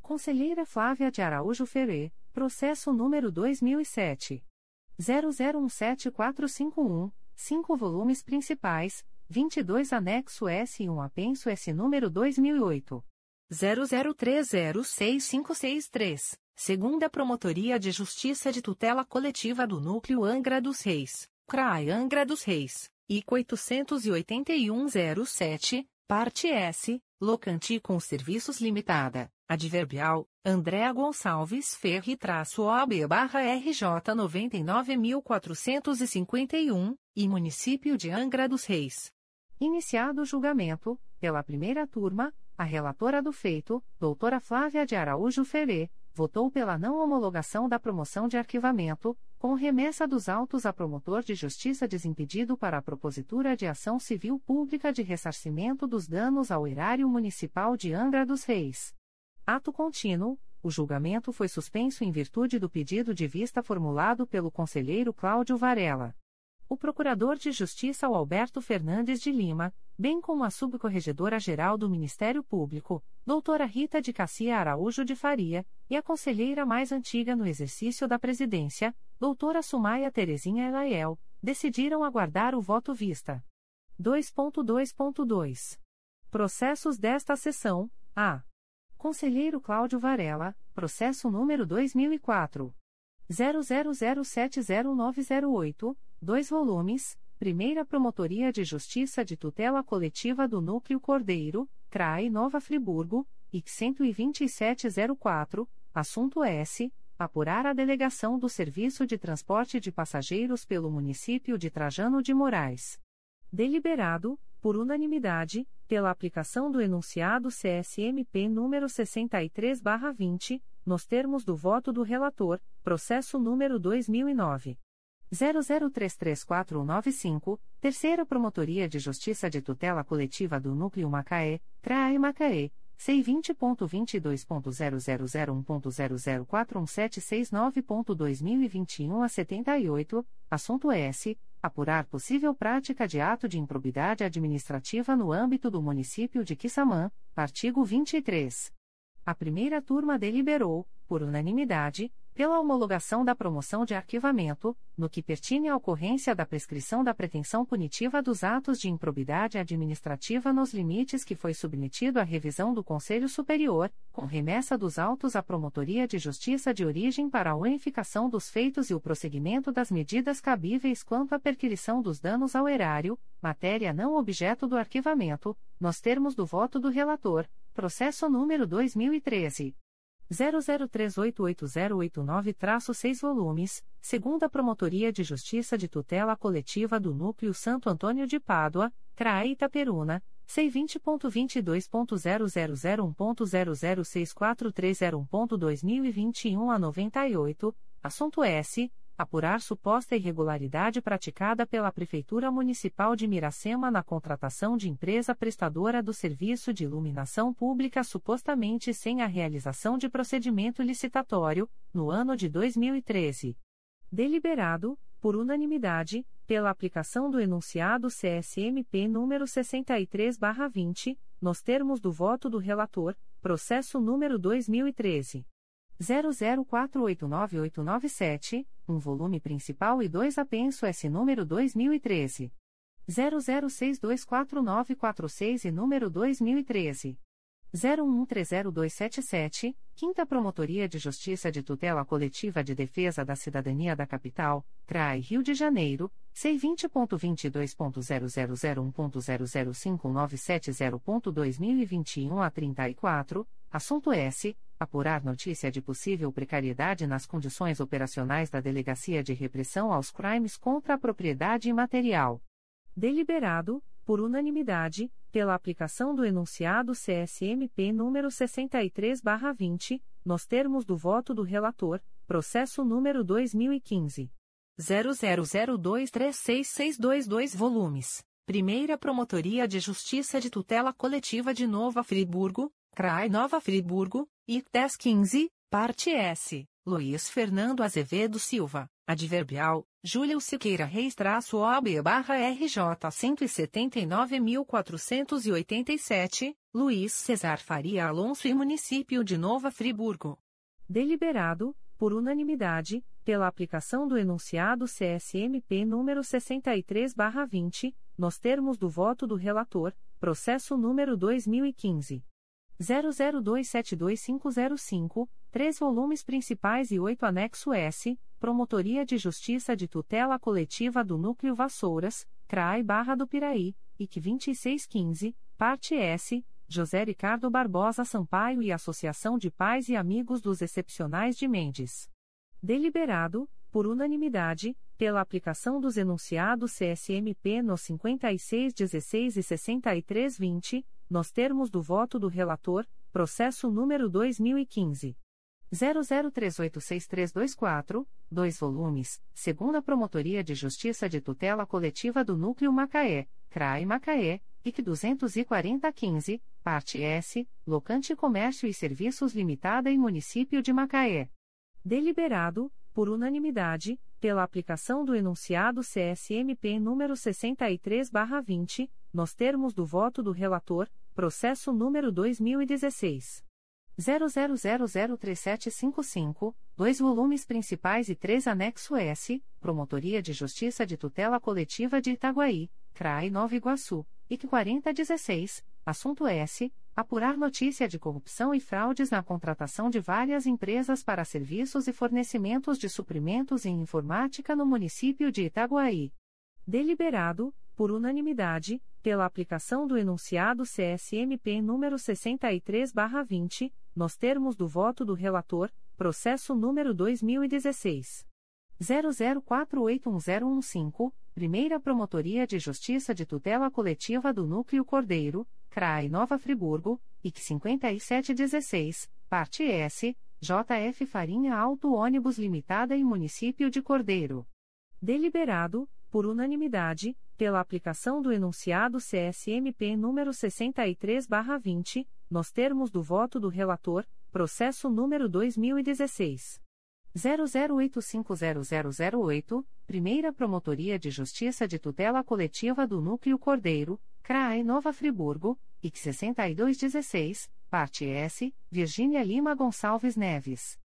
Conselheira Flávia de Araújo Ferê, processo número 2007. 00174551, 5 volumes principais, 22 anexo S e 1 apenso S número 2008. 00306563, segunda Promotoria de Justiça de Tutela Coletiva do Núcleo Angra dos Reis, CRAI Angra dos Reis, IC 88107, parte S, Locanti com Serviços Limitada, adverbial, Andréa Gonçalves Ferri traço OB barra RJ 99.451, e Município de Angra dos Reis. Iniciado o julgamento, pela primeira turma, a relatora do feito, doutora Flávia de Araújo Ferê, votou pela não homologação da promoção de arquivamento, com remessa dos autos a promotor de justiça desimpedido para a propositura de ação civil pública de ressarcimento dos danos ao erário municipal de Angra dos Reis. Ato contínuo, o julgamento foi suspenso em virtude do pedido de vista formulado pelo conselheiro Cláudio Varela o Procurador de Justiça Alberto Fernandes de Lima, bem como a Subcorregedora-Geral do Ministério Público, doutora Rita de Cassia Araújo de Faria, e a conselheira mais antiga no exercício da presidência, doutora Sumaia Terezinha Elaiel, decidiram aguardar o voto vista. 2.2.2. Processos desta sessão, a. Conselheiro Cláudio Varela, processo número 2004. 00070908, 2 volumes, Primeira Promotoria de Justiça de Tutela Coletiva do Núcleo Cordeiro, CRAE Nova Friburgo, IC 12704, assunto S. Apurar a delegação do Serviço de Transporte de Passageiros pelo município de Trajano de Moraes. Deliberado, por unanimidade, pela aplicação do enunciado CSMP número 63/20, nos termos do voto do relator, processo número 2009 00334195, Terceira Promotoria de Justiça de Tutela Coletiva do Núcleo Macaé, CRAE Macaé, C20.22.0001.0041769.2021 a 78, assunto S. Apurar possível prática de ato de improbidade administrativa no âmbito do município de Quissamã, artigo 23. A primeira turma deliberou, por unanimidade, pela homologação da promoção de arquivamento, no que pertine à ocorrência da prescrição da pretensão punitiva dos atos de improbidade administrativa nos limites que foi submetido à revisão do Conselho Superior, com remessa dos autos à Promotoria de Justiça de origem para a unificação dos feitos e o prosseguimento das medidas cabíveis quanto à perquirição dos danos ao erário, matéria não objeto do arquivamento, nos termos do voto do relator, processo número 2013 00388089-6 volumes, segunda Promotoria de Justiça de Tutela Coletiva do Núcleo Santo Antônio de Pádua, CRAE Itaperuna, C20.22.0001.0064301.2021 a 98, assunto S apurar suposta irregularidade praticada pela Prefeitura Municipal de Miracema na contratação de empresa prestadora do serviço de iluminação pública supostamente sem a realização de procedimento licitatório, no ano de 2013. Deliberado, por unanimidade, pela aplicação do enunciado CSMP número 63/20, nos termos do voto do relator, processo número 2013 00489897, um volume principal e dois apenso S número 2013. 00624946 e número 2013. 01130277, Quinta Promotoria de Justiça de Tutela Coletiva de Defesa da Cidadania da Capital, CRAI Rio de Janeiro, C20.22.0001.0051970.2021 a 34, assunto S apurar notícia de possível precariedade nas condições operacionais da Delegacia de Repressão aos Crimes contra a Propriedade Imaterial. Deliberado, por unanimidade, pela aplicação do enunciado CSMP número 63/20, nos termos do voto do relator, processo número 2015 0002366222 volumes. Primeira Promotoria de Justiça de Tutela Coletiva de Nova Friburgo, CRAI Nova Friburgo, IC 1015, parte S, Luiz Fernando Azevedo Silva, adverbial, Júlio Siqueira Reis traço OB barra RJ 179.487, Luiz Cesar Faria Alonso e Município de Nova Friburgo. Deliberado, por unanimidade, pela aplicação do enunciado CSMP número 63 barra 20, nos termos do voto do relator, processo número 2015. 00272505, três volumes principais e oito anexo S, Promotoria de Justiça de Tutela Coletiva do Núcleo Vassouras, CRAI Barra do Piraí, IC 2615, parte S, José Ricardo Barbosa Sampaio e Associação de Pais e Amigos dos Excepcionais de Mendes. Deliberado, por unanimidade, pela aplicação dos enunciados CSMP no 5616 e 6320, nos termos do voto do relator, processo número 2015 00386324, dois volumes, segunda Promotoria de Justiça de Tutela Coletiva do Núcleo Macaé, CRAI Macaé, IC 24015, parte S, Locante Comércio e Serviços Limitada e Município de Macaé. Deliberado, por unanimidade, pela aplicação do enunciado CSMP número 63/20, nos termos do voto do relator, processo número 2016. 00003755, dois volumes principais e três anexo S, Promotoria de Justiça de Tutela Coletiva de Itaguaí, CRAI Nova Iguaçu, IC 4016, assunto S, apurar notícia de corrupção e fraudes na contratação de várias empresas para serviços e fornecimentos de suprimentos em informática no município de Itaguaí. Deliberado, por unanimidade, pela aplicação do enunciado CSMP número 63/20, nos termos do voto do relator, processo número 2016 00481015, Primeira Promotoria de Justiça de Tutela Coletiva do Núcleo Cordeiro, CRAI Nova Friburgo, IC 5716, parte S, JF Farinha Auto Ônibus Limitada e Município de Cordeiro. Deliberado, por unanimidade, pela aplicação do enunciado CSMP número 63/20, nos termos do voto do relator, processo número 2016 00850008, Primeira Promotoria de Justiça de Tutela Coletiva do Núcleo Cordeiro, CRAE Nova Friburgo, IC 6216, parte S, Virgínia Lima Gonçalves Neves.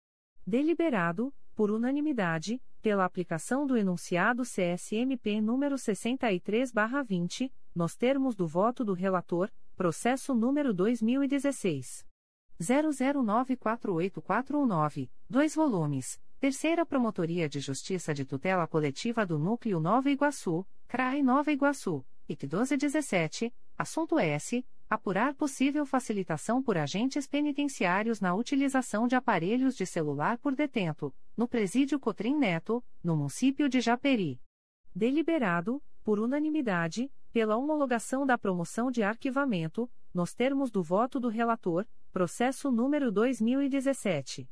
Deliberado, por unanimidade, pela aplicação do enunciado CSMP número 63/20, nos termos do voto do relator, processo número 2016 00948419, dois volumes. Terceira Promotoria de Justiça de Tutela Coletiva do Núcleo Nova Iguaçu, CRAI Nova Iguaçu, IC 1217, assunto S. Apurar possível facilitação por agentes penitenciários na utilização de aparelhos de celular por detento, no Presídio Cotrim Neto, no município de Japeri. Deliberado, por unanimidade, pela homologação da promoção de arquivamento, nos termos do voto do relator, processo número 2017.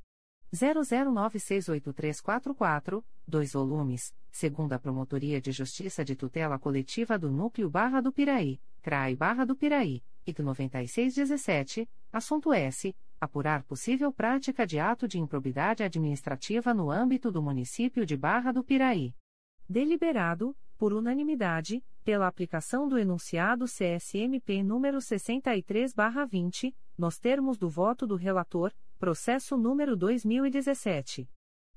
00968344, dois volumes, segundo a Promotoria de Justiça de Tutela Coletiva do Núcleo Barra do Piraí, CRAI Barra do Piraí, IC 9617, assunto S. Apurar possível prática de ato de improbidade administrativa no âmbito do município de Barra do Piraí. Deliberado, por unanimidade, pela aplicação do enunciado CSMP número 63/20, nos termos do voto do relator, processo número 2017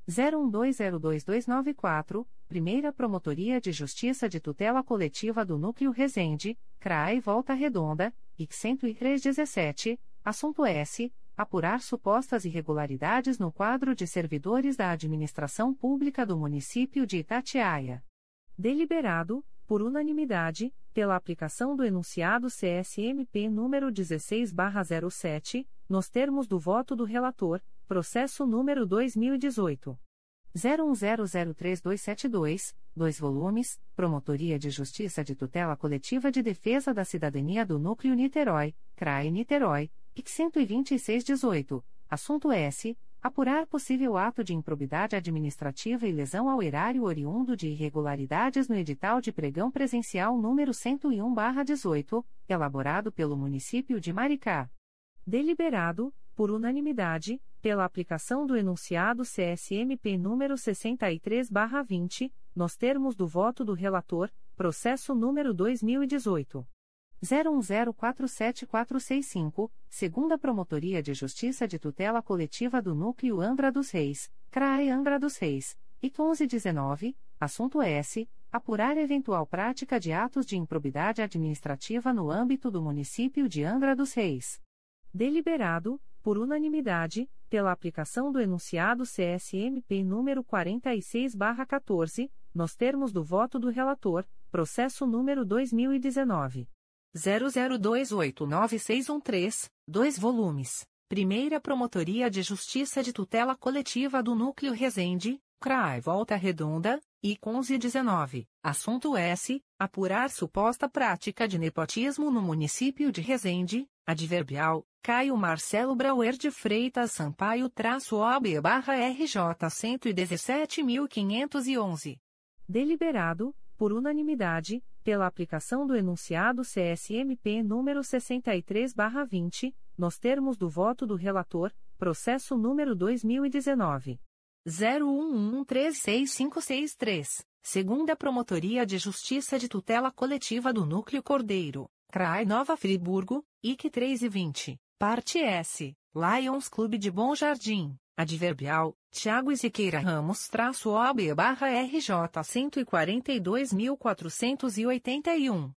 01202294, Primeira Promotoria de Justiça de Tutela Coletiva do Núcleo Resende, CRAE Volta Redonda, IC 10317, assunto S apurar supostas irregularidades no quadro de servidores da administração pública do município de Itatiaia. Deliberado, por unanimidade, pela aplicação do enunciado CSMP número 16/07, nos termos do voto do relator, processo número 2018 01003272, dois volumes, Promotoria de Justiça de Tutela Coletiva de Defesa da Cidadania do Núcleo Niterói, CRAE Niterói, IC 12618, assunto S. Apurar possível ato de improbidade administrativa e lesão ao erário oriundo de irregularidades no edital de pregão presencial número 101-18, elaborado pelo município de Maricá. Deliberado, por unanimidade, pela aplicação do enunciado CSMP número 63-20, nos termos do voto do relator, processo número 2018 01047465, segunda Promotoria de Justiça de Tutela Coletiva do Núcleo Angra dos Reis, CRAE Angra dos Reis, e 1119, assunto S. Apurar eventual prática de atos de improbidade administrativa no âmbito do município de Angra dos Reis. Deliberado, por unanimidade, pela aplicação do enunciado CSMP número 46/14, nos termos do voto do relator, processo número 2019 00289613, dois volumes. Primeira Promotoria de Justiça de Tutela Coletiva do Núcleo Resende, CRAI Volta Redonda, I 1119. Assunto S. Apurar suposta prática de nepotismo no município de Resende, adverbial, Caio Marcelo Brauer de Freitas Sampaio traço OB barra RJ 117.511. Deliberado, por unanimidade, pela aplicação do enunciado CSMP número 63/20, nos termos do voto do relator, processo número 2019 01136563, segunda Promotoria de Justiça de Tutela Coletiva do Núcleo Cordeiro, CRAI Nova Friburgo, IC 3 e 20, parte S, Lions Clube de Bom Jardim, adverbial, Tiago Siqueira Ramos traço OB barra RJ 142.481.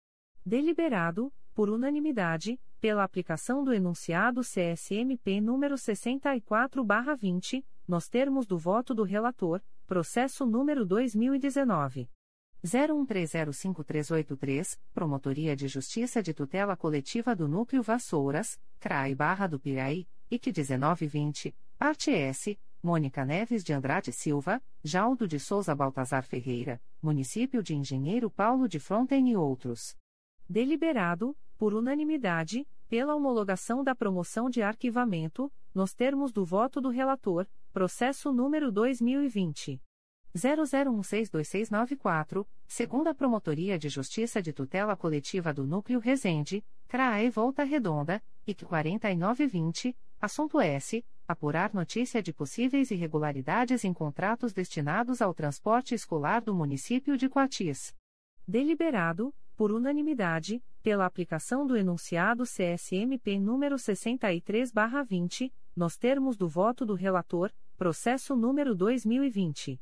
Deliberado, por unanimidade, pela aplicação do enunciado CSMP número 64/20, nos termos do voto do relator, processo número 2019 01305383, Promotoria de Justiça de Tutela Coletiva do Núcleo Vassouras, CRAI Barra do Piraí, IC 1920, parte S, Mônica Neves de Andrade Silva, Jaldo de Souza Baltazar Ferreira, Município de Engenheiro Paulo de Fronten e outros. Deliberado, por unanimidade, pela homologação da promoção de arquivamento, nos termos do voto do relator, processo número 2020 00162694, segunda Promotoria de Justiça de Tutela Coletiva do Núcleo Resende, CRAE Volta Redonda, IC 4920, assunto S. Apurar notícia de possíveis irregularidades em contratos destinados ao transporte escolar do município de Coatis. Deliberado, por unanimidade, pela aplicação do enunciado CSMP número 63/20, nos termos do voto do relator, processo número 2020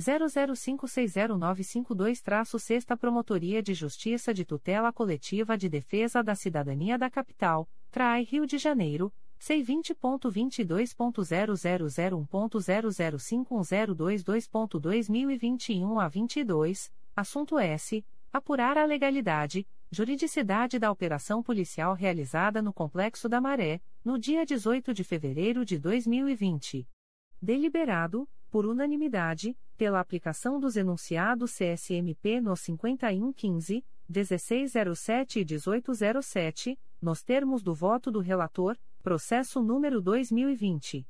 00560952-6 Promotoria de Justiça de Tutela Coletiva de Defesa da Cidadania da Capital, CRAI Rio de Janeiro, C20.22.0001.0051022.2021 a 22, assunto S apurar a legalidade, juridicidade da operação policial realizada no Complexo da Maré, no dia 18 de fevereiro de 2020. Deliberado, por unanimidade, pela aplicação dos enunciados CSMP no 5115, 1607 e 1807, nos termos do voto do relator, processo número 2020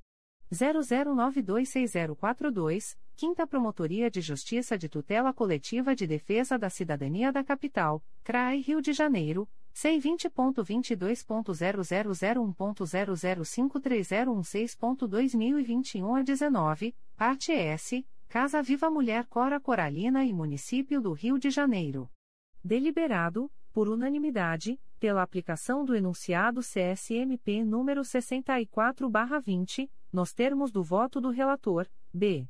00926042, Quinta Promotoria de Justiça de Tutela Coletiva de Defesa da Cidadania da Capital, CRAI Rio de Janeiro, C20.22.0001.0053016.2021 a 19, parte S, Casa Viva Mulher Cora Coralina e Município do Rio de Janeiro. Deliberado, por unanimidade, pela aplicação do enunciado CSMP número 64/20, nos termos do voto do relator, B.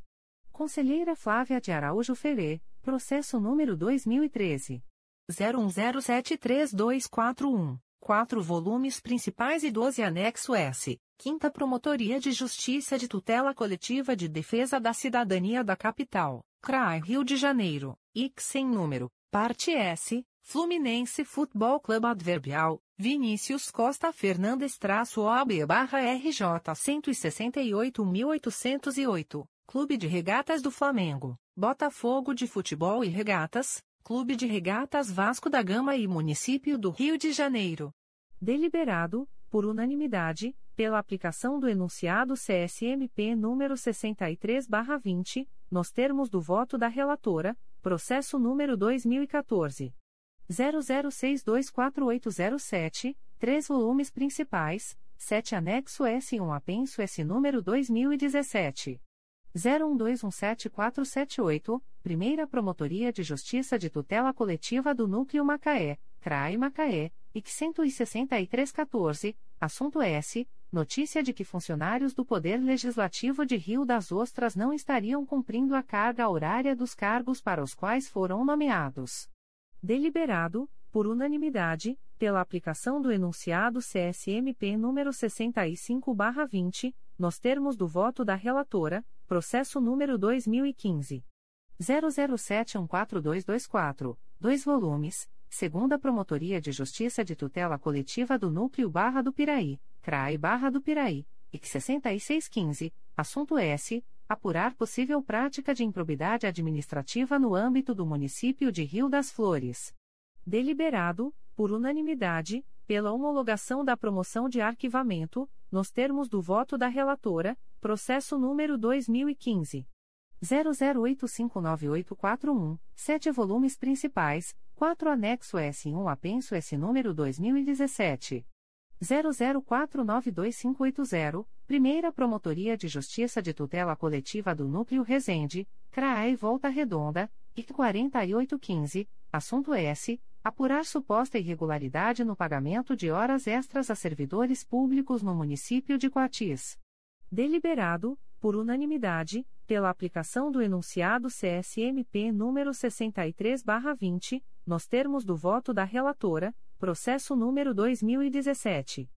Conselheira Flávia de Araújo Ferê, processo número 2013 01073241, 4 volumes principais e 12 anexo S. Quinta Promotoria de Justiça de Tutela Coletiva de Defesa da Cidadania da Capital, CRAI Rio de Janeiro, IC sem número, parte S, Fluminense Futebol Clube Adverbial, Vinícius Costa Fernandes traço OAB barra RJ 168.808. Clube de Regatas do Flamengo, Botafogo de Futebol e Regatas, Clube de Regatas Vasco da Gama e Município do Rio de Janeiro. Deliberado, por unanimidade, pela aplicação do enunciado CSMP número 63/20, nos termos do voto da relatora, processo número 2014 00624807, três volumes principais, 7 anexo S1 apenso S número 2017 01217478, Primeira Promotoria de Justiça de Tutela Coletiva do Núcleo Macaé, CRAI Macaé, IC 16314, assunto S. Notícia de que funcionários do Poder Legislativo de Rio das Ostras não estariam cumprindo a carga horária dos cargos para os quais foram nomeados. Deliberado, por unanimidade, pela aplicação do enunciado CSMP número 65/20, nos termos do voto da relatora, processo número 2015 00714224, dois volumes, segunda Promotoria de Justiça de Tutela Coletiva do Núcleo Barra do Piraí, CRAI Barra do Piraí, IC 6615, assunto S apurar possível prática de improbidade administrativa no âmbito do município de Rio das Flores. Deliberado, por unanimidade, pela homologação da promoção de arquivamento, nos termos do voto da relatora, processo número 2015. 00859841, sete volumes principais, 4 anexo S1 apenso S número 2017. 00492580, Primeira Promotoria de Justiça de Tutela Coletiva do Núcleo Resende, CRAE Volta Redonda, IC 4815, assunto S. apurar suposta irregularidade no pagamento de horas extras a servidores públicos no município de Coatis. Deliberado, por unanimidade, pela aplicação do enunciado CSMP número 63/20, nos termos do voto da relatora, processo número 2017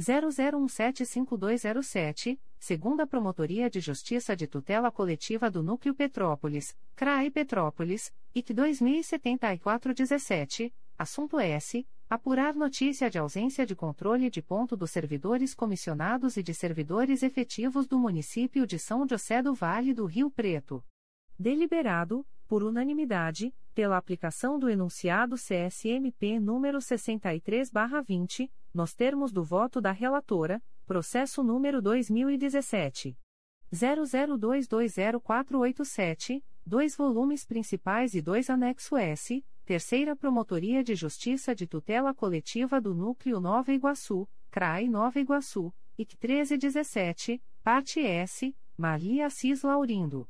00175207, segunda Promotoria de Justiça de Tutela Coletiva do Núcleo Petrópolis, CRAI Petrópolis, IC 2074-17, assunto S. Apurar notícia de ausência de controle de ponto dos servidores comissionados e de servidores efetivos do município de São José do Vale do Rio Preto. Deliberado, por unanimidade, pela aplicação do enunciado CSMP número 63/20, nos termos do voto da relatora, processo número 2017 00220487, dois volumes principais e dois anexo S, Terceira Promotoria de Justiça de Tutela Coletiva do Núcleo Nova Iguaçu, CRAI Nova Iguaçu, IC 1317, parte S, Maria Assis Laurindo.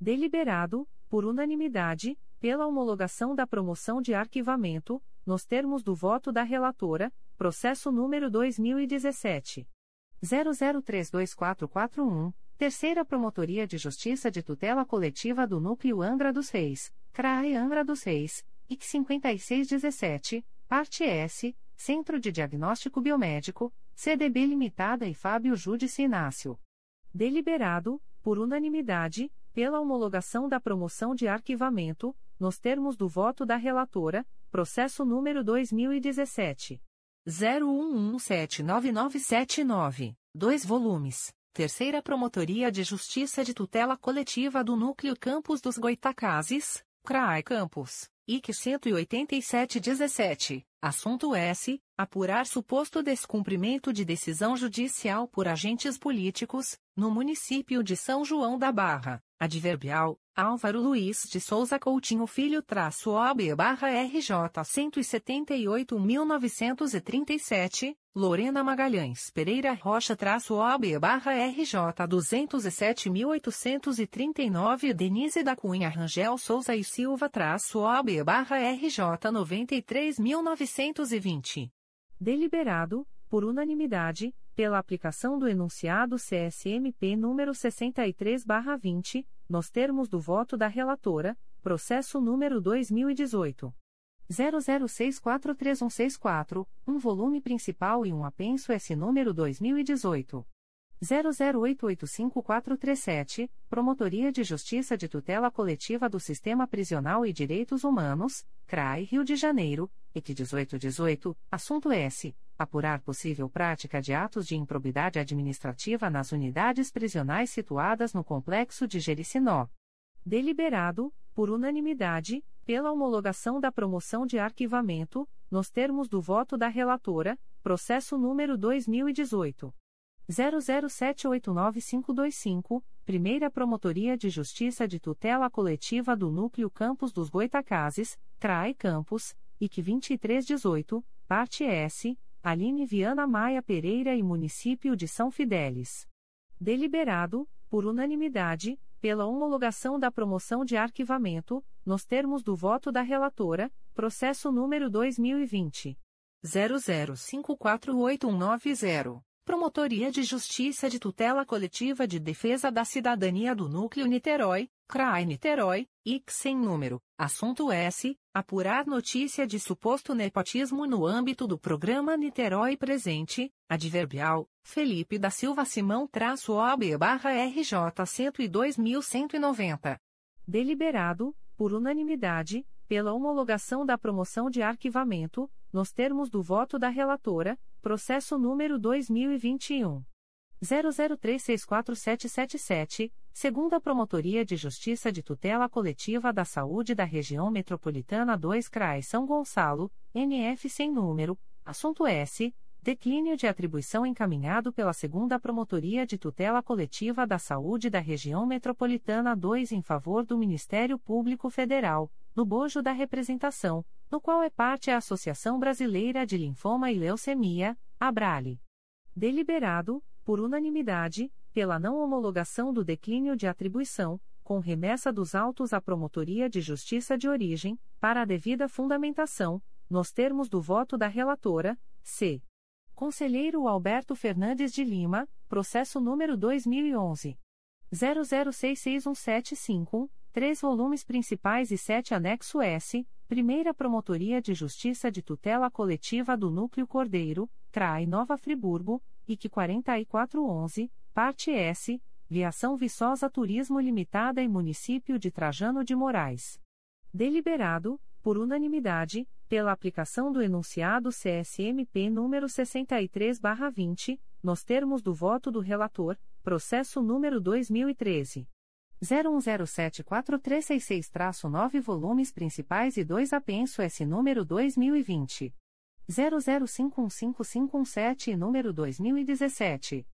Deliberado, por unanimidade, pela homologação da promoção de arquivamento, nos termos do voto da relatora, processo número 2017 00324441, Terceira Promotoria de Justiça de Tutela Coletiva do Núcleo Angra dos Reis, CRAE Angra dos Reis, IC 5617, parte S, Centro de Diagnóstico Biomédico, CDB Limitada e Fábio Júdice Inácio. Deliberado, por unanimidade, pela homologação da promoção de arquivamento, nos termos do voto da relatora, processo número 2017 01179979, dois volumes. Terceira Promotoria de Justiça de Tutela Coletiva do Núcleo Campos dos Goitacazes, CRAI Campos, IC 18717. Assunto S. Apurar suposto descumprimento de decisão judicial por agentes políticos, no município de São João da Barra. Adverbial, Álvaro Luiz de Souza Coutinho Filho traço OB barra RJ 178.937, Lorena Magalhães Pereira Rocha traço OB barra RJ 207.839 Denise da Cunha Rangel Souza e Silva traço OB barra RJ 93.920. Deliberado, por unanimidade, pela aplicação do enunciado CSMP número 63/20, nos termos do voto da relatora, processo número 2018 00643164, um volume principal e um apenso S número 2018 00885437, Promotoria de Justiça de Tutela Coletiva do Sistema Prisional e Direitos Humanos, CRAI Rio de Janeiro, EC 1818, assunto S. Apurar possível prática de atos de improbidade administrativa nas unidades prisionais situadas no Complexo de Jericinó. Deliberado, por unanimidade, pela homologação da promoção de arquivamento, nos termos do voto da relatora, processo número 2018 00789525, Primeira Promotoria de Justiça de Tutela Coletiva do Núcleo Campos dos Goitacazes, CRAE Campos, IC 2318, parte S, Aline Viana Maia Pereira e Município de São Fidélis. Deliberado, por unanimidade, pela homologação da promoção de arquivamento, nos termos do voto da relatora, processo número 2020 00548190. Promotoria de Justiça de Tutela Coletiva de Defesa da Cidadania do Núcleo Niterói, CRAI Niterói, IC sem número, assunto S. Apurar notícia de suposto nepotismo no âmbito do programa Niterói Presente, adverbial, Felipe da Silva Simão traço OB barra RJ 102.190. Deliberado, por unanimidade, pela homologação da promoção de arquivamento, nos termos do voto da relatora, processo número 2021. 00364777, segunda Promotoria de Justiça de Tutela Coletiva da Saúde da Região Metropolitana 2 CRAE São Gonçalo, NF sem número, assunto S. Declínio de atribuição encaminhado pela segunda Promotoria de Tutela Coletiva da Saúde da Região Metropolitana 2 em favor do Ministério Público Federal, no bojo da representação, no qual é parte a Associação Brasileira de Linfoma e Leucemia, Abrale. Deliberado, por unanimidade, pela não homologação do declínio de atribuição, com remessa dos autos à Promotoria de Justiça de Origem, para a devida fundamentação, nos termos do voto da relatora, C. Conselheiro Alberto Fernandes de Lima, processo número 2011. 00661751, três volumes principais e sete anexo S, Primeira Promotoria de Justiça de Tutela Coletiva do Núcleo Cordeiro, CRAI Nova Friburgo, IC 4411, parte S, Viação Viçosa Turismo Limitada e Município de Trajano de Moraes. Deliberado, por unanimidade, pela aplicação do enunciado CSMP número 63/20, nos termos do voto do relator, processo número 2013 01074366-9 volumes principais e 2 apenso S número 2020 00515517 e número 2017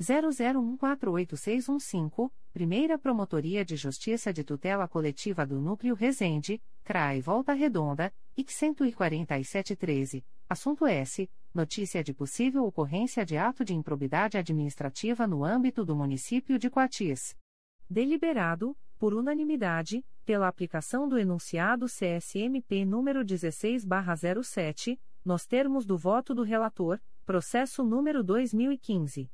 00148615, Primeira Promotoria de Justiça de Tutela Coletiva do Núcleo Resende, CRAI Volta Redonda, IC 14713, assunto S. Notícia de possível ocorrência de ato de improbidade administrativa no âmbito do município de Coatis. Deliberado, por unanimidade, pela aplicação do enunciado CSMP número 16/07, nos termos do voto do relator, processo número 2015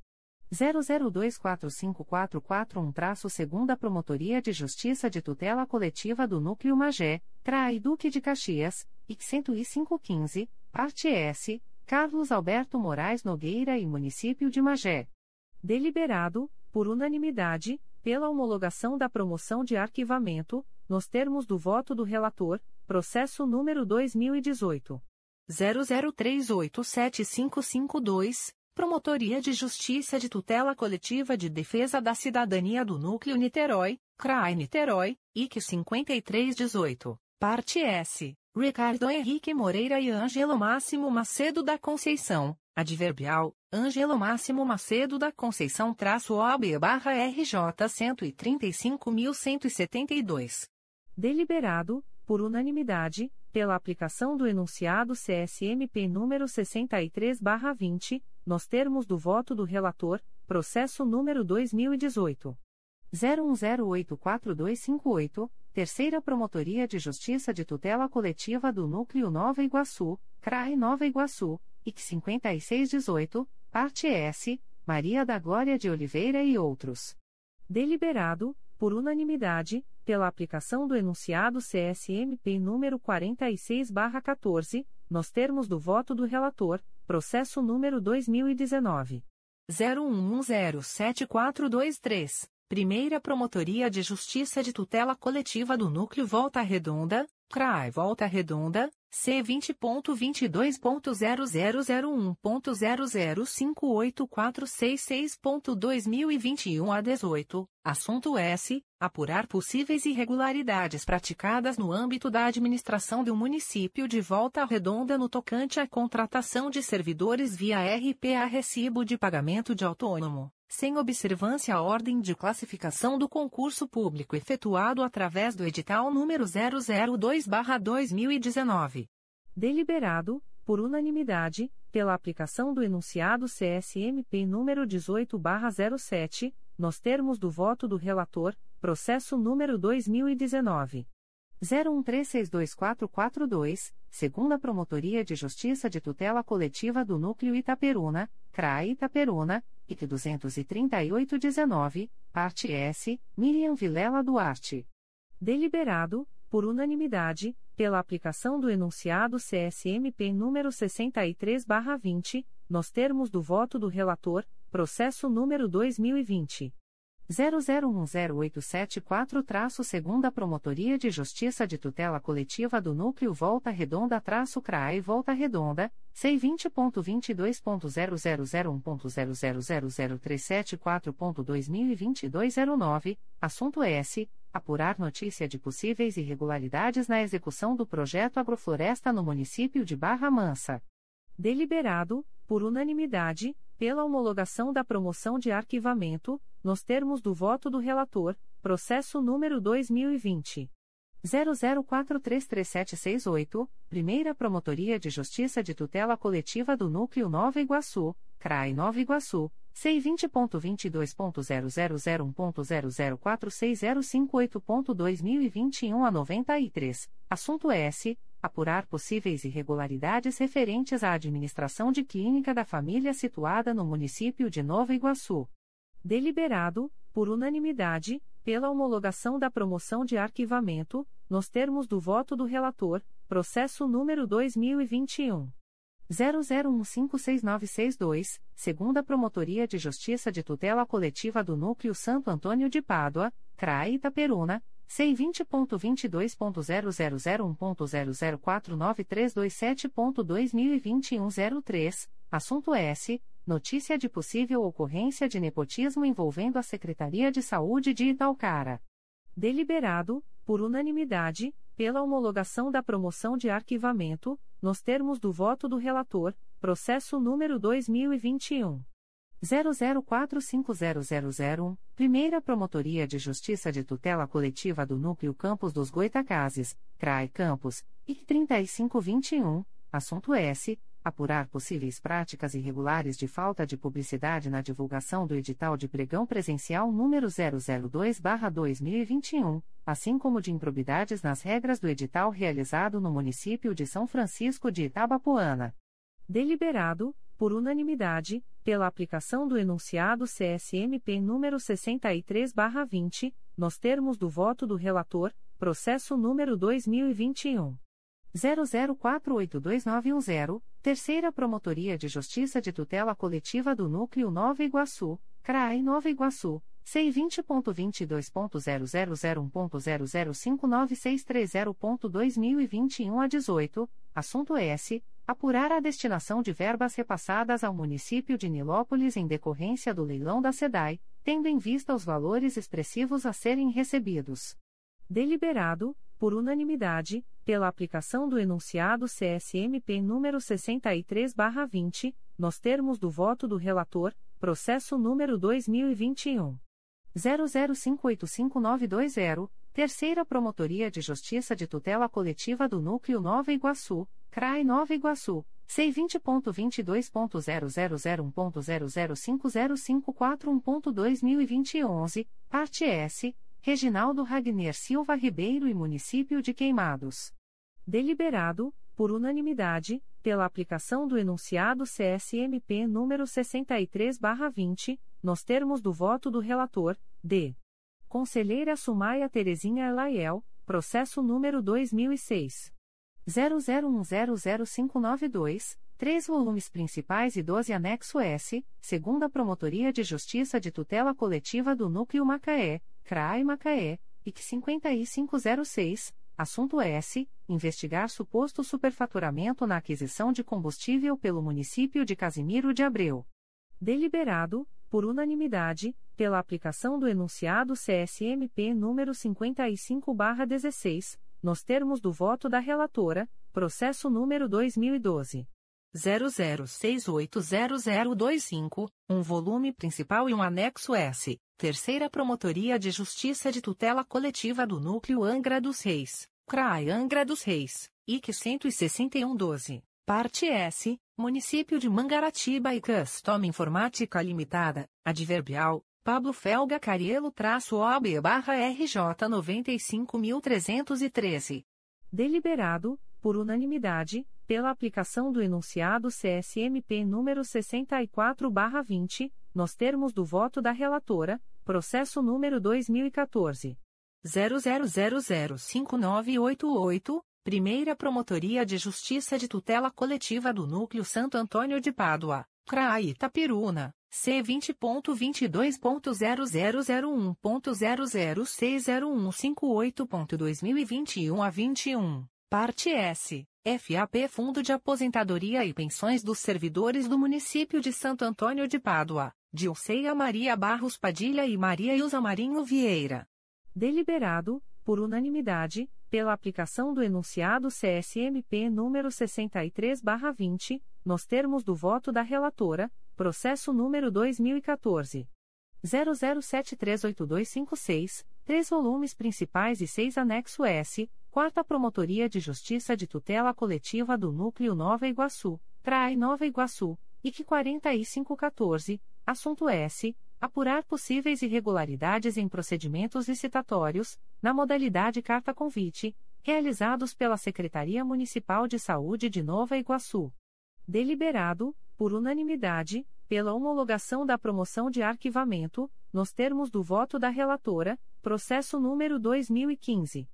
00245441 segunda Promotoria de Justiça de Tutela Coletiva do Núcleo Magé, CRAI Duque de Caxias, IC 10515, parte S, Carlos Alberto Moraes Nogueira e Município de Magé. Deliberado, por unanimidade, pela homologação da promoção de arquivamento, nos termos do voto do relator, processo número 2018 00387552 Promotoria de Justiça de Tutela Coletiva de Defesa da Cidadania do Núcleo Niterói, CRAI Niterói, IC 5318, Parte S, Ricardo Henrique Moreira e Ângelo Máximo Macedo da Conceição, Adverbial, Ângelo Máximo Macedo da Conceição traço OB barra RJ 135.172. Deliberado, por unanimidade, pela aplicação do enunciado CSMP número 63 barra 20, nos termos do voto do relator, processo número 2018. 01084258, Terceira Promotoria de Justiça de Tutela Coletiva do Núcleo Nova Iguaçu, CRAE Nova Iguaçu, IC 5618, Parte S, Maria da Glória de Oliveira e outros. Deliberado, por unanimidade, pela aplicação do enunciado CSMP número 46/14, nos termos do voto do relator, processo número 2019 01107423, Primeira Promotoria de Justiça de Tutela Coletiva do Núcleo Volta Redonda, CRAI Volta Redonda, C20.22.0001.0058466.2021 a 18, assunto S. Apurar possíveis irregularidades praticadas no âmbito da administração do município de Volta Redonda no tocante à contratação de servidores via RPA Recibo de Pagamento de Autônomo sem observância à ordem de classificação do concurso público efetuado através do edital número 002/2019. Deliberado, por unanimidade, pela aplicação do enunciado CSMP número 18/07, nos termos do voto do relator, processo número 2019 01362442, segunda Promotoria de Justiça de Tutela Coletiva do Núcleo Itaperuna, CRAI Itaperuna, IC 23819, parte S, Miriam Vilela Duarte. Deliberado, por unanimidade, pela aplicação do enunciado CSMP número 63/20, nos termos do voto do relator, processo número 2020 00108744 segunda Promotoria de Justiça de Tutela Coletiva do Núcleo Volta Redonda traço CRAE Volta Redonda, C20.22.0001.0000374.2022 09, assunto S. Apurar notícia de possíveis irregularidades na execução do projeto Agrofloresta no município de Barra Mansa. Deliberado, por unanimidade, pela homologação da promoção de arquivamento, nos termos do voto do relator, processo número 2020 00433768, Primeira Promotoria de Justiça de Tutela Coletiva do Núcleo Nova Iguaçu, CRAI Nova Iguaçu, C20.22.0001.0046058.2021 a 93, assunto S. Apurar possíveis irregularidades referentes à administração de clínica da família situada no município de Nova Iguaçu. Deliberado, por unanimidade, pela homologação da promoção de arquivamento, nos termos do voto do relator, processo número 2021. 00156962, segunda Promotoria de Justiça de Tutela Coletiva do Núcleo Santo Antônio de Pádua, CRAE Itaperuna, C20.22.0001.0049327.2021 03, assunto S. Notícia de possível ocorrência de nepotismo envolvendo a Secretaria de Saúde de Italcara. Deliberado, por unanimidade, pela homologação da promoção de arquivamento, nos termos do voto do relator, processo número 2021. 00450001, Primeira Promotoria de Justiça de Tutela Coletiva do Núcleo Campos dos Goitacazes, CRAE Campos, IC 3521, assunto S. Apurar possíveis práticas irregulares de falta de publicidade na divulgação do edital de pregão presencial número 002-2021, assim como de improbidades nas regras do edital realizado no município de São Francisco de Itabapoana. Deliberado, por unanimidade, pela aplicação do enunciado CSMP número 63/20, nos termos do voto do relator, processo número 2021 00482910, Terceira Promotoria de Justiça de Tutela Coletiva do Núcleo Nova Iguaçu, CRAI Nova Iguaçu. C20.22.0001.0059630.2021 a 18, assunto S apurar a destinação de verbas repassadas ao município de Nilópolis em decorrência do leilão da SEDAI, tendo em vista os valores expressivos a serem recebidos. Deliberado, por unanimidade, pela aplicação do enunciado CSMP número 63/20, nos termos do voto do relator, processo número 2021 00585920, Terceira Promotoria de Justiça de Tutela Coletiva do Núcleo Nova Iguaçu, CRAI Nova Iguaçu, C20.22.0001.0050541.2021, parte S, Reginaldo Ragner Silva Ribeiro e Município de Queimados. Deliberado, por unanimidade, pela aplicação do enunciado CSMP número 63/20, nos termos do voto do relator, D. Conselheira Sumaia Terezinha Elaiel, processo número 2006 00100592, três volumes principais e 12 anexo S, segunda Promotoria de Justiça de Tutela Coletiva do Núcleo Macaé, CRAI Macaé, IC 5506, assunto S, investigar suposto superfaturamento na aquisição de combustível pelo município de Casimiro de Abreu. Deliberado, por unanimidade, pela aplicação do enunciado CSMP número 55/16, nos termos do voto da relatora, processo número 2012 00680025, um volume principal e um anexo S, Terceira Promotoria de Justiça de Tutela Coletiva do Núcleo Angra dos Reis, CRAI Angra dos Reis, IC 16112, parte S, Município de Mangaratiba e Custom Informática Limitada, Adverbial, Pablo Felga Carielo-OB barra RJ 95.313. Deliberado, por unanimidade, pela aplicação do enunciado CSMP número 64 barra 20, nos termos do voto da relatora, processo número 2014. 00005988, Primeira Promotoria de Justiça de Tutela Coletiva do Núcleo Santo Antônio de Pádua, CRAI Itapiruna. C vinte ponto vinte dois ponto zero zero zero um ponto zero zero seis zero um cinco oito ponto dois mil e vinte e um a vinte e um parte S FAP Fundo de Aposentadoria e Pensões dos Servidores do Município de Santo Antônio de Pádua Dilceia Maria Barros Padilha e Maria Ilza Marinho Vieira deliberado por unanimidade pela aplicação do enunciado CSMP número sessenta e três barra vinte nos termos do voto da relatora Processo número 2014. 00738256, três volumes principais e seis anexo S, Quarta Promotoria de Justiça de Tutela Coletiva do Núcleo Nova Iguaçu, CRAI Nova Iguaçu, IC 4514, assunto S. Apurar possíveis irregularidades em procedimentos licitatórios, na modalidade carta-convite, realizados pela Secretaria Municipal de Saúde de Nova Iguaçu. Deliberado, por unanimidade, pela homologação da promoção de arquivamento, nos termos do voto da relatora, processo número 2015.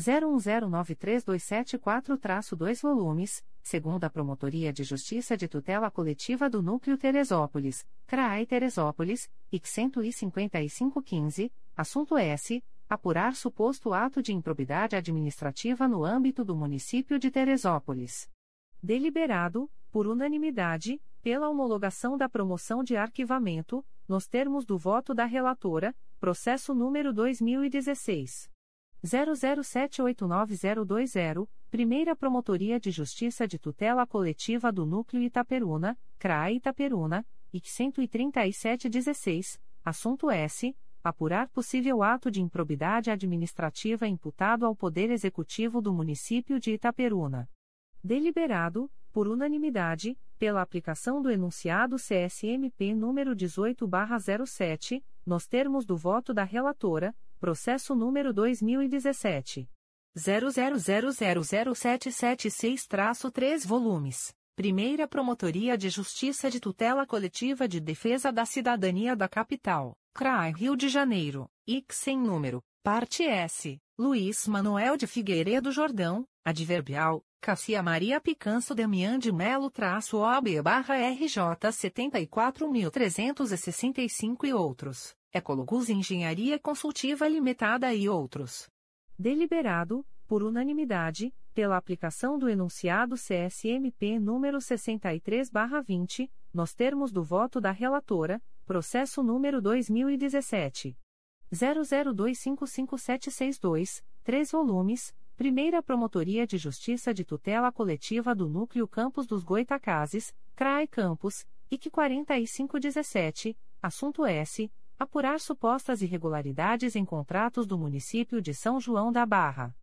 01093274-2 volumes, segundo a Promotoria de Justiça de Tutela Coletiva do Núcleo Teresópolis, CRAI Teresópolis, IC 15515, assunto S. Apurar suposto ato de improbidade administrativa no âmbito do município de Teresópolis. Deliberado, por unanimidade, pela homologação da promoção de arquivamento, nos termos do voto da relatora, processo número 2016. 00789020, Primeira Promotoria de Justiça de Tutela Coletiva do Núcleo Itaperuna, CRAE Itaperuna, IC 13716, assunto S. Apurar possível ato de improbidade administrativa imputado ao Poder Executivo do Município de Itaperuna. Deliberado, por unanimidade, pela aplicação do enunciado CSMP número 18/07, nos termos do voto da relatora, processo número 2017 00007776-3 volumes. Primeira Promotoria de Justiça de Tutela Coletiva de Defesa da Cidadania da Capital, CRAI Rio de Janeiro, IC sem número, parte S, Luiz Manuel de Figueiredo Jordão, adverbial, Cassia Maria Picanço Damian de Melo traço OB barra RJ 74.365 e outros. Ecologus Engenharia Consultiva Limitada e outros. Deliberado, por unanimidade, pela aplicação do enunciado CSMP número 63/20, nos termos do voto da relatora, processo número 2017 00255762, 3 volumes Primeira Promotoria de Justiça de Tutela Coletiva do Núcleo Campos dos Goitacazes, CRAE Campos, IC 4517, assunto S. Apurar supostas irregularidades em contratos do município de São João da Barra.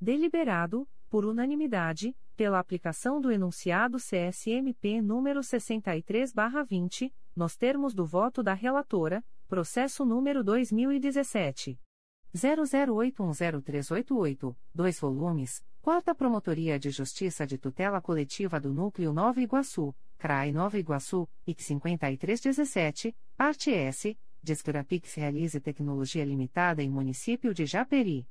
Deliberado, por unanimidade, pela aplicação do enunciado CSMP número 63/20, nos termos do voto da relatora, processo número 2017 00810388, 2 volumes, Quarta Promotoria de Justiça de Tutela Coletiva do Núcleo Nova Iguaçu, CRAI Nova Iguaçu, IC 5317, parte S, Descurapix Realize Tecnologia Limitada em Município de Japeri.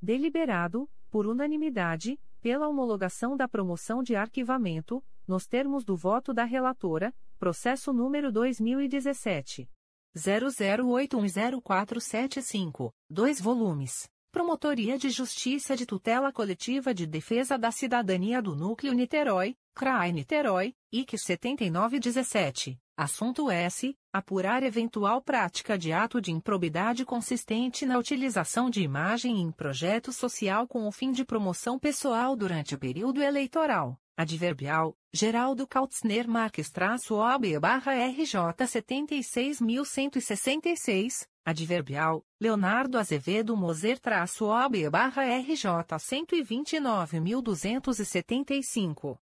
Deliberado, por unanimidade, pela homologação da promoção de arquivamento, nos termos do voto da relatora, processo número 2017 00810475, 2 volumes. Promotoria de Justiça de Tutela Coletiva de Defesa da Cidadania do Núcleo Niterói, CRAI Niterói, IC 7917. Assunto S. Apurar eventual prática de ato de improbidade consistente na utilização de imagem em projeto social com o fim de promoção pessoal durante o período eleitoral. Adverbial, Geraldo Kautzner Marques traço OB barra RJ 76.166, Adverbial, Leonardo Azevedo Moser traço OB barra RJ 129.275.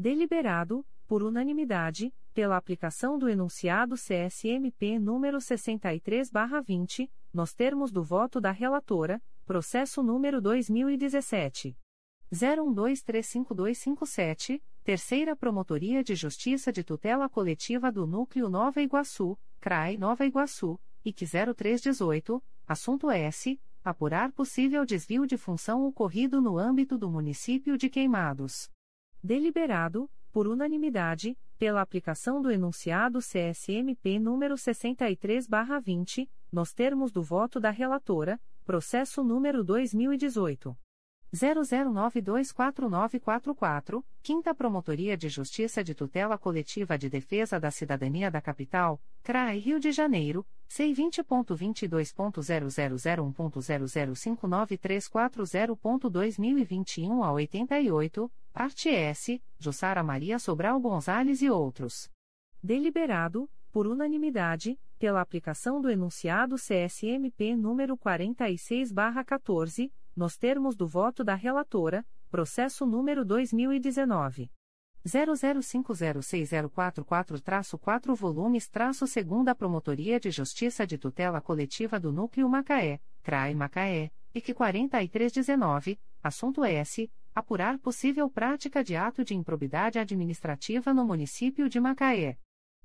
Deliberado, por unanimidade, pela aplicação do enunciado CSMP número 63 barra 20, nos termos do voto da relatora, processo número 2017. 01235257, Terceira Promotoria de Justiça de Tutela Coletiva do Núcleo Nova Iguaçu, CRAI Nova Iguaçu, IC 0318, assunto S. Apurar possível desvio de função ocorrido no âmbito do município de Queimados. Deliberado, por unanimidade, pela aplicação do enunciado CSMP número 63/20, nos termos do voto da relatora, processo número 2018 00924944, Quinta Promotoria de Justiça de Tutela Coletiva de Defesa da Cidadania da Capital, CRAI Rio de Janeiro, C20.22.0001.0059340.2021 a 88, parte S, Jussara Maria Sobral Gonzales e outros. Deliberado, por unanimidade, pela aplicação do enunciado CSMP número 46/14, nos termos do voto da relatora, processo número 2019 00506044-4 volumes traço segunda Promotoria de Justiça de Tutela Coletiva do Núcleo Macaé, CRAI Macaé, IC 4319, assunto S. Apurar possível prática de ato de improbidade administrativa no município de Macaé.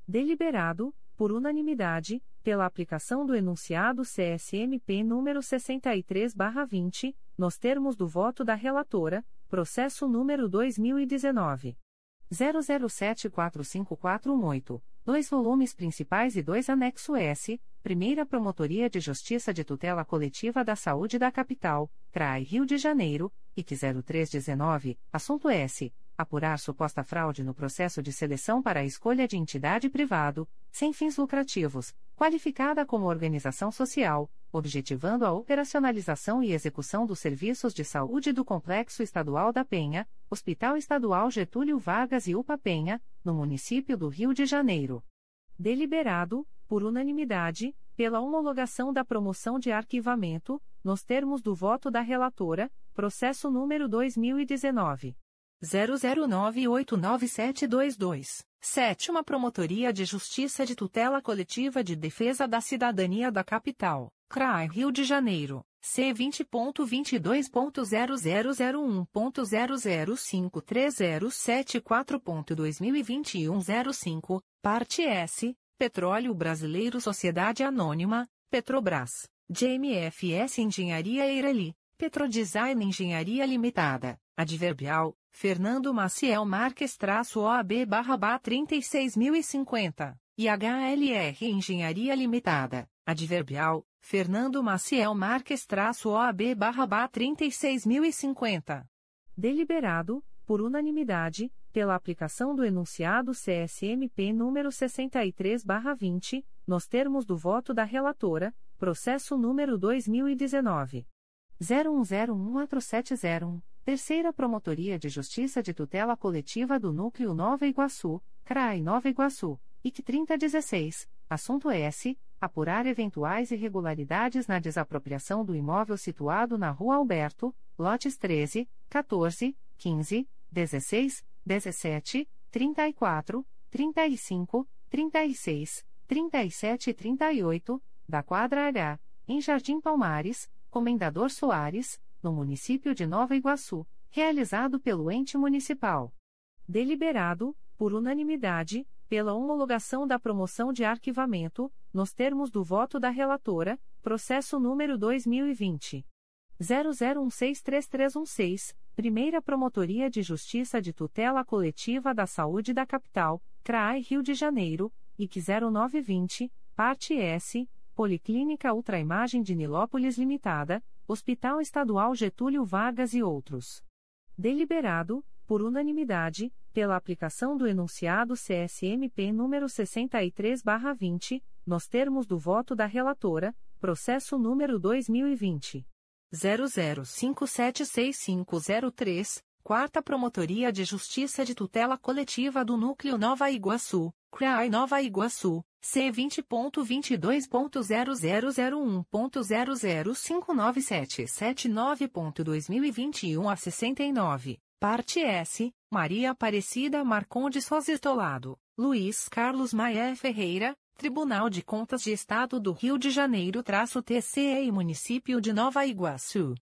Deliberado, por unanimidade, pela aplicação do enunciado CSMP número 63/20, nos termos do voto da relatora, processo número 2019 00745418, dois volumes principais e dois anexo S, Primeira Promotoria de Justiça de Tutela Coletiva da Saúde da Capital, CRAI Rio de Janeiro, IC 0319, assunto S apurar suposta fraude no processo de seleção para a escolha de entidade privado, sem fins lucrativos, qualificada como organização social, objetivando a operacionalização e execução dos serviços de saúde do Complexo Estadual da Penha, Hospital Estadual Getúlio Vargas e UPA Penha, no município do Rio de Janeiro. Deliberado, por unanimidade, pela homologação da promoção de arquivamento, nos termos do voto da relatora, processo número 2019 00989722. Sétima Promotoria de Justiça de Tutela Coletiva de Defesa da Cidadania da Capital, CRAI Rio de Janeiro, C20.22.0001.0053074.2021 05, parte S, Petróleo Brasileiro Sociedade Anônima, Petrobras, JMFS Engenharia Eireli, Petrodesign Engenharia Limitada, Adverbial, Fernando Maciel Marques traço OAB barra BA 36050, e HLR Engenharia Limitada, Adverbial, Fernando Maciel Marques traço OAB barra BA 36050. Deliberado, por unanimidade, pela aplicação do enunciado CSMP número 63 barra 20, nos termos do voto da relatora, processo número 2019. 01014701. Terceira Promotoria de Justiça de Tutela Coletiva do Núcleo Nova Iguaçu, CRAI Nova Iguaçu, IC 3016, assunto S. Apurar eventuais irregularidades na desapropriação do imóvel situado na Rua Alberto, lotes 13, 14, 15, 16, 17, 34, 35, 36, 37 e 38, da quadra H, em Jardim Palmares, Comendador Soares, no município de Nova Iguaçu, realizado pelo ente municipal. Deliberado, por unanimidade, pela homologação da promoção de arquivamento, nos termos do voto da relatora, processo número 2020 00163316, Primeira Promotoria de Justiça de Tutela Coletiva da Saúde da Capital, CRAI Rio de Janeiro, IC 0920, parte S, Policlínica Ultraimagem de Nilópolis Limitada, Hospital Estadual Getúlio Vargas e outros. Deliberado, por unanimidade, pela aplicação do enunciado CSMP número 63/20, nos termos do voto da relatora, processo número 2020 00576503, Quarta Promotoria de Justiça de Tutela Coletiva do Núcleo Nova Iguaçu, CRAI Nova Iguaçu, C20.22.0001.0059779.2021 a 69, parte S, Maria Aparecida Marcondes Rosestolado, Luiz Carlos Maé Ferreira, Tribunal de Contas de Estado do Rio de Janeiro traço TCE e Município de Nova Iguaçu.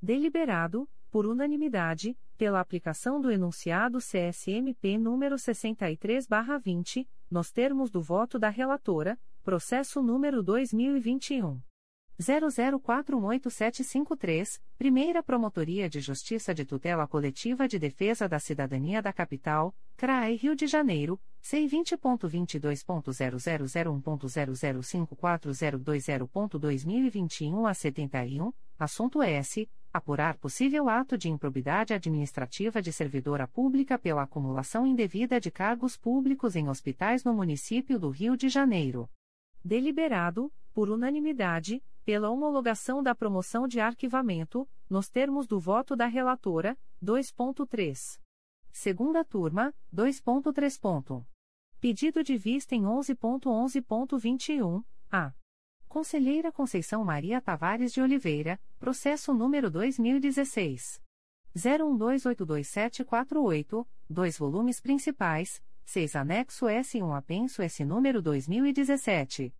Deliberado, por unanimidade, pela aplicação do enunciado CSMP número 63/20, nos termos do voto da relatora, processo número 2021 00418753, Primeira Promotoria de Justiça de Tutela Coletiva de Defesa da Cidadania da Capital, CRAE Rio de Janeiro, C20.22.0001.0054020.2021 a 71, assunto S apurar possível ato de improbidade administrativa de servidora pública pela acumulação indevida de cargos públicos em hospitais no município do Rio de Janeiro. Deliberado, por unanimidade, pela homologação da promoção de arquivamento, nos termos do voto da relatora, 2.3. Segunda turma, 2.3. Pedido de vista em 11.11.21, a. Conselheira Conceição Maria Tavares de Oliveira, processo número 2016. 01282748, dois volumes principais, 6 anexo S e 1 apenso S número 2017.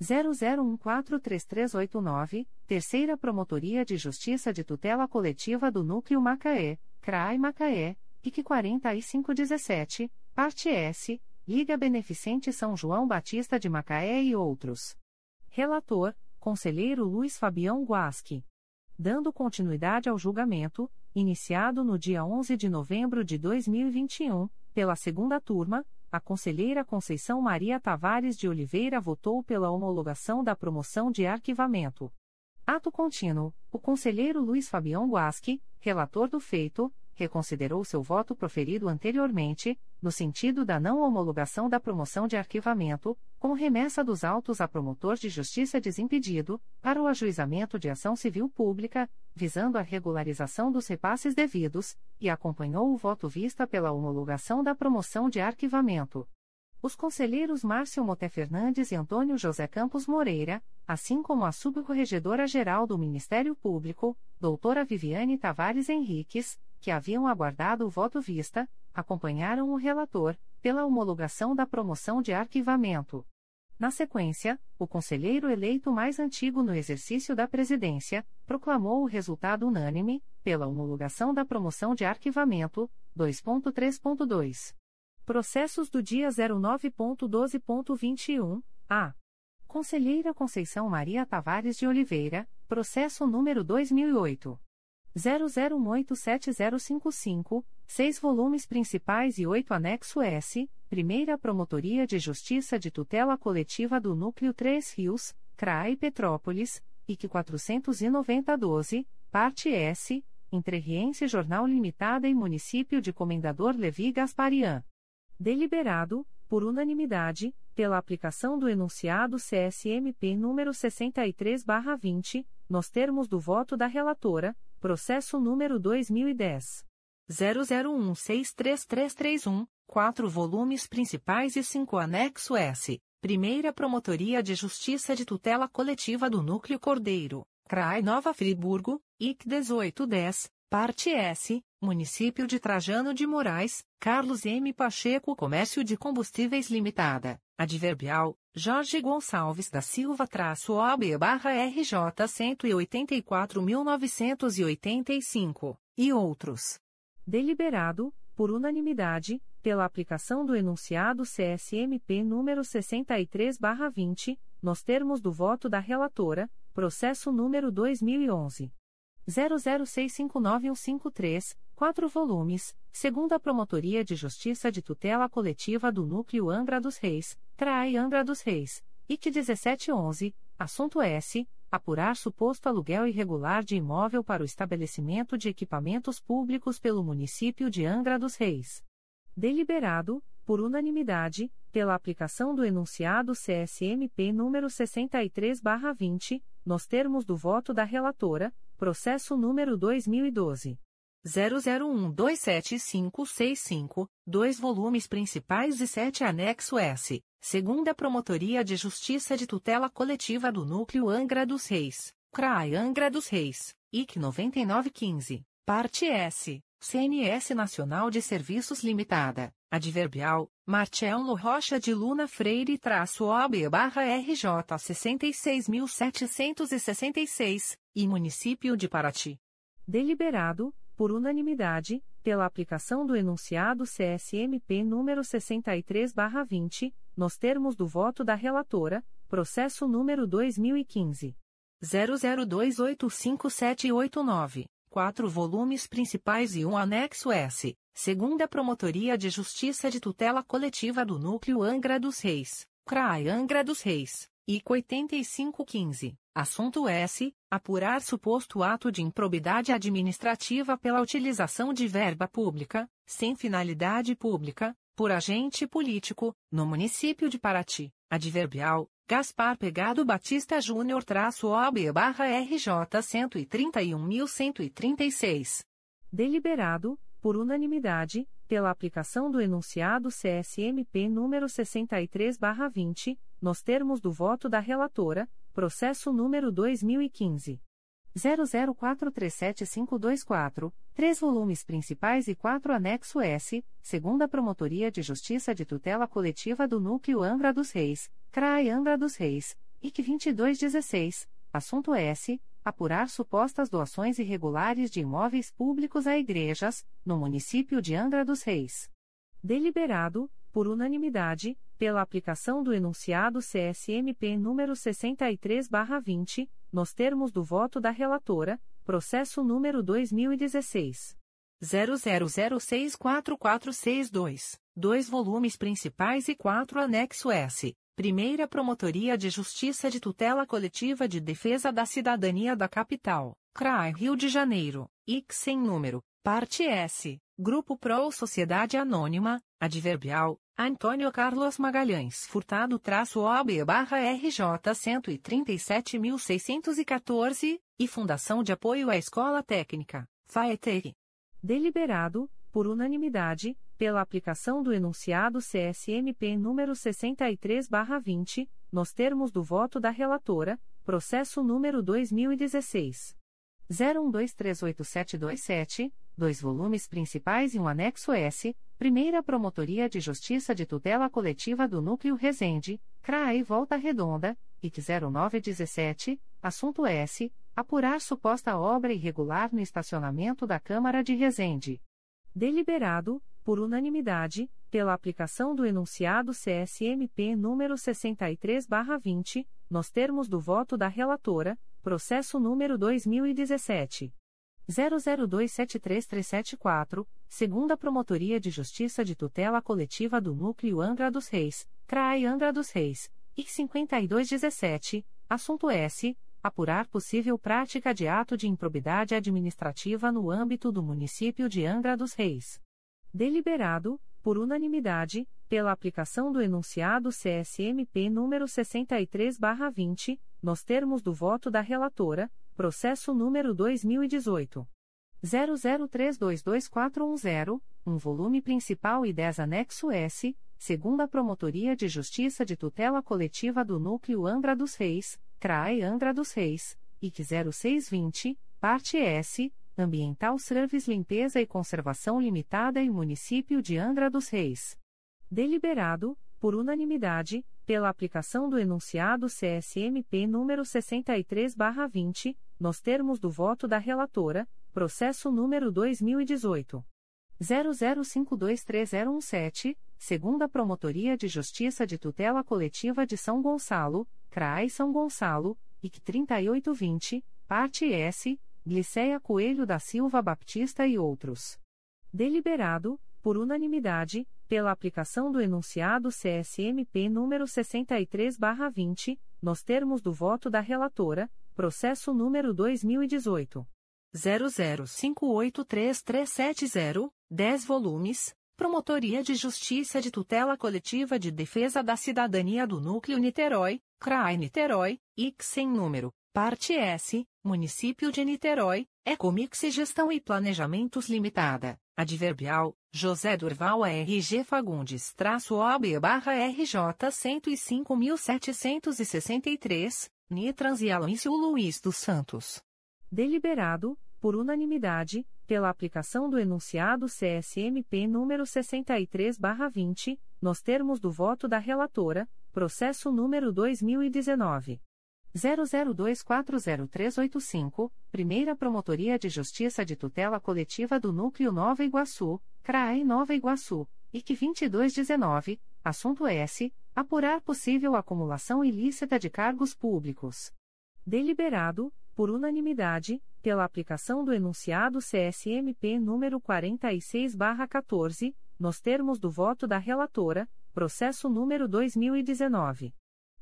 00143389, Terceira Promotoria de Justiça de Tutela Coletiva do Núcleo Macaé, CRAI Macaé, IC 4517, Parte S, Liga Beneficente São João Batista de Macaé e outros. Relator, Conselheiro Luiz Fabião Guasque. Dando continuidade ao julgamento, iniciado no dia 11 de novembro de 2021, pela segunda turma, a conselheira Conceição Maria Tavares de Oliveira votou pela homologação da promoção de arquivamento. Ato contínuo, o conselheiro Luiz Fabião Guasque, relator do feito, reconsiderou seu voto proferido anteriormente, no sentido da não homologação da promoção de arquivamento, com remessa dos autos a promotor de justiça desimpedido, para o ajuizamento de ação civil pública, visando a regularização dos repasses devidos, e acompanhou o voto vista pela homologação da promoção de arquivamento. Os conselheiros Márcio Moté Fernandes e Antônio José Campos Moreira, assim como a subcorregedora-geral do Ministério Público, doutora Viviane Tavares Henriques, que haviam aguardado o voto vista, acompanharam o relator, pela homologação da promoção de arquivamento. Na sequência, o conselheiro eleito mais antigo no exercício da presidência, proclamou o resultado unânime, pela homologação da promoção de arquivamento, 2.3.2. Processos do dia 09.12.21, a. Conselheira Conceição Maria Tavares de Oliveira, processo número 2008. 00187055, seis volumes principais e oito anexo S, Primeira Promotoria de Justiça de Tutela Coletiva do Núcleo 3 Rios, CRAI Petrópolis, IC 49012, Parte S, Entrerriense Jornal Limitada e Município de Comendador Levi Gasparian. Deliberado, por unanimidade, pela aplicação do enunciado CSMP número 63/20, nos termos do voto da relatora, processo número 2010 00163331, quatro volumes principais e cinco anexo S. Primeira Promotoria de Justiça de Tutela Coletiva do Núcleo Cordeiro, CRAI Nova Friburgo, IC 1810, Parte S, Município de Trajano de Moraes, Carlos M. Pacheco Comércio de Combustíveis Limitada, Adverbial, Jorge Gonçalves da Silva traço OB barra RJ 184.985, e outros. Deliberado, por unanimidade, pela aplicação do enunciado CSMP número 63 barra 20, nos termos do voto da relatora, processo número 2011. 00659153, 4 volumes, segunda Promotoria de Justiça de Tutela Coletiva do Núcleo Angra dos Reis, CRAI Angra dos Reis, IC 1711, assunto S. Apurar suposto aluguel irregular de imóvel para o estabelecimento de equipamentos públicos pelo município de Angra dos Reis. Deliberado, por unanimidade, pela aplicação do enunciado CSMP número 63/20, nos termos do voto da relatora, processo número 2012 00127565, dois volumes principais e sete anexo S, segunda Promotoria de Justiça de Tutela Coletiva do Núcleo Angra dos Reis, CRAI Angra dos Reis, IC 9915, parte S. CNS Nacional de Serviços Limitada, Adverbial, Marcelo Rocha de Luna Freire traço OB barra RJ 66.766, e Município de Paraty. Deliberado, por unanimidade, pela aplicação do enunciado CSMP número 63/20, nos termos do voto da relatora, processo número 2015 00285789, quatro volumes principais e um anexo S, segunda Promotoria de Justiça de Tutela Coletiva do Núcleo Angra dos Reis, CRAI Angra dos Reis, IC 8515. Assunto S. Apurar suposto ato de improbidade administrativa pela utilização de verba pública, sem finalidade pública, por agente político, no município de Paraty. Adverbial, Gaspar Pegado Batista Júnior traço OB barra RJ 131.136. Deliberado, por unanimidade, pela aplicação do enunciado CSMP número 63 barra 20, nos termos do voto da relatora, Processo número 2015. 00437524, três volumes principais e quatro anexo S, segunda Promotoria de Justiça de Tutela Coletiva do Núcleo Angra dos Reis, CRAI Angra dos Reis, IC 2216, assunto S. Apurar supostas doações irregulares de imóveis públicos a igrejas, no município de Angra dos Reis. Deliberado, por unanimidade, pela aplicação do enunciado CSMP número 63/20, nos termos do voto da relatora, processo número 2016 00064462, dois volumes principais e quatro anexo S. Primeira Promotoria de Justiça de Tutela Coletiva de Defesa da Cidadania da Capital, CRAI Rio de Janeiro, IC sem número, parte S, Grupo Pro Sociedade Anônima, Adverbial, Antônio Carlos Magalhães Furtado traço OB barra RJ 137.614, e Fundação de Apoio à Escola Técnica, FAETEC. Deliberado, por unanimidade, pela aplicação do enunciado CSMP número 63 barra 20, nos termos do voto da relatora, processo número 2016. 01238727, dois volumes principais e um anexo S, Primeira Promotoria de Justiça de Tutela Coletiva do Núcleo Resende, CRAE Volta Redonda, IC 0917, assunto S. Apurar suposta obra irregular no estacionamento da Câmara de Resende. Deliberado, por unanimidade, pela aplicação do enunciado CSMP número 63/20, nos termos do voto da relatora, processo número 2017 00273374, segunda Promotoria de Justiça de Tutela Coletiva do Núcleo Angra dos Reis, CRAI Angra dos Reis, IC 5217, assunto S. Apurar possível prática de ato de improbidade administrativa no âmbito do município de Angra dos Reis. Deliberado, por unanimidade, pela aplicação do enunciado CSMP número 63/20, nos termos do voto da relatora, processo número 2018 00322410, um volume principal e 10 anexo S, segunda Promotoria de Justiça de Tutela Coletiva do Núcleo Angra dos Reis, CRAE Angra dos Reis, IC 0620, parte S, Ambiental Service Limpeza e Conservação Limitada e Município de Angra dos Reis. Deliberado, por unanimidade, pela aplicação do enunciado CSMP número 63/20, nos termos do voto da relatora, processo número 2018 00523017, segunda Promotoria de Justiça de Tutela Coletiva de São Gonçalo, CRAI São Gonçalo, IC 3820, parte S Gliceia Coelho da Silva Baptista e outros. Deliberado, por unanimidade, pela aplicação do enunciado CSMP número 63/20, nos termos do voto da relatora, processo número 2018 00583370, 10 volumes. Promotoria de Justiça de Tutela Coletiva de Defesa da Cidadania do Núcleo Niterói, CRAI Niterói, IC sem número, parte S, Município de Niterói, Ecomix Gestão e Planejamentos Limitada, Adverbial, José Durval RG Fagundes traço OB barra RJ 105.763, Nitrans e Aloísio Luiz dos Santos. Deliberado, por unanimidade, pela aplicação do enunciado CSMP número 63 barra 20, nos termos do voto da relatora, processo número 2019. 00240385, Primeira Promotoria de Justiça de Tutela Coletiva do Núcleo Nova Iguaçu, CRAE Nova Iguaçu, IC 2219, assunto S. Apurar possível acumulação ilícita de cargos públicos. Deliberado, por unanimidade, pela aplicação do enunciado CSMP número 46/14, nos termos do voto da relatora, processo número 2019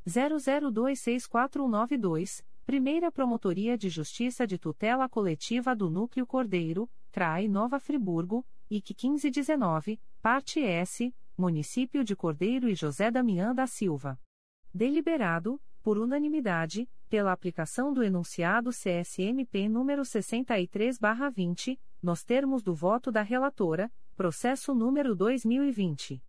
00264192, Primeira Promotoria de Justiça de Tutela Coletiva do Núcleo Cordeiro, CRAI Nova Friburgo, IC 1519, Parte S, Município de Cordeiro e José Damião da Silva. Deliberado, por unanimidade, pela aplicação do enunciado CSMP número 63/20, nos termos do voto da relatora, processo número 2020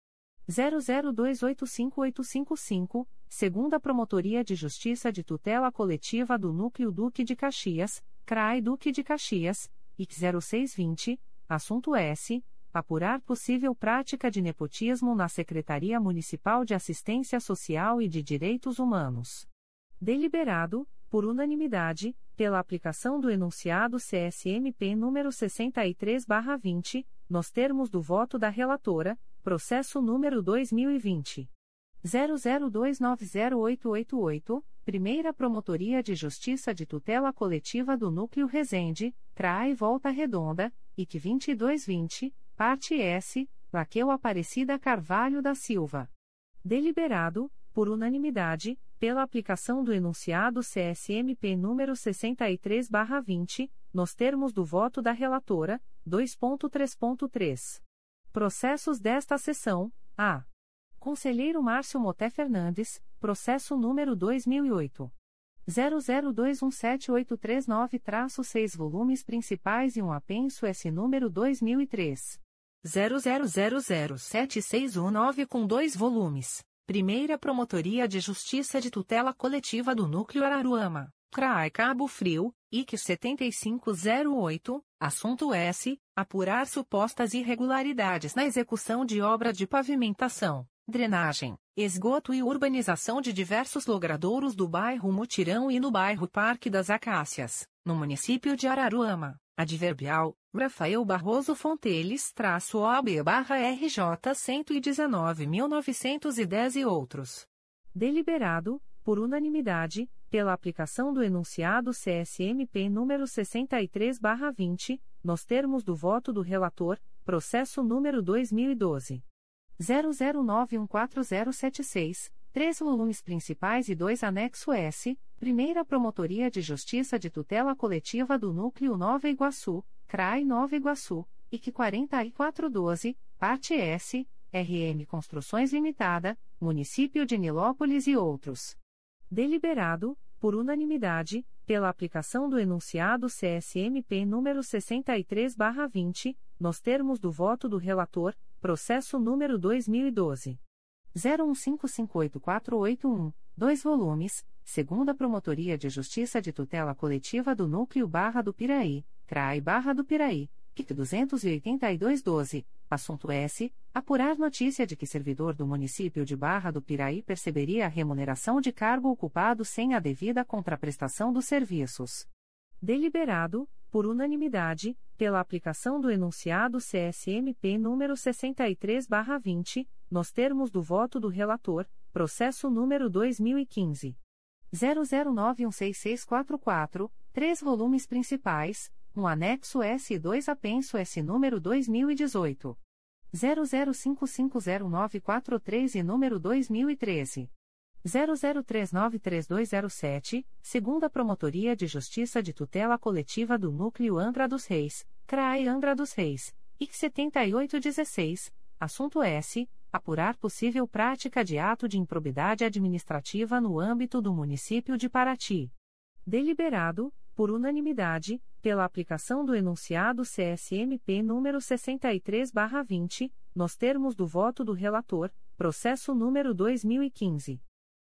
00285855, segunda Promotoria de Justiça de Tutela Coletiva do Núcleo Duque de Caxias, CRAI Duque de Caxias, IC 0620, assunto S. Apurar possível prática de nepotismo na Secretaria Municipal de Assistência Social e de Direitos Humanos. Deliberado, por unanimidade, pela aplicação do enunciado CSMP número 63/20, nos termos do voto da relatora, processo número 2020 00290888, Primeira Promotoria de Justiça de Tutela Coletiva do Núcleo Resende, CRAI Volta Redonda, IC 2220, parte S, Raquel Aparecida Carvalho da Silva. Deliberado, por unanimidade, pela aplicação do enunciado CSMP número 63/20, nos termos do voto da relatora, 2.3.3. Processos desta sessão: A. Conselheiro Márcio Moté Fernandes, processo número 2008 00217839-6 volumes principais e um apenso S número 2003 00007619 com dois volumes. Primeira Promotoria de Justiça de Tutela Coletiva do Núcleo Araruama, CRAI Cabo Frio, IC 7508, assunto S. Apurar supostas irregularidades na execução de obra de pavimentação, drenagem, esgoto e urbanização de diversos logradouros do bairro Mutirão e no bairro Parque das Acácias, no município de Araruama. Adverbial, Rafael Barroso Fonteles traço OB barra RJ 119.910 e outros. Deliberado, por unanimidade, pela aplicação do enunciado CSMP número 63 barra 20, nos termos do voto do relator, processo número 2012. 00914076, três volumes principais e dois anexo S, Primeira Promotoria de Justiça de Tutela Coletiva do Núcleo Nova Iguaçu, CRAI Nova Iguaçu, IC 4412, parte S, RM Construções Limitada, Município de Nilópolis e outros. Deliberado, por unanimidade, pela aplicação do enunciado CSMP número 63/20, nos termos do voto do relator, Processo número 2012. 01558481, dois volumes, segunda Promotoria de Justiça de Tutela Coletiva do Núcleo Barra do Piraí, CRAI Barra do Piraí, PIC 28212, assunto S. Apurar notícia de que servidor do município de Barra do Piraí perceberia a remuneração de cargo ocupado sem a devida contraprestação dos serviços. Deliberado, por unanimidade, pela aplicação do enunciado CSMP número 63/20, nos termos do voto do relator, processo número 2015 00916644, três volumes principais, um anexo S e dois apenso S número 2018 00550943 e número 2013 00393207, segunda Promotoria de Justiça de Tutela Coletiva do Núcleo Angra dos Reis, CRAE Angra dos Reis, IC 7816, assunto S. Apurar possível prática de ato de improbidade administrativa no âmbito do município de Paraty. Deliberado, por unanimidade, pela aplicação do enunciado CSMP número 63/20, nos termos do voto do relator, processo número 2015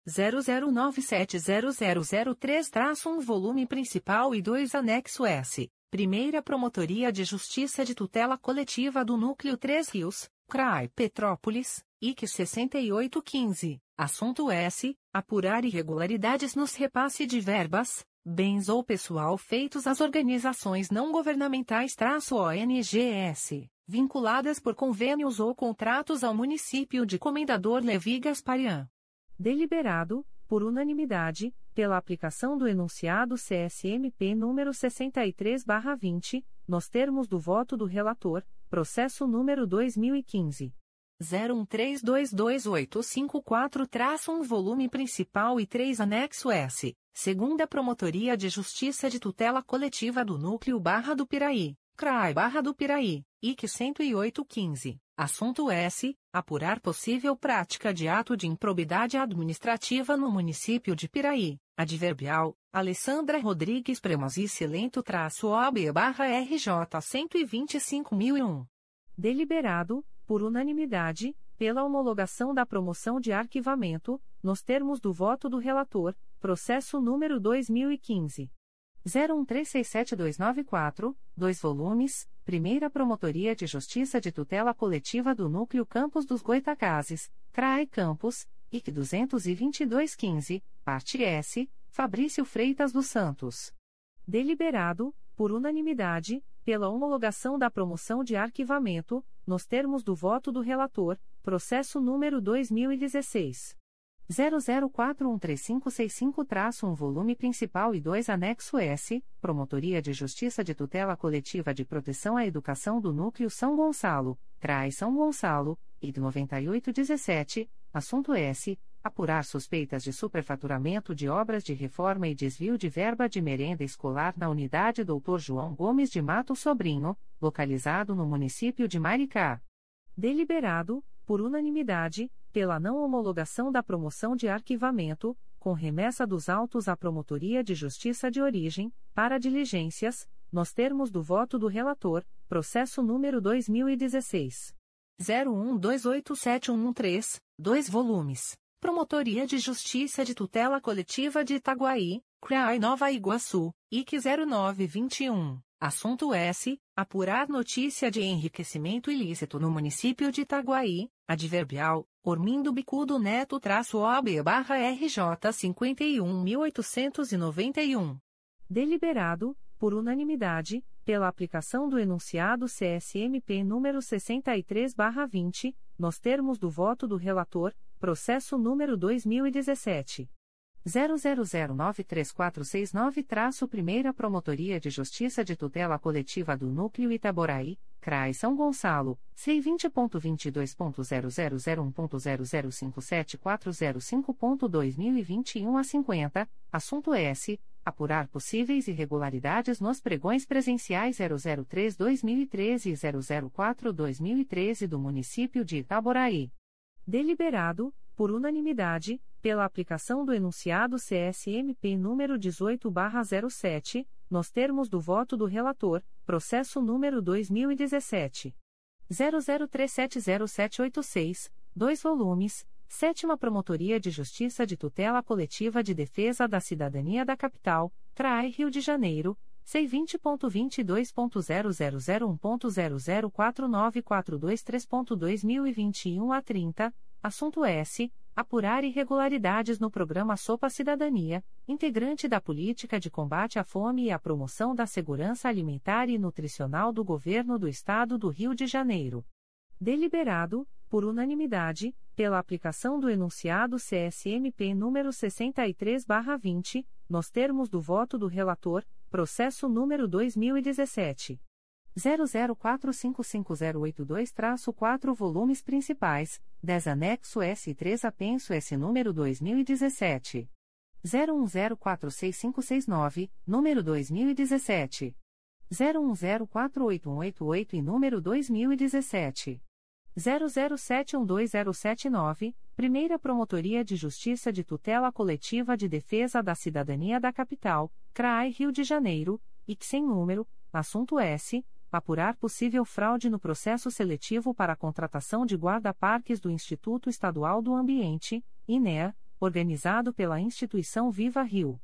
00970003-1 volume principal e 2 anexo S. Primeira Promotoria de Justiça de Tutela Coletiva do Núcleo 3 Rios, CRAI Petrópolis, IC 6815. Assunto S. Apurar irregularidades nos repasse de verbas, bens ou pessoal feitos às organizações não governamentais-ONGS, vinculadas por convênios ou contratos ao município de Comendador Levi Gasparian deliberado, por unanimidade, pela aplicação do enunciado CSMP número 63/20, nos termos do voto do relator, processo número 2015 01322854-1 volume principal e 3 anexo S, segunda Promotoria de Justiça de Tutela Coletiva do Núcleo Barra do Piraí, CRAI Barra do Piraí, IC 10815. Assunto S. Apurar possível prática de ato de improbidade administrativa no município de Piraí. Adverbial. Alessandra Rodrigues Premasi Silento traço OB barra RJ 125.001. Deliberado, por unanimidade, pela homologação da promoção de arquivamento, nos termos do voto do relator, processo número 2015. 01367294, 2 volumes, Primeira Promotoria de Justiça de Tutela Coletiva do Núcleo Campos dos Goitacazes, CRAE Campos, IC 22215, parte S, Fabrício Freitas dos Santos. Deliberado, por unanimidade, pela homologação da promoção de arquivamento, nos termos do voto do relator, processo número 2016 00413565-1 volume principal e 2 anexo S, Promotoria de Justiça de Tutela Coletiva de Proteção à Educação do Núcleo São Gonçalo, CRAI São Gonçalo, ID 9817, assunto S, apurar suspeitas de superfaturamento de obras de reforma e desvio de verba de merenda escolar na unidade Dr. João Gomes de Mato Sobrinho, localizado no município de Maricá. Deliberado, por unanimidade, pela não homologação da promoção de arquivamento, com remessa dos autos à Promotoria de Justiça de Origem, para diligências, nos termos do voto do relator, processo número 2016. 01287113, 2 volumes. Promotoria de Justiça de Tutela Coletiva de Itaguaí, CRAI Nova Iguaçu, IC 0921. Assunto S. Apurar notícia de enriquecimento ilícito no município de Itaguaí, adverbial, Ormindo Bicudo Neto traço OB barra RJ 51.891. Deliberado, por unanimidade, pela aplicação do enunciado CSMP número 63 barra 20, nos termos do voto do relator, processo número 2017. 00093469 Primeira Promotoria de Justiça de Tutela Coletiva do Núcleo Itaboraí, CRAI São Gonçalo, C20.22.0001.0057405.2021 a 50, assunto S. Apurar possíveis irregularidades nos pregões presenciais 003-2013 e 004-2013 do município de Itaboraí. Deliberado, por unanimidade, pela aplicação do enunciado CSMP número 18/07, nos termos do voto do relator, processo número 2017 00370786, dois volumes, Sétima Promotoria de Justiça de Tutela Coletiva de Defesa da Cidadania da Capital, CRAI Rio de Janeiro. C20.22.0001.0049423.2021 a 30, assunto S apurar irregularidades no programa Sopa Cidadania, integrante da política de combate à fome e à promoção da segurança alimentar e nutricional do Governo do Estado do Rio de Janeiro. Deliberado, por unanimidade, pela aplicação do enunciado CSMP número 63/20, nos termos do voto do relator, processo número 2017 00455082-4 volumes principais, 10 anexo S3 apenso S número 2017. 01046569, número 2017. 01048188 e número 2017. 00712079, Primeira Promotoria de Justiça de Tutela Coletiva de Defesa da Cidadania da Capital, CRAI Rio de Janeiro, e sem número, assunto S apurar possível fraude no processo seletivo para a contratação de guarda-parques do Instituto Estadual do Ambiente, INEA, organizado pela instituição Viva Rio.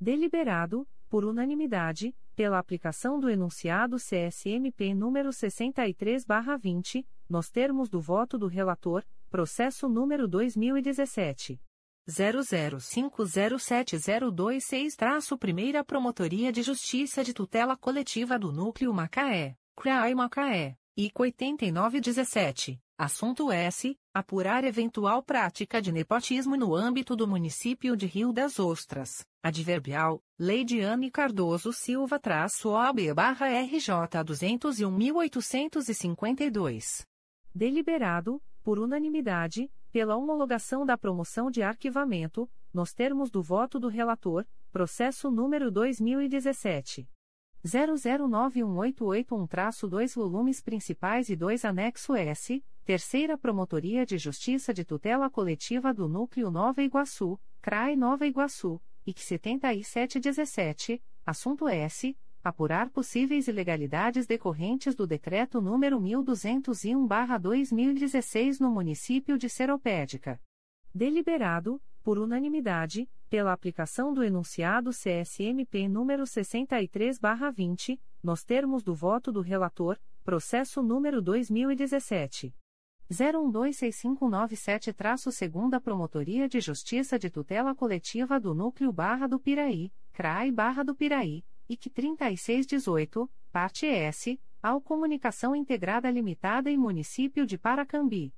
Deliberado, por unanimidade, pela aplicação do enunciado CSMP número 63/20, nos termos do voto do relator, processo número 2017 00507026 Primeira Promotoria de Justiça de Tutela Coletiva do Núcleo Macaé, CRAI Macaé, IC 8917. Assunto S. Apurar eventual prática de nepotismo no âmbito do município de Rio das Ostras. Adverbial, Leidiane Cardoso Silva traço OB barra RJ 201.852. Deliberado, por unanimidade, pela homologação da promoção de arquivamento, nos termos do voto do relator, processo número 2017 00918881-2 volumes principais e 2 anexo S, Terceira Promotoria de Justiça de Tutela Coletiva do Núcleo Nova Iguaçu, CRAI Nova Iguaçu, IC 7717, assunto S apurar possíveis ilegalidades decorrentes do decreto número 1201/2016 no município de Seropédica. Deliberado, por unanimidade, pela aplicação do enunciado CSMP número 63/20, nos termos do voto do relator, processo número 2017 01265997-segunda Promotoria de Justiça de Tutela Coletiva do Núcleo Barra do Piraí, CRAI Barra do Piraí, IC 3618, parte S, ao Comunicação Integrada Limitada e Município de Paracambi.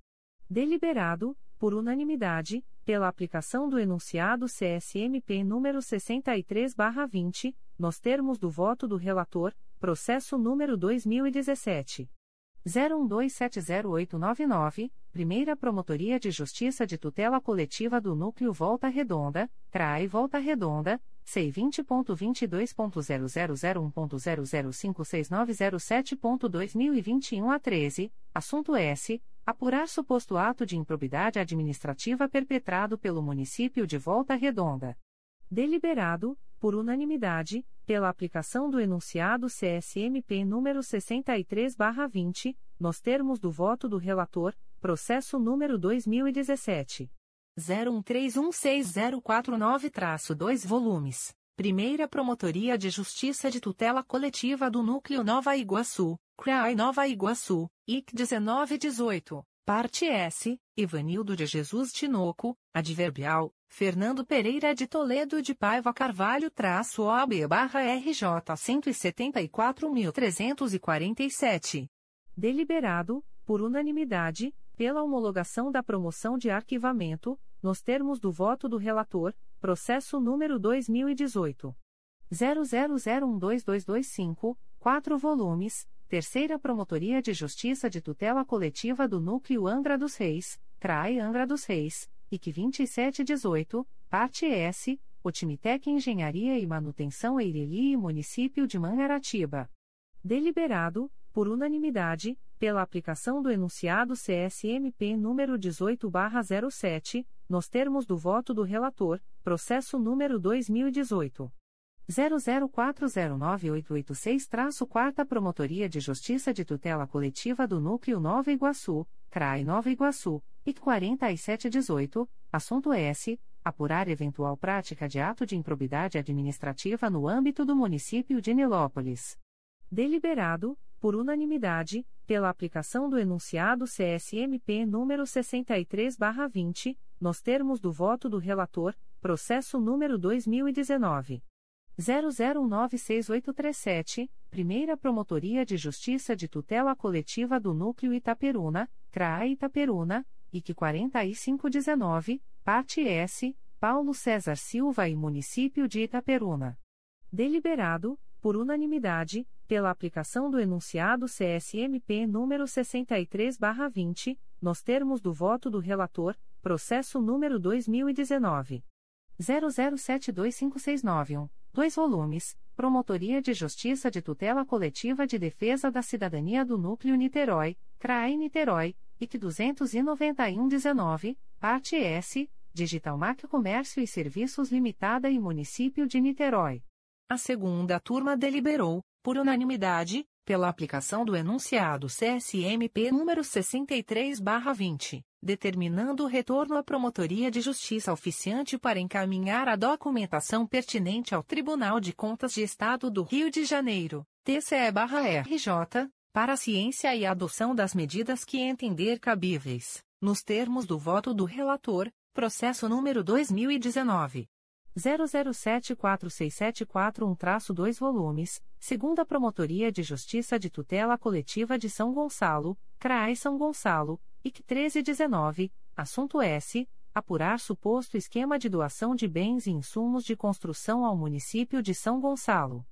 Deliberado, por unanimidade, pela aplicação do enunciado CSMP número 63/20, nos termos do voto do relator, processo número 2017 01270899, Primeira Promotoria de Justiça de Tutela Coletiva do Núcleo Volta Redonda, CRAI Volta Redonda, C20.22.0001.0056907.2021 a 13, assunto S. Apurar suposto ato de improbidade administrativa perpetrado pelo município de Volta Redonda. Deliberado, por unanimidade, pela aplicação do enunciado CSMP número 63/20, nos termos do voto do relator, processo número 2017 01316049-2 volumes. Primeira Promotoria de Justiça de Tutela Coletiva do Núcleo Nova Iguaçu, CRAI Nova Iguaçu, IC 1918. Parte S, Ivanildo de Jesus Tinoco, Adverbial, Fernando Pereira de Toledo de Paiva Carvalho traço OAB barra RJ 174.347. Deliberado, por unanimidade, pela homologação da promoção de arquivamento, nos termos do voto do relator, processo número 2018. 00012225, 4 volumes, Terceira Promotoria de Justiça de Tutela Coletiva do Núcleo Angra dos Reis, CRAI Angra dos Reis, IC 2718, parte S, Otimitec Engenharia e Manutenção Eireli e Município de Mangaratiba. Deliberado, por unanimidade, pela aplicação do enunciado CSMP número 18/07, nos termos do voto do relator, processo número 2018 00409886-4 Promotoria de Justiça de Tutela Coletiva do Núcleo Nova Iguaçu, CRAI Nova Iguaçu, IC 4718, assunto S. Apurar eventual prática de ato de improbidade administrativa no âmbito do município de Nilópolis. Deliberado, por unanimidade, pela aplicação do enunciado CSMP número 63/20, nos termos do voto do relator, processo número 2019 00196837, Primeira Promotoria de Justiça de Tutela Coletiva do Núcleo Itaperuna, CRAA Itaperuna, IC 4519, parte S, Paulo César Silva e Município de Itaperuna. Deliberado, por unanimidade, pela aplicação do enunciado CSMP número 63/20, nos termos do voto do relator, processo número 2019 00725691, 2 volumes, Promotoria de Justiça de Tutela Coletiva de Defesa da Cidadania do Núcleo Niterói, CRAE Niterói, IC 29119, parte S, Digitalmac Comércio e Serviços Limitada e Município de Niterói. A segunda turma deliberou, por unanimidade, pela aplicação do enunciado CSMP número 63/20, determinando o retorno à Promotoria de Justiça oficiante para encaminhar a documentação pertinente ao Tribunal de Contas de Estado do Rio de Janeiro, TCE/RJ, para a ciência e a adoção das medidas que entender cabíveis, nos termos do voto do relator, processo número 2019 00746741-2 volumes, segunda Promotoria de Justiça de Tutela Coletiva de São Gonçalo, CRAI São Gonçalo, IC 1319, assunto S. Apurar suposto esquema de doação de bens e insumos de construção ao município de São Gonçalo.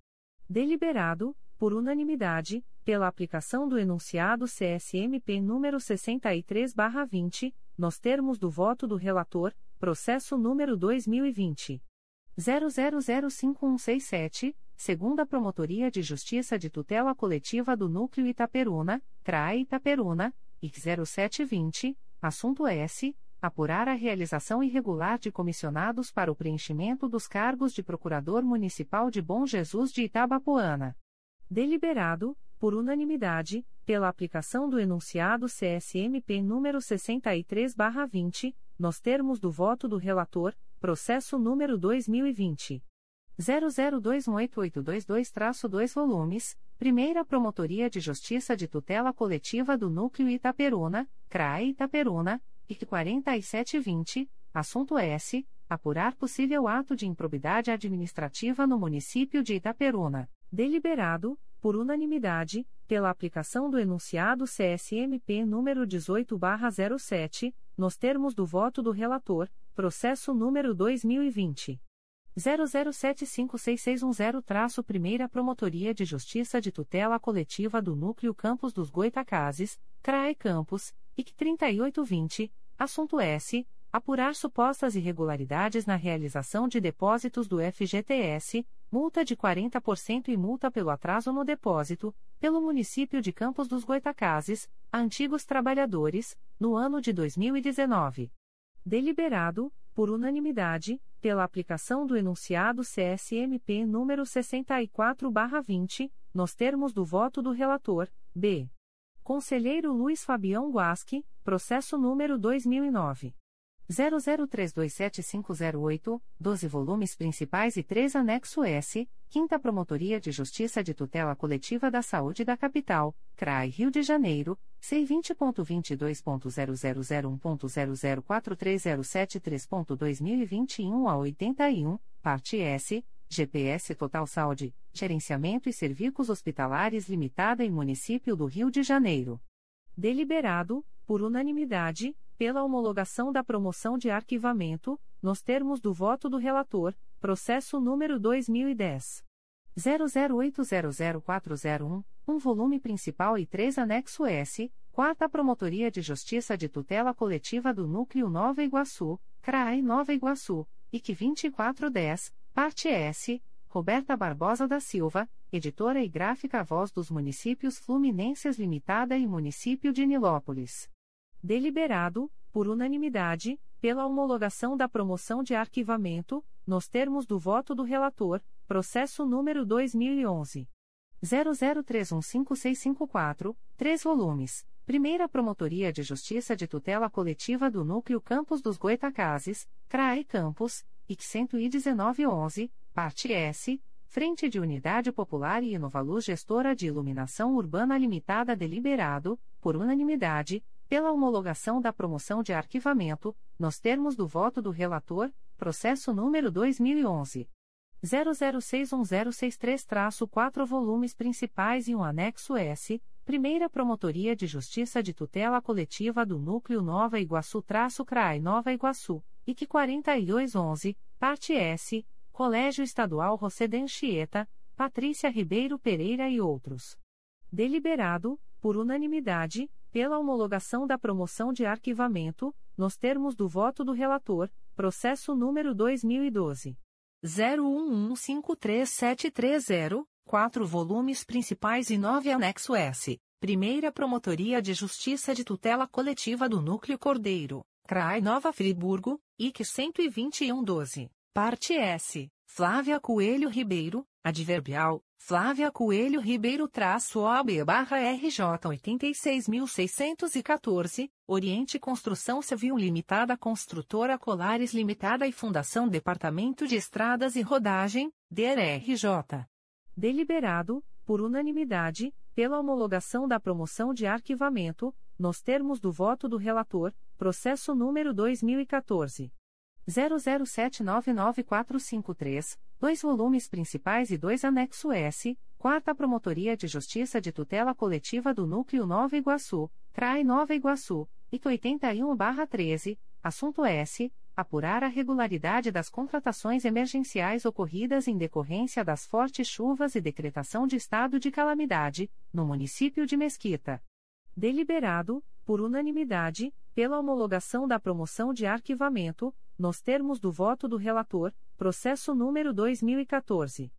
Deliberado, por unanimidade, pela aplicação do enunciado CSMP número 63/20, nos termos do voto do relator, processo número 2020 00051167, segunda Promotoria de Justiça de Tutela Coletiva do Núcleo Itaperuna, CRAE Itaperuna, IC 0720, assunto S. Apurar a realização irregular de comissionados para o preenchimento dos cargos de Procurador Municipal de Bom Jesus de Itabapoana. Deliberado, por unanimidade, pela aplicação do enunciado CSMP número 63/20, nos termos do voto do relator, processo número 2020 00218822-2 volumes, Primeira Promotoria de Justiça de Tutela Coletiva do Núcleo Itaperuna, CRAE Itaperuna, IC 4720, assunto S. Apurar possível ato de improbidade administrativa no município de Itaperuna. Deliberado, por unanimidade, pela aplicação do enunciado CSMP número 18/07, nos termos do voto do relator, processo número 2020 00756610- Primeira Promotoria de Justiça de Tutela Coletiva do Núcleo Campos dos Goitacazes, CRAE Campos, IC 3820, assunto S. Apurar supostas irregularidades na realização de depósitos do FGTS, multa de 40% e multa pelo atraso no depósito, pelo município de Campos dos Goitacazes, a antigos trabalhadores, no ano de 2019. Deliberado, por unanimidade, pela aplicação do enunciado CSMP número 64/20, nos termos do voto do relator, B. Conselheiro Luiz Fabião Guasque, processo número 2009 00327508, 12 volumes principais e 3 anexo S, 5 Promotoria de Justiça de Tutela Coletiva da Saúde da Capital, CRAI Rio de Janeiro, C20.22.0001.0043073.2021 a 81, parte S, GPS Total Saúde, Gerenciamento e Serviços Hospitalares Limitada e Município do Rio de Janeiro. Deliberado, por unanimidade, pela homologação da promoção de arquivamento, nos termos do voto do relator, processo número 2010. 00800401, um volume principal e três anexo S, Quarta Promotoria de Justiça de Tutela Coletiva do Núcleo Nova Iguaçu, CRAI Nova Iguaçu, IC 2410, parte S, Roberta Barbosa da Silva, editora e gráfica Voz dos Municípios Fluminenses Limitada e Município de Nilópolis deliberado, por unanimidade, pela homologação da promoção de arquivamento, nos termos do voto do relator, processo número 2011 00315654, três volumes. Primeira Promotoria de Justiça de Tutela Coletiva do Núcleo Campos dos Goitacazes, CRAE Campos, IC 11911, parte S, Frente de Unidade Popular e Inovaluz Gestora de Iluminação Urbana Limitada deliberado, por unanimidade, pela homologação da promoção de arquivamento, nos termos do voto do relator, processo número 2011 006163-4 volumes principais e um anexo S, Primeira Promotoria de Justiça de Tutela Coletiva do Núcleo Nova Iguaçu-CRAI Nova Iguaçu, IC 4211, parte S, Colégio Estadual José Anchieta, Patrícia Ribeiro Pereira e outros. Deliberado, por unanimidade, pela homologação da promoção de arquivamento, nos termos do voto do relator, processo número 2012 01153730, quatro volumes principais e nove anexo S. Primeira Promotoria de Justiça de Tutela Coletiva do Núcleo Cordeiro, CRAI Nova Friburgo, IC 12112, parte S. Flávia Coelho Ribeiro, adverbial, Flávia Coelho Ribeiro traço OAB barra RJ 86.614, Oriente Construção Civil Limitada Construtora Colares Limitada e Fundação Departamento de Estradas e Rodagem, DRJ. Deliberado, por unanimidade, pela homologação da promoção de arquivamento, nos termos do voto do relator, processo número 2014. 00799453, dois volumes principais e dois anexo S, Quarta Promotoria de Justiça de Tutela Coletiva do Núcleo Nova Iguaçu, CRAI Nova Iguaçu, IC 81-13, assunto S. Apurar a regularidade das contratações emergenciais ocorridas em decorrência das fortes chuvas e decretação de estado de calamidade, no município de Mesquita. Deliberado, por unanimidade, pela homologação da promoção de arquivamento, nos termos do voto do relator, processo número 2014.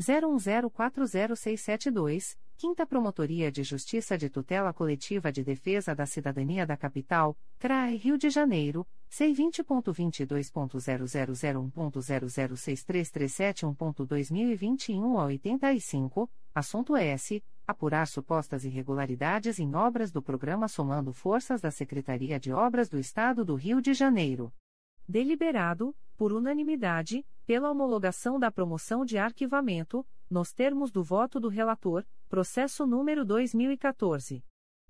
01040672, Quinta Promotoria de Justiça de Tutela Coletiva de Defesa da Cidadania da Capital, CRAE Rio de Janeiro, C20.22.0001.0063371.2021 a 85, assunto S. Apurar supostas irregularidades em obras do programa Somando Forças da Secretaria de Obras do Estado do Rio de Janeiro. Deliberado, por unanimidade, pela homologação da promoção de arquivamento, nos termos do voto do relator, processo número 2014.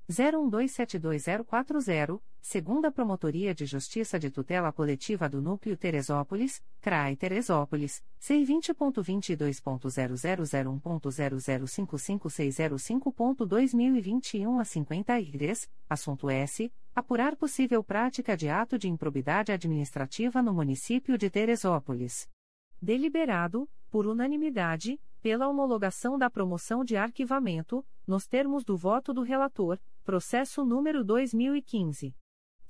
01272040, segunda Promotoria de Justiça de Tutela Coletiva do Núcleo Teresópolis, CRAI Teresópolis, C20.22.0001.0055605.2021 a 53, assunto S. Apurar possível prática de ato de improbidade administrativa no município de Teresópolis. Deliberado, por unanimidade, pela homologação da promoção de arquivamento, nos termos do voto do relator, processo número 2015.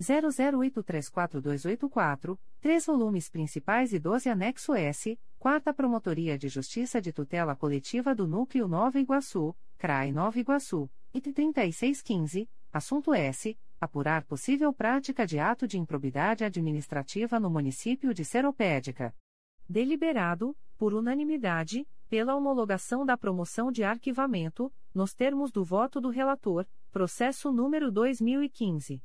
00834284, três volumes principais e 12 anexo S, Quarta Promotoria de Justiça de Tutela Coletiva do Núcleo Nova Iguaçu, CRAI Nova Iguaçu, IT 3615, assunto S. Apurar possível prática de ato de improbidade administrativa no município de Seropédica. Deliberado, por unanimidade, pela homologação da promoção de arquivamento, nos termos do voto do relator, processo número 2015.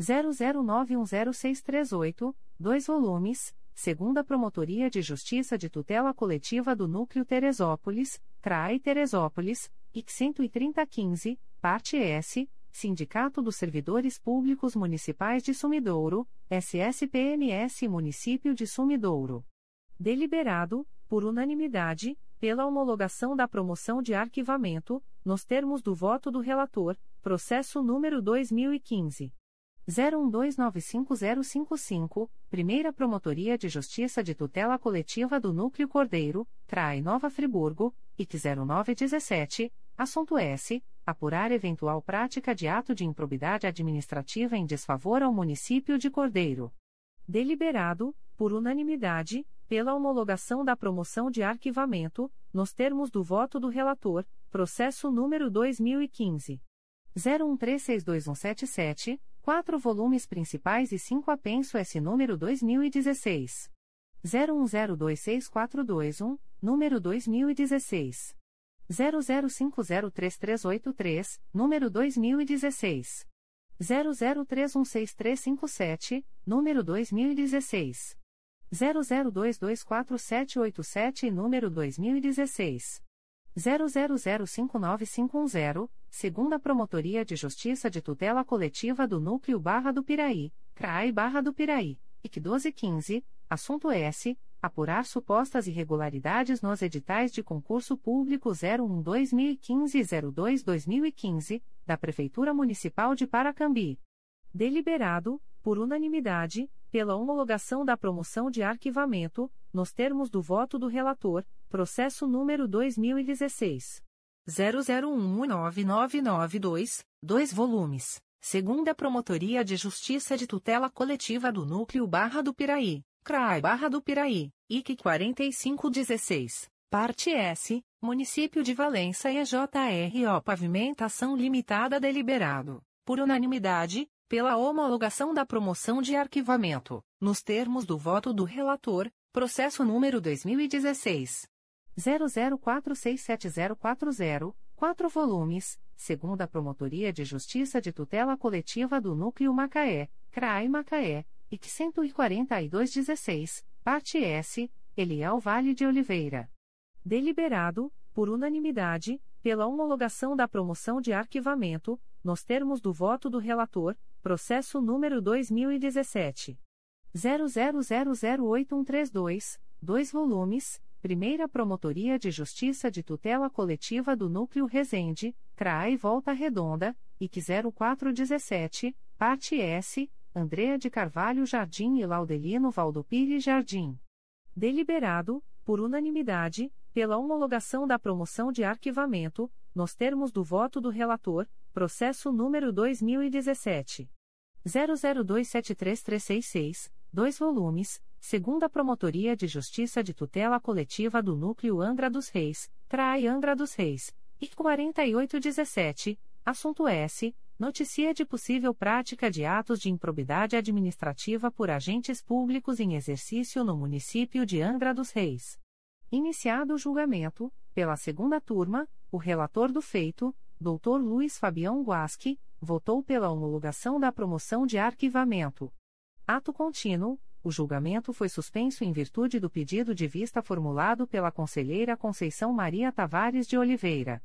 00910638, dois volumes, segunda Promotoria de Justiça de Tutela Coletiva do Núcleo Teresópolis, CRAI Teresópolis, IC 13015, parte S, Sindicato dos Servidores Públicos Municipais de Sumidouro, SSPMS Município de Sumidouro. Deliberado, por unanimidade, pela homologação da promoção de arquivamento, nos termos do voto do relator, processo número 2015. 01295055, Primeira Promotoria de Justiça de Tutela Coletiva do Núcleo Cordeiro, CRAI Nova Friburgo, IC 0917, assunto S. Apurar eventual prática de ato de improbidade administrativa em desfavor ao município de Cordeiro. Deliberado, por unanimidade, pela homologação da promoção de arquivamento, nos termos do voto do relator, processo número 2015. 01362177, quatro volumes principais e cinco apenso S número 2016. 01026421, número 2016. 00503383, número 2016. 00316357, número 2016. 00224787 e número 2016. 00059510, segunda Promotoria de Justiça de Tutela Coletiva do Núcleo Barra do Piraí, CRAI Barra do Piraí, IC 1215, assunto S. Apurar supostas irregularidades nos editais de concurso público 01-2015 e 02-2015, da Prefeitura Municipal de Paracambi. Deliberado, por unanimidade, pela homologação da promoção de arquivamento, nos termos do voto do relator, processo número 2016 00199992, dois volumes, segunda Promotoria de Justiça de Tutela Coletiva do Núcleo Barra do Piraí, CRAI Barra do Piraí, IC 4516, parte S, Município de Valença e JRO Pavimentação Limitada deliberado, por unanimidade, pela homologação da promoção de arquivamento, nos termos do voto do relator, processo número 2016 00467040, quatro volumes, segunda Promotoria de Justiça de Tutela Coletiva do Núcleo Macaé, CRAI Macaé, IC 14216, parte S, Eliel Vale de Oliveira. Deliberado, por unanimidade, pela homologação da promoção de arquivamento, nos termos do voto do relator, processo número 2017. 00008132, dois volumes, Primeira Promotoria de Justiça de Tutela Coletiva do Núcleo Resende, CRAE Volta Redonda, IC 0417, parte S, Andrea de Carvalho Jardim e Laudelino Valdopires Jardim. Deliberado, por unanimidade, pela homologação da promoção de arquivamento, nos termos do voto do relator, processo número 2017. 00273366, dois volumes, segunda Promotoria de Justiça de Tutela Coletiva do Núcleo Angra dos Reis, CRAI Angra dos Reis, e 4817, assunto S. Noticia de possível prática de atos de improbidade administrativa por agentes públicos em exercício no município de Angra dos Reis. Iniciado o julgamento, pela segunda turma, o relator do feito, Dr. Luiz Fabião Guasque, votou pela homologação da promoção de arquivamento. Ato contínuo, o julgamento foi suspenso em virtude do pedido de vista formulado pela conselheira Conceição Maria Tavares de Oliveira.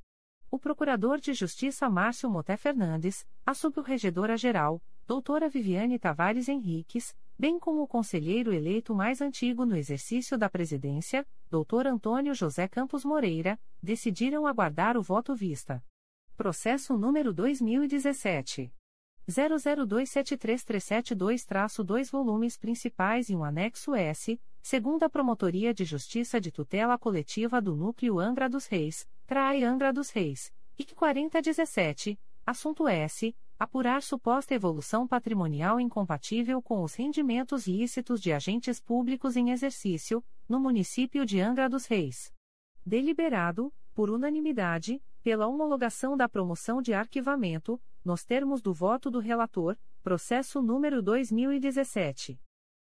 O Procurador de Justiça Márcio Moté Fernandes, a Subcorregedora-Geral, doutora Viviane Tavares Henriques, bem como o conselheiro eleito mais antigo no exercício da presidência, doutor Antônio José Campos Moreira, decidiram aguardar o voto vista. Processo número 2017. 00273372-2 volumes principais e um anexo S, segunda Promotoria de Justiça de Tutela Coletiva do Núcleo Angra dos Reis, CRAI Angra dos Reis, IC 4017, assunto S, apurar suposta evolução patrimonial incompatível com os rendimentos lícitos de agentes públicos em exercício, no município de Angra dos Reis. Deliberado, por unanimidade, pela homologação da promoção de arquivamento, nos termos do voto do relator, processo número 2017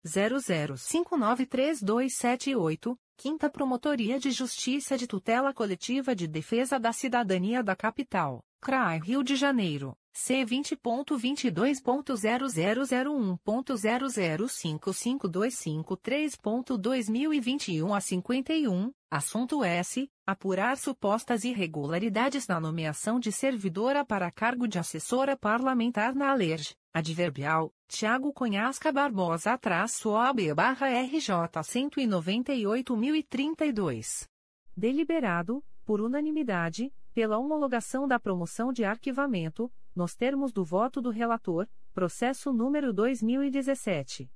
00593278, Quinta Promotoria de Justiça de Tutela Coletiva de Defesa da Cidadania da Capital, CRAI Rio de Janeiro. C vinte ponto vinte dois ponto zero zero zero um ponto zero zero cinco cinco dois cinco três ponto dois mil e vinte e um a cinquenta e um. Assunto S. Apurar supostas irregularidades na nomeação de servidora para cargo de assessora parlamentar na ALERJ adverbial. Tiago Conhasca Barbosa traço OAB barra RJ cento e noventa e oito mil e trinta e dois. Deliberado por unanimidade pela homologação da promoção de arquivamento nos termos do voto do relator, processo número 2017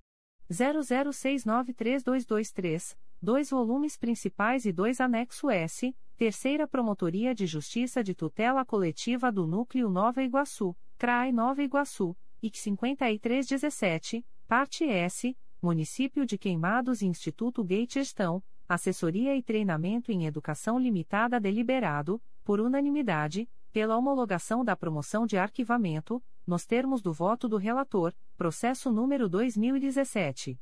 00693223, dois volumes principais e dois anexo S, Terceira Promotoria de Justiça de Tutela Coletiva do Núcleo Nova Iguaçu, CRAI Nova Iguaçu, IC 5317, parte S, Município de Queimados e Instituto Gate Gestão, Assessoria e Treinamento em Educação Limitada deliberado, por unanimidade, pela homologação da promoção de arquivamento, nos termos do voto do relator, processo número 2017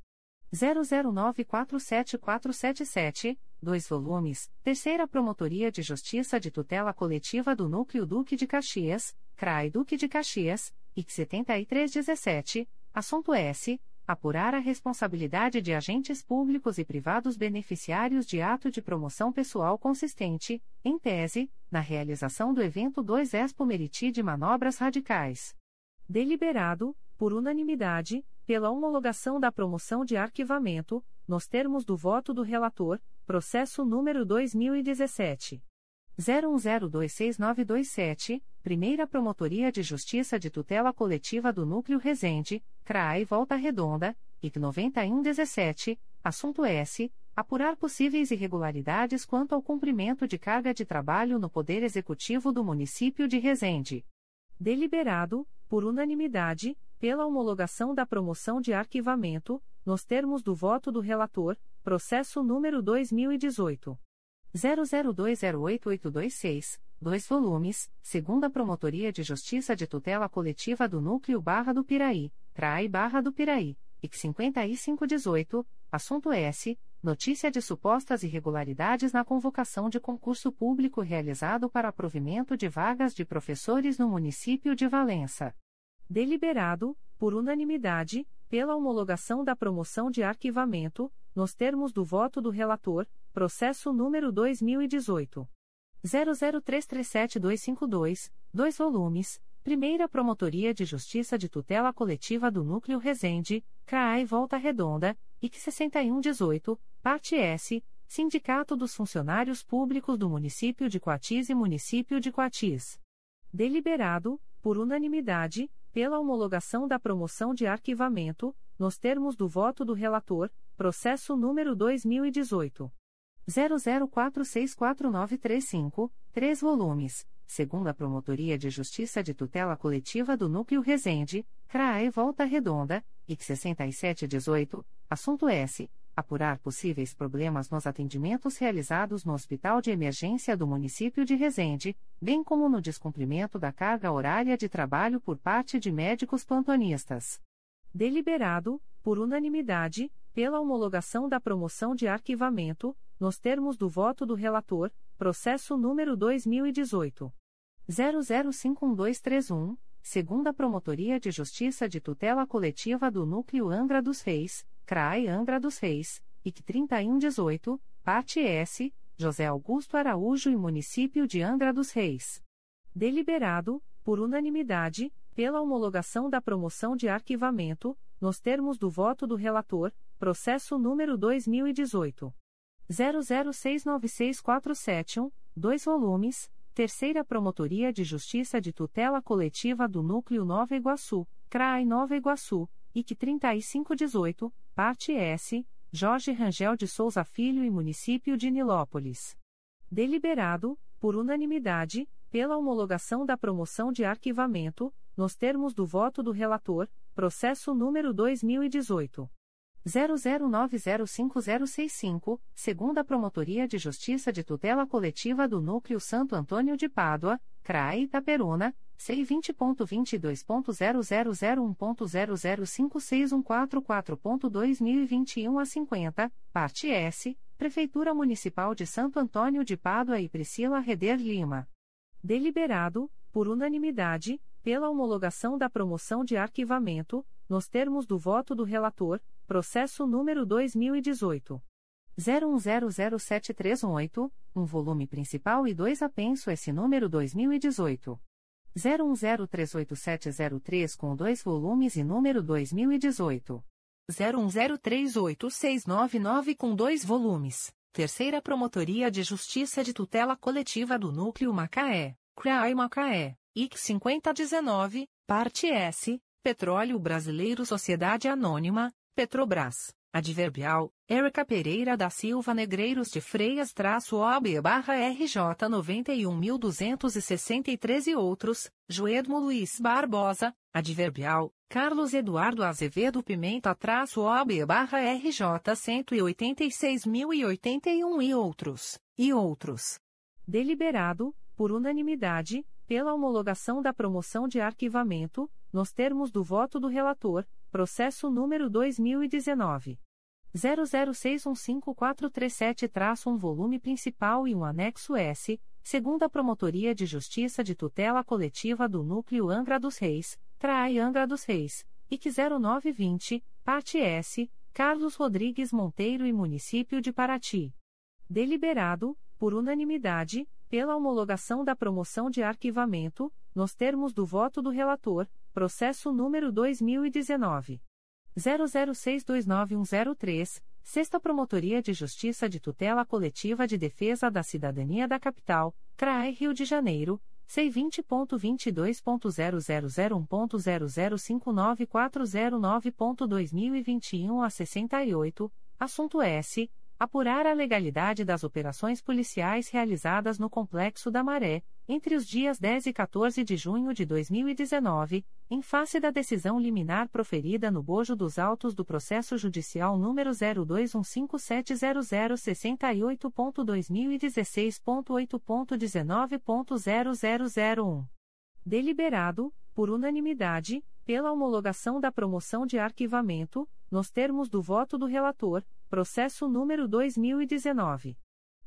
00947477, dois volumes, Terceira Promotoria de Justiça de Tutela Coletiva do Núcleo Duque de Caxias, CRAI Duque de Caxias, IC 7317, assunto S apurar a responsabilidade de agentes públicos e privados beneficiários de ato de promoção pessoal consistente, em tese, na realização do evento 2 Expo Meriti de manobras radicais. Deliberado, por unanimidade, pela homologação da promoção de arquivamento, nos termos do voto do relator, processo número 2017 01026927, Primeira Promotoria de Justiça de Tutela Coletiva do Núcleo Resende, CRAI Volta Redonda, IC 9117, assunto S. Apurar possíveis irregularidades quanto ao cumprimento de carga de trabalho no Poder Executivo do Município de Resende. Deliberado, por unanimidade, pela homologação da promoção de arquivamento, nos termos do voto do relator, processo número 2018. 00208826, dois volumes, segunda Promotoria de Justiça de Tutela Coletiva do Núcleo Barra do Piraí, CRAI Barra do Piraí, IC 5518, assunto S. Notícia de supostas irregularidades na convocação de concurso público realizado para provimento de vagas de professores no município de Valença. Deliberado, por unanimidade, pela homologação da promoção de arquivamento, nos termos do voto do relator, Processo número 2018. 00337252, dois volumes, Primeira Promotoria de Justiça de Tutela Coletiva do Núcleo Resende, CRAI Volta Redonda, IC 6118, Parte S, Sindicato dos Funcionários Públicos do Município de Coatis e Município de Coatis. Deliberado, por unanimidade, pela homologação da promoção de arquivamento, nos termos do voto do relator, processo número 2018. 00464935, 3 volumes, segunda Promotoria de Justiça de Tutela Coletiva do Núcleo Resende, CRAE Volta Redonda, IC 6718, assunto S. apurar possíveis problemas nos atendimentos realizados no Hospital de Emergência do município de Resende, bem como no descumprimento da carga horária de trabalho por parte de médicos plantonistas. Deliberado, por unanimidade, pela homologação da promoção de arquivamento, nos termos do voto do relator, processo número 2018 00512331, segunda Promotoria de Justiça de Tutela Coletiva do Núcleo Angra dos Reis, CRAI Angra dos Reis, IC 3118, parte S, José Augusto Araújo e Município de Angra dos Reis. Deliberado, por unanimidade, pela homologação da promoção de arquivamento, nos termos do voto do relator, processo número 2018 00696471, dois volumes, Terceira Promotoria de Justiça de Tutela Coletiva do Núcleo Nova Iguaçu, CRAI Nova Iguaçu, IC 3518, parte S, Jorge Rangel de Souza Filho e Município de Nilópolis. Deliberado, por unanimidade, pela homologação da promoção de arquivamento, nos termos do voto do relator, processo número 2018 00905065, segunda Promotoria de Justiça de Tutela Coletiva do Núcleo Santo Antônio de Pádua, CRAE Itaperuna, C20.22.0001.0056144.2021 a 50, parte S, Prefeitura Municipal de Santo Antônio de Pádua e Priscila Reder Lima. Deliberado, por unanimidade, pela homologação da promoção de arquivamento, nos termos do voto do relator, processo número 2018 01007318, um volume principal e dois apenso esse número 2018 01038703 com dois volumes e número 2018 01038699 com dois volumes. Terceira Promotoria de Justiça de Tutela Coletiva do Núcleo Macaé, CRAI Macaé, IC 5019, parte S, Petróleo Brasileiro Sociedade Anônima, Petrobras. Adverbial, Érica Pereira da Silva Negreiros de Freias traço OB barra RJ 91.263 e outros, Joedmo Luiz Barbosa, Adverbial, Carlos Eduardo Azevedo Pimenta traço OB barra RJ 186.081 e outros, e outros. Deliberado, por unanimidade, pela homologação da promoção de arquivamento, nos termos do voto do relator, processo número 2019. 00615437-1 volume principal e um anexo S, segunda Promotoria de Justiça de Tutela Coletiva do Núcleo Angra dos Reis, Trai Angra dos Reis, IC 0920, parte S, Carlos Rodrigues Monteiro e Município de Paraty. Deliberado, por unanimidade, pela homologação da promoção de arquivamento, nos termos do voto do relator, processo número 2019 00629103, Sexta Promotoria de Justiça de Tutela Coletiva de Defesa da Cidadania da Capital, CRAE Rio de Janeiro, C20.22.0001.0059409.2021 a 68, assunto S apurar a legalidade das operações policiais realizadas no Complexo da Maré, entre os dias 10 e 14 de junho de 2019, em face da decisão liminar proferida no bojo dos autos do processo judicial número 0215700068.2016.8.19.0001. Deliberado, por unanimidade, pela homologação da promoção de arquivamento, nos termos do voto do relator, Processo número 2019.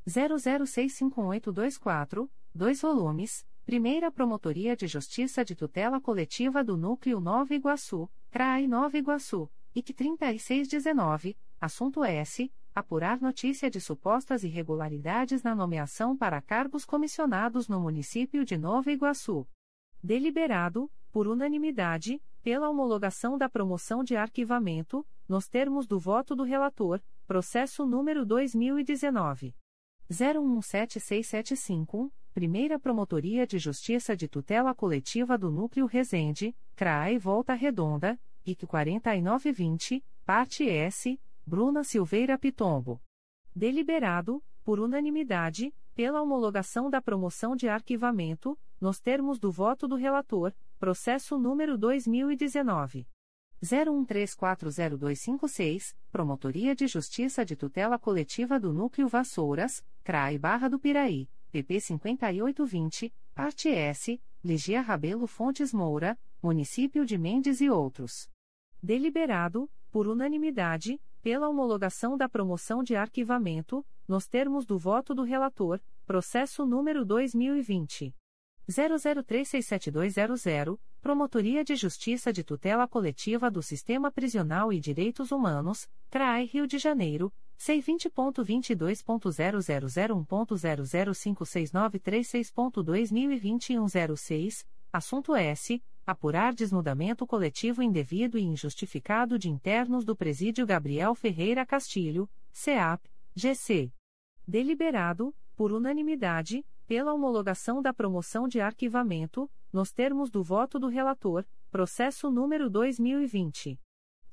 00651824, dois volumes, Primeira Promotoria de Justiça de Tutela Coletiva do Núcleo Nova Iguaçu, CRAI Nova Iguaçu, IC 3619, assunto S. Apurar notícia de supostas irregularidades na nomeação para cargos comissionados no município de Nova Iguaçu. Deliberado, por unanimidade, pela homologação da promoção de arquivamento, nos termos do voto do relator, Processo número 2019. 017675, Primeira Promotoria de Justiça de Tutela Coletiva do Núcleo Resende, CRAE Volta Redonda, IC 4920, Parte S, Bruna Silveira Pitombo. Deliberado, por unanimidade, pela homologação da promoção de arquivamento, nos termos do voto do relator, processo número 2019. 01340256, Promotoria de Justiça de Tutela Coletiva do Núcleo Vassouras, CRAI Barra do Piraí, PP 5820, Parte S, Ligia Rabelo Fontes Moura, Município de Mendes e outros. Deliberado, por unanimidade, pela homologação da promoção de arquivamento, nos termos do voto do relator, processo número 2020. 00367200, Promotoria de Justiça de Tutela Coletiva do Sistema Prisional e Direitos Humanos, CRAI Rio de Janeiro, C20.22.0001.0056936.2021 06, assunto S. Apurar desnudamento coletivo indevido e injustificado de internos do Presídio Gabriel Ferreira Castilho, CEAP, GC. Deliberado, por unanimidade, pela homologação da promoção de arquivamento, nos termos do voto do relator, processo número 2020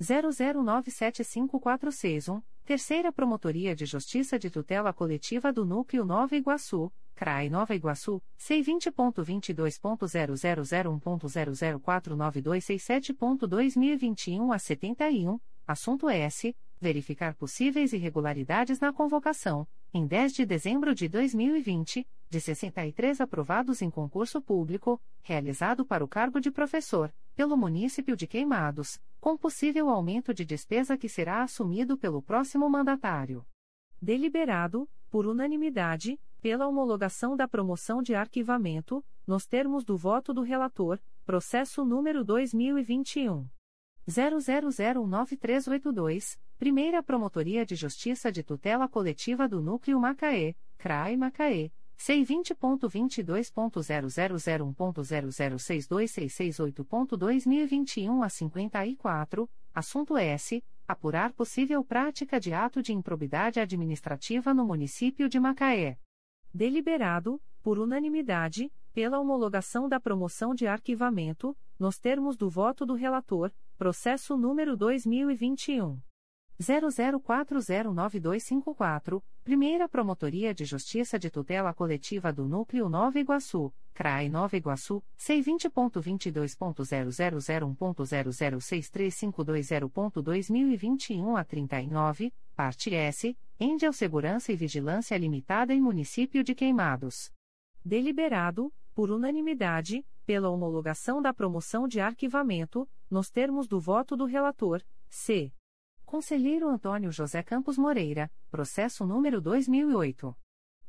00975461, Terceira Promotoria de Justiça de Tutela Coletiva do Núcleo Nova Iguaçu, CRAI Nova Iguaçu, C20.22.0001.0049267.2021 a 71, assunto S. Verificar possíveis irregularidades na convocação, em 10 de dezembro de 2020, de 63 aprovados em concurso público, realizado para o cargo de professor, pelo município de Queimados, com possível aumento de despesa que será assumido pelo próximo mandatário. Deliberado, por unanimidade, pela homologação da promoção de arquivamento, nos termos do voto do relator, processo número 2021 00019382, Primeira Promotoria de Justiça de Tutela Coletiva do Núcleo Macaé, CRAI Macaé C20.22.0001.0062668.2021 a 54, assunto S. Apurar possível prática de ato de improbidade administrativa no município de Macaé. Deliberado, por unanimidade, pela homologação da promoção de arquivamento, nos termos do voto do relator, processo número 2021. 00409254, Primeira Promotoria de Justiça de Tutela Coletiva do Núcleo Nova Iguaçu, CRAI Nova Iguaçu, C20.22.0001.0063520.2021 a 39, parte S, Endel Segurança e Vigilância Limitada em Município de Queimados. Deliberado, por unanimidade, pela homologação da promoção de arquivamento, nos termos do voto do relator, C. Conselheiro Antônio José Campos Moreira, processo número 2008.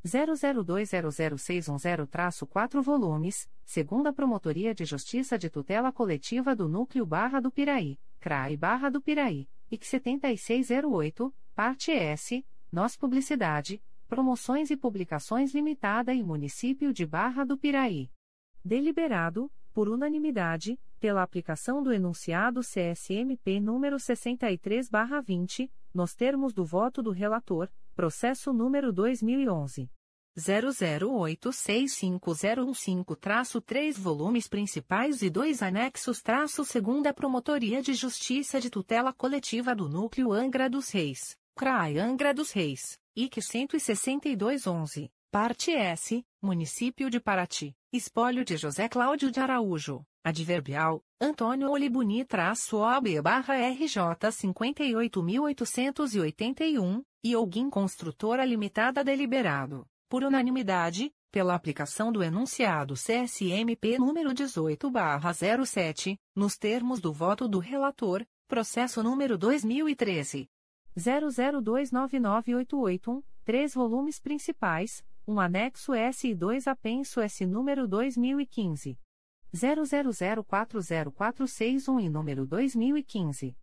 00200610-4 volumes, segunda Promotoria de Justiça de Tutela Coletiva do Núcleo Barra do Piraí, CRAI Barra do Piraí, IC 7608, parte S, Nós Publicidade, Promoções e Publicações Limitada e Município de Barra do Piraí. Deliberado, por unanimidade, pela aplicação do enunciado CSMP número 63/20, nos termos do voto do relator, processo número 2011 00865015-3 volumes principais e dois anexos traço segunda Promotoria de Justiça de Tutela Coletiva do Núcleo Angra dos Reis, CRAI Angra dos Reis, IC 16211, parte S, Município de Paraty. Espólio de José Cláudio de Araújo, adverbial, Antônio Olibuni-OB barra RJ 58.881, e Alguim Construtora Limitada deliberado, por unanimidade, pela aplicação do enunciado CSMP número 18 barra 07, nos termos do voto do relator, processo número 2013. 00299881, três volumes principais, um anexo S e dois apenso S número 2015. 00040461 e número 2015.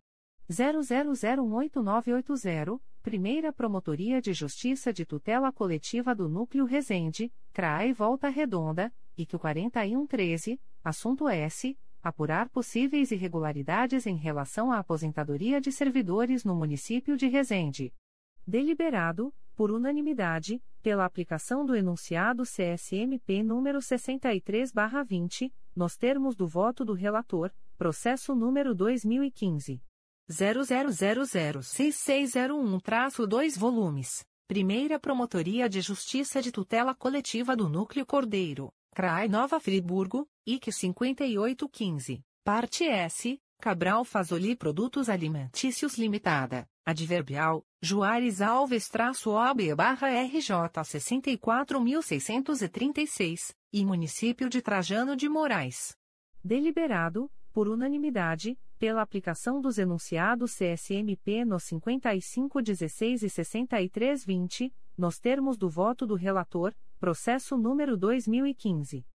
00018980, Primeira Promotoria de Justiça de Tutela Coletiva do Núcleo Resende, CRAE Volta Redonda, IC 4113, assunto S. Apurar possíveis irregularidades em relação à aposentadoria de servidores no município de Resende. Deliberado, por unanimidade, pela aplicação do enunciado CSMP número 63/20, nos termos do voto do relator, processo número 2015 00006601-2 volumes. Primeira Promotoria de Justiça de Tutela Coletiva do Núcleo Cordeiro, CRAI Nova Friburgo, IC 5815, parte S Cabral Fazoli Produtos Alimentícios Limitada, Adverbial, Juarez Alves traço OB barra RJ 64.636, e Município de Trajano de Moraes. Deliberado, por unanimidade, pela aplicação dos enunciados CSMP no 5516 e 6320, nos termos do voto do relator, processo número 2015.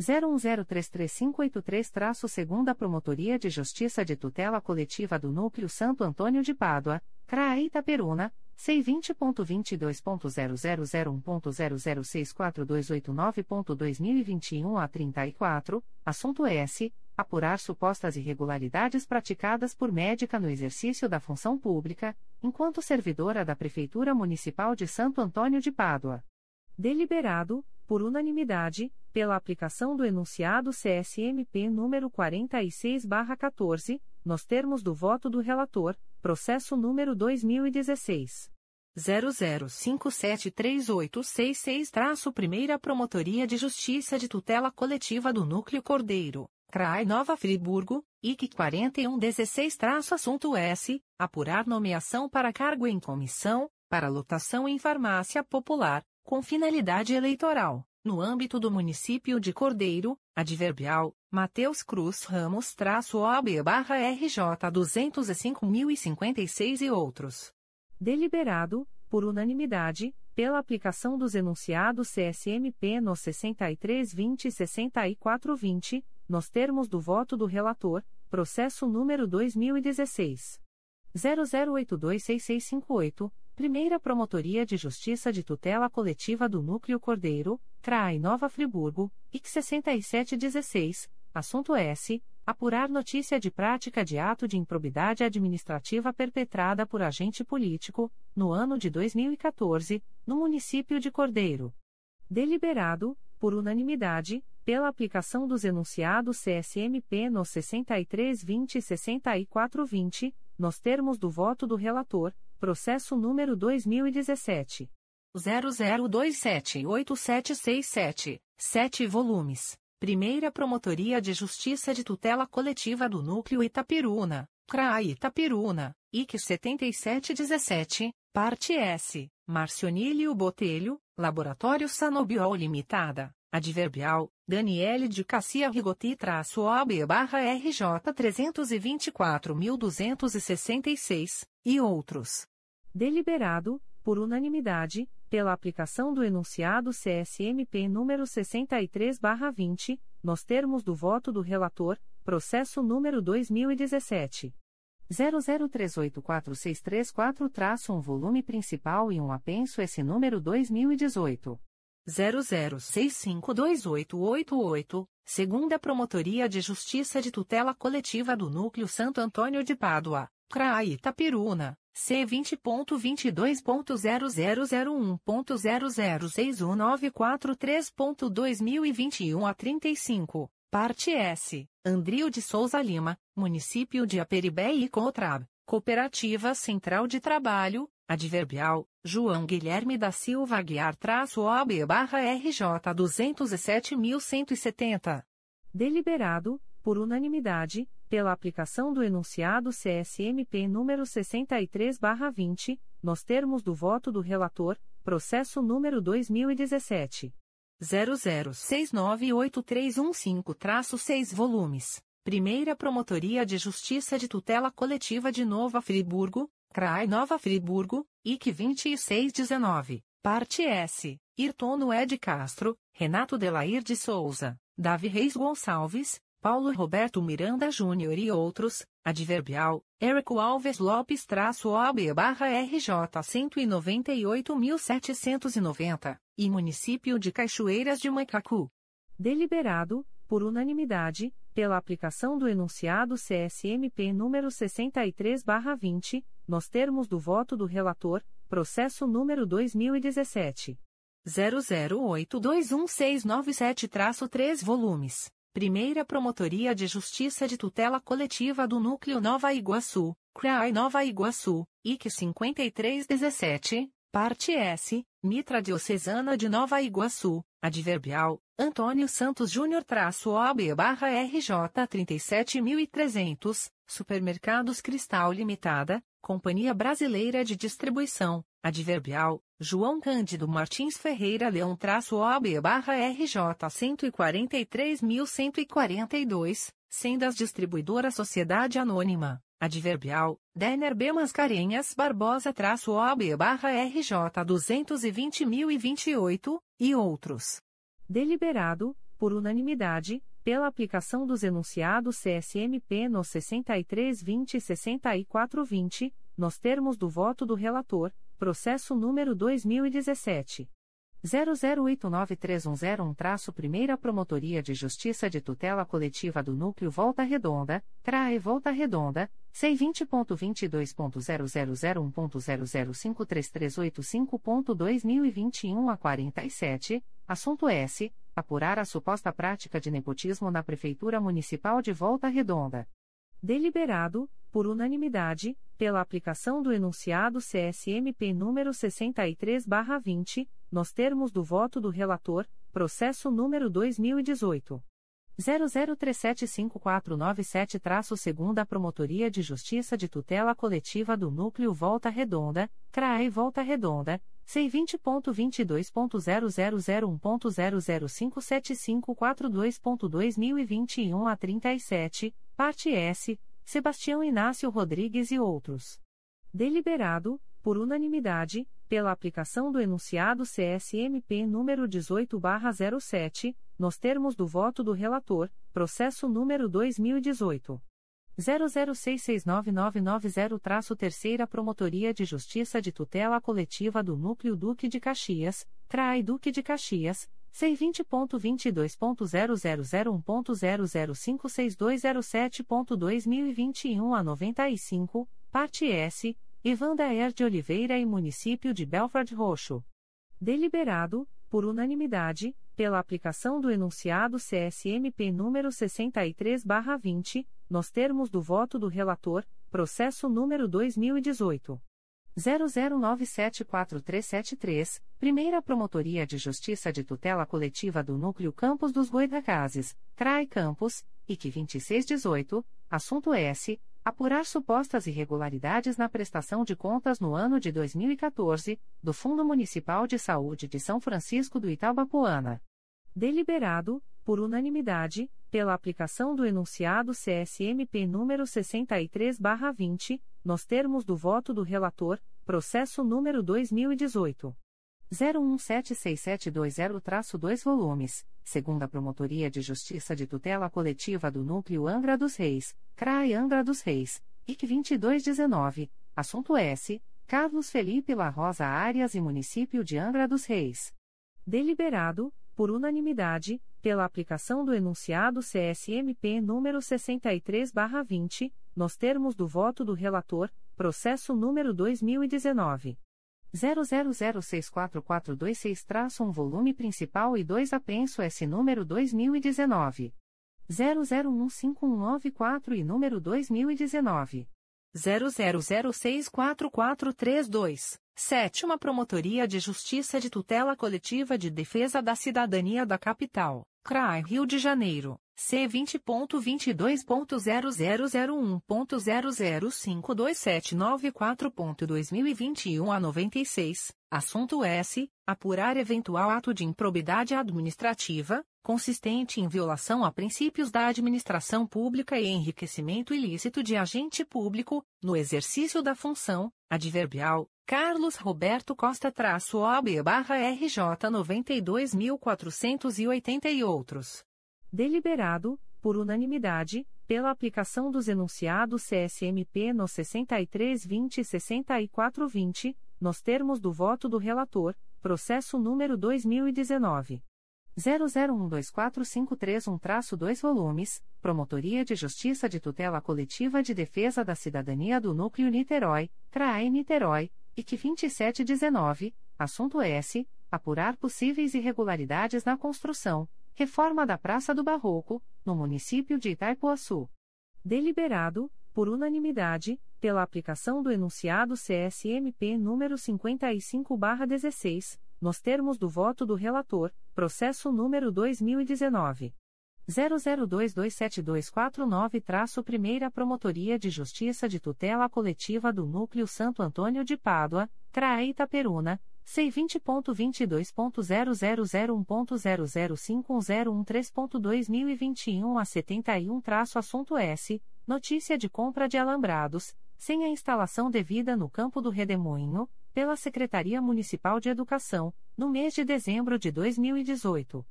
01033583 segunda Promotoria de Justiça de Tutela Coletiva do Núcleo Santo Antônio de Pádua, CRA Itaperuna, C20.22.0001.0064289.2021 a 34, assunto S. Apurar supostas irregularidades praticadas por médica no exercício da função pública, enquanto servidora da Prefeitura Municipal de Santo Antônio de Pádua. Deliberado, por unanimidade, pela aplicação do enunciado CSMP número 46/14, nos termos do voto do relator, processo número 2016 00573866- Primeira Promotoria de Justiça de Tutela Coletiva do Núcleo Cordeiro, CRAI Nova Friburgo, IC 4116-assunto S, apurar nomeação para cargo em comissão, para lotação em farmácia popular, com finalidade eleitoral, no âmbito do município de Cordeiro, adverbial, Mateus Cruz Ramos traço OAB barra RJ 205.056 e outros. Deliberado, por unanimidade, pela aplicação dos enunciados CSMP no 6320 e 6420, nos termos do voto do relator, processo número 2016. 00826658, Primeira Promotoria de Justiça de Tutela Coletiva do Núcleo Cordeiro, CRAI Nova Friburgo, IC 6716, assunto S. Apurar notícia de prática de ato de improbidade administrativa perpetrada por agente político, no ano de 2014, no município de Cordeiro. Deliberado, por unanimidade, pela aplicação dos enunciados CSMP no 6320 e 6420, nos termos do voto do relator, Processo número 2017. 00278767, 7 volumes. Primeira Promotoria de Justiça de Tutela Coletiva do Núcleo Itapiruna, CRAI Itapiruna, IC 7717, Parte S. Marcionílio Botelho, Laboratório Sanobiol Limitada, Adverbial, Daniele de Cassia Rigoti-OB barra RJ 324.266, e outros. Deliberado, por unanimidade, pela aplicação do enunciado CSMP número 63/20, nos termos do voto do relator, processo número 2017 00384634-1 volume principal e um apenso esse número 2018 00652888, segunda Promotoria de Justiça de Tutela Coletiva do Núcleo Santo Antônio de Pádua, CRAI Itapiruna. C vinte ponto vinte dois ponto zero zero zero um ponto zero zero seis um nove quatro três ponto dois mil e vinte e um a trinta e cinco parte S Andrio de Souza Lima Município de Aperibé e Cotrab Cooperativa Central de Trabalho Adverbial João Guilherme da Silva Aguiar traço OB barra RJ duzentos e sete mil cento e setenta deliberado por unanimidade pela aplicação do enunciado CSMP número 63/20, nos termos do voto do relator, processo número 2017 00698315-6 volumes. Primeira Promotoria de Justiça de Tutela Coletiva de Nova Friburgo, CRAI Nova Friburgo, IC 2619, parte S. Irtono Ed Castro, Renato Delair de Souza, Davi Reis Gonçalves, Paulo Roberto Miranda Júnior e outros, adverbial, Érico Alves Lopes traço OB barra RJ 198.790, e município de Cachoeiras de Macacu. Deliberado, por unanimidade, pela aplicação do enunciado CSMP número 63 barra 20, nos termos do voto do relator, processo número 2017. 00821697-3 volumes. Primeira Promotoria de Justiça de Tutela Coletiva do Núcleo Nova Iguaçu, CRAI Nova Iguaçu, IC 5317, Parte S, Mitra Diocesana de Nova Iguaçu, Adverbial, Antônio Santos Júnior traço OB barra RJ 37.300, Supermercados Cristal Limitada, Companhia Brasileira de Distribuição, Adverbial, João Cândido Martins Ferreira Leão traço OB barra RJ 143.142, Sendas Distribuidora Sociedade Anônima, Adverbial, Denner B. Mascarenhas Barbosa traço OB barra RJ 220.028, e outros. Deliberado, por unanimidade, pela aplicação dos enunciados CSMP no 6320 e 6420, nos termos do voto do relator, processo número 2017 00893101 traço Primeira Promotoria de Justiça de Tutela Coletiva do Núcleo Volta Redonda, CRAE Volta Redonda, C20.22.0001.0053385.2021 a 47, assunto S. Apurar a suposta prática de nepotismo na Prefeitura Municipal de Volta Redonda. Deliberado, por unanimidade, pela aplicação do enunciado CSMP número 63/20, nos termos do voto do relator, processo número 2018 00375497-segunda Promotoria de Justiça de Tutela Coletiva do Núcleo Volta Redonda, CRAE Volta Redonda, C20.22.0001.0057542.2021 a 37, parte S, Sebastião Inácio Rodrigues e outros. Deliberado, por unanimidade, pela aplicação do enunciado CSMP número 18/07, nos termos do voto do relator, processo número 2018 00669990 Terceira Promotoria de Justiça de Tutela Coletiva do Núcleo Duque de Caxias, CRAI Duque de Caxias C20.22.0001.0056207.2021 a 95, parte S, Ivan Daer de Oliveira e Município de Belford Roxo. Deliberado, por unanimidade, pela aplicação do enunciado CSMP número 63/20, nos termos do voto do relator, processo número 2018 00974373, Primeira Promotoria de Justiça de Tutela Coletiva do Núcleo Campos dos Goitacazes, CRAI Campos, IC 2618, assunto S. Apurar supostas irregularidades na prestação de contas no ano de 2014, do Fundo Municipal de Saúde de São Francisco do Itabapoana. Deliberado, por unanimidade, pela aplicação do enunciado CSMP número 63/20, nos termos do voto do relator, processo número 2018 01767220-2 volumes, segunda Promotoria de Justiça de Tutela Coletiva do Núcleo Angra dos Reis, CRAI Angra dos Reis, IC 2219, assunto S. Carlos Felipe La Rosa Arias e Município de Angra dos Reis. Deliberado, por unanimidade, pela aplicação do enunciado CSMP número 63/20, nos termos do voto do relator, processo número 2019 00064426-1 volume principal e 2 apenso S número 2019 00151994 e número 2019 00064432, Sétima Promotoria de Justiça de Tutela Coletiva de Defesa da Cidadania da Capital, CRAI Rio de Janeiro, C20.22.0001.0052794.2021 a 96, assunto S. Apurar eventual ato de improbidade administrativa, consistente em violação a princípios da administração pública e enriquecimento ilícito de agente público, no exercício da função, adverbial, Carlos Roberto Costa-OB-RJ 92.480 e outros. Deliberado, por unanimidade, pela aplicação dos enunciados CSMP no 6320 e 6420, nos termos do voto do relator, processo número 2019 00124531-2 volumes, Promotoria de Justiça de Tutela Coletiva de Defesa da Cidadania do Núcleo Niterói, CRAE Niterói, IC 2719, assunto S. Apurar possíveis irregularidades na construção, reforma da Praça do Barroco, no município de Itaipuaçu. Deliberado, por unanimidade, pela aplicação do enunciado CSMP número 55/16 nos termos do voto do relator, processo número 2019 00227249- Primeira Promotoria de Justiça de Tutela Coletiva do Núcleo Santo Antônio de Pádua, CRAE Itaperuna, C20.22.0001.0051013.2021 a 71 Assunto S. Notícia de compra de alambrados, sem a instalação devida no campo do Redemoinho, pela Secretaria Municipal de Educação, no mês de dezembro de 2018.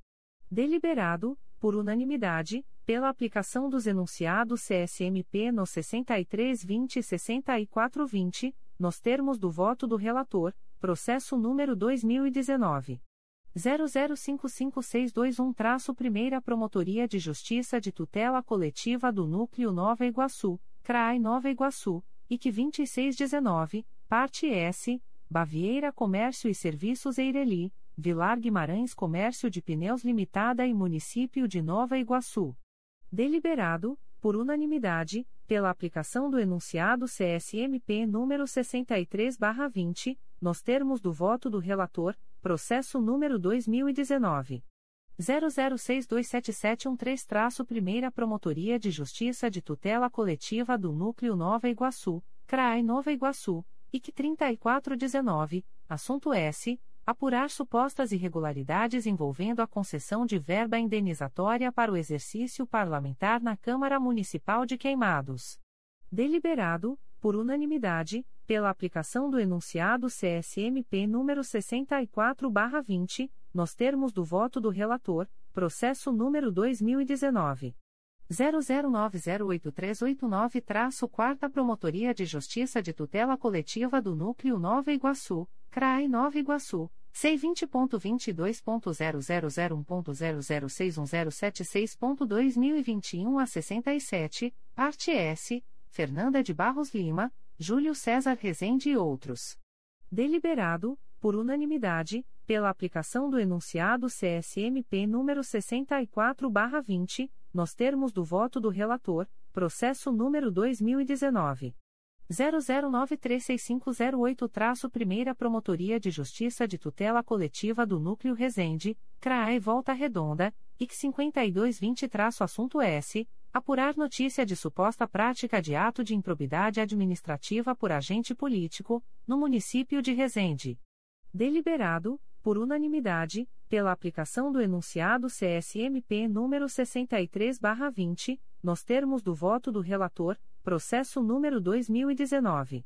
Deliberado, por unanimidade, pela aplicação dos enunciados CSMP no 6320 e 6420, nos termos do voto do relator, processo número 2019 005561-1 Primeira Promotoria de Justiça de Tutela Coletiva do Núcleo Nova Iguaçu, CRAI Nova Iguaçu, IC 2619, parte S, Bavieira Comércio e Serviços Eireli, Vilar Guimarães Comércio de Pneus Limitada e Município de Nova Iguaçu. Deliberado, por unanimidade, pela aplicação do enunciado CSMP número 63/20, nos termos do voto do relator, processo número 2019 00627713- Primeira Promotoria de Justiça de Tutela Coletiva do Núcleo Nova Iguaçu, CRAI Nova Iguaçu, IC 3419, assunto S apurar supostas irregularidades envolvendo a concessão de verba indenizatória para o exercício parlamentar na Câmara Municipal de Queimados. Deliberado, por unanimidade, pela aplicação do enunciado CSMP número 64/20, nos termos do voto do relator, processo número 2019 00908389-4 Promotoria de Justiça de Tutela Coletiva do Núcleo Nova Iguaçu, CRAI Nova Iguaçu C vinte a sessenta e sete parte S Fernanda de Barros Lima Júlio César Rezende e outros. Deliberado por unanimidade pela aplicação do enunciado CSMP número sessenta e quatro barra vinte nos termos do voto do relator processo número dois mil e dezenove. 00936508-Primeira Promotoria de Justiça de Tutela Coletiva do Núcleo Resende, CRAE Volta Redonda, IC 5220-Assunto S. Apurar notícia de suposta prática de ato de improbidade administrativa por agente político, no município de Resende. Deliberado, por unanimidade, pela aplicação do enunciado CSMP número 63-20, nos termos do voto do relator, Processo número 2019.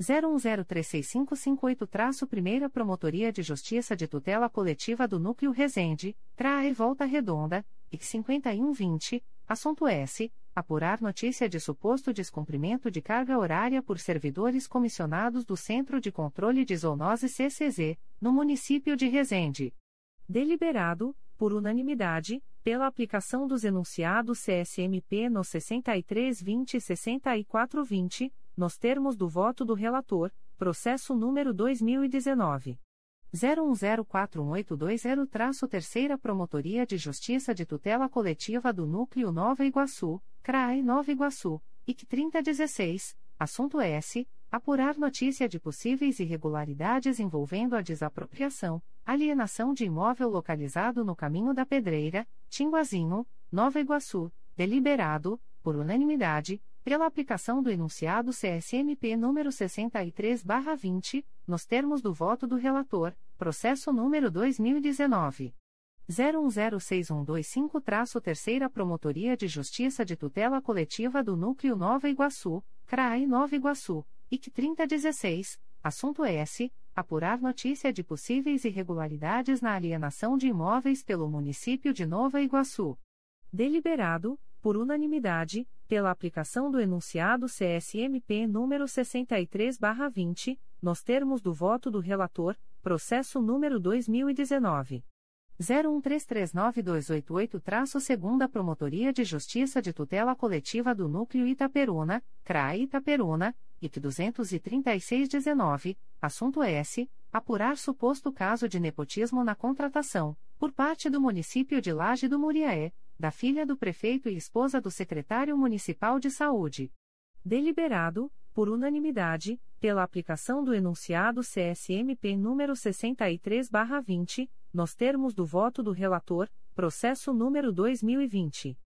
01036558- Primeira Promotoria de Justiça de Tutela Coletiva do Núcleo Resende, CRAE Volta Redonda, IC 5120, assunto S. Apurar notícia de suposto descumprimento de carga horária por servidores comissionados do Centro de Controle de Zoonose CCZ, no município de Resende. Deliberado, por unanimidade, pela aplicação dos enunciados CSMP no 6320 e 6420, nos termos do voto do relator, processo número 2019 01041820-Terceira Promotoria de Justiça de Tutela Coletiva do Núcleo Nova Iguaçu, CRAE Nova Iguaçu, IC 3016, assunto S. Apurar notícia de possíveis irregularidades envolvendo a desapropriação, alienação de imóvel localizado no Caminho da Pedreira, Tinguazinho, Nova Iguaçu, deliberado, por unanimidade, pela aplicação do enunciado CSMP número 63/20, nos termos do voto do relator, processo número 2019 010612-Terceira Promotoria de Justiça de Tutela Coletiva do Núcleo Nova Iguaçu, CRAI Nova Iguaçu IC 3016, assunto S. Apurar notícia de possíveis irregularidades na alienação de imóveis pelo município de Nova Iguaçu. Deliberado, por unanimidade, pela aplicação do enunciado CSMP número 63/20, nos termos do voto do relator, processo número 2019 01339288-Segunda Promotoria de Justiça de Tutela Coletiva do Núcleo Itaperuna, CRAE Itaperuna, IP 23619, assunto S. Apurar suposto caso de nepotismo na contratação, por parte do município de Laje do Muriaé, da filha do prefeito e esposa do secretário municipal de saúde. Deliberado, por unanimidade, pela aplicação do enunciado CSMP número 63/20, nos termos do voto do relator, processo número 2020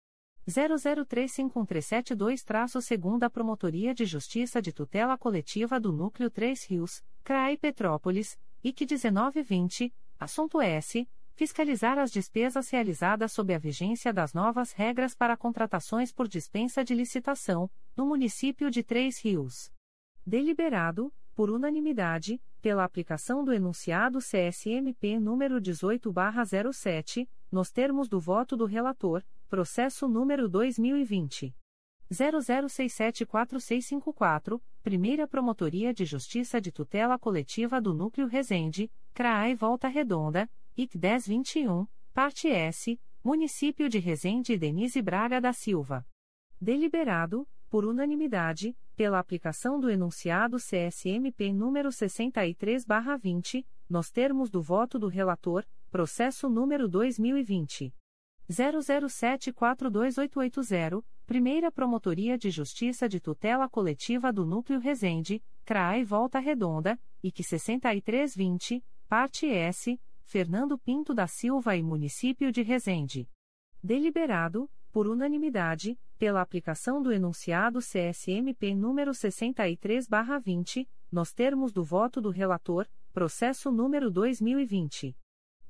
00351372-segunda Promotoria de Justiça de Tutela Coletiva do Núcleo 3 Rios, CRAI Petrópolis, IC 1920, assunto S fiscalizar as despesas realizadas sob a vigência das novas regras para contratações por dispensa de licitação, no município de Três Rios. Deliberado, por unanimidade, pela aplicação do enunciado CSMP número 18/07, nos termos do voto do relator, processo número 2020 00674654, Primeira Promotoria de Justiça de Tutela Coletiva do Núcleo Resende, CRAI Volta Redonda, IC 1021, parte S, Município de Resende e Denise Braga da Silva. Deliberado, por unanimidade, pela aplicação do enunciado CSMP número 63/20, nos termos do voto do relator, processo número 2020 00742880, Primeira Promotoria de Justiça de Tutela Coletiva do Núcleo Resende, CRAI Volta Redonda, IC 6320, parte S, Fernando Pinto da Silva e Município de Resende. Deliberado, por unanimidade, pela aplicação do enunciado CSMP número 63/20, nos termos do voto do relator, processo número 2020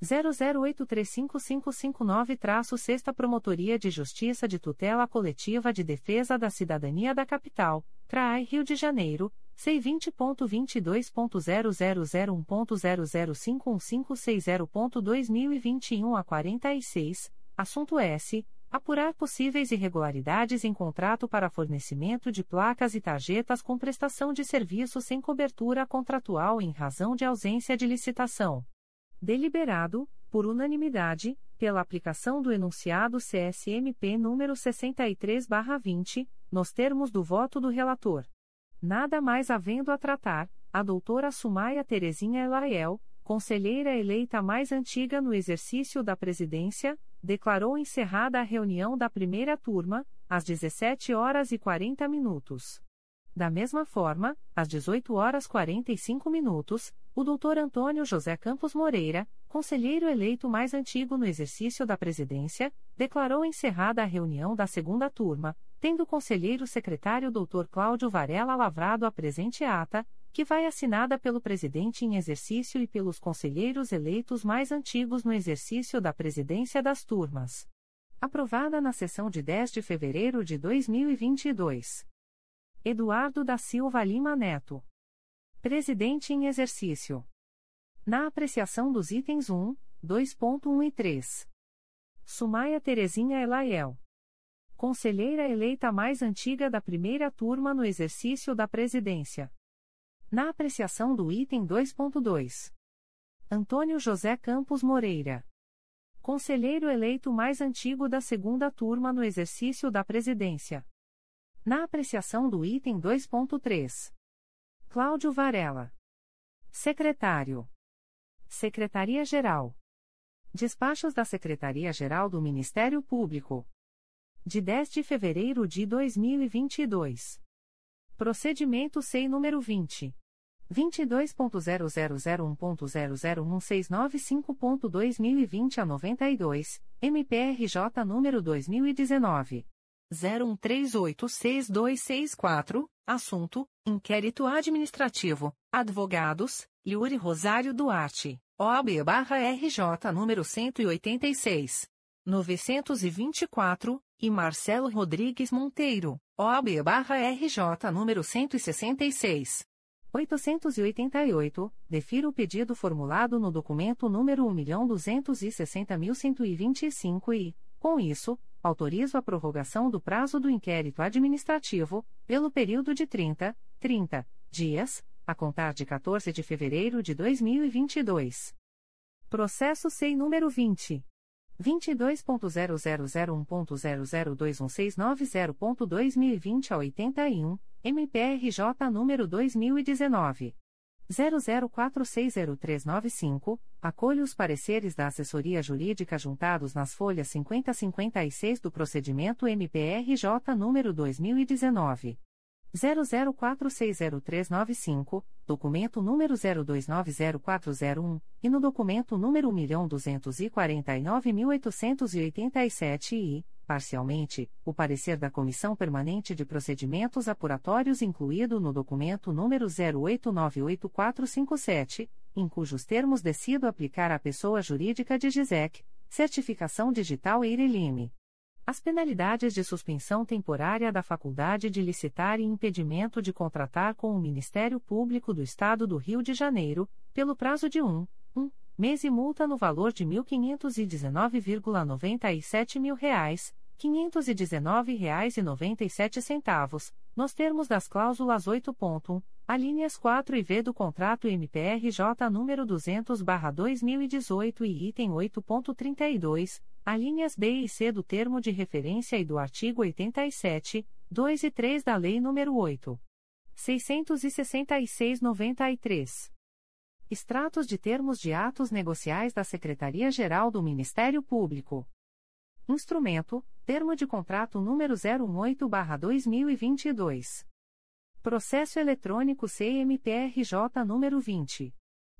00835559-6 Promotoria de Justiça de Tutela Coletiva de Defesa da Cidadania da Capital, CRAI Rio de Janeiro, C20.22.0001.0051560.2021 a 46, assunto S. Apurar possíveis irregularidades em contrato para fornecimento de placas e tarjetas com prestação de serviço sem cobertura contratual em razão de ausência de licitação. Deliberado, por unanimidade, pela aplicação do enunciado CSMP número 63/20, nos termos do voto do relator. Nada mais havendo a tratar, a doutora Sumaia Terezinha Elaiel, conselheira eleita mais antiga no exercício da presidência, declarou encerrada a reunião da primeira turma, às 17 horas e 40 minutos. Da mesma forma, às 18 horas 45 minutos, o Dr. Antônio José Campos Moreira, conselheiro eleito mais antigo no exercício da presidência, declarou encerrada a reunião da segunda turma, tendo o conselheiro secretário Dr. Cláudio Varela lavrado a presente ata, que vai assinada pelo presidente em exercício e pelos conselheiros eleitos mais antigos no exercício da presidência das turmas. Aprovada na sessão de 10 de fevereiro de 2022. Eduardo da Silva Lima Neto. Presidente em exercício. Na apreciação dos itens 1, 2.1 e 3. Sumaia Terezinha Elaiel. Conselheira eleita mais antiga da primeira turma no exercício da presidência. Na apreciação do item 2.2. Antônio José Campos Moreira. Conselheiro eleito mais antigo da segunda turma no exercício da presidência. Na apreciação do item 2.3. Cláudio Varela. Secretário. Secretaria-Geral. Despachos da Secretaria-Geral do Ministério Público. De 10 de fevereiro de 2022. Procedimento SEI número 20. 22.0001.0016995.2020 a 92, MPRJ número 2019. 01386264, assunto: Inquérito Administrativo, Advogados, Yuri Rosário Duarte, OAB-RJ número 186. 924, e Marcelo Rodrigues Monteiro, OAB-RJ número 166. 888, defiro o pedido formulado no documento número 1.260.125 e, com isso, autorizo a prorrogação do prazo do inquérito administrativo, pelo período de 30, 30 dias, a contar de 14 de fevereiro de 2022. Processo SEI número 20. 22.0001.0021690.2020 a 81, MPRJ número 2019. 00460395, acolho os pareceres da assessoria jurídica juntados nas folhas 50 e 56 do procedimento MPRJ número 2019 00460395, documento número 02904001, e no documento número 1.249.887 e, parcialmente, o parecer da Comissão Permanente de Procedimentos Apuratórios incluído no documento número 0898457, em cujos termos decido aplicar à pessoa jurídica de GISEC, certificação digital Eirelime as penalidades de suspensão temporária da faculdade de licitar e impedimento de contratar com o Ministério Público do Estado do Rio de Janeiro, pelo prazo de um, um mês e multa no valor de 1.519,97 mil reais, R$ 519,97, nos termos das cláusulas 8.1, alíneas 4 e V do contrato MPRJ número 200/2018 e item 8.32 alíneas B e C do termo de referência e do artigo 87, 2 e 3 da Lei nº 8. 666-93. Extratos de termos de atos negociais da Secretaria-Geral do Ministério Público. Instrumento: Termo de contrato número 018/2022. Processo eletrônico CMPRJ número 20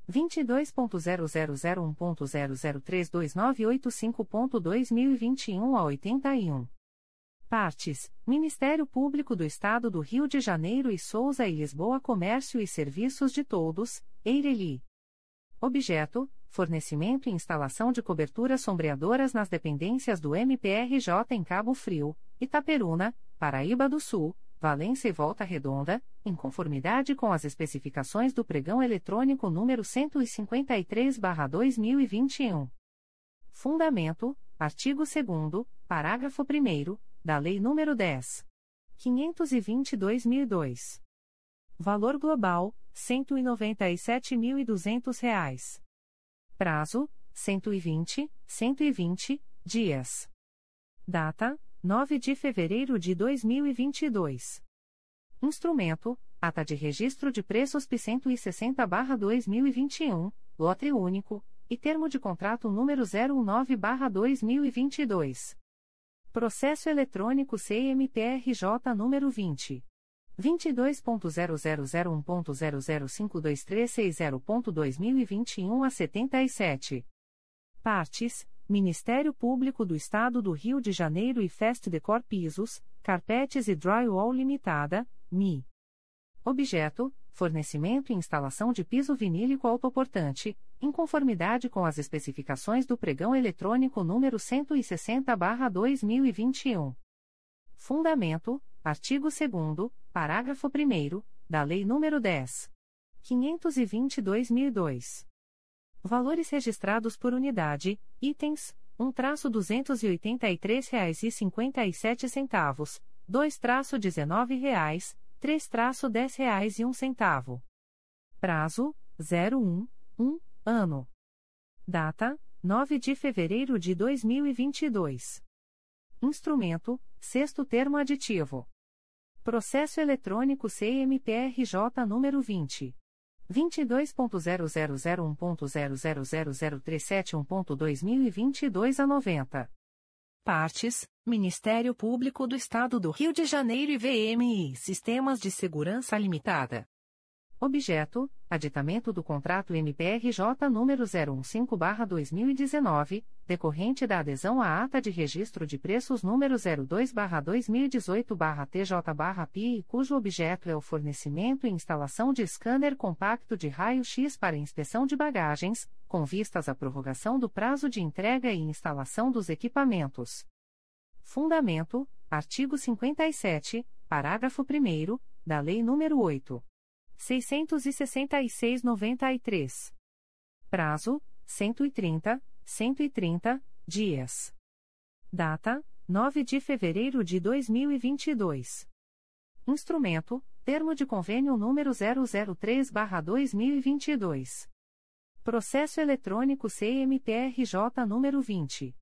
22.0001.0032985.2021 a 81. Partes: Ministério Público do Estado do Rio de Janeiro e Souza e Lisboa Comércio e Serviços de Todos, Eireli. Objeto: Fornecimento e instalação de coberturas sombreadoras nas dependências do MPRJ em Cabo Frio, Itaperuna, Paraíba do Sul, Valência e Volta Redonda, em conformidade com as especificações do pregão eletrônico número 153/2021. Fundamento: artigo 2 parágrafo 1 da Lei nº 10. 522.002. Valor global: R$ 197.200. Prazo: 120, 120 dias. Data: 9 de fevereiro de 2022. Instrumento: Ata de Registro de Preços P 160/2021, lote único, e termo de contrato número 019/2022. Processo eletrônico CMPRJ número 20 22.0001.0052360.2021 a 77. Partes: Ministério Público do Estado do Rio de Janeiro e Fest Decor Pisos, Carpetes e Drywall Limitada, MI. Objeto: fornecimento e instalação de piso vinílico autoportante, em conformidade com as especificações do pregão eletrônico número 160/2021. Fundamento: artigo 2 parágrafo 1 da Lei nº 10. 522.002. Valores registrados por unidade, itens, um traço R$ 283,57, dois traço R$ 19,00, três traço R$ 10,01. Prazo, 01, 1, ano. Data, 9 de fevereiro de 2022. Instrumento, sexto termo aditivo. Processo eletrônico CMPRJ número 20. 22.0001.0000371.2022 a 90. Partes: Ministério Público do Estado do Rio de Janeiro e VMI Sistemas de Segurança Limitada. Objeto: Aditamento do contrato MPRJ número 015/2019, decorrente da adesão à ata de registro de preços número 02/2018/TJ/PI, cujo objeto é o fornecimento e instalação de scanner compacto de raio-x para inspeção de bagagens, com vistas à prorrogação do prazo de entrega e instalação dos equipamentos. Fundamento: artigo 57, parágrafo 1 da Lei nº 8. 666-93. Prazo: 130, 130 dias. Data: 9 de fevereiro de 2022. Instrumento: Termo de Convênio número 003/2022. Processo eletrônico CMPRJ número 20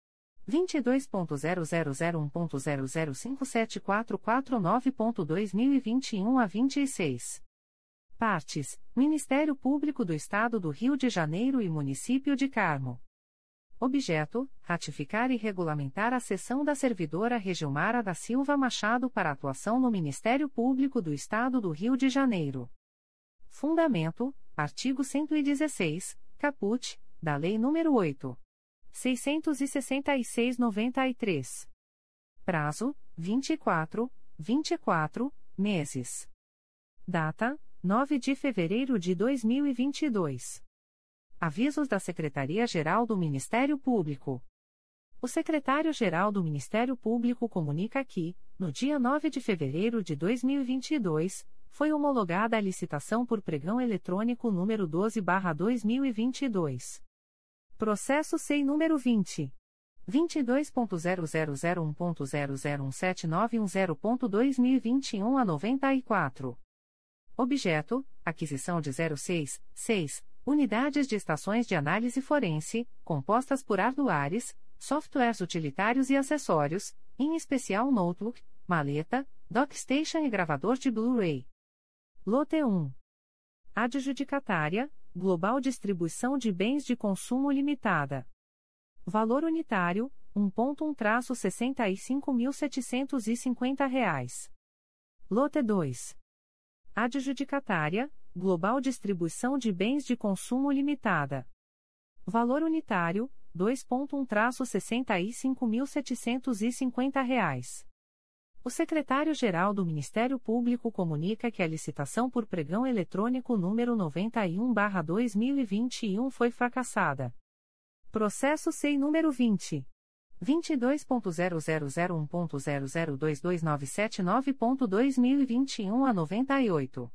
22.0001.0057449.2021 a 26. Partes: Ministério Público do Estado do Rio de Janeiro e Município de Carmo. Objeto: ratificar e regulamentar a cessão da servidora Regilmara da Silva Machado para atuação no Ministério Público do Estado do Rio de Janeiro. Fundamento: artigo 116, caput, da Lei nº 8. 666-93. Prazo: 24, 24 meses. Data: 9 de fevereiro de 2022. Avisos da Secretaria-Geral do Ministério Público. O secretário-geral do Ministério Público comunica que, no dia 9 de fevereiro de 2022, foi homologada a licitação por pregão eletrônico número 12/2022. Processo SEI número 20 22.0001.0017910.2021 a 94. Objeto: aquisição de 06, 6 unidades de estações de análise forense, compostas por hardwares, softwares utilitários e acessórios, em especial notebook, maleta, dockstation e gravador de Blu-ray. Lote 1. Adjudicatária: Global Distribuição de Bens de Consumo Limitada. Valor unitário: 1.1-65.750 reais. Lote 2. Adjudicatária: Global Distribuição de Bens de Consumo Limitada. Valor unitário: 2.1-65.750 reais. O secretário-geral do Ministério Público comunica que a licitação por pregão eletrônico número 91/2021 foi fracassada. Processo SEI número 20 22.0001.0022979.2021 a 98.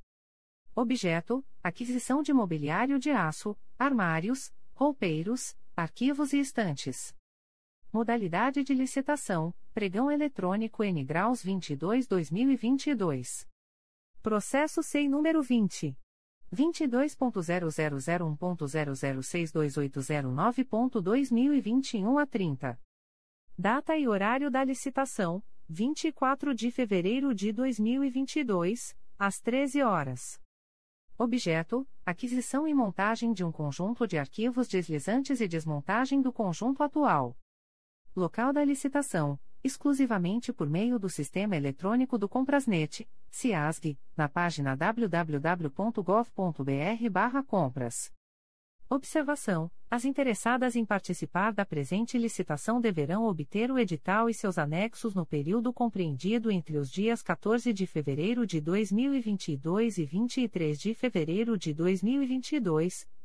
Objeto: aquisição de mobiliário de aço, armários, roupeiros, arquivos e estantes. Modalidade de licitação: pregão eletrônico N graus 22/2022. Processo SEI número 20 22.0001.0062809.2021 a 30. Data e horário da licitação: 24 de fevereiro de 2022, às 13 horas. Objeto: aquisição e montagem de um conjunto de arquivos deslizantes e desmontagem do conjunto atual. Local da licitação: exclusivamente por meio do sistema eletrônico do Comprasnet, CIASG, na página www.gov.br/compras. Observação: As interessadas em participar da presente licitação deverão obter o edital e seus anexos no período compreendido entre os dias 14 de fevereiro de 2022 e 23 de fevereiro de 2022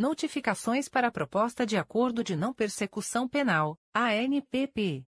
Notificações para a Proposta de Acordo de Não Persecução Penal, ANPP.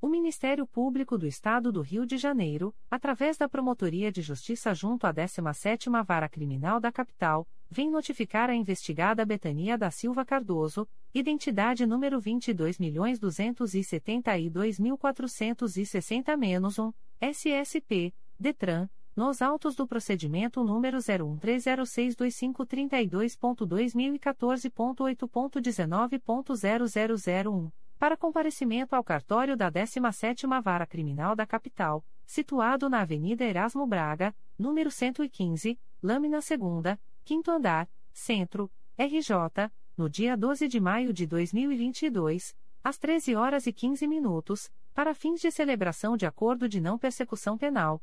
O Ministério Público do Estado do Rio de Janeiro, através da Promotoria de Justiça junto à 17ª Vara Criminal da Capital, vem notificar a investigada Betania da Silva Cardoso, identidade número 22.272.460-1, SSP, DETRAN, nos autos do procedimento número 0130622532.2014.8.19.0001, para comparecimento ao cartório da 17ª Vara Criminal da Capital, situado na Avenida Erasmo Braga, número 115, lâmina 2 quinto andar, Centro, RJ, no dia 12 de maio de 2022, às 13 horas e 15 minutos, para fins de celebração de acordo de não persecução penal,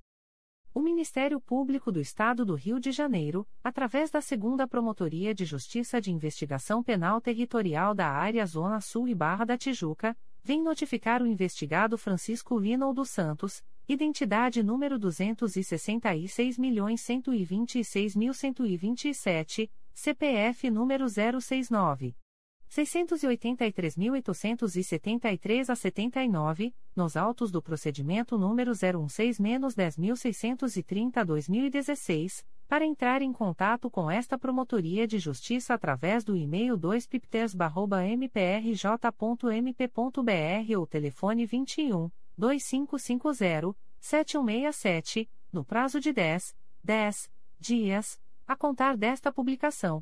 O Ministério Público do Estado do Rio de Janeiro, através da Segunda Promotoria de Justiça de Investigação Penal Territorial da Área Zona Sul e Barra da Tijuca, vem notificar o investigado Francisco Lino dos Santos, identidade número 266.126.127, CPF número 069. 683.873 a 79, nos autos do procedimento número 016-10630-2016, para entrar em contato com esta Promotoria de Justiça através do e-mail 2pipters.mprj.mp.br ou telefone 21 2550 7167, no prazo de 10, 10 dias, a contar desta publicação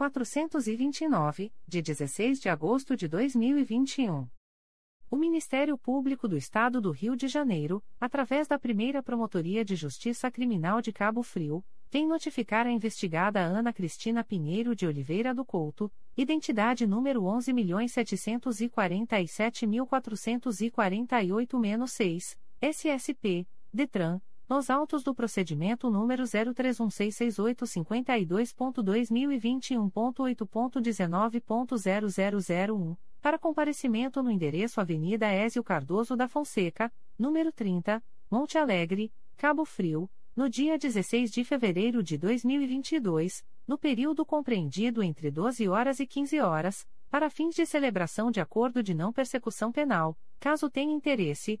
429, de 16 de agosto de 2021. O Ministério Público do Estado do Rio de Janeiro, através da primeira Promotoria de Justiça Criminal de Cabo Frio, vem notificar a investigada Ana Cristina Pinheiro de Oliveira do Couto, identidade número 11.747.448-6, SSP, DETRAN, nos autos do procedimento número 03166852.2021.8.19.0001, para comparecimento no endereço Avenida Ézio Cardoso da Fonseca, número 30, Monte Alegre, Cabo Frio, no dia 16 de fevereiro de 2022, no período compreendido entre 12 horas e 15 horas, para fins de celebração de acordo de não persecução penal, caso tenha interesse,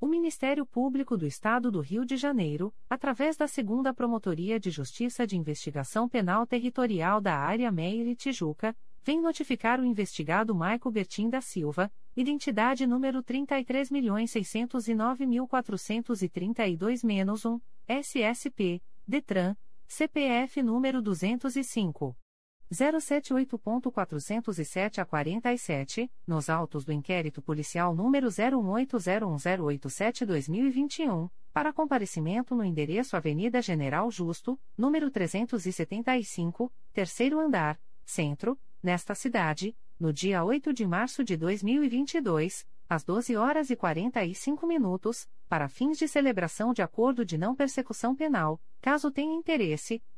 O Ministério Público do Estado do Rio de Janeiro, através da Segunda Promotoria de Justiça de Investigação Penal Territorial da Área Meire Tijuca, vem notificar o investigado Maico Bertim da Silva, identidade número 33.609.432-1, SSP, DETRAN, CPF número 205. 078.407 a 47, nos autos do inquérito policial número 01801087-2021, para comparecimento no endereço Avenida General Justo, número 375, terceiro andar, centro, nesta cidade, no dia 8 de março de 2022, às 12 horas e 45 minutos, para fins de celebração de acordo de não persecução penal, caso tenha interesse,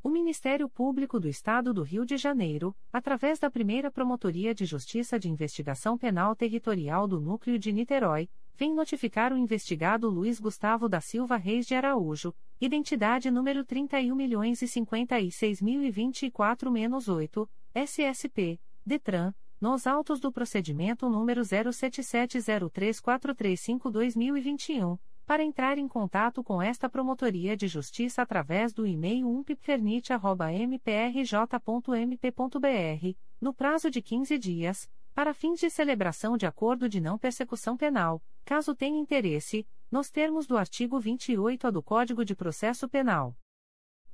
O Ministério Público do Estado do Rio de Janeiro, através da primeira Promotoria de Justiça de Investigação Penal Territorial do Núcleo de Niterói, vem notificar o investigado Luiz Gustavo da Silva Reis de Araújo, identidade número 31.056.024-8, SSP, DETRAN, nos autos do procedimento número 07703435-2021 para entrar em contato com esta Promotoria de Justiça através do e-mail umpipfernit.mprj.mp.br, no prazo de 15 dias, para fins de celebração de acordo de não persecução penal, caso tenha interesse, nos termos do artigo 28-A do Código de Processo Penal.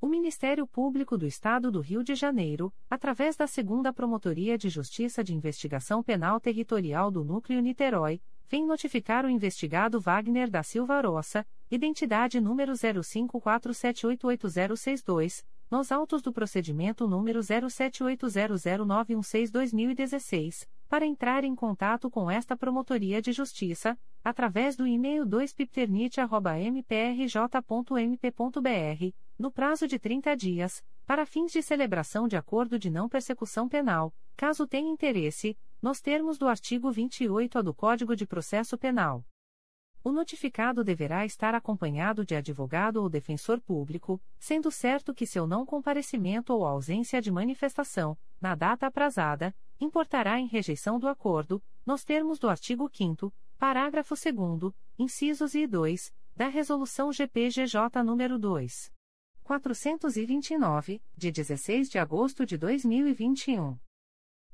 O Ministério Público do Estado do Rio de Janeiro, através da Segunda Promotoria de Justiça de Investigação Penal Territorial do Núcleo Niterói, vem notificar o investigado Wagner da Silva Roça, identidade número 0547888062, nos autos do procedimento número 07800916-2016, para entrar em contato com esta Promotoria de Justiça, através do e-mail 2pipternit.mprj.mp.br, no prazo de 30 dias, para fins de celebração de acordo de não persecução penal, caso tenha interesse, nos termos do artigo 28A do Código de Processo Penal. O notificado deverá estar acompanhado de advogado ou defensor público, sendo certo que seu não comparecimento ou ausência de manifestação, na data aprazada, importará em rejeição do acordo, nos termos do artigo 5 parágrafo 2 incisos e 2, da Resolução GPGJ nº 2. 429, de 16 de agosto de 2021.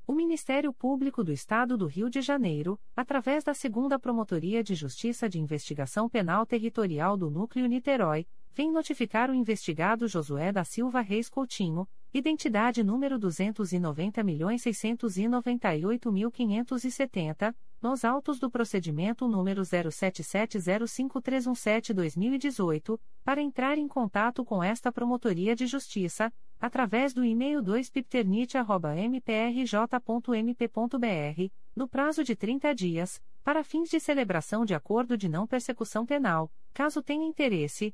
O Ministério Público do Estado do Rio de Janeiro, através da Segunda Promotoria de Justiça de Investigação Penal Territorial do Núcleo Niterói, vem notificar o investigado Josué da Silva Reis Coutinho, identidade número 290.698.570, nos autos do procedimento número 07705317-2018, para entrar em contato com esta Promotoria de Justiça, através do e-mail 2pipternit.mprj.mp.br, no prazo de 30 dias, para fins de celebração de acordo de não persecução penal, caso tenha interesse,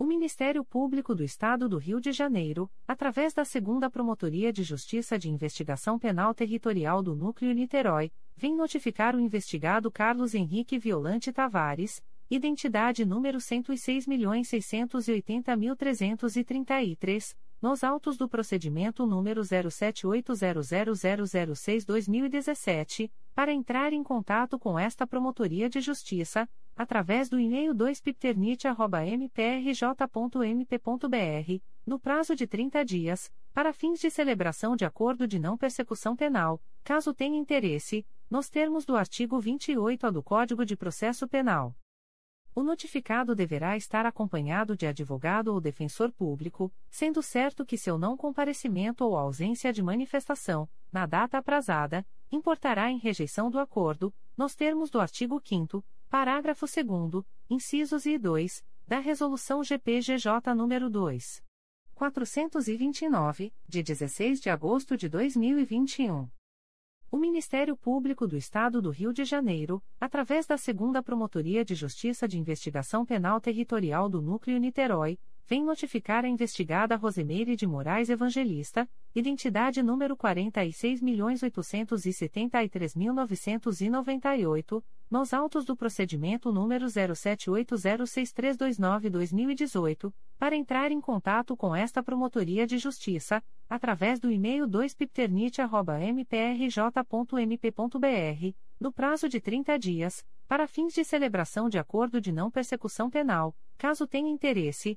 O Ministério Público do Estado do Rio de Janeiro, através da Segunda Promotoria de Justiça de Investigação Penal Territorial do Núcleo Niterói, vem notificar o investigado Carlos Henrique Violante Tavares, identidade número 106.680.333, nos autos do procedimento número 07800006-2017, para entrar em contato com esta Promotoria de Justiça, através do e-mail 2pipternit.mprj.mp.br, no prazo de 30 dias, para fins de celebração de acordo de não persecução penal, caso tenha interesse, nos termos do artigo 28A do Código de Processo Penal. O notificado deverá estar acompanhado de advogado ou defensor público, sendo certo que seu não comparecimento ou ausência de manifestação, na data aprazada, importará em rejeição do acordo, nos termos do artigo 5 parágrafo 2 incisos e 2, da Resolução GPGJ nº 2. 429, de 16 de agosto de 2021. O Ministério Público do Estado do Rio de Janeiro, através da Segunda Promotoria de Justiça de Investigação Penal Territorial do Núcleo Niterói, vem notificar a investigada Rosemeire de Moraes Evangelista, identidade número 46.873.998, nos autos do procedimento número 07806329-2018, para entrar em contato com esta Promotoria de Justiça, através do e-mail 2pipternit.mprj.mp.br, no prazo de 30 dias, para fins de celebração de acordo de não persecução penal, caso tenha interesse,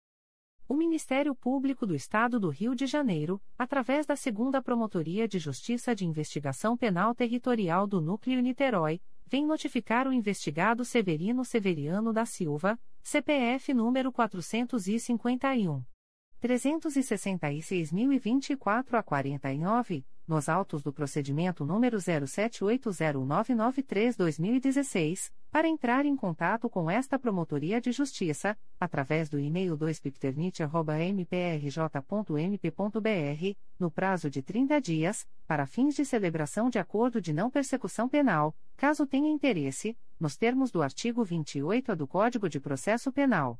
O Ministério Público do Estado do Rio de Janeiro, através da Segunda Promotoria de Justiça de Investigação Penal Territorial do Núcleo Niterói, vem notificar o investigado Severino Severiano da Silva, CPF número 451. 366.024 a 49, nos autos do procedimento número 07809993-2016, para entrar em contato com esta Promotoria de Justiça, através do e-mail 2pipternit.mprj.mp.br, no prazo de 30 dias, para fins de celebração de acordo de não persecução penal, caso tenha interesse, nos termos do artigo 28A do Código de Processo Penal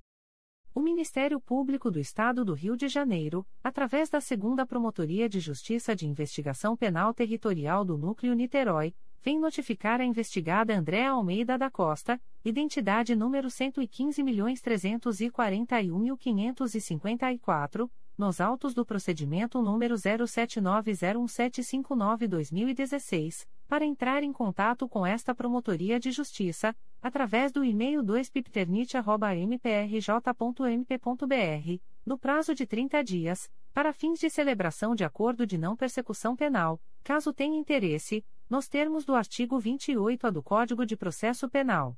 O Ministério Público do Estado do Rio de Janeiro, através da Segunda Promotoria de Justiça de Investigação Penal Territorial do Núcleo Niterói, vem notificar a investigada Andréa Almeida da Costa, identidade número 115.341.554, nos autos do procedimento número 07901759-2016, para entrar em contato com esta Promotoria de Justiça, através do e-mail 2pipternit.mprj.mp.br, no prazo de 30 dias, para fins de celebração de acordo de não persecução penal, caso tenha interesse, nos termos do artigo 28A do Código de Processo Penal.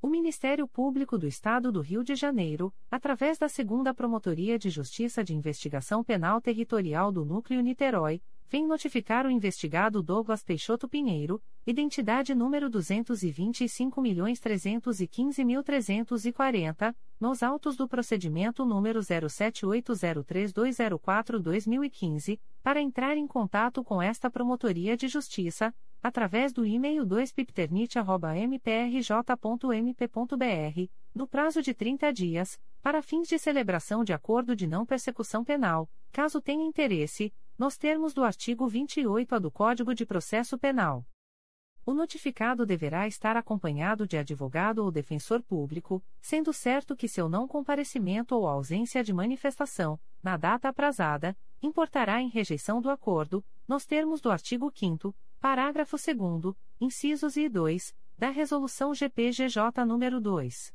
O Ministério Público do Estado do Rio de Janeiro, através da Segunda Promotoria de Justiça de Investigação Penal Territorial do Núcleo Niterói, vem notificar o investigado Douglas Peixoto Pinheiro, identidade número 225.315.340, nos autos do procedimento número 07803204-2015, para entrar em contato com esta Promotoria de Justiça, através do e-mail 2pipternit.mprj.mp.br, no prazo de 30 dias, para fins de celebração de acordo de não persecução penal, caso tenha interesse, nos termos do artigo 28A do Código de Processo Penal. O notificado deverá estar acompanhado de advogado ou defensor público, sendo certo que seu não comparecimento ou ausência de manifestação, na data aprazada, importará em rejeição do acordo, nos termos do artigo 5 Parágrafo 2 incisos e 2, da Resolução GPGJ nº 2.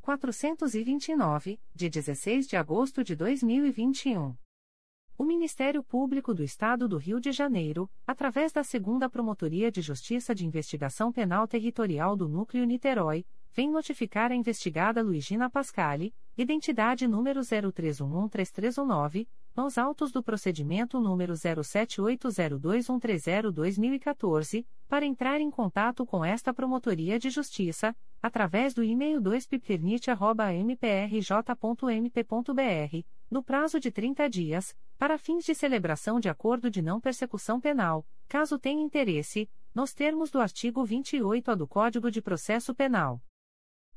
429, de 16 de agosto de 2021. O Ministério Público do Estado do Rio de Janeiro, através da Segunda Promotoria de Justiça de Investigação Penal Territorial do Núcleo Niterói, vem notificar a investigada Luigina Pascali, identidade número 03113319, nos autos do procedimento número 07802130-2014, para entrar em contato com esta Promotoria de Justiça, através do e-mail 2pipternit.mprj.mp.br, no prazo de 30 dias, para fins de celebração de acordo de não persecução penal, caso tenha interesse, nos termos do artigo 28A do Código de Processo Penal.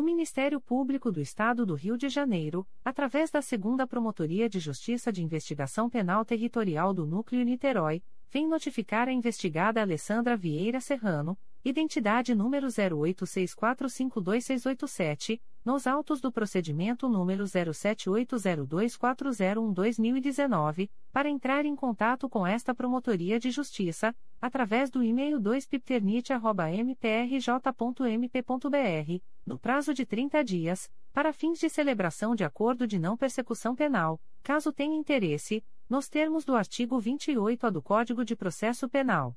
O Ministério Público do Estado do Rio de Janeiro, através da Segunda Promotoria de Justiça de Investigação Penal Territorial do Núcleo Niterói, vem notificar a investigada Alessandra Vieira Serrano, identidade número 0864528687, nos autos do procedimento número 07802401-2019, para entrar em contato com esta Promotoria de Justiça, através do e-mail 2pipternit.mprj.mp.br no prazo de 30 dias, para fins de celebração de acordo de não persecução penal, caso tenha interesse, nos termos do artigo 28A do Código de Processo Penal.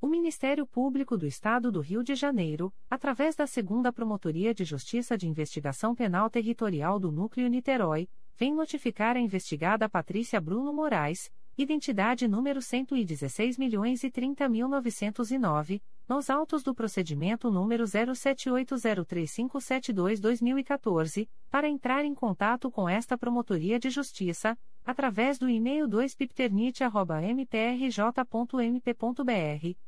O Ministério Público do Estado do Rio de Janeiro, através da Segunda Promotoria de Justiça de Investigação Penal Territorial do Núcleo Niterói, vem notificar a investigada Patrícia Bruno Moraes, identidade número 116.030.909, nos autos do procedimento número 07803572-2014, para entrar em contato com esta Promotoria de Justiça, através do e-mail 2pipternit.mprj.mp.br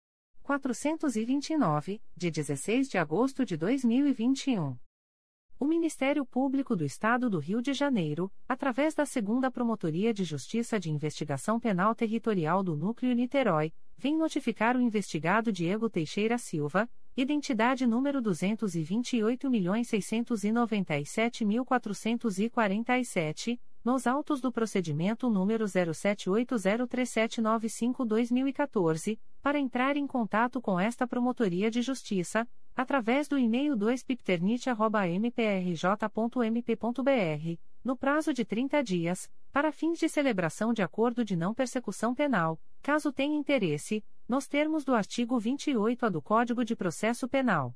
429, de 16 de agosto de 2021. O Ministério Público do Estado do Rio de Janeiro, através da Segunda Promotoria de Justiça de Investigação Penal Territorial do Núcleo Niterói, vem notificar o investigado Diego Teixeira Silva, identidade número 228.697.447, nos autos do procedimento número 07803795-2014, para entrar em contato com esta Promotoria de Justiça, através do e-mail 2pipternit.mprj.mp.br, no prazo de 30 dias, para fins de celebração de acordo de não persecução penal, caso tenha interesse, nos termos do artigo 28-A do Código de Processo Penal.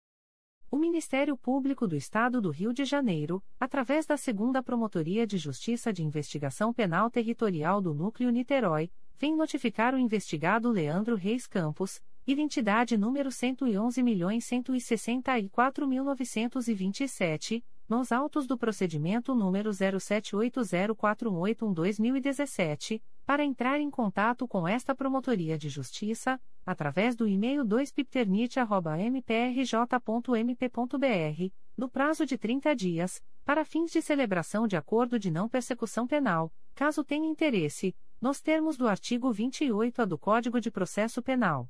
O Ministério Público do Estado do Rio de Janeiro, através da Segunda Promotoria de Justiça de Investigação Penal Territorial do Núcleo Niterói, vem notificar o investigado Leandro Reis Campos, identidade número 111.164.927, nos autos do procedimento número 07804181-2017, para entrar em contato com esta Promotoria de Justiça, através do e-mail 2pipternit.mprj.mp.br, no prazo de 30 dias, para fins de celebração de acordo de não persecução penal, caso tenha interesse, nos termos do artigo 28-A do Código de Processo Penal.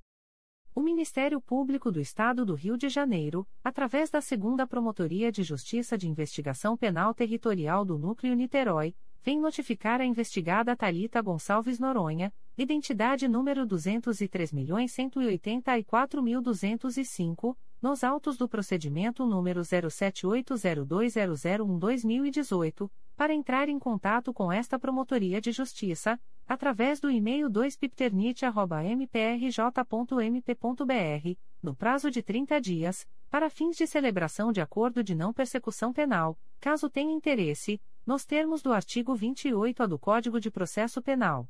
O Ministério Público do Estado do Rio de Janeiro, através da Segunda Promotoria de Justiça de Investigação Penal Territorial do Núcleo Niterói, vem notificar a investigada Talita Gonçalves Noronha, identidade número 203.184.205, nos autos do procedimento número 07802001-2018, para entrar em contato com esta Promotoria de Justiça, através do e-mail 2pipternit.mprj.mp.br, no prazo de 30 dias, para fins de celebração de acordo de não persecução penal, caso tenha interesse, nos termos do artigo 28-A do Código de Processo Penal.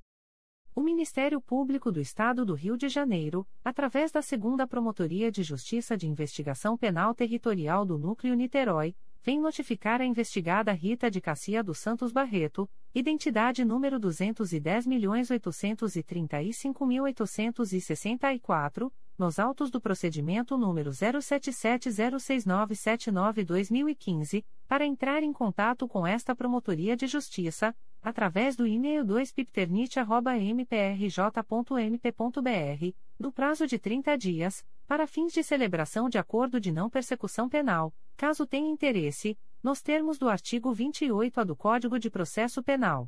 O Ministério Público do Estado do Rio de Janeiro, através da Segunda Promotoria de Justiça de Investigação Penal Territorial do Núcleo Niterói, vem notificar a investigada Rita de Cassia dos Santos Barreto, identidade número 210.835.864, nos autos do procedimento número 07706979-2015, para entrar em contato com esta Promotoria de Justiça, através do e-mail 2pipternit.mprj.mp.br, no prazo de 30 dias, para fins de celebração de acordo de não persecução penal, caso tenha interesse, nos termos do artigo 28-A do Código de Processo Penal.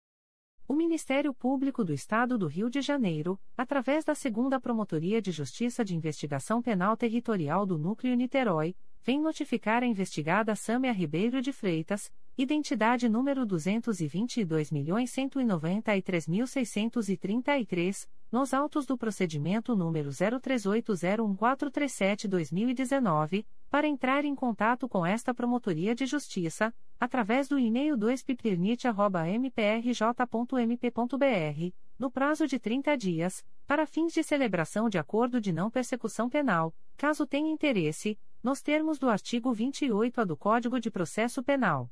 O Ministério Público do Estado do Rio de Janeiro, através da Segunda Promotoria de Justiça de Investigação Penal Territorial do Núcleo Niterói, vem notificar a investigada Sâmia Ribeiro de Freitas, identidade número 222.193.633, nos autos do procedimento número 03801437-2019, para entrar em contato com esta Promotoria de Justiça, através do e-mail 2pipternit.mprj.mp.br, no prazo de 30 dias, para fins de celebração de acordo de não persecução penal, caso tenha interesse, nos termos do artigo 28-A do Código de Processo Penal.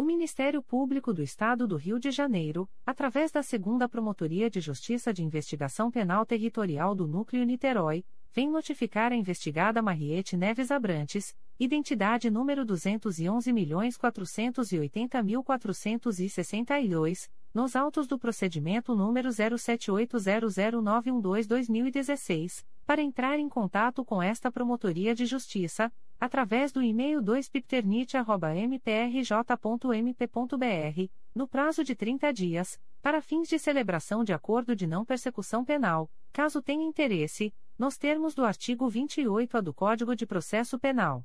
O Ministério Público do Estado do Rio de Janeiro, através da Segunda Promotoria de Justiça de Investigação Penal Territorial do Núcleo Niterói, vem notificar a investigada Mariette Neves Abrantes, identidade número 211.480.462, nos autos do procedimento número 07800912-2016, para entrar em contato com esta Promotoria de Justiça, através do e-mail 2pipternit.mprj.mp.br, no prazo de 30 dias, para fins de celebração de acordo de não persecução penal, caso tenha interesse, nos termos do artigo 28-A do Código de Processo Penal.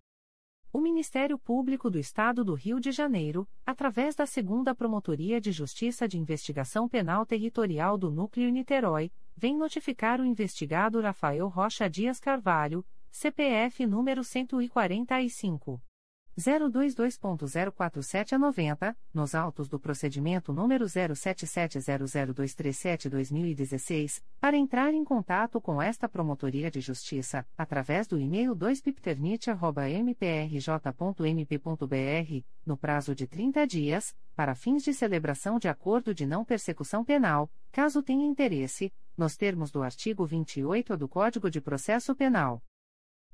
O Ministério Público do Estado do Rio de Janeiro, através da Segunda Promotoria de Justiça de Investigação Penal Territorial do Núcleo Niterói, vem notificar o investigado Rafael Rocha Dias Carvalho, CPF número 145. 022.047 a 90, nos autos do procedimento número 07700237-2016, para entrar em contato com esta Promotoria de Justiça, através do e-mail 2pipternit.mprj.mp.br, no prazo de 30 dias, para fins de celebração de acordo de não persecução penal, caso tenha interesse, nos termos do artigo 28 do Código de Processo Penal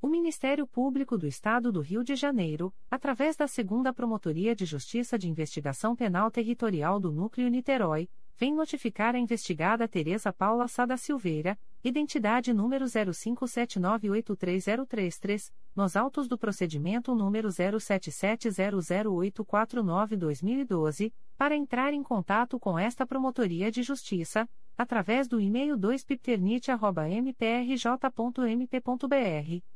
O Ministério Público do Estado do Rio de Janeiro, através da Segunda Promotoria de Justiça de Investigação Penal Territorial do Núcleo Niterói, vem notificar a investigada Tereza Paula Sada Silveira, identidade número 0579830333, nos autos do procedimento número 07700849-2012, para entrar em contato com esta Promotoria de Justiça, através do e-mail 2pipternit.mprj.mp.br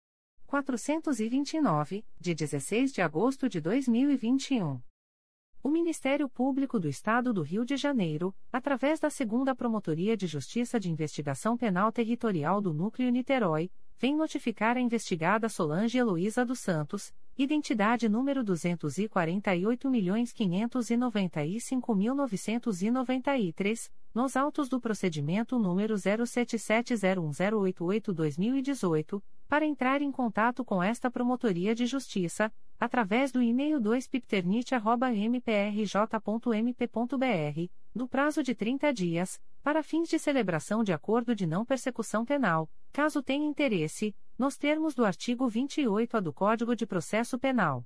429, de 16 de agosto de 2021. O Ministério Público do Estado do Rio de Janeiro, através da Segunda Promotoria de Justiça de Investigação Penal Territorial do Núcleo Niterói, vem notificar a investigada Solange Heloísa dos Santos, identidade número 248.595.993, nos autos do procedimento número 07701088-2018, para entrar em contato com esta Promotoria de Justiça, através do e-mail 2pipternit.mprj.mp.br, no prazo de 30 dias, para fins de celebração de acordo de não persecução penal, caso tenha interesse, nos termos do artigo 28-A do Código de Processo Penal.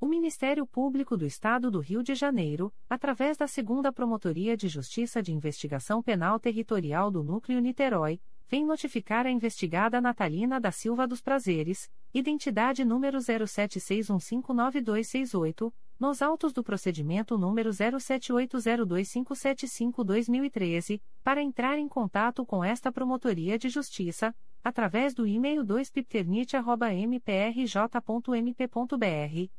O Ministério Público do Estado do Rio de Janeiro, através da Segunda Promotoria de Justiça de Investigação Penal Territorial do Núcleo Niterói, vem notificar a investigada Natalina da Silva dos Prazeres, identidade número 0761592268, nos autos do procedimento número 07802575-2013, para entrar em contato com esta Promotoria de Justiça, através do e-mail 2pipternit.mprj.mp.br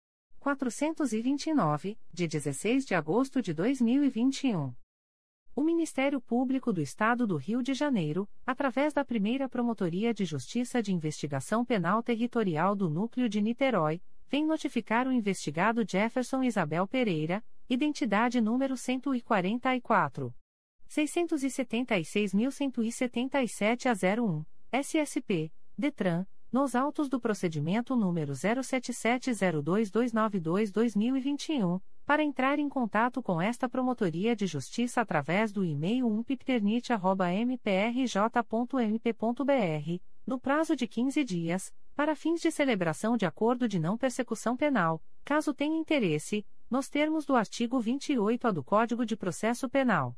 429, de 16 de agosto de 2021. O Ministério Público do Estado do Rio de Janeiro, através da primeira Promotoria de Justiça de Investigação Penal Territorial do Núcleo de Niterói, vem notificar o investigado Jefferson Isabel Pereira, identidade número 144. 676.177 a 01, SSP, DETRAN, nos autos do procedimento número 07702292-2021, para entrar em contato com esta Promotoria de Justiça através do e-mail umpipternit.mprj.mp.br, no prazo de 15 dias, para fins de celebração de acordo de não persecução penal, caso tenha interesse, nos termos do artigo 28-A do Código de Processo Penal.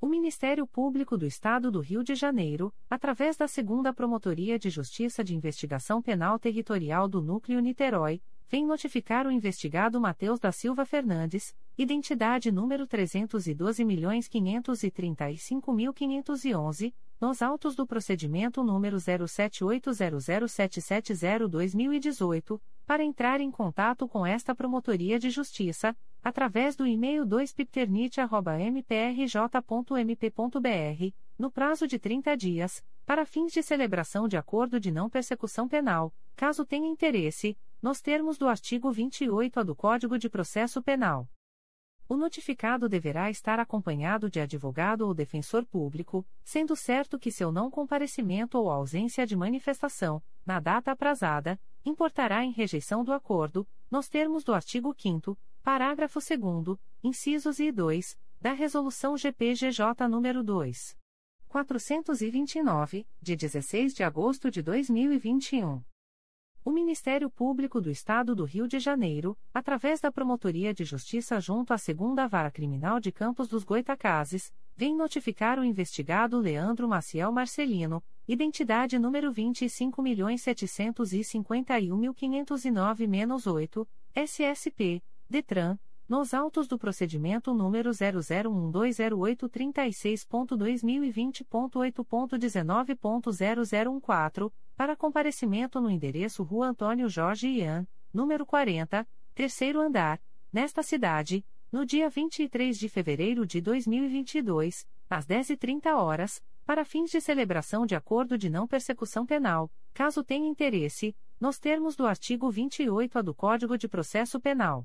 O Ministério Público do Estado do Rio de Janeiro, através da Segunda Promotoria de Justiça de Investigação Penal Territorial do Núcleo Niterói, vem notificar o investigado Matheus da Silva Fernandes, identidade número 312.535.511, nos autos do procedimento número 07800770-2018, para entrar em contato com esta Promotoria de Justiça, através do e-mail 2pipternit.mprj.mp.br, no prazo de 30 dias, para fins de celebração de acordo de não persecução penal, caso tenha interesse, nos termos do artigo 28-A do Código de Processo Penal. O notificado deverá estar acompanhado de advogado ou defensor público, sendo certo que seu não comparecimento ou ausência de manifestação, na data aprazada, importará em rejeição do acordo, nos termos do artigo 5 Parágrafo 2 incisos e 2, da Resolução GPGJ nº 2. 429, de 16 de agosto de 2021. O Ministério Público do Estado do Rio de Janeiro, através da Promotoria de Justiça junto à Segunda Vara Criminal de Campos dos Goitacazes, vem notificar o investigado Leandro Maciel Marcelino, identidade número 25.751.509-8, SSP, DETRAN, nos autos do procedimento número 001208336.2020.8.19.0014, para comparecimento no endereço Rua Antônio Jorge Ian, número 40, terceiro andar, nesta cidade, no dia 23 de fevereiro de 2022, às 10h30 horas, para fins de celebração de acordo de não persecução penal, caso tenha interesse, nos termos do artigo 28A do Código de Processo Penal.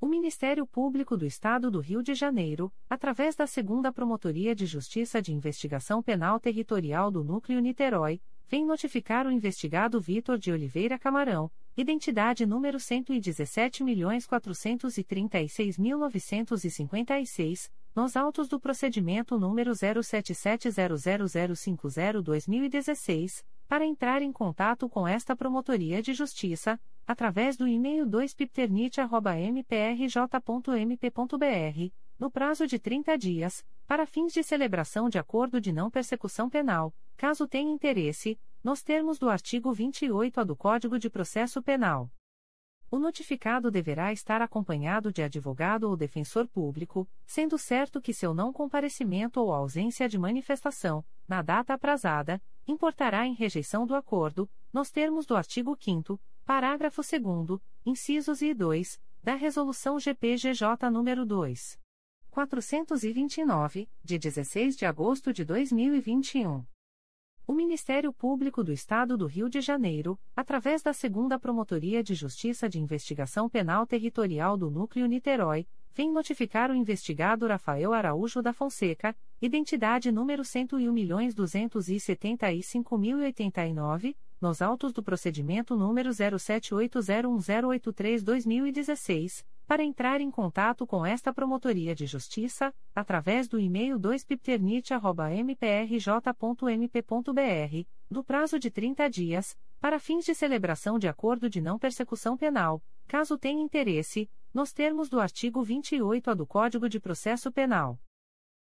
O Ministério Público do Estado do Rio de Janeiro, através da Segunda Promotoria de Justiça de Investigação Penal Territorial do Núcleo Niterói, vem notificar o investigado Vitor de Oliveira Camarão, identidade número 117.436.956, nos autos do procedimento número 07700050-2016, para entrar em contato com esta Promotoria de Justiça, através do e-mail 2pipternit.mprj.mp.br, no prazo de 30 dias, para fins de celebração de acordo de não persecução penal, caso tenha interesse, nos termos do artigo 28A do Código de Processo Penal. O notificado deverá estar acompanhado de advogado ou defensor público, sendo certo que seu não comparecimento ou ausência de manifestação, na data aprazada, importará em rejeição do acordo, nos termos do artigo 5 Parágrafo 2 incisos e 2, da Resolução GPGJ nº 2. 429, de 16 de agosto de 2021. O Ministério Público do Estado do Rio de Janeiro, através da Segunda Promotoria de Justiça de Investigação Penal Territorial do Núcleo Niterói, vem notificar o investigado Rafael Araújo da Fonseca, identidade número 101.275.089, nos autos do procedimento número 07801083-2016, para entrar em contato com esta Promotoria de Justiça, através do e-mail 2pipternit.mprj.mp.br, do prazo de 30 dias, para fins de celebração de acordo de não persecução penal, caso tenha interesse, nos termos do artigo 28A do Código de Processo Penal.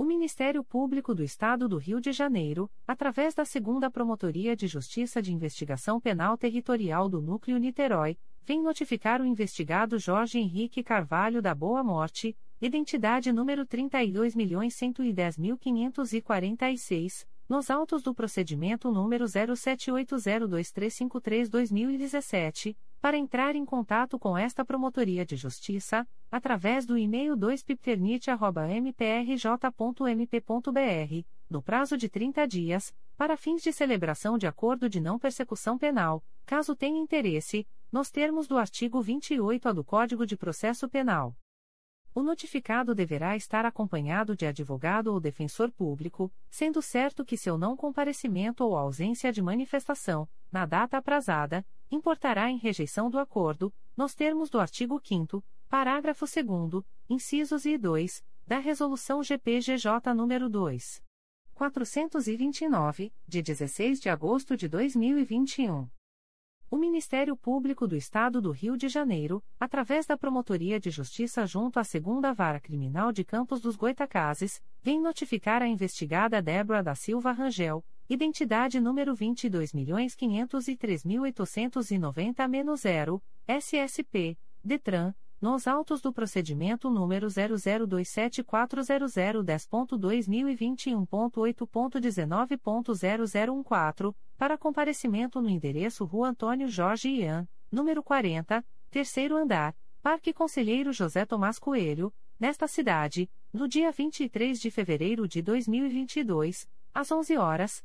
O Ministério Público do Estado do Rio de Janeiro, através da Segunda Promotoria de Justiça de Investigação Penal Territorial do Núcleo Niterói, vem notificar o investigado Jorge Henrique Carvalho da Boa Morte, identidade número 32.110.546, nos autos do procedimento número 07802353-2017, para entrar em contato com esta Promotoria de Justiça, através do e-mail 2pipternit.mprj.mp.br, no prazo de 30 dias, para fins de celebração de acordo de não persecução penal, caso tenha interesse, nos termos do artigo 28A do Código de Processo Penal. O notificado deverá estar acompanhado de advogado ou defensor público, sendo certo que seu não comparecimento ou ausência de manifestação, na data aprazada, importará em rejeição do acordo, nos termos do artigo 5 parágrafo 2 incisos e 2, da Resolução GPGJ nº 2. 429, de 16 de agosto de 2021. O Ministério Público do Estado do Rio de Janeiro, através da Promotoria de Justiça junto à Segunda Vara Criminal de Campos dos Goitacazes, vem notificar a investigada Débora da Silva Rangel, identidade número 22.503.890-0, SSP, DETRAN, nos autos do procedimento número 002740010.2021.8.19.0014, para comparecimento no endereço Rua Antônio Jorge Ian, número 40, terceiro andar, Parque Conselheiro José Tomás Coelho, nesta cidade, no dia 23 de fevereiro de 2022, às 11 horas,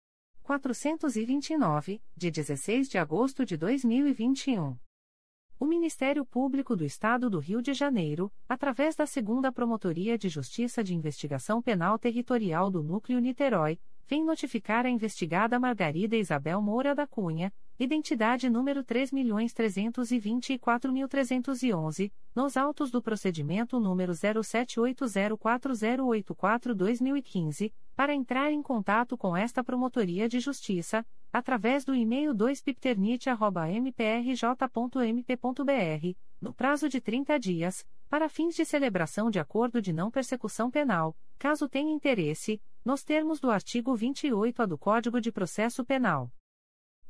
429, de 16 de agosto de 2021. O Ministério Público do Estado do Rio de Janeiro, através da Segunda Promotoria de Justiça de Investigação Penal Territorial do Núcleo Niterói, vem notificar a investigada Margarida Isabel Moura da Cunha, identidade número 3.324.311, nos autos do procedimento número 07804084-2015, para entrar em contato com esta Promotoria de Justiça, através do e-mail 2pipternit.mprj.mp.br, no prazo de 30 dias, para fins de celebração de acordo de não persecução penal, caso tenha interesse, nos termos do artigo 28-A do Código de Processo Penal.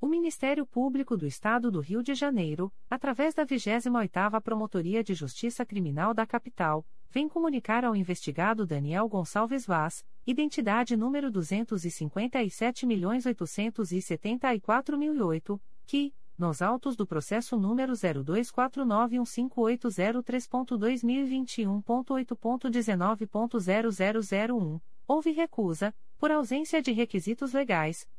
O Ministério Público do Estado do Rio de Janeiro, através da 28ª Promotoria de Justiça Criminal da Capital, vem comunicar ao investigado Daniel Gonçalves Vaz, identidade número 257.874.008, que, nos autos do processo número 0249158033.2021.8.19.0001, houve recusa, por ausência de requisitos legais,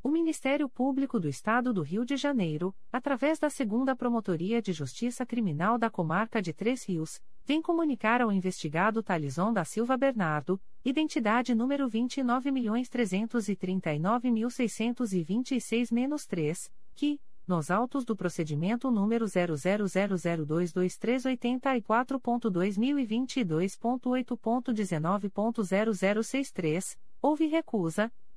O Ministério Público do Estado do Rio de Janeiro, através da Segunda Promotoria de Justiça Criminal da Comarca de Três Rios, vem comunicar ao investigado Talizon da Silva Bernardo, identidade número 29.339.626-3, que, nos autos do procedimento número 000022384.2022.8.19.0063, houve recusa,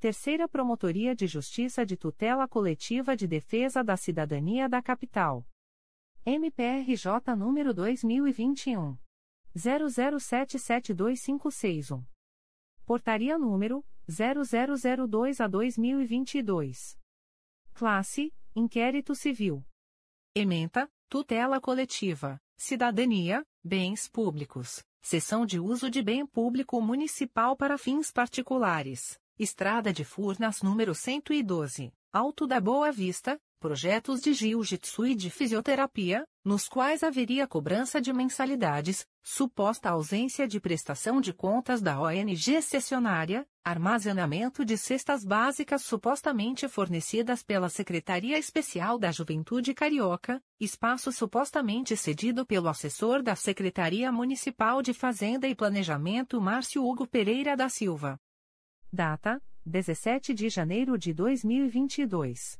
Terceira Promotoria de Justiça de Tutela Coletiva de Defesa da Cidadania da Capital. MPRJ número 2021 00772561. Portaria número 0002 a 2022. Classe: Inquérito Civil. Ementa: Tutela Coletiva, Cidadania, Bens Públicos, Seção de Uso de Bem Público Municipal para Fins Particulares. Estrada de Furnas número 112, Alto da Boa Vista, projetos de jiu-jitsu e de fisioterapia, nos quais haveria cobrança de mensalidades, suposta ausência de prestação de contas da ONG cessionária, armazenamento de cestas básicas supostamente fornecidas pela Secretaria Especial da Juventude Carioca, espaço supostamente cedido pelo assessor da Secretaria Municipal de Fazenda e Planejamento Márcio Hugo Pereira da Silva. Data: 17 de janeiro de 2022.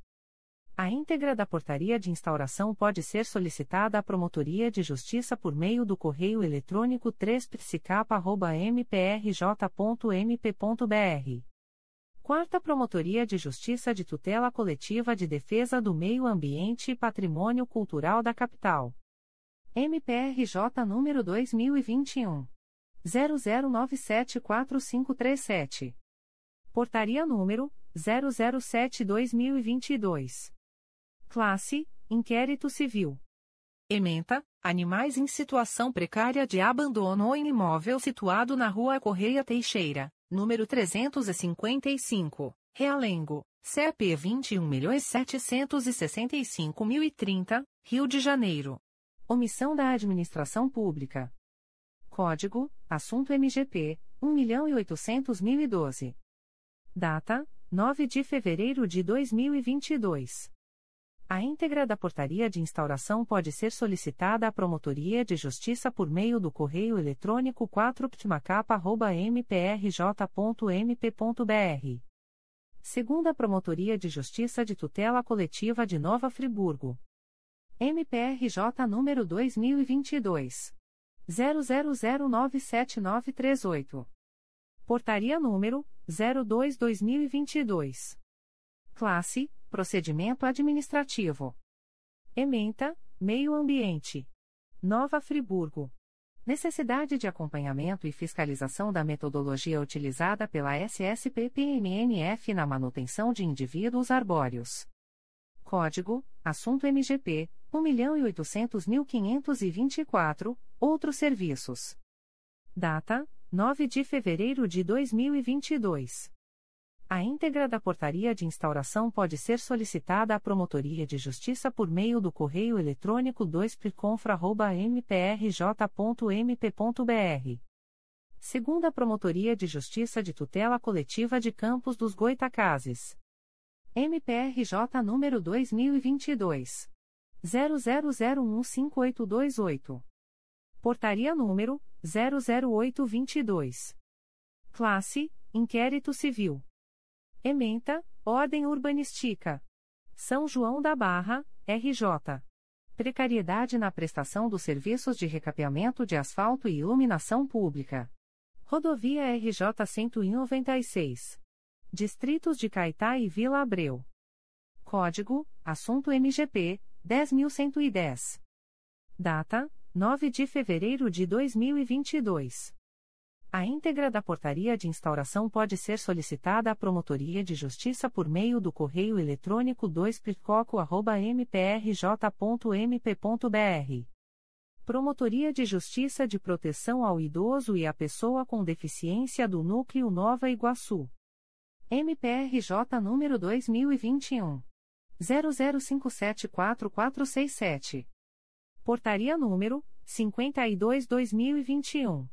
A íntegra da portaria de instauração pode ser solicitada à Promotoria de Justiça por meio do correio eletrônico 3psicapa.mprj.mp.br. Quarta Promotoria de Justiça de Tutela Coletiva de Defesa do Meio Ambiente e Patrimônio Cultural da Capital. MPRJ número 2021 00974537. Portaria número 007/2022. Classe: Inquérito Civil. Ementa: Animais em situação precária de abandono ou em imóvel situado na Rua Correia Teixeira, número 355, Realengo, CP 21.765.030, Rio de Janeiro. Omissão da Administração Pública. Código: Assunto MGP 1.800.012. Data: 9 de fevereiro de 2022. A íntegra da portaria de instauração pode ser solicitada à Promotoria de Justiça por meio do correio eletrônico 4ptmacapa.mprj.mp.br. Segunda Promotoria de Justiça de Tutela Coletiva de Nova Friburgo. MPRJ número 2022. 00097938. Portaria número 02-2022. Classe Procedimento Administrativo. Ementa, Meio Ambiente. Nova Friburgo. Necessidade de acompanhamento e fiscalização da metodologia utilizada pela SSPPMNF na manutenção de indivíduos arbóreos. Código: Assunto MGP 1.800.524, Outros Serviços. Data: 9 de fevereiro de 2022. A íntegra da portaria de instauração pode ser solicitada à Promotoria de Justiça por meio do correio eletrônico 2pconfra.mprj.mp.br. Segunda Promotoria de Justiça de Tutela Coletiva de Campos dos Goitacazes. MPRJ número 2022. 00015828. Portaria número 00822. Classe: Inquérito Civil. Ementa, Ordem Urbanística. São João da Barra, RJ. Precariedade na prestação dos serviços de recapeamento de asfalto e iluminação pública. Rodovia RJ 196. Distritos de Caetá e Vila Abreu. Código: Assunto MGP 10110. Data: 9 de fevereiro de 2022. A íntegra da portaria de instauração pode ser solicitada à Promotoria de Justiça por meio do correio eletrônico 2picoco.mprj.mp.br. Promotoria de Justiça de Proteção ao Idoso e à Pessoa com Deficiência do Núcleo Nova Iguaçu. MPRJ número 2021. 00574467. Portaria número 52-2021.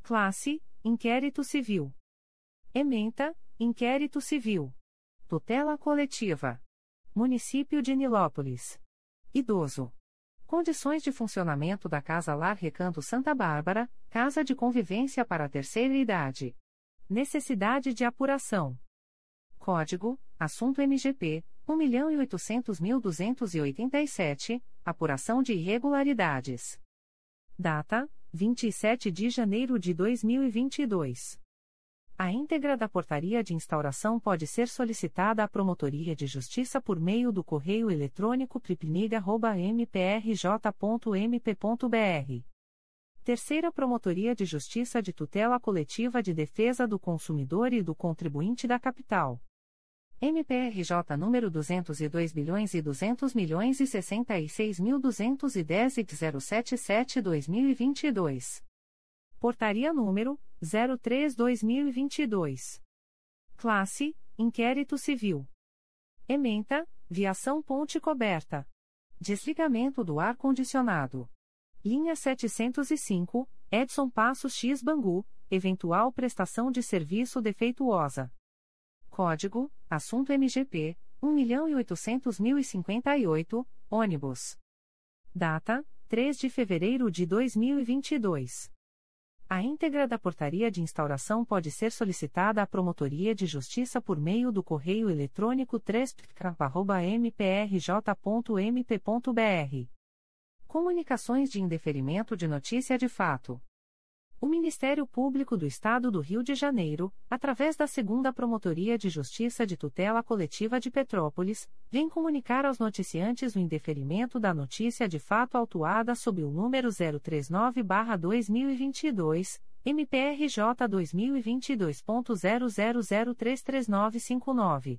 Classe: Inquérito Civil. Ementa: Inquérito Civil. Tutela Coletiva. Município de Nilópolis. Idoso. Condições de funcionamento da Casa Lar Recanto Santa Bárbara, Casa de Convivência para a Terceira Idade. Necessidade de apuração. Código: Assunto MGP 1.800.287, apuração de irregularidades. Data: 27 de janeiro de 2022. A íntegra da portaria de instauração pode ser solicitada à Promotoria de Justiça por meio do correio eletrônico tripnig.mprj.mp.br. Terceira Promotoria de Justiça de Tutela Coletiva de Defesa do Consumidor e do Contribuinte da Capital. MPRJ número 202 bilhões e 200 milhões e 66 mil 210 e 077-2022. Portaria número 03-2022. Classe: Inquérito Civil. Ementa: Viação Ponte Coberta. Desligamento do ar-condicionado. Linha 705, Edson Passos X Bangu, eventual prestação de serviço defeituosa. Código: Assunto MGP 1.800.058, ônibus. Data: 3 de fevereiro de 2022. A íntegra da portaria de instauração pode ser solicitada à Promotoria de Justiça por meio do correio eletrônico 3pk.mprj.mp.br. Comunicações de indeferimento de notícia de fato. O Ministério Público do Estado do Rio de Janeiro, através da Segunda Promotoria de Justiça de Tutela Coletiva de Petrópolis, vem comunicar aos noticiantes o indeferimento da notícia de fato autuada sob o número 039-2022, MPRJ 2022.00033959.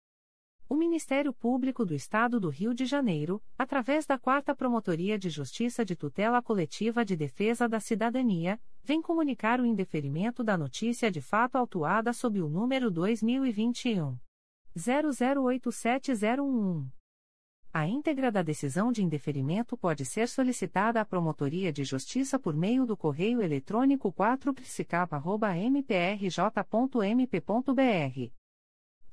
O Ministério Público do Estado do Rio de Janeiro, através da Quarta Promotoria de Justiça de Tutela Coletiva de Defesa da Cidadania, vem comunicar o indeferimento da notícia de fato autuada sob o número 2021 008701. A íntegra da decisão de indeferimento pode ser solicitada à Promotoria de Justiça por meio do correio eletrônico 4psicapa.mprj.mp.br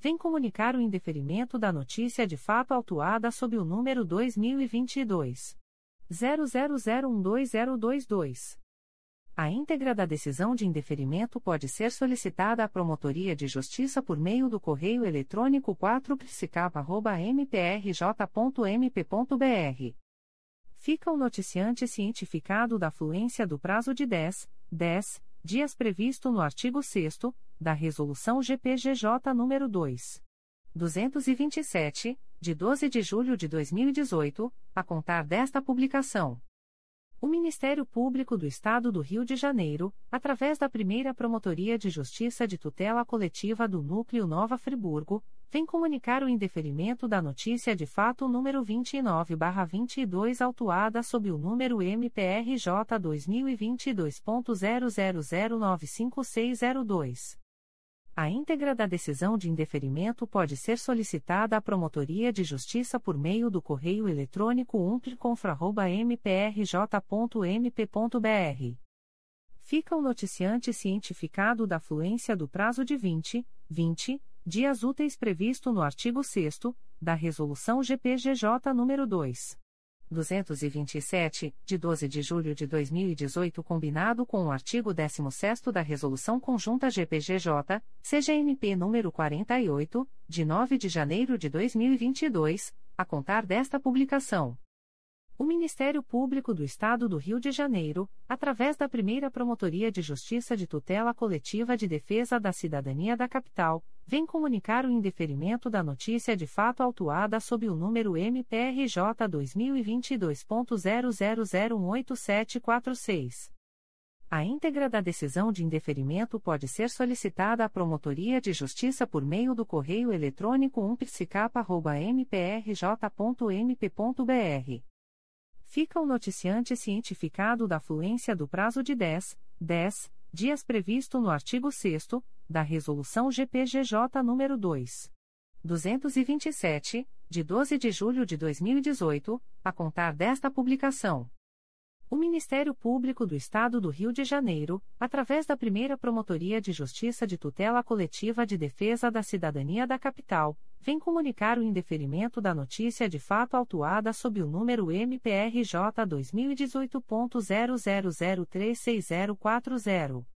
vem comunicar o indeferimento da notícia de fato autuada sob o número 2022 00012022. A íntegra da decisão de indeferimento pode ser solicitada à Promotoria de Justiça por meio do correio eletrônico 4psicapa.mprj.mp.br. Fica o noticiante cientificado da fluência do prazo de 10, 10 dias previsto no artigo 6 da Resolução GPGJ nº 2. 227, de 12 de julho de 2018, a contar desta publicação. O Ministério Público do Estado do Rio de Janeiro, através da primeira Promotoria de Justiça de Tutela Coletiva do Núcleo Nova Friburgo, vem comunicar o indeferimento da notícia de fato número 29-22 autuada sob o número MPRJ 2022.00095602. A íntegra da decisão de indeferimento pode ser solicitada à Promotoria de Justiça por meio do correio eletrônico umpliconfra.mprj.mp.br. Fica o noticiante cientificado da fluência do prazo de 20, 20 dias úteis previsto no artigo 6 da Resolução GPGJ nº 2. 227, de 12 de julho de 2018, combinado com o artigo 16 da Resolução Conjunta GPGJ, CGNP número 48, de 9 de janeiro de 2022, a contar desta publicação. O Ministério Público do Estado do Rio de Janeiro, através da primeira Promotoria de Justiça de Tutela Coletiva de Defesa da Cidadania da Capital, vem comunicar o indeferimento da notícia de fato autuada sob o número MPRJ 2022.00018746. A íntegra da decisão de indeferimento pode ser solicitada à Promotoria de Justiça por meio do correio eletrônico umpsicapa.mprj.mp.br fica o noticiante cientificado da fluência do prazo de 10, 10 dias previsto no artigo 6 da Resolução GPGJ nº 2. 227, de 12 de julho de 2018, a contar desta publicação. O Ministério Público do Estado do Rio de Janeiro, através da primeira Promotoria de Justiça de Tutela Coletiva de Defesa da Cidadania da Capital, vem comunicar o indeferimento da notícia de fato autuada sob o número MPRJ 2018.00036040.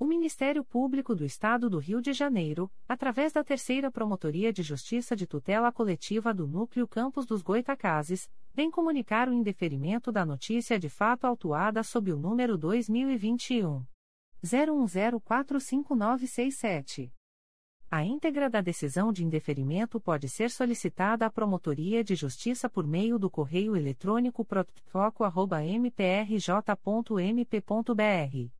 O Ministério Público do Estado do Rio de Janeiro, através da Terceira Promotoria de Justiça de Tutela Coletiva do Núcleo Campos dos Goitacazes, vem comunicar o indeferimento da notícia de fato autuada sob o número 2021 01045967. A íntegra da decisão de indeferimento pode ser solicitada à Promotoria de Justiça por meio do correio eletrônico protfoco.mprj.mp.br.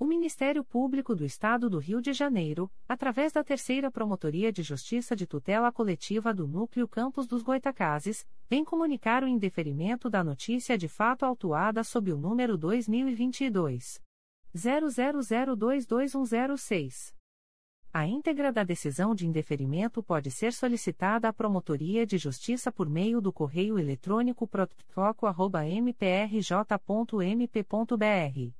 O Ministério Público do Estado do Rio de Janeiro, através da Terceira Promotoria de Justiça de Tutela Coletiva do Núcleo Campos dos Goitacazes, vem comunicar o indeferimento da notícia de fato autuada sob o número 2022 00022106. A íntegra da decisão de indeferimento pode ser solicitada à Promotoria de Justiça por meio do correio eletrônico protfoco.mprj.mp.br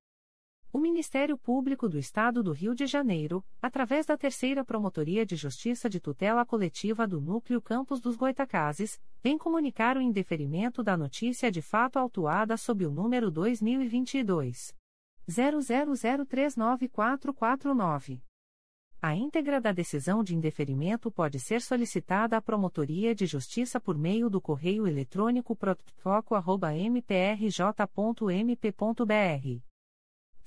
O Ministério Público do Estado do Rio de Janeiro, através da Terceira Promotoria de Justiça de Tutela Coletiva do Núcleo Campos dos Goitacazes, vem comunicar o indeferimento da notícia de fato autuada sob o número 2022 00039449. A íntegra da decisão de indeferimento pode ser solicitada à Promotoria de Justiça por meio do correio eletrônico protfoco.mprj.mp.br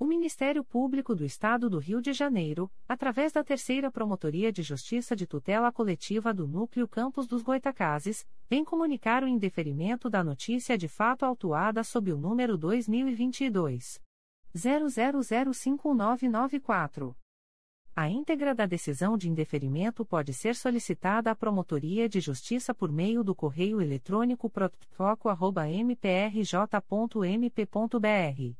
O Ministério Público do Estado do Rio de Janeiro, através da Terceira Promotoria de Justiça de Tutela Coletiva do Núcleo Campos dos Goitacazes, vem comunicar o indeferimento da notícia de fato autuada sob o número 2022 00051994. A íntegra da decisão de indeferimento pode ser solicitada à Promotoria de Justiça por meio do correio eletrônico protfoco.mprj.mp.br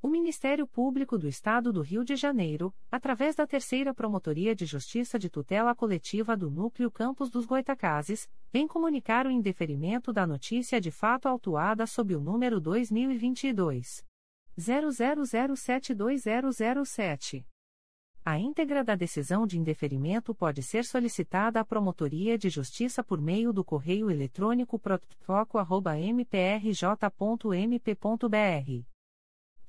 O Ministério Público do Estado do Rio de Janeiro, através da Terceira Promotoria de Justiça de Tutela Coletiva do Núcleo Campos dos Goitacazes, vem comunicar o indeferimento da notícia de fato autuada sob o número 2022 00072007. A íntegra da decisão de indeferimento pode ser solicitada à Promotoria de Justiça por meio do correio eletrônico protfoco.mprj.mp.br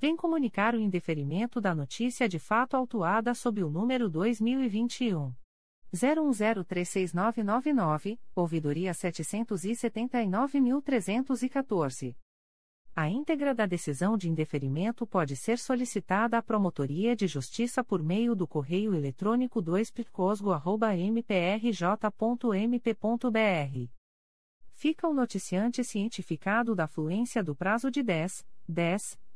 vem comunicar o indeferimento da notícia de fato autuada sob o número 2021 01036999, ouvidoria 779.314. A íntegra da decisão de indeferimento pode ser solicitada à Promotoria de Justiça por meio do correio eletrônico 2picosgo.mprj.mp.br. Fica o noticiante cientificado da fluência do prazo de 10, 10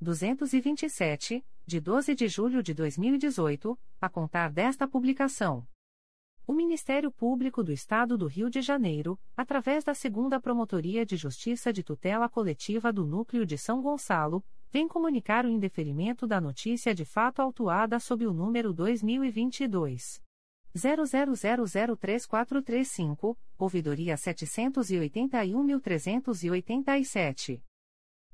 227, de 12 de julho de 2018, a contar desta publicação. O Ministério Público do Estado do Rio de Janeiro, através da Segunda Promotoria de Justiça de Tutela Coletiva do Núcleo de São Gonçalo, vem comunicar o indeferimento da notícia de fato autuada sob o número 2022 00003435, ouvidoria 781.387.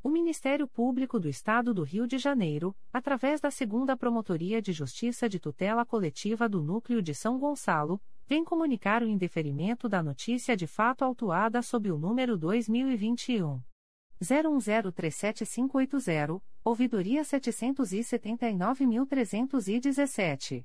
O Ministério Público do Estado do Rio de Janeiro, através da Segunda Promotoria de Justiça de Tutela Coletiva do Núcleo de São Gonçalo, vem comunicar o indeferimento da notícia de fato autuada sob o número 2021 01037580, ouvidoria 779.317.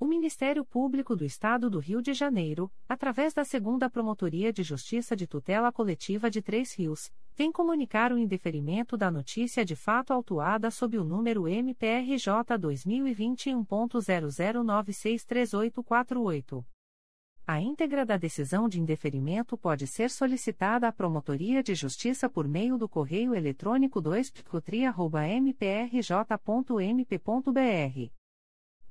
O Ministério Público do Estado do Rio de Janeiro, através da Segunda Promotoria de Justiça de Tutela Coletiva de Três Rios, vem comunicar o indeferimento da notícia de fato autuada sob o número MPRJ 2021.00963848. A íntegra da decisão de indeferimento pode ser solicitada à Promotoria de Justiça por meio do correio eletrônico 2 mprj.mp.br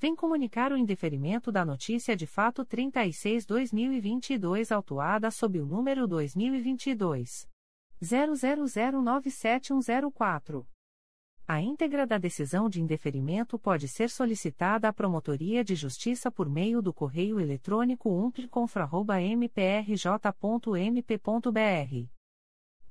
vem comunicar o indeferimento da notícia de fato 36-2022 autuada sob o número 2022 00097104. A íntegra da decisão de indeferimento pode ser solicitada à Promotoria de Justiça por meio do correio eletrônico umplicconfra.mprj.mp.br.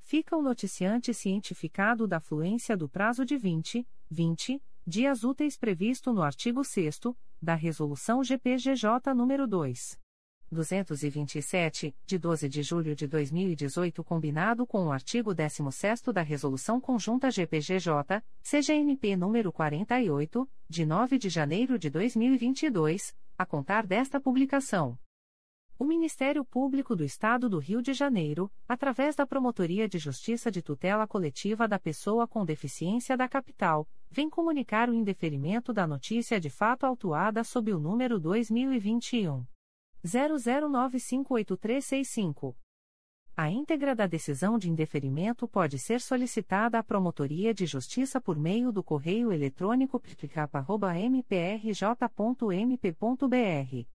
Fica o noticiante cientificado da fluência do prazo de 20, 20 dias úteis previsto no artigo 6 da Resolução GPGJ nº 2. 227, de 12 de julho de 2018, combinado com o artigo 16 da Resolução Conjunta GPGJ, CGNP nº 48, de 9 de janeiro de 2022, a contar desta publicação. O Ministério Público do Estado do Rio de Janeiro, através da Promotoria de Justiça de Tutela Coletiva da Pessoa com Deficiência da Capital, vem comunicar o indeferimento da notícia de fato autuada sob o número 2021 00958365. A íntegra da decisão de indeferimento pode ser solicitada à Promotoria de Justiça por meio do correio eletrônico ptcap.mprj.mp.br.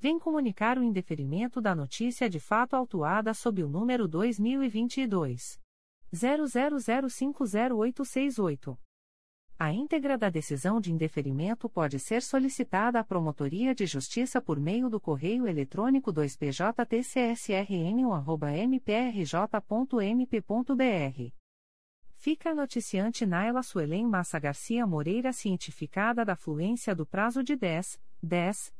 vem comunicar o indeferimento da notícia de fato autuada sob o número 2022 00050868. A íntegra da decisão de indeferimento pode ser solicitada à Promotoria de Justiça por meio do correio eletrônico 2pjtcsrn1.mprj.mp.br. Fica a noticiante Naila Suelen Massa Garcia Moreira cientificada da fluência do prazo de 10, 10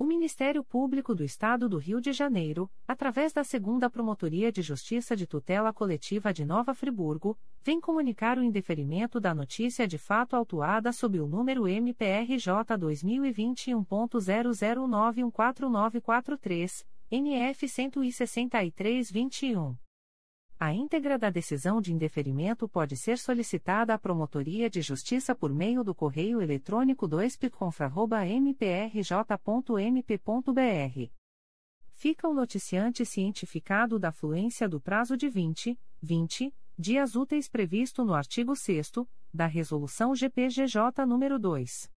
O Ministério Público do Estado do Rio de Janeiro, através da Segunda Promotoria de Justiça de Tutela Coletiva de Nova Friburgo, vem comunicar o indeferimento da notícia de fato autuada sob o número MPRJ 2021.00914943, NF 16321. A íntegra da decisão de indeferimento pode ser solicitada à Promotoria de Justiça por meio do correio eletrônico 2pconfra.mprj.mp.br. Fica o noticiante cientificado da fluência do prazo de 20, 20 dias úteis previsto no artigo 6 da Resolução GPGJ nº 2.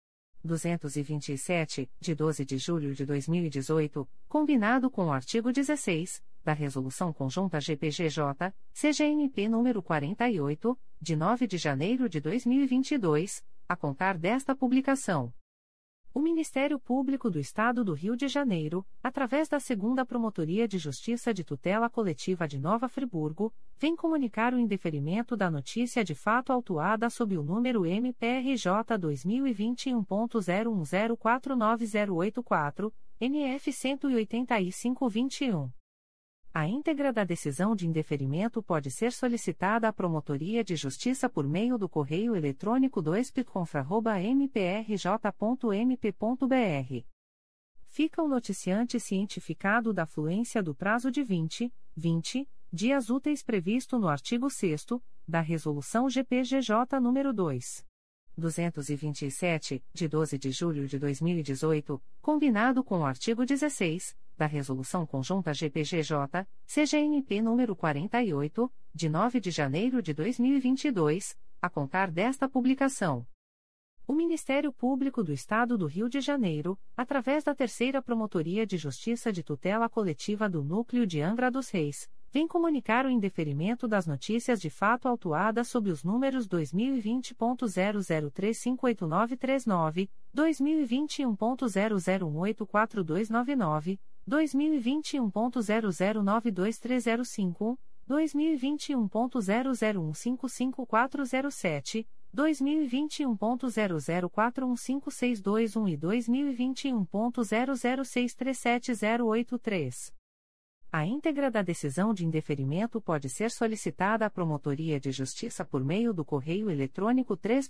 227, de 12 de julho de 2018, combinado com o artigo 16 da Resolução Conjunta GPGJ, CGNP número 48, de 9 de janeiro de 2022, a contar desta publicação. O Ministério Público do Estado do Rio de Janeiro, através da Segunda Promotoria de Justiça de Tutela Coletiva de Nova Friburgo, vem comunicar o indeferimento da notícia de fato autuada sob o número MPRJ 2021.01049084, NF 18521. A íntegra da decisão de indeferimento pode ser solicitada à Promotoria de Justiça por meio do correio eletrônico 2pconfra.mprj.mp.br. Fica o noticiante cientificado da fluência do prazo de 20, 20 dias úteis previsto no artigo 6 da Resolução GPGJ nº 2. 227, de 12 de julho de 2018, combinado com o artigo 16 da Resolução Conjunta GPGJ, CGNP número 48, de 9 de janeiro de 2022, a contar desta publicação. O Ministério Público do Estado do Rio de Janeiro, através da Terceira Promotoria de Justiça de Tutela Coletiva do Núcleo de Angra dos Reis, vem comunicar o indeferimento das notícias de fato autuadas sob os números 2020.00358939, 2021.00184299, 2021.00923051, 2021.00155407, 2021.00415621 e 2021.00637083. A íntegra da decisão de indeferimento pode ser solicitada à Promotoria de Justiça por meio do correio eletrônico 3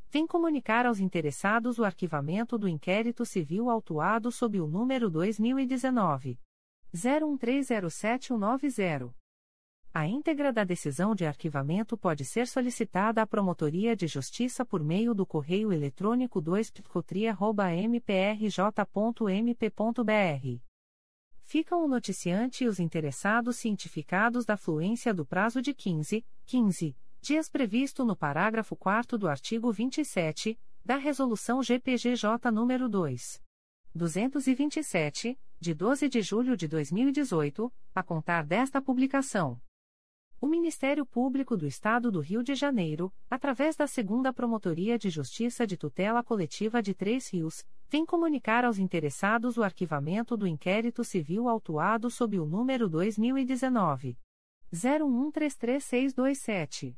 vem comunicar aos interessados o arquivamento do inquérito civil autuado sob o número 2019 01307190. A íntegra da decisão de arquivamento pode ser solicitada à Promotoria de Justiça por meio do correio eletrônico 2 mprj.mp.br. Ficam o noticiante e os interessados cientificados da fluência do prazo de 15, 15 dias previsto no parágrafo 4 do artigo 27 da Resolução GPGJ nº 2. 227, de 12 de julho de 2018, a contar desta publicação. O Ministério Público do Estado do Rio de Janeiro, através da Segunda Promotoria de Justiça de Tutela Coletiva de Três Rios, vem comunicar aos interessados o arquivamento do inquérito civil autuado sob o número 2019 01133627.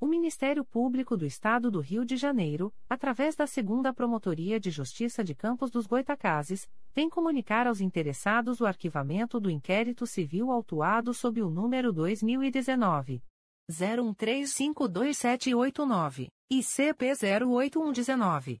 O Ministério Público do Estado do Rio de Janeiro, através da Segunda Promotoria de Justiça de Campos dos Goitacazes, vem comunicar aos interessados o arquivamento do inquérito civil autuado sob o número 2019 01352789 e CP 08119.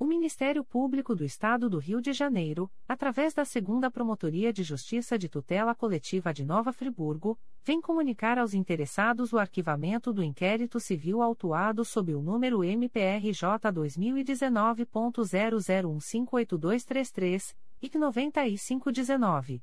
O Ministério Público do Estado do Rio de Janeiro, através da Segunda Promotoria de Justiça de Tutela Coletiva de Nova Friburgo, vem comunicar aos interessados o arquivamento do inquérito civil autuado sob o número MPRJ 2019.00158233 e 9519.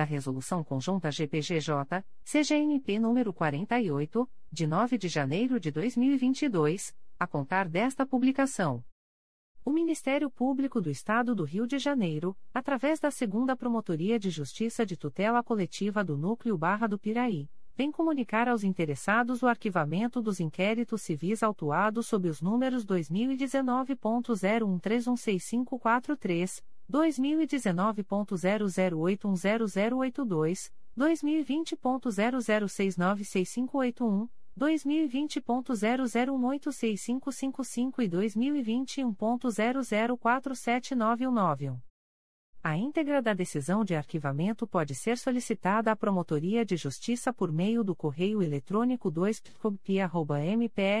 da Resolução Conjunta GPGJ, CGNP nº 48, de 9 de janeiro de 2022, a contar desta publicação. O Ministério Público do Estado do Rio de Janeiro, através da Segunda Promotoria de Justiça de Tutela Coletiva do Núcleo Barra do Piraí, vem comunicar aos interessados o arquivamento dos inquéritos civis autuados sob os números 2019.01316543, 2019.00810082, 2020.00696581, 2020.00186555 e 2021.004791. A íntegra da decisão de arquivamento pode ser solicitada à Promotoria de Justiça por meio do correio eletrônico 2 mprj.mp.br.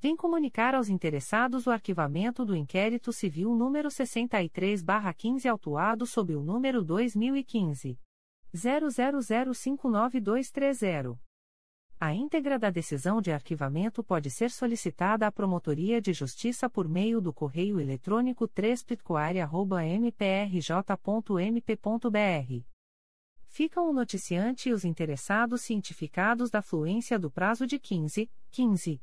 vem comunicar aos interessados o arquivamento do inquérito civil número 63-15 autuado sob o número 2015 00059230. A íntegra da decisão de arquivamento pode ser solicitada à Promotoria de Justiça por meio do correio eletrônico 3 mprj.mp.br. Ficam o noticiante e os interessados cientificados da fluência do prazo de 15, 15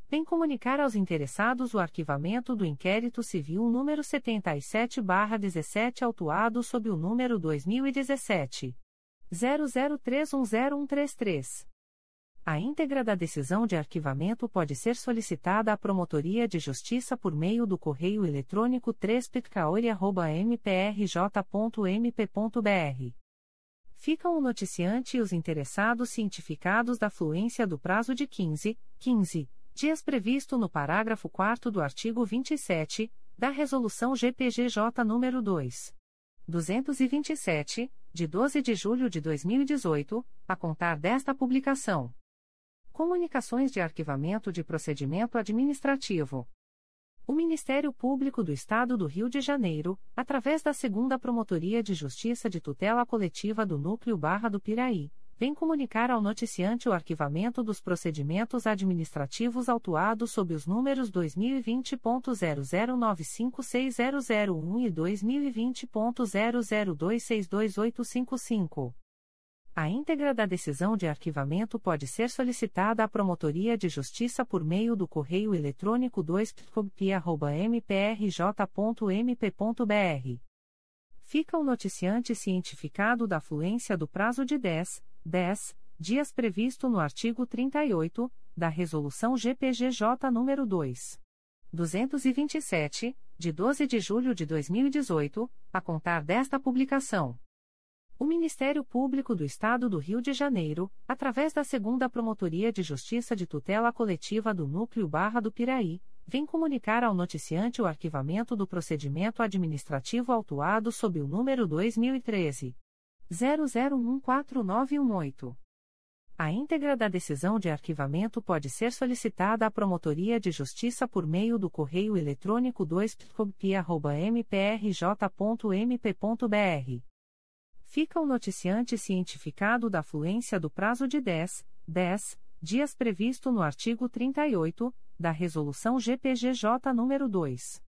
vem comunicar aos interessados o arquivamento do inquérito civil número 77-17 autuado sob o número 2017 00310133. A íntegra da decisão de arquivamento pode ser solicitada à Promotoria de Justiça por meio do correio eletrônico 3pitcaori.mprj.mp.br. Ficam o noticiante e os interessados cientificados da fluência do prazo de 15, 15 dias previsto no parágrafo 4 do artigo 27 da Resolução GPGJ nº 2. 227, de 12 de julho de 2018, a contar desta publicação. Comunicações de Arquivamento de Procedimento Administrativo. O Ministério Público do Estado do Rio de Janeiro, através da Segunda Promotoria de Justiça de Tutela Coletiva do Núcleo Barra do Piraí, vem comunicar ao noticiante o arquivamento dos procedimentos administrativos autuados sob os números 2020.00956001 e 2020.00262855. A íntegra da decisão de arquivamento pode ser solicitada à Promotoria de Justiça por meio do correio eletrônico 2 mprj.mp.br. Fica o noticiante cientificado da fluência do prazo de 10, 10 dias previsto no artigo 38 da Resolução GPGJ nº 2. 227, de 12 de julho de 2018, a contar desta publicação. O Ministério Público do Estado do Rio de Janeiro, através da Segunda Promotoria de Justiça de Tutela Coletiva do Núcleo Barra do Piraí, vem comunicar ao noticiante o arquivamento do procedimento administrativo autuado sob o número 2013 00149118. A íntegra da decisão de arquivamento pode ser solicitada à Promotoria de Justiça por meio do correio eletrônico 2 mprj.mp.br fica o noticiante cientificado da fluência do prazo de 10, 10 dias previsto no artigo 38 da Resolução GPGJ nº 2.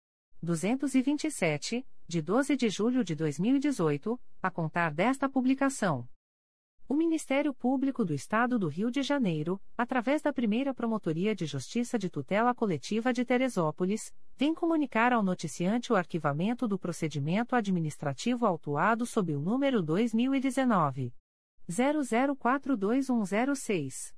227, de 12 de julho de 2018, a contar desta publicação. O Ministério Público do Estado do Rio de Janeiro, através da primeira Promotoria de Justiça de Tutela Coletiva de Teresópolis, vem comunicar ao noticiante o arquivamento do procedimento administrativo autuado sob o número 2019. 00421106.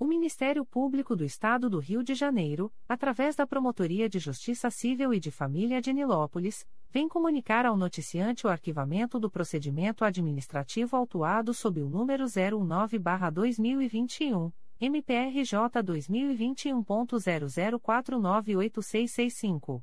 O Ministério Público do Estado do Rio de Janeiro, através da Promotoria de Justiça Civil e de Família de Nilópolis, vem comunicar ao noticiante o arquivamento do procedimento administrativo autuado sob o número 019-2021, MPRJ 2021.00498665.